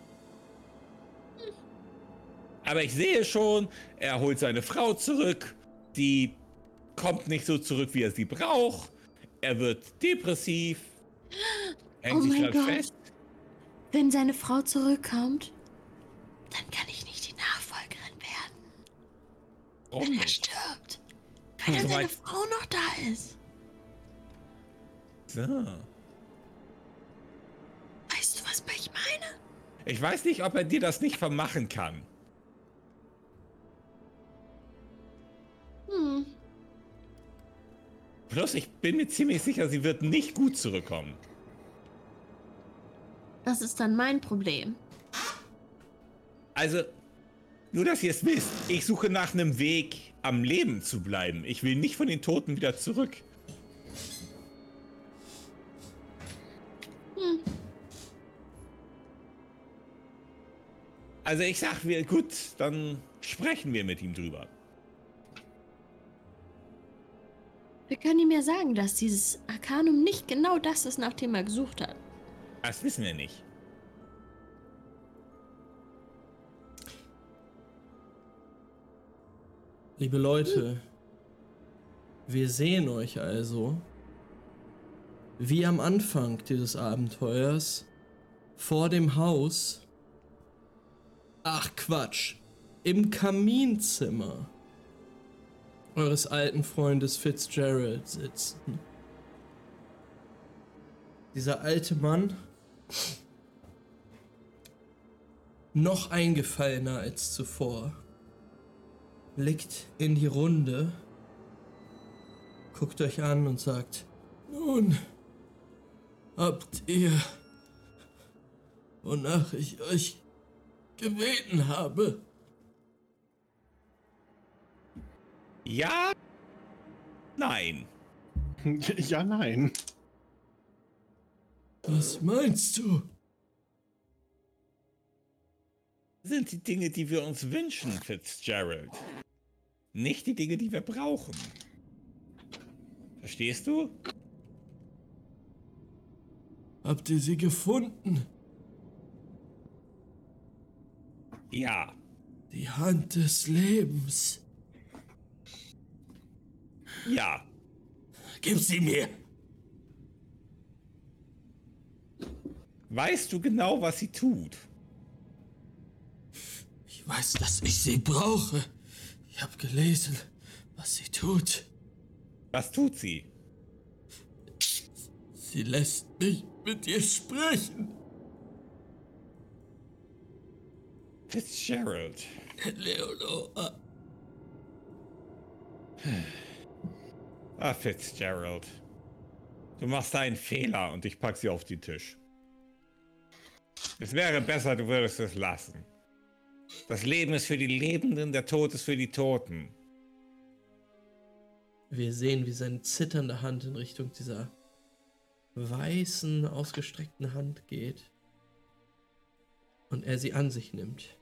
S2: Aber ich sehe schon, er holt seine Frau zurück, die kommt nicht so zurück, wie er sie braucht. Er wird depressiv,
S3: hängt oh sich dann Gott. fest. Wenn seine Frau zurückkommt, dann kann ich nicht die Nachfolgerin werden. Oh Wenn er stirbt, weil dann seine Frau noch da ist.
S2: So.
S3: Weißt du, was ich meine?
S2: Ich weiß nicht, ob er dir das nicht vermachen kann.
S3: Hm.
S2: Plus, ich bin mir ziemlich sicher, sie wird nicht gut zurückkommen.
S3: Das ist dann mein Problem.
S2: Also, nur dass ihr es wisst, ich suche nach einem Weg, am Leben zu bleiben. Ich will nicht von den Toten wieder zurück. Hm. Also ich sag mir, gut, dann sprechen wir mit ihm drüber.
S3: Wir können ihm ja sagen, dass dieses Arcanum nicht genau das ist, nach dem er gesucht hat.
S2: Das wissen wir nicht.
S1: Liebe Leute, wir sehen euch also, wie am Anfang dieses Abenteuers, vor dem Haus, ach Quatsch, im Kaminzimmer eures alten Freundes Fitzgerald sitzen. Dieser alte Mann, noch eingefallener als zuvor, blickt in die Runde, guckt euch an und sagt, nun habt ihr, wonach ich euch gebeten habe.
S2: Ja. Nein.
S4: Ja, nein.
S1: Was meinst du?
S2: Sind die Dinge, die wir uns wünschen, Fitzgerald. Nicht die Dinge, die wir brauchen. Verstehst du?
S1: Habt ihr sie gefunden?
S2: Ja.
S1: Die Hand des Lebens.
S2: Ja.
S1: Gib sie mir.
S2: Weißt du genau, was sie tut?
S1: Ich weiß, dass ich sie brauche. Ich habe gelesen, was sie tut.
S2: Was tut sie?
S1: Sie lässt mich mit ihr sprechen.
S2: Fitzgerald.
S1: Leonora.
S2: Ah, Fitzgerald. Du machst einen Fehler und ich pack sie auf den Tisch. Es wäre besser, du würdest es lassen. Das Leben ist für die Lebenden, der Tod ist für die Toten.
S1: Wir sehen, wie seine zitternde Hand in Richtung dieser weißen, ausgestreckten Hand geht und er sie an sich nimmt.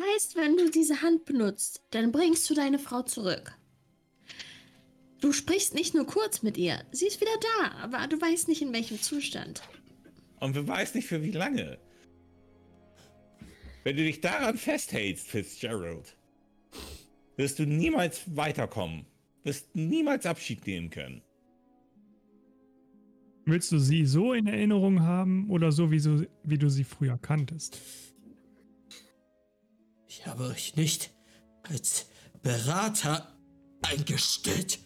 S3: Heißt, wenn du diese Hand benutzt, dann bringst du deine Frau zurück. Du sprichst nicht nur kurz mit ihr, sie ist wieder da, aber du weißt nicht in welchem Zustand.
S2: Und du weißt nicht für wie lange. Wenn du dich daran festhältst, Fitzgerald, wirst du niemals weiterkommen. Wirst niemals Abschied nehmen können.
S5: Willst du sie so in Erinnerung haben oder so, wie, so, wie du sie früher kanntest?
S1: Ich habe euch nicht als Berater eingestellt.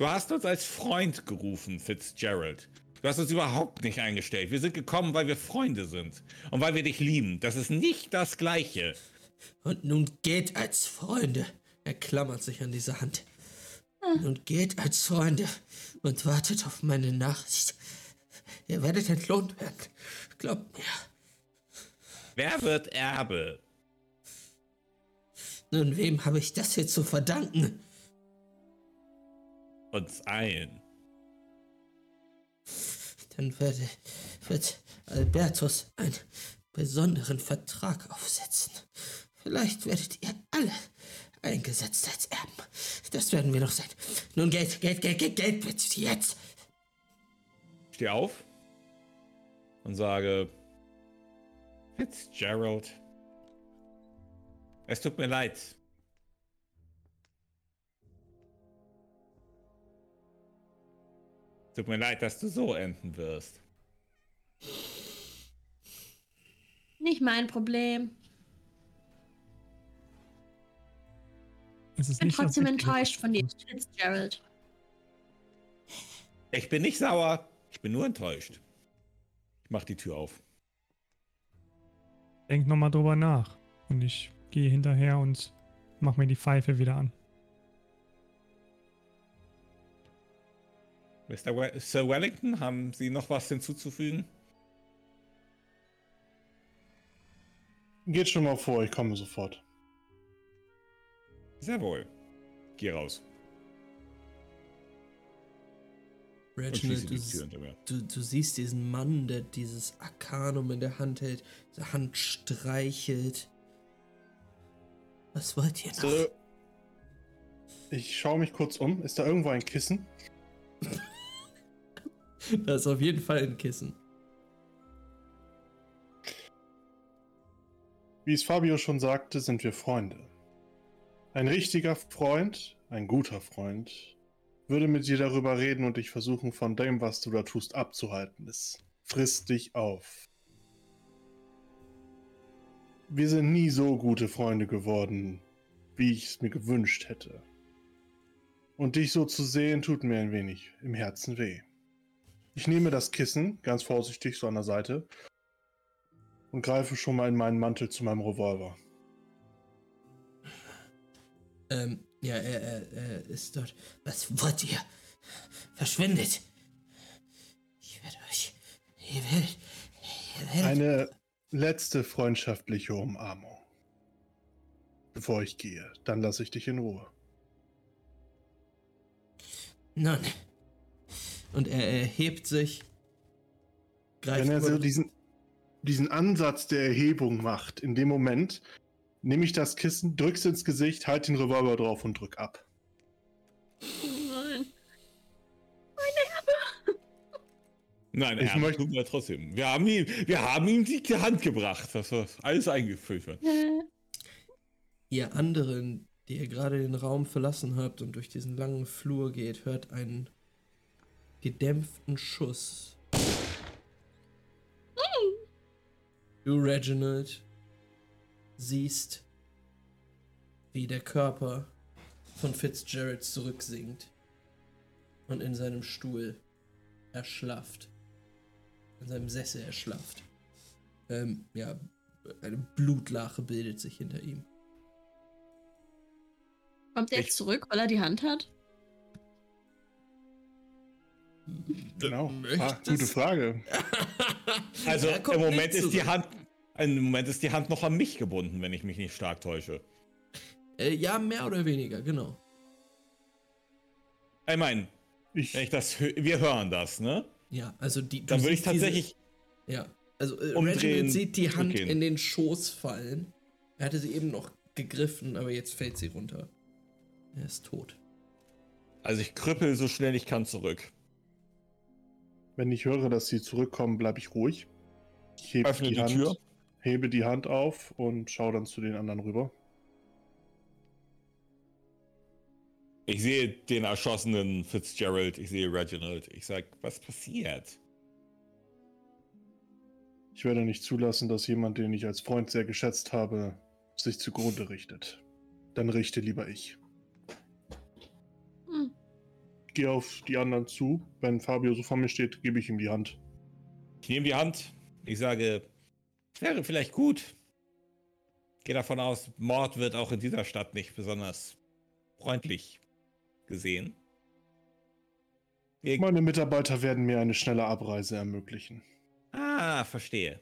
S2: Du hast uns als Freund gerufen, Fitzgerald. Du hast uns überhaupt nicht eingestellt. Wir sind gekommen, weil wir Freunde sind. Und weil wir dich lieben. Das ist nicht das Gleiche.
S1: Und nun geht als Freunde. Er klammert sich an diese Hand. Nun geht als Freunde und wartet auf meine Nachricht. Ihr werdet entlohnt werden. Glaubt mir.
S2: Wer wird Erbe?
S1: Nun, wem habe ich das hier zu verdanken?
S2: Uns allen.
S1: Dann werde, wird Albertus einen besonderen Vertrag aufsetzen. Vielleicht werdet ihr alle eingesetzt als Erben. Das werden wir noch sein. Nun Geld, Geld, Geld, Geld, Geld, bitte jetzt.
S2: Steh auf und sage, Fitzgerald, es tut mir leid. Tut mir leid, dass du so enden wirst.
S3: Nicht mein Problem. Ich bin
S5: nicht
S3: trotzdem enttäuscht von dir. Fitzgerald.
S2: Ich bin nicht sauer, ich bin nur enttäuscht. Ich mach die Tür auf.
S5: Denk nochmal drüber nach. Und ich gehe hinterher und mach mir die Pfeife wieder an.
S2: Mr. We Sir Wellington, haben Sie noch was hinzuzufügen?
S4: Geht schon mal vor, ich komme sofort.
S2: Sehr wohl. Geh raus.
S1: Reginald, du, du, du siehst diesen Mann, der dieses Arkanum in der Hand hält, diese Hand streichelt. Was wollt ihr noch?
S4: So, ich schaue mich kurz um. Ist da irgendwo ein Kissen?
S1: Da ist auf jeden Fall ein Kissen.
S4: Wie es Fabio schon sagte, sind wir Freunde. Ein richtiger Freund, ein guter Freund, würde mit dir darüber reden und dich versuchen, von dem, was du da tust, abzuhalten. Es frisst dich auf. Wir sind nie so gute Freunde geworden, wie ich es mir gewünscht hätte. Und dich so zu sehen, tut mir ein wenig im Herzen weh. Ich nehme das Kissen, ganz vorsichtig so an der Seite, und greife schon mal in meinen Mantel zu meinem Revolver.
S1: Ähm, ja, er, er, er ist dort. Was wollt ihr? Verschwindet! Ich werde euch. Ihr werdet. Ihr werdet.
S4: Eine letzte freundschaftliche Umarmung. Bevor ich gehe, dann lasse ich dich in Ruhe.
S1: Nun. Und er erhebt sich. Greift
S4: Wenn er so diesen, diesen Ansatz der Erhebung macht, in dem Moment nehme ich das Kissen, drück's ins Gesicht, halt den Revolver drauf und drück ab.
S3: Nein.
S2: Nein,
S4: Ich
S2: er
S4: möchte-
S2: mir trotzdem. Wir haben ihm, wir haben ihm die Hand gebracht, dass das alles eingefüllt wird.
S3: Äh,
S1: Ihr anderen, die ihr gerade den Raum verlassen habt und durch diesen langen Flur geht, hört einen gedämpften Schuss. Du, Reginald, siehst, wie der Körper von Fitzgerald zurücksinkt und in seinem Stuhl erschlafft. In seinem Sessel erschlafft. Ähm, ja, eine Blutlache bildet sich hinter ihm.
S3: Kommt er jetzt zurück, weil er die Hand hat?
S4: Genau.
S1: Möchtest-
S4: Ah, gute Frage.
S2: Also im Moment ist die. Hand, im Moment ist die Hand noch an mich gebunden, wenn ich mich nicht stark täusche.
S1: Äh, ja, mehr oder weniger, genau.
S2: Ich meine, Ich, ich das, wir hören das, ne?
S1: Ja, also die.
S2: Dann würde ich tatsächlich.
S1: Diese, ja, also äh, Reginald sieht die Hand okay. in den Schoß fallen. Er hatte sie eben noch gegriffen, aber jetzt fällt sie runter. Er ist tot.
S2: Also ich krüppel so schnell ich kann zurück.
S4: Wenn ich höre, dass sie zurückkommen, bleibe ich ruhig. Ich hebe die, die Hand, Tür. hebe die Hand auf und schaue dann zu den anderen rüber.
S2: Ich sehe den erschossenen Fitzgerald, ich sehe Reginald. Ich sage, was passiert?
S4: Ich werde nicht zulassen, dass jemand, den ich als Freund sehr geschätzt habe, sich zugrunde richtet. Dann richte lieber ich. Gehe auf die anderen zu. Wenn Fabio so vor mir steht, gebe ich ihm die Hand.
S2: Ich nehme die Hand. Ich sage, wäre vielleicht gut. Ich gehe davon aus, Mord wird auch in dieser Stadt nicht besonders freundlich gesehen.
S4: Wir Meine Mitarbeiter werden mir eine schnelle Abreise ermöglichen.
S2: Ah, verstehe.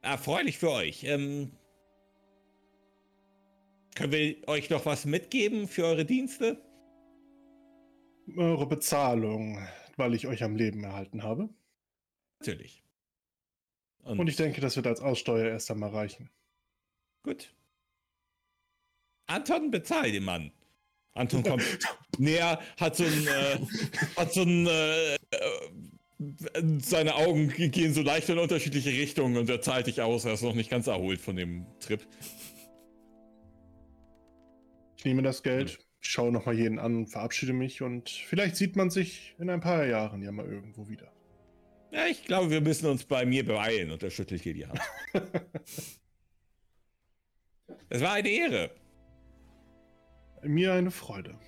S2: Erfreulich für euch. Ähm, können wir euch noch was mitgeben für eure Dienste?
S4: Eure Bezahlung, weil ich euch am Leben erhalten habe.
S2: Natürlich.
S4: Und, Und ich denke, das wird als Aussteuer erst einmal reichen.
S2: Gut. Anton, bezahl den Mann. Anton kommt näher, hat so ein, äh, hat so ein, äh, äh, seine Augen gehen so leicht in unterschiedliche Richtungen und er zahlt dich aus. Er ist noch nicht ganz erholt von dem Trip.
S4: Ich nehme das Geld, schaue nochmal jeden an verabschiede mich und vielleicht sieht man sich in ein paar Jahren ja mal irgendwo wieder.
S2: Ja, ich glaube, wir müssen uns bei mir beeilen und er schüttelt hier die Hand. es war eine Ehre.
S4: Mir eine Freude.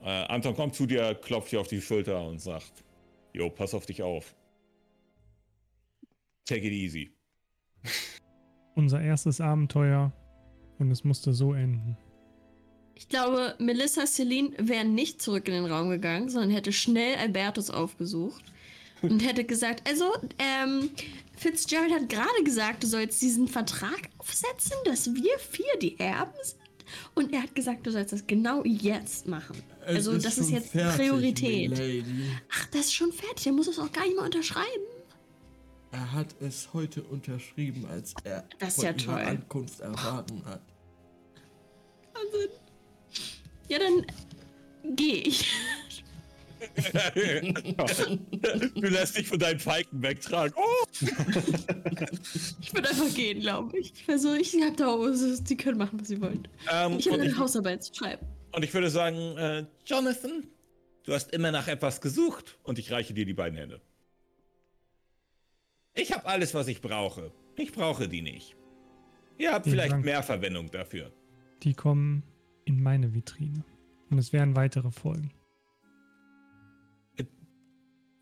S2: Äh, Anton kommt zu dir, klopft dir auf die Schulter und sagt: Jo, pass auf dich auf. Take it easy.
S5: Unser erstes Abenteuer und es musste so enden.
S3: Ich glaube, Melissa Celine wären nicht zurück in den Raum gegangen, sondern hätte schnell Albertus aufgesucht und hätte gesagt, also, ähm, Fitzgerald hat gerade gesagt, du sollst diesen Vertrag aufsetzen, dass wir vier die Erben sind. Und er hat gesagt, du sollst das genau jetzt machen. Es also, ist das ist jetzt fertig, Priorität. Ach, das ist schon fertig. Er muss es auch gar nicht mehr unterschreiben.
S1: Er hat es heute unterschrieben, als er
S3: das von ja
S1: Ankunft erfahren hat.
S3: Wahnsinn. Ja, dann gehe ich.
S2: du lässt dich von deinen Falken wegtragen. Oh!
S3: ich würde einfach gehen, glaube ich. Also ich habe da die können machen, was sie wollen. Ähm, ich habe eine Hausarbeit zu schreiben.
S2: Und ich würde sagen, äh, Jonathan, du hast immer nach etwas gesucht und ich reiche dir die beiden Hände. Ich habe alles, was ich brauche. Ich brauche die nicht. Ihr habt Vielen vielleicht Dank. mehr Verwendung dafür.
S5: Die kommen in meine Vitrine. Und es werden weitere Folgen.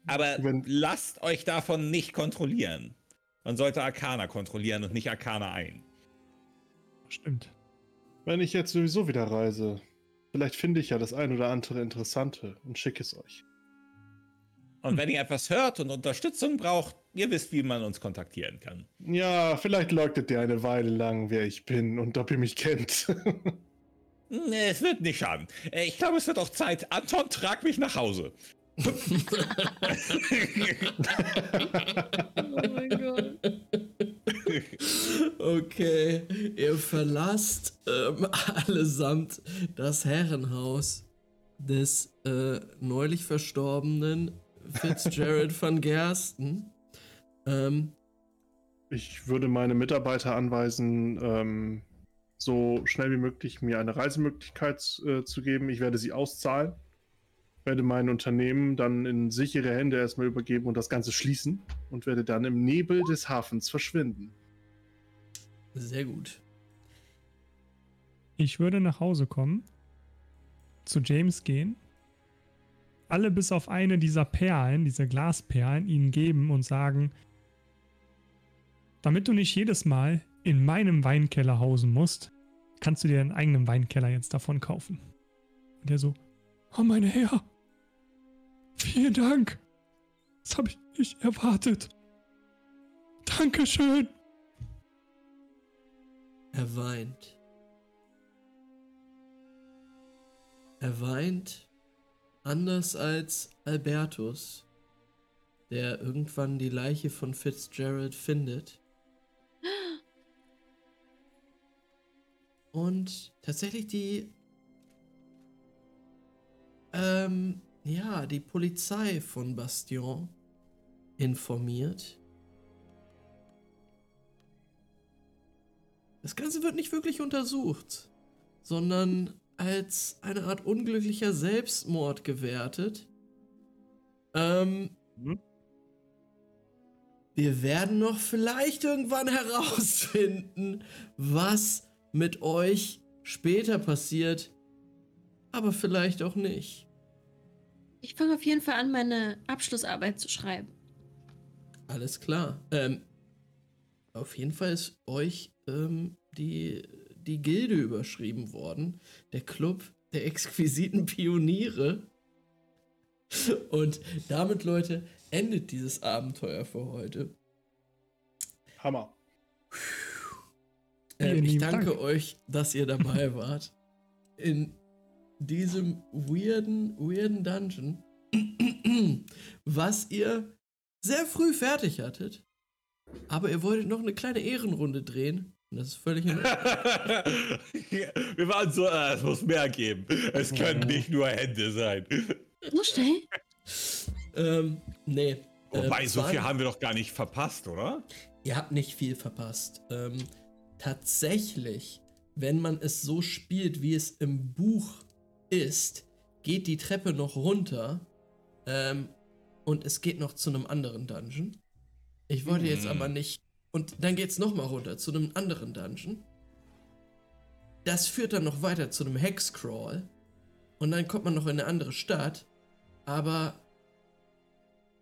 S2: Aber Wenn lasst euch davon nicht kontrollieren. Man sollte Arcana kontrollieren und nicht Arcana ein.
S5: Stimmt.
S4: Wenn ich jetzt sowieso wieder reise, vielleicht finde ich ja das ein oder andere Interessante und schicke es euch.
S2: Und wenn ihr etwas hört und Unterstützung braucht, ihr wisst, wie man uns kontaktieren kann.
S4: Ja, vielleicht leugnet ihr eine Weile lang, wer ich bin und ob ihr mich kennt.
S2: es wird nicht schaden. Äh, ich glaube, es wird auch Zeit. Anton, trag mich nach Hause. oh
S1: mein Gott. Okay, ihr verlasst ähm, allesamt das Herrenhaus des äh, neulich verstorbenen Fitzgerald van Gersten. Ähm,
S4: ich würde meine Mitarbeiter anweisen, ähm, so schnell wie möglich mir eine Reisemöglichkeit äh, zu geben. Ich werde sie auszahlen, werde mein Unternehmen dann in sichere Hände erstmal übergeben und das Ganze schließen und werde dann im Nebel des Hafens verschwinden.
S1: Sehr gut.
S5: Ich würde nach Hause kommen, zu James gehen alle bis auf eine dieser Perlen, diese Glasperlen, ihnen geben und sagen, damit du nicht jedes Mal in meinem Weinkeller hausen musst, kannst du dir deinen eigenen Weinkeller jetzt davon kaufen. Und der so, oh meine Herr, vielen Dank. Das habe ich nicht erwartet. Dankeschön.
S1: Er weint. Er weint anders als Albertus, der irgendwann die Leiche von Fitzgerald findet. Und tatsächlich die, ähm, ja, die Polizei von Bastion informiert. Das Ganze wird nicht wirklich untersucht, sondern als eine Art unglücklicher Selbstmord gewertet. Ähm, hm? Wir werden noch vielleicht irgendwann herausfinden, was mit euch später passiert, aber vielleicht auch nicht.
S3: Ich fange auf jeden Fall an, meine Abschlussarbeit zu schreiben.
S1: Alles klar. Ähm, auf jeden Fall ist euch ähm, die, die Gilde überschrieben worden. Der Club der exquisiten Pioniere. Und damit, Leute, endet dieses Abenteuer für heute.
S4: Hammer.
S1: Ähm, ich danke Dank. euch, dass ihr dabei wart. In diesem weirden, weirden Dungeon, was ihr sehr früh fertig hattet. Aber ihr wolltet noch eine kleine Ehrenrunde drehen. Und das ist völlig in
S2: Wir waren so, äh, es muss mehr geben. Es können nicht nur Hände sein.
S3: Schnell?
S1: ähm, nee.
S2: Wobei, ähm, so viel haben wir doch gar nicht verpasst, oder?
S1: Ihr habt nicht viel verpasst. Ähm, tatsächlich, wenn man es so spielt, wie es im Buch ist, geht die Treppe noch runter ähm, und es geht noch zu einem anderen Dungeon. Ich wollte jetzt aber hm. nicht. Und dann geht es nochmal runter zu einem anderen Dungeon. Das führt dann noch weiter zu einem Hexcrawl. Und dann kommt man noch in eine andere Stadt. Aber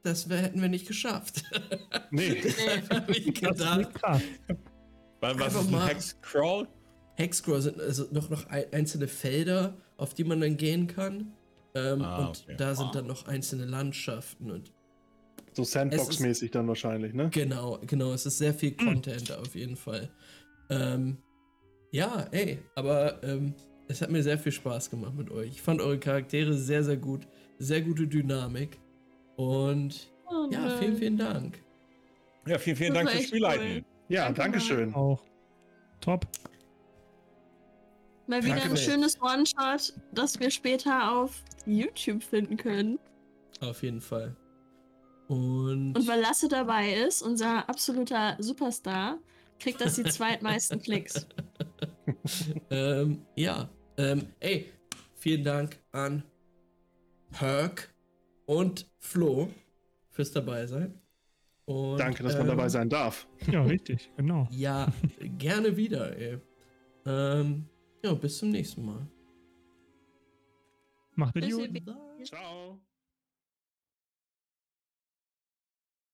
S1: das wär, hätten wir nicht geschafft.
S4: Nee.
S1: nicht gedacht.
S2: Was ist ein Hexcrawl?
S1: Hexcrawl sind also noch, noch einzelne Felder, auf die man dann gehen kann. Ähm, ah, und okay. da sind ah. dann noch einzelne Landschaften und.
S4: So Sandbox-mäßig dann wahrscheinlich, ne?
S1: Genau, genau. Es ist sehr viel. Content auf jeden Fall. Ähm, ja, ey, aber ähm, es hat mir sehr viel Spaß gemacht mit euch. Ich fand eure Charaktere sehr, sehr gut. Sehr gute Dynamik. Und oh, ja, vielen, vielen Dank.
S2: Ja, vielen, vielen Dank fürs Spielleiten. Cool.
S4: Ja, danke schön.
S5: Auch. Top.
S3: Mal wieder Danke ein schönes One-Shot, das wir später auf YouTube finden können.
S1: Auf jeden Fall. Und,
S3: Und weil Lasse dabei ist, unser absoluter Superstar, kriegt das die zweitmeisten Klicks.
S1: ähm, ja. Ähm, ey, vielen Dank an Herc und Flo fürs dabei sein. Und,
S4: Danke, dass man dabei ähm, sein darf.
S5: Ja, richtig, genau.
S1: Ja, gerne wieder, ey. Ähm, ja, bis zum nächsten Mal.
S5: Macht gut.
S3: Ciao.